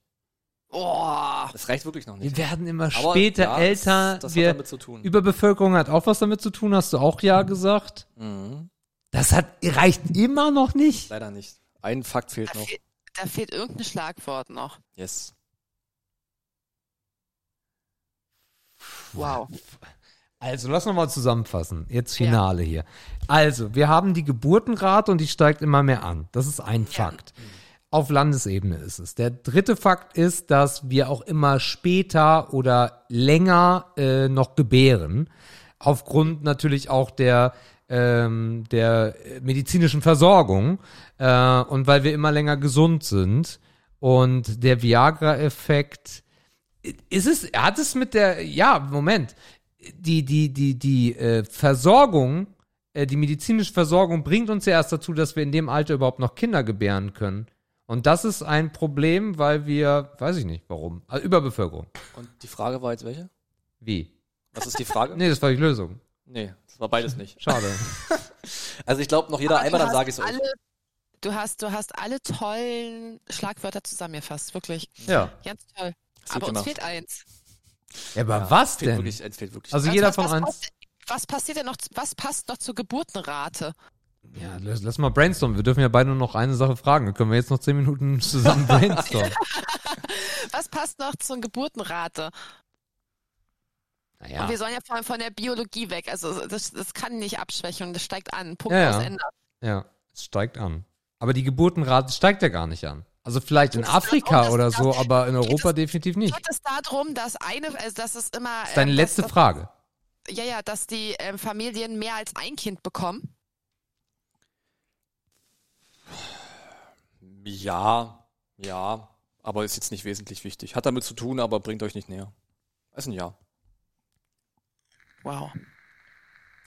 Oh, Das reicht wirklich noch nicht. Wir werden immer Aber später ja, älter. Das, das wir, hat damit zu tun. Überbevölkerung hat auch was damit zu tun, hast du auch ja gesagt. Mhm. Das hat, reicht immer noch nicht. Leider nicht. Ein Fakt fehlt da, noch. fehl, da fehlt irgendein Schlagwort noch. Yes. Wow. Also, lass nochmal zusammenfassen. Jetzt Finale hier. Also, wir haben die Geburtenrate und die steigt immer mehr an. Das ist ein Fakt. Auf Landesebene ist es. Der dritte Fakt ist, dass wir auch immer später oder länger äh, noch gebären. Aufgrund natürlich auch der, ähm, der medizinischen Versorgung äh, und weil wir immer länger gesund sind. Und der Viagra-Effekt ist es, hat es mit der, ja, Moment, die, die, die, die äh, Versorgung, äh, die medizinische Versorgung bringt uns ja erst dazu, dass wir in dem Alter überhaupt noch Kinder gebären können. Und das ist ein Problem, weil wir, weiß ich nicht, warum, also Überbevölkerung. Und die Frage war jetzt welche? Wie? Was ist die Frage? Nee, das war die Lösung. Nee, das war beides nicht. <laughs> Schade. <laughs> Also ich glaube noch jeder Aber einmal, dann sage ich es euch. Du hast, du hast alle tollen Schlagwörter zusammengefasst, wirklich. ja. Ganz toll. Aber uns gemacht. fehlt eins. ja aber Ja, was denn? Wirklich, es fehlt wirklich. Also Was- jeder was, von was, uns. Was, was passiert denn noch, was passt noch zur Geburtenrate? Ja, lass, lass mal brainstormen. Wir dürfen ja beide nur noch eine Sache fragen. Dann können wir jetzt noch zehn Minuten zusammen <laughs> brainstormen. Was passt noch zur Geburtenrate? Naja. Und wir sollen ja von, von der Biologie weg. Also das, das kann nicht Abschwächung, das steigt an. Punkt Ja, aus ja. Ende. Ja, es steigt an. Aber die Geburtenrate steigt ja gar nicht an. Also vielleicht in darum, Afrika dass- oder so, aber in Europa es- definitiv nicht. Geht es darum, dass eine, also dass es immer. Das ist deine ähm, letzte dass, Frage. Ja, ja, dass die ähm, Familien mehr als ein Kind bekommen. Ja, ja, aber ist jetzt nicht wesentlich wichtig. Hat damit zu tun, aber bringt euch nicht näher. Ist ein Ja. Wow.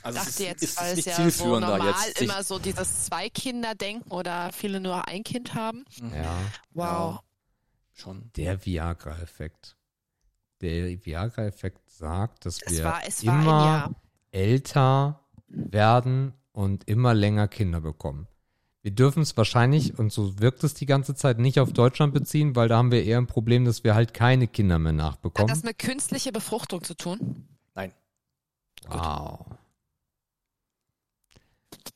Also es dachte ist, jetzt, ist, weil es nicht ja so normal jetzt. immer so dieses Zwei-Kinder-Denken oder viele nur ein Kind haben. Mhm. Ja, Wow. Schon. der Viagra-Effekt. Der Viagra-Effekt sagt, dass Es wir war, immer älter werden und immer länger Kinder bekommen. Wir dürfen es wahrscheinlich, und so wirkt es die ganze Zeit, nicht auf Deutschland beziehen, weil da haben wir eher ein Problem, dass wir halt keine Kinder mehr Hat nachbekommen. das mit künstlicher Befruchtung zu tun? Nein. Wow.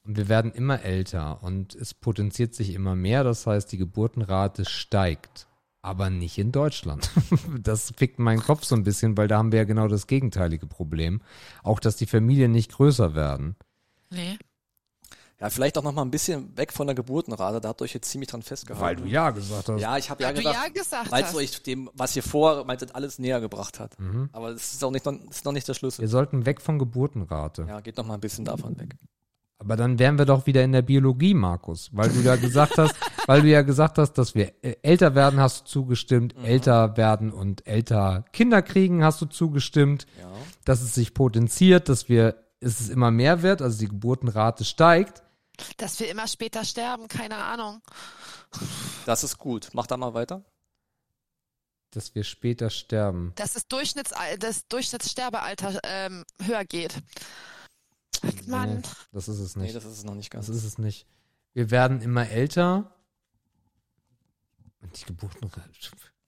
Und wir werden immer älter und es potenziert sich immer mehr. Das heißt, die Geburtenrate steigt. Aber nicht in Deutschland. <laughs> Das fickt meinen Kopf so ein bisschen, weil da haben wir ja genau das gegenteilige Problem. Auch, dass die Familien nicht größer werden. Nee. Ja, vielleicht auch noch mal ein bisschen weg von der Geburtenrate. Da habt ihr euch jetzt ziemlich dran festgehalten. ja gesagt hast. Ja, ich habe ja Weil du gesagt, ja gesagt weil es hast. euch dem, was ihr vor meintet, alles näher gebracht hat. Mhm. Aber das ist auch nicht, ist noch nicht der Wir Schlüssel. sollten weg von Geburtenrate. Ja, geht noch mal ein bisschen davon weg. Aber dann wären wir doch wieder in der Biologie, Markus, weil du ja gesagt hast, <laughs> weil du ja gesagt hast, dass wir äh, älter werden, hast du zugestimmt, Mhm. älter werden und älter Kinder kriegen, hast du zugestimmt, Ja. dass es sich potenziert, dass wir dass es immer mehr wird, also die Geburtenrate steigt. Dass wir immer später sterben, keine Ahnung. Das ist gut. Mach da mal weiter. dass wir später sterben. Dass das, Durchschnitts das Durchschnittssterbealter ähm, höher geht. Mann, Nee, das ist es Nee, nicht. das ist es noch nicht ganz. das ist es nicht. Wir werden immer älter. Und die Geburtenrate.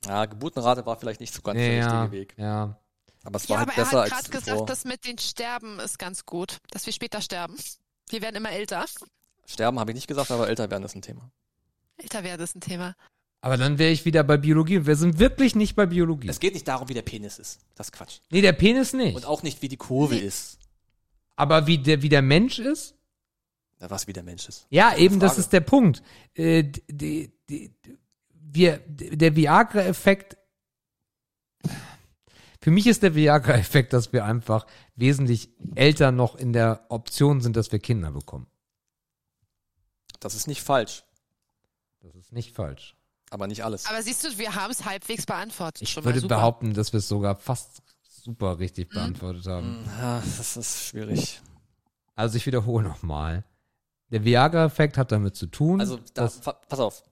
Ja, Geburtenrate war vielleicht nicht so ganz der ja, richtige Weg. ja. Aber es ja, war aber halt er besser hat als gerade gesagt, das mit den Sterben ist ganz gut, dass wir später sterben. Wir werden immer älter. Sterben habe ich nicht gesagt, aber älter werden ist ein Thema. Älter werden ist ein Thema. Aber dann wäre ich wieder bei Biologie. Und wir sind wirklich nicht bei Biologie. Es geht nicht darum, wie der Penis ist. Das ist Quatsch. nee, der Penis nicht. Und auch nicht, wie die Kurve Nee. ist. Aber wie der, wie der Mensch ist? Ja, was wie der Mensch ist. Ja, eben, das ist der Punkt. Äh, die, die, wir, der Viagra-Effekt. Für mich ist der Viagra-Effekt, dass wir einfach wesentlich älter noch in der Option sind, dass wir Kinder bekommen. Das ist nicht falsch. Das ist nicht falsch. Aber nicht alles. Aber siehst du, wir haben es halbwegs beantwortet. Ich Schon würde behaupten, dass wir es sogar fast super richtig beantwortet haben. Ja, das ist schwierig. Also ich wiederhole nochmal. Der Viagra-Effekt hat damit zu tun. Also, da, dass, fa- pass auf.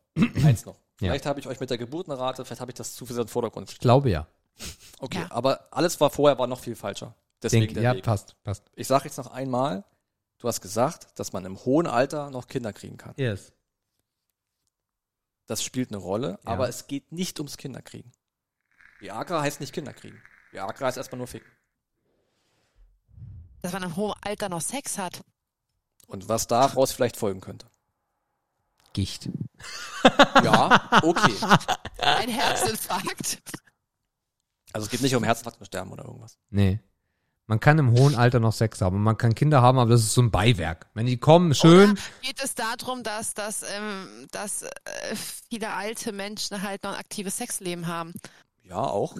Eins noch. <clears throat> Ja. Vielleicht habe ich euch mit der Geburtenrate, vielleicht habe ich das zu sehr in den Vordergrund ich glaube ja. Okay, Ja. aber alles war vorher war noch viel falscher. Deswegen Denk, der ja, Weg. passt, passt. Ich sage jetzt noch einmal, du hast gesagt, dass man im hohen Alter noch Kinder kriegen kann. Yes. Das spielt eine Rolle, Ja. aber es geht nicht ums Kinderkriegen. Viagra heißt nicht Kinderkriegen. Viagra heißt erstmal nur ficken. Dass man im hohen Alter noch Sex hat. Und was daraus vielleicht folgen könnte. Gicht. <laughs> Ja, okay. Ein Herzinfarkt. Also es geht nicht um Herzinfarktsterben oder irgendwas. Nee. Man kann im hohen Alter noch Sex haben und man kann Kinder haben, aber das ist so ein Beiwerk. Wenn die kommen, schön. Oder geht es darum, dass, dass, ähm, dass äh, viele alte Menschen halt noch ein aktives Sexleben haben? Ja, auch.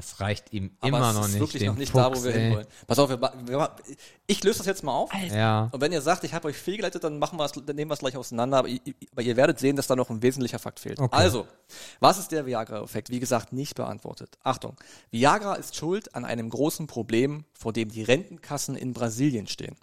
Das reicht ihm Aber immer es noch ist nicht. wirklich dem noch nicht Fuchs, da, wo wir ey. hinwollen. Pass auf, wir, wir, ich löse das jetzt mal auf. Alter. Ja. Und wenn ihr sagt, ich habe euch fehlgeleitet, dann machen wir es, dann nehmen wir es gleich auseinander. Aber ihr, aber ihr werdet sehen, dass da noch ein wesentlicher Fakt fehlt. Okay. Also, was ist der Viagra-Effekt? Wie gesagt, nicht beantwortet. Achtung, Viagra ist schuld an einem großen Problem, vor dem die Rentenkassen in Brasilien stehen.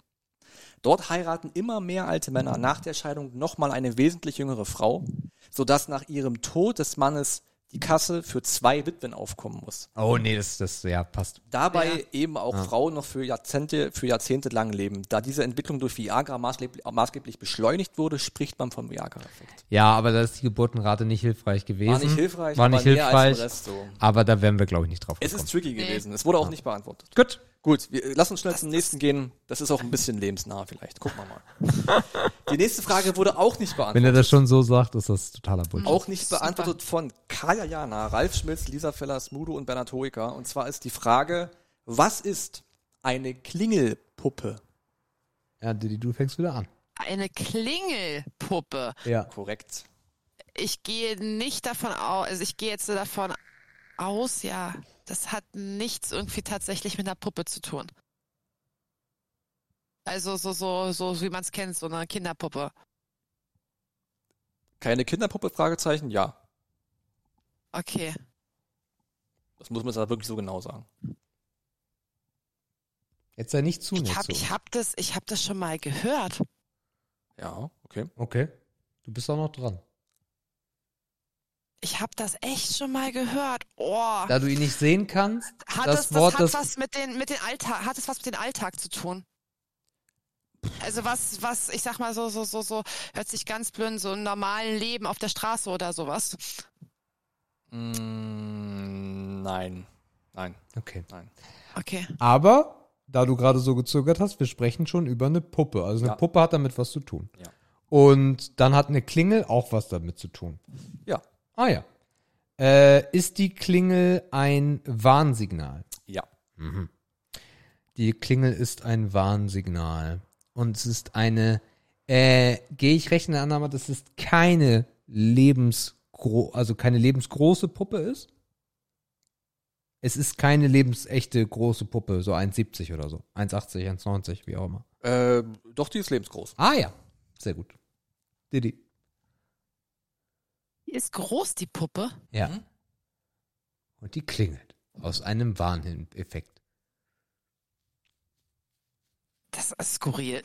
Dort heiraten immer mehr alte Männer nach der Scheidung nochmal eine wesentlich jüngere Frau, sodass nach ihrem Tod des Mannes die Kasse für zwei Witwen aufkommen muss. Oh nee, das, das ja passt. Dabei Ja. eben auch Frauen noch für Jahrzehnte, für Jahrzehnte lang leben. Da diese Entwicklung durch Viagra maßgeblich, maßgeblich beschleunigt wurde, spricht man vom Viagra-Effekt. Ja, aber da ist die Geburtenrate nicht hilfreich gewesen. War nicht hilfreich, War aber nicht mehr als hilfreich. Rest so. Aber da wären wir, glaube ich, nicht drauf Es gekommen. ist tricky gewesen. Es wurde auch nicht beantwortet. Gut. Gut, wir, lass uns schnell zum nächsten gehen. Das ist auch ein bisschen lebensnah vielleicht. Gucken wir mal. <laughs> Die nächste Frage wurde auch nicht Wenn beantwortet. er das schon so sagt, ist das totaler Bullshit. Auch nicht beantwortet von Kaya Jana, Ralf Schmitz, Lisa Feller, Smudo und Bernhard Hoeker. Und zwar ist die Frage, was ist eine Klingelpuppe? Ja, Didi, du fängst wieder an. Eine Klingelpuppe. Ja. Korrekt. Ich gehe nicht davon aus, also ich gehe jetzt davon aus, ja, das hat nichts irgendwie tatsächlich mit einer Puppe zu tun. Also so, so, so wie man es kennt, so eine Kinderpuppe. Keine Kinderpuppe? Fragezeichen? Ja. Okay. Das muss man jetzt aber wirklich so genau sagen. Jetzt sei nicht zu Ich nett habe so. ich hab das, ich hab das schon mal gehört. Ja, okay. Okay. Du bist auch noch dran. Ich habe das echt schon mal gehört. Oh. Da du ihn nicht sehen kannst, Hat das das, das Wort, hat das- was mit den mit den Alltag hat es was mit dem Alltag zu tun? Also was was ich sag mal so so so so hört sich ganz blöd an, so ein normalen Leben auf der Straße oder sowas. Mm, nein. Nein, Okay. nein. Okay. Aber, da du gerade so gezögert hast, wir sprechen schon über eine Puppe. Also eine Ja. Puppe hat damit was zu tun. Ja. Und dann hat eine Klingel auch was damit zu tun. Ja. Ah ja. Äh, ist die Klingel ein Warnsignal? Ja. Die Klingel ist ein Warnsignal. Und es ist eine, äh, gehe ich recht in der Annahme, dass es keine lebensgro also keine lebensgroße Puppe ist? Es ist keine lebensechte große Puppe, so 1,70 oder so. 1,80, 1,90, wie auch immer. Äh, doch, die ist lebensgroß. Ah ja, sehr gut. Didi. Die ist groß die Puppe. Ja. Mhm. Und die klingelt. Aus einem Warneffekt. Das ist skurril.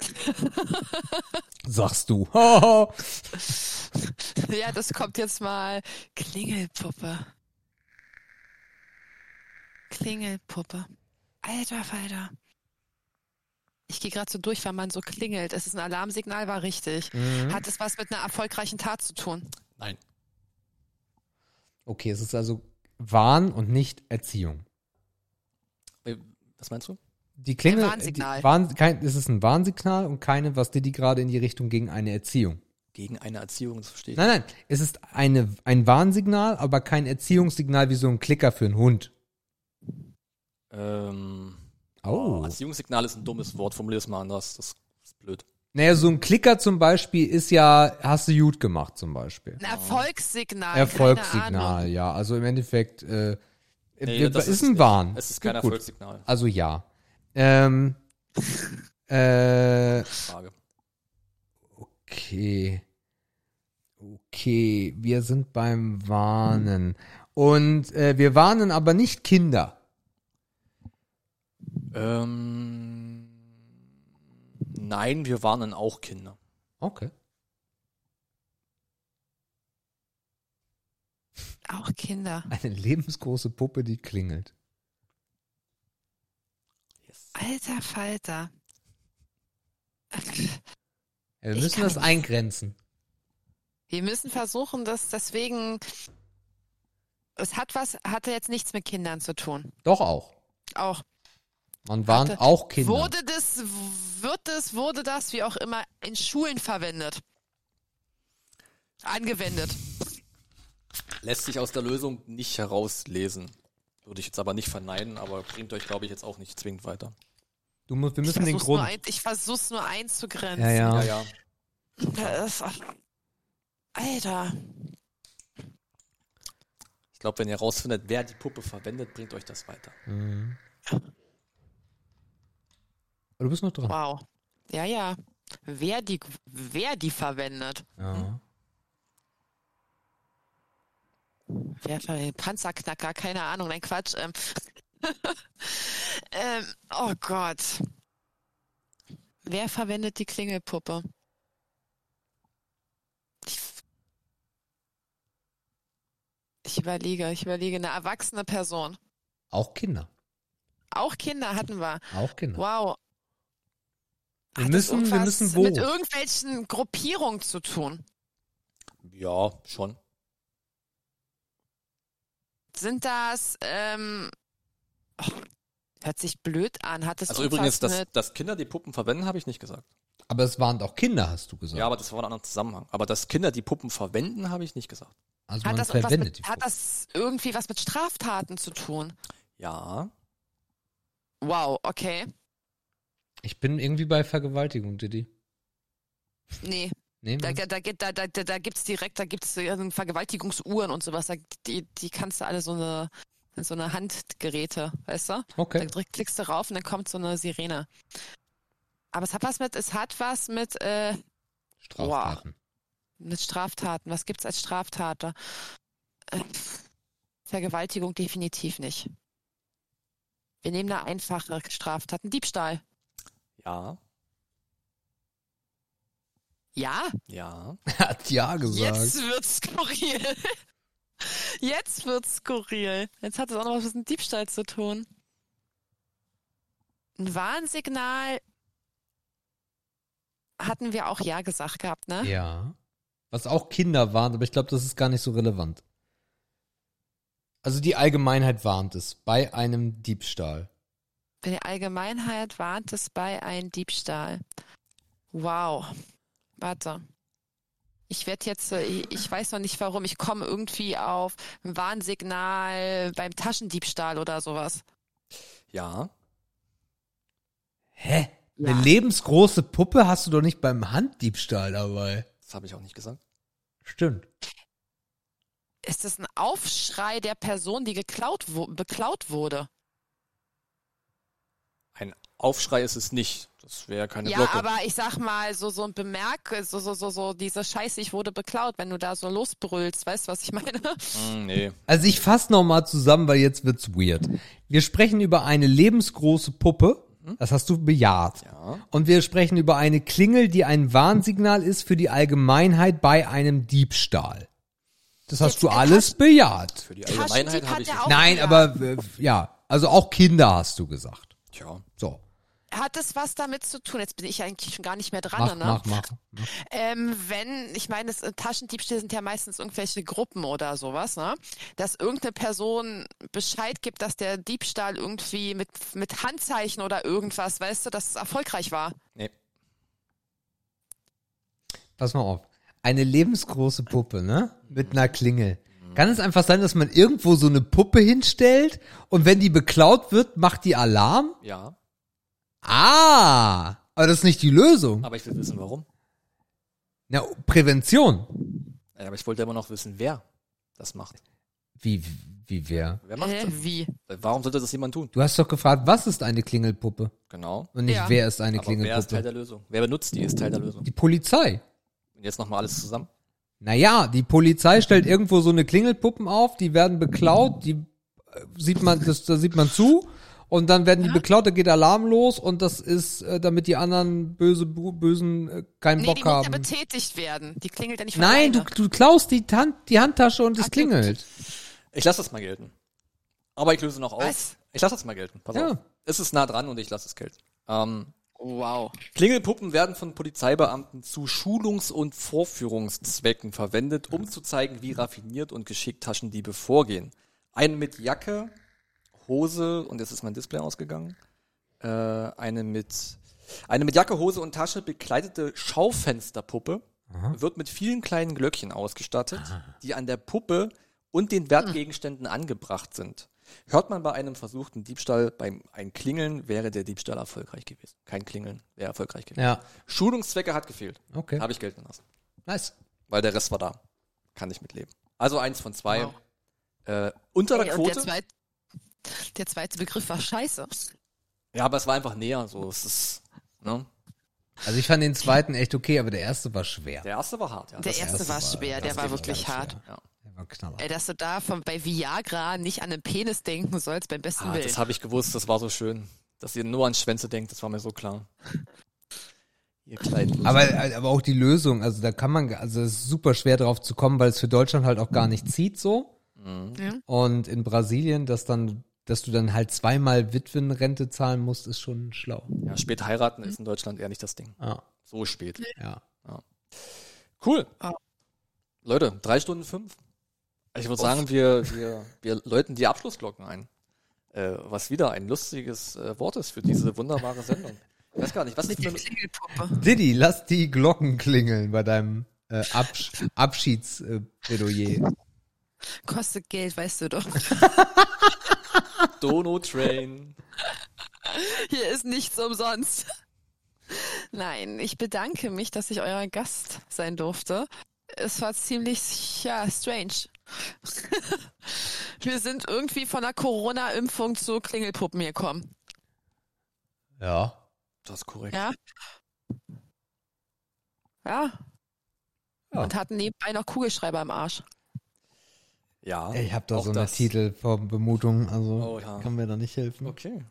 <laughs> Sagst du. <laughs> ja, das kommt jetzt mal Klingelpuppe. Klingelpuppe. Alter Falter. Ich gehe gerade so durch, weil man so klingelt. Es ist ein Alarmsignal, war richtig. Mhm. Hat es was mit einer erfolgreichen Tat zu tun? Nein. Okay, es ist also Warn und nicht Erziehung. Äh, Was meinst du? Die Klingel, Ein Warnsignal. Die, Warn, kein, es ist ein Warnsignal und keine, was Didi gerade in die Richtung gegen eine Erziehung. Gegen eine Erziehung, das verstehe ich. Nein, nein, es ist eine, ein Warnsignal, aber kein Erziehungssignal wie so ein Klicker für einen Hund. Ähm, Oh. Erziehungssignal ist ein dummes Wort, formulier es mal anders. Das ist blöd. Naja, so ein Klicker zum Beispiel ist ja, hast du gut gemacht zum Beispiel. Ein Erfolgssignal. Erfolgssignal, ja. Also im Endeffekt, äh, Nee, das ist, ist ein nicht. Warn. Es ist kein Gut. Erfolgssignal. Also ja. Ähm, äh, Frage. okay. Okay, wir sind beim Warnen. Und äh, wir warnen aber nicht Kinder. Ähm, nein, wir warnen auch Kinder. Okay. Auch Kinder. Eine lebensgroße Puppe, die klingelt. Alter Falter. Ja, wir müssen das eingrenzen. Wir müssen versuchen, dass deswegen. Es hat was, hatte jetzt nichts mit Kindern zu tun. Doch auch. Auch. Man warnt Hatte- auch Kinder. Wurde das, wird es, wurde das, wie auch immer, in Schulen verwendet? Angewendet. Lässt sich aus der Lösung nicht herauslesen. Würde ich jetzt aber nicht verneinen, aber bringt euch, glaube ich, jetzt auch nicht zwingend weiter. Du musst, wir Ich müssen den versuch's, nur Grund. ein, ich versuch's nur einzugrenzen. Ja, ja. Ja, ja. Das ist, Alter. Ich glaube, wenn ihr rausfindet, wer die Puppe verwendet, bringt euch das weiter. Mhm. Du bist noch dran. Wow. Ja, ja. Wer die, wer die verwendet. Ja. Wer verwendet? Panzerknacker, keine Ahnung, nein, Quatsch. Ähm, <laughs> ähm, oh Gott. Wer verwendet die Klingelpuppe? Ich, ich überlege, ich überlege, eine erwachsene Person. Auch Kinder. Auch Kinder hatten wir. Auch Kinder. Wow. Wir Hat das müssen- wir irgendwas müssen wo? mit irgendwelchen Gruppierungen zu tun? Ja, schon. Sind das, ähm, oh, hört sich blöd an, hat es Also übrigens, dass, mit, dass Kinder die Puppen verwenden, habe ich nicht gesagt. Aber es warnt auch Kinder, hast du gesagt. Ja, aber das war ein anderer Zusammenhang. Aber dass Kinder die Puppen verwenden, habe ich nicht gesagt. also hat man das, verwendet mit, die hat das irgendwie was mit Straftaten zu tun? Ja, Wow, okay. Ich bin irgendwie bei Vergewaltigung, Didi. Nee, Nee, da, was? da, da, da, da, da gibt's direkt, da gibt's Vergewaltigungsuhren und sowas, da, die, die kannst du alle so eine, so eine Handgeräte, weißt du? Da okay. drück, klickst du rauf und dann kommt so eine Sirene. Aber es hat was mit, es hat was mit, äh, Straftaten. mit Straftaten. Was gibt's als Straftat? Äh, Vergewaltigung definitiv nicht. Wir nehmen eine einfache Straftat. Ein Diebstahl. Ja, Ja, ja. <laughs> Er hat ja gesagt. jetzt wird's skurril. <laughs> Jetzt wird's skurril. Jetzt hat es auch noch was mit dem Diebstahl zu tun. Ein Warnsignal hatten wir auch ja gesagt gehabt, ne? Ja. Was auch Kinder warnt, aber ich glaube, das ist gar nicht so relevant. Also die Allgemeinheit warnt es bei einem Diebstahl. Bei der Allgemeinheit warnt es bei einem Diebstahl. Wow. Warte. Ich werde jetzt, äh, ich ich weiß noch nicht warum, ich komme irgendwie auf ein Warnsignal beim Taschendiebstahl oder sowas. Ja, Hä? Ja. Eine lebensgroße Puppe hast du doch nicht beim Handdiebstahl dabei. das habe ich auch nicht gesagt. Stimmt. Ist das ein Aufschrei der Person, die geklaut, wo, beklaut wurde? Aufschrei ist es nicht. Das wäre keine ja, Glocke. aber ich sag mal, so, so ein Bemerk, so, so, so, so, diese Scheiße, ich wurde beklaut, wenn du da so losbrüllst, weißt du, was ich meine? Hm, nee. Also ich fasse nochmal zusammen, weil jetzt wird's weird. Wir sprechen über eine lebensgroße Puppe. Das hast du bejaht. Ja. Und wir sprechen über eine Klingel, die ein Warnsignal ist für die Allgemeinheit bei einem Diebstahl. Das hast Jetzt, du alles bejaht. Für die Allgemeinheit hat habe ich ja Nein, ja. aber äh, ja, also auch Kinder hast du gesagt. Tja, So, Hat es was damit zu tun? Jetzt bin ich eigentlich schon gar nicht mehr dran, mach, ne? mach, mach, mach. Ähm, wenn, ich meine, das, äh, Taschendiebstähle sind ja meistens irgendwelche Gruppen oder sowas, ne? Dass irgendeine Person Bescheid gibt, dass der Diebstahl irgendwie mit, mit Handzeichen oder irgendwas, weißt du, dass es erfolgreich war. nee. Pass mal auf. Eine lebensgroße Puppe, ne? Mit einer Klingel. Kann es einfach sein, dass man irgendwo so eine Puppe hinstellt und wenn die beklaut wird, macht die Alarm? Ja, Ah, aber das ist nicht die Lösung. aber ich will wissen, warum. Na, Prävention. Ja, aber ich wollte immer noch wissen, wer das macht. Wie, wie wer? Wer macht Hä, das? wie? Warum sollte das jemand tun? Du hast doch gefragt, was ist eine Klingelpuppe? Genau. Und nicht, Ja. wer ist eine Aber wer ist Teil Klingelpuppe? der Lösung? Wer benutzt die, ist Teil der Lösung. Die Polizei. Und jetzt nochmal alles zusammen. Naja, die Polizei stellt irgendwo so eine Klingelpuppen auf, die werden beklaut, die äh, sieht man, das, da sieht man zu und dann werden die beklaut, da geht Alarm los und das ist, äh, damit die anderen böse, bösen äh, keinen Nee, Bock die muss ja haben. betätigt werden. Die klingelt ja nicht von Nein, du, du klaust die, Hand, die Handtasche und es Ach, klingelt. Ich lasse das mal gelten. Aber ich löse noch auf. Was? Ich lasse das mal gelten. Pass Ja. auf. Es ist nah dran und ich lasse es gelten. Ähm, Wow. Klingelpuppen werden von Polizeibeamten zu Schulungs- und Vorführungszwecken verwendet, um zu zeigen, wie raffiniert und geschickt Taschendiebe vorgehen. Eine mit Jacke, Hose, und jetzt ist mein Display ausgegangen. Äh, eine mit eine mit Jacke, Hose und Tasche bekleidete Schaufensterpuppe wird mit vielen kleinen Glöckchen ausgestattet, die an der Puppe und den Wertgegenständen angebracht sind. Hört man bei einem versuchten Diebstahl beim ein Klingeln, wäre der Diebstahl erfolgreich gewesen. Kein Klingeln wäre erfolgreich gewesen. Ja, Schulungszwecke hat gefehlt. okay. Habe ich gelten lassen. Nice. Weil der Rest war da. Kann ich mitleben. Also eins von zwei. Wow. Äh, unter der Ey, und der, Quote. zweit, der zweite Begriff war scheiße. Ja, aber es war einfach näher. So, es ist, ne? Also ich fand den zweiten echt okay, aber der erste war schwer. Der erste war hart. Ja, Der Das- erste erste war schwer, das der war wirklich hart. ja. Der war Knaller. Ey, dass du da von, bei Viagra nicht an den Penis denken sollst, beim besten Ah, Willen. das habe ich gewusst. Das war so schön. Dass ihr nur an Schwänze denkt, das war mir so klar. Ihr kleinen Aber, aber auch die Lösung, also da kann man, also es ist super schwer drauf zu kommen, weil es für Deutschland halt auch gar nicht zieht so. Ja. Und in Brasilien, dass dann, dass du dann halt zweimal Witwenrente zahlen musst, ist schon schlau. Ja, spät heiraten ist in Deutschland eher nicht das Ding. Ja, So spät. ja. Cool. Ah. Leute, drei Stunden fünf. Ich würde sagen, wir, wir, wir läuten die Abschlussglocken ein. Äh, was wieder ein lustiges äh, Wort ist für diese wunderbare Sendung. Ich weiß gar nicht, was ist Die für eine, Klingelpuppe. Diddy, lass die Glocken klingeln bei deinem äh, Absch <laughs> Abschiedsplädoyer. Kostet Geld, weißt du doch. <laughs> Dono Train? Hier ist nichts umsonst. Nein, ich bedanke mich, dass ich euer Gast sein durfte. Es war ziemlich, ja, strange. Wir sind irgendwie von der Corona-Impfung zu Klingelpuppen gekommen. Ja. Das ist korrekt. Ja? Ja. Ja. Und hatten nebenbei noch Kugelschreiber im Arsch. Ja. Ich habe da auch so eine. Titelvermutung, also Oh ja. kann mir da nicht helfen. Okay.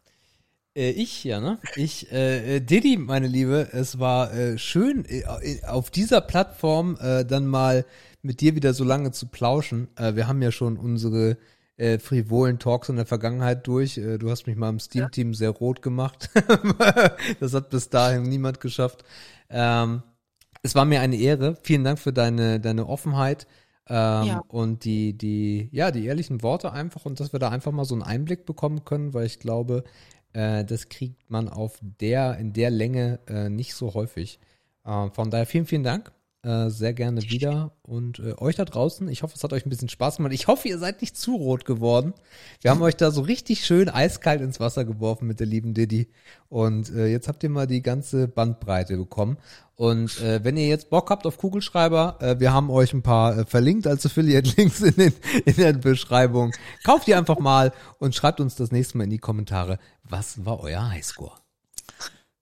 Äh, ich, ja, ne? Ich, äh, äh, Diddy, meine Liebe, es war äh, schön, äh, äh, auf dieser Plattform äh, dann mal mit dir wieder so lange zu plauschen. Äh, wir haben ja schon unsere äh, frivolen Talks in der Vergangenheit durch. Äh, du hast mich mal im Steam-Team sehr rot gemacht. <laughs> das hat bis dahin niemand geschafft. Ähm, es war mir eine Ehre. Vielen Dank für deine, deine Offenheit. Ähm, Ja. Und die, die, ja, die ehrlichen Worte einfach und dass wir da einfach mal so einen Einblick bekommen können, weil ich glaube, äh, das kriegt man auf der, in der Länge äh, nicht so häufig. Äh, von daher vielen, vielen Dank. Äh, sehr gerne wieder. Und äh, euch da draußen, ich hoffe, es hat euch ein bisschen Spaß gemacht. Ich hoffe, ihr seid nicht zu rot geworden. Wir haben euch da so richtig schön eiskalt ins Wasser geworfen mit der lieben Diddy. Und äh, jetzt habt ihr mal die ganze Bandbreite bekommen. Und äh, wenn ihr jetzt Bock habt auf Kugelschreiber, äh, wir haben euch ein paar äh, verlinkt als Affiliate-Links in, den, in der Beschreibung. Kauft die einfach mal und schreibt uns das nächste Mal in die Kommentare, was war euer Highscore?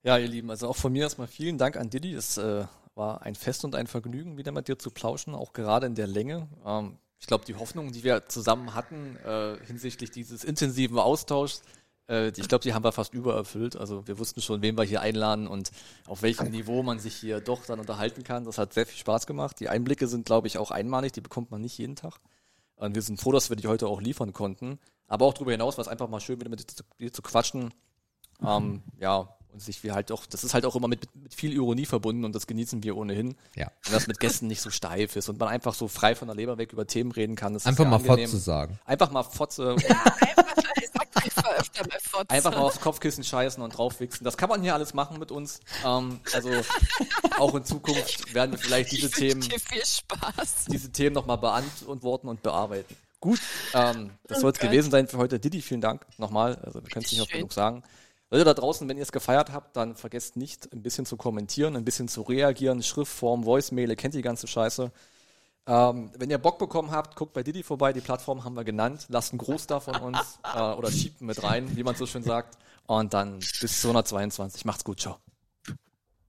Ja, ihr Lieben, also auch von mir erstmal vielen Dank an Diddy. Es äh, war ein Fest und ein Vergnügen, wieder mit dir zu plauschen, auch gerade in der Länge. Ähm, ich glaube, die Hoffnungen, die wir zusammen hatten äh, hinsichtlich dieses intensiven Austauschs, äh, ich glaube, die haben wir fast übererfüllt. Also wir wussten schon, wen wir hier einladen und auf welchem Niveau man sich hier doch dann unterhalten kann. Das hat sehr viel Spaß gemacht. Die Einblicke sind, glaube ich, auch einmalig, die bekommt man nicht jeden Tag. Und wir sind froh, dass wir die heute auch liefern konnten. Aber auch darüber hinaus war es einfach mal schön, wieder mit dir zu, dir zu quatschen. Ähm, ja, und sich wie halt auch, das ist halt auch immer mit, mit viel Ironie verbunden und das genießen wir ohnehin. Ja. Und das mit Gästen nicht so steif ist und man einfach so frei von der Leber weg über Themen reden kann. Das ist Einfach sehr mal angenehm. Fotze sagen. Einfach mal Fotze, und Einfach öfter mal Fotze. einfach mal aufs Kopfkissen scheißen und draufwichsen. Das kann man hier alles machen mit uns. Ähm, also auch in Zukunft werden wir vielleicht diese Themen, dir viel Spaß. diese Themen nochmal beantworten und bearbeiten. Gut, ähm, das Oh soll es gewesen sein für heute. Didi, vielen Dank nochmal. Also wir können es nicht oft genug sagen. Leute da draußen, wenn ihr es gefeiert habt, dann vergesst nicht, ein bisschen zu kommentieren, ein bisschen zu reagieren, Schriftform, Voicemail, ihr kennt die ganze Scheiße. Ähm, wenn ihr Bock bekommen habt, guckt bei Didi vorbei, die Plattform haben wir genannt. Lasst einen Gruß da von uns äh, oder schiebt mit rein, wie man so schön sagt. Und dann bis zu 122. Macht's gut, ciao.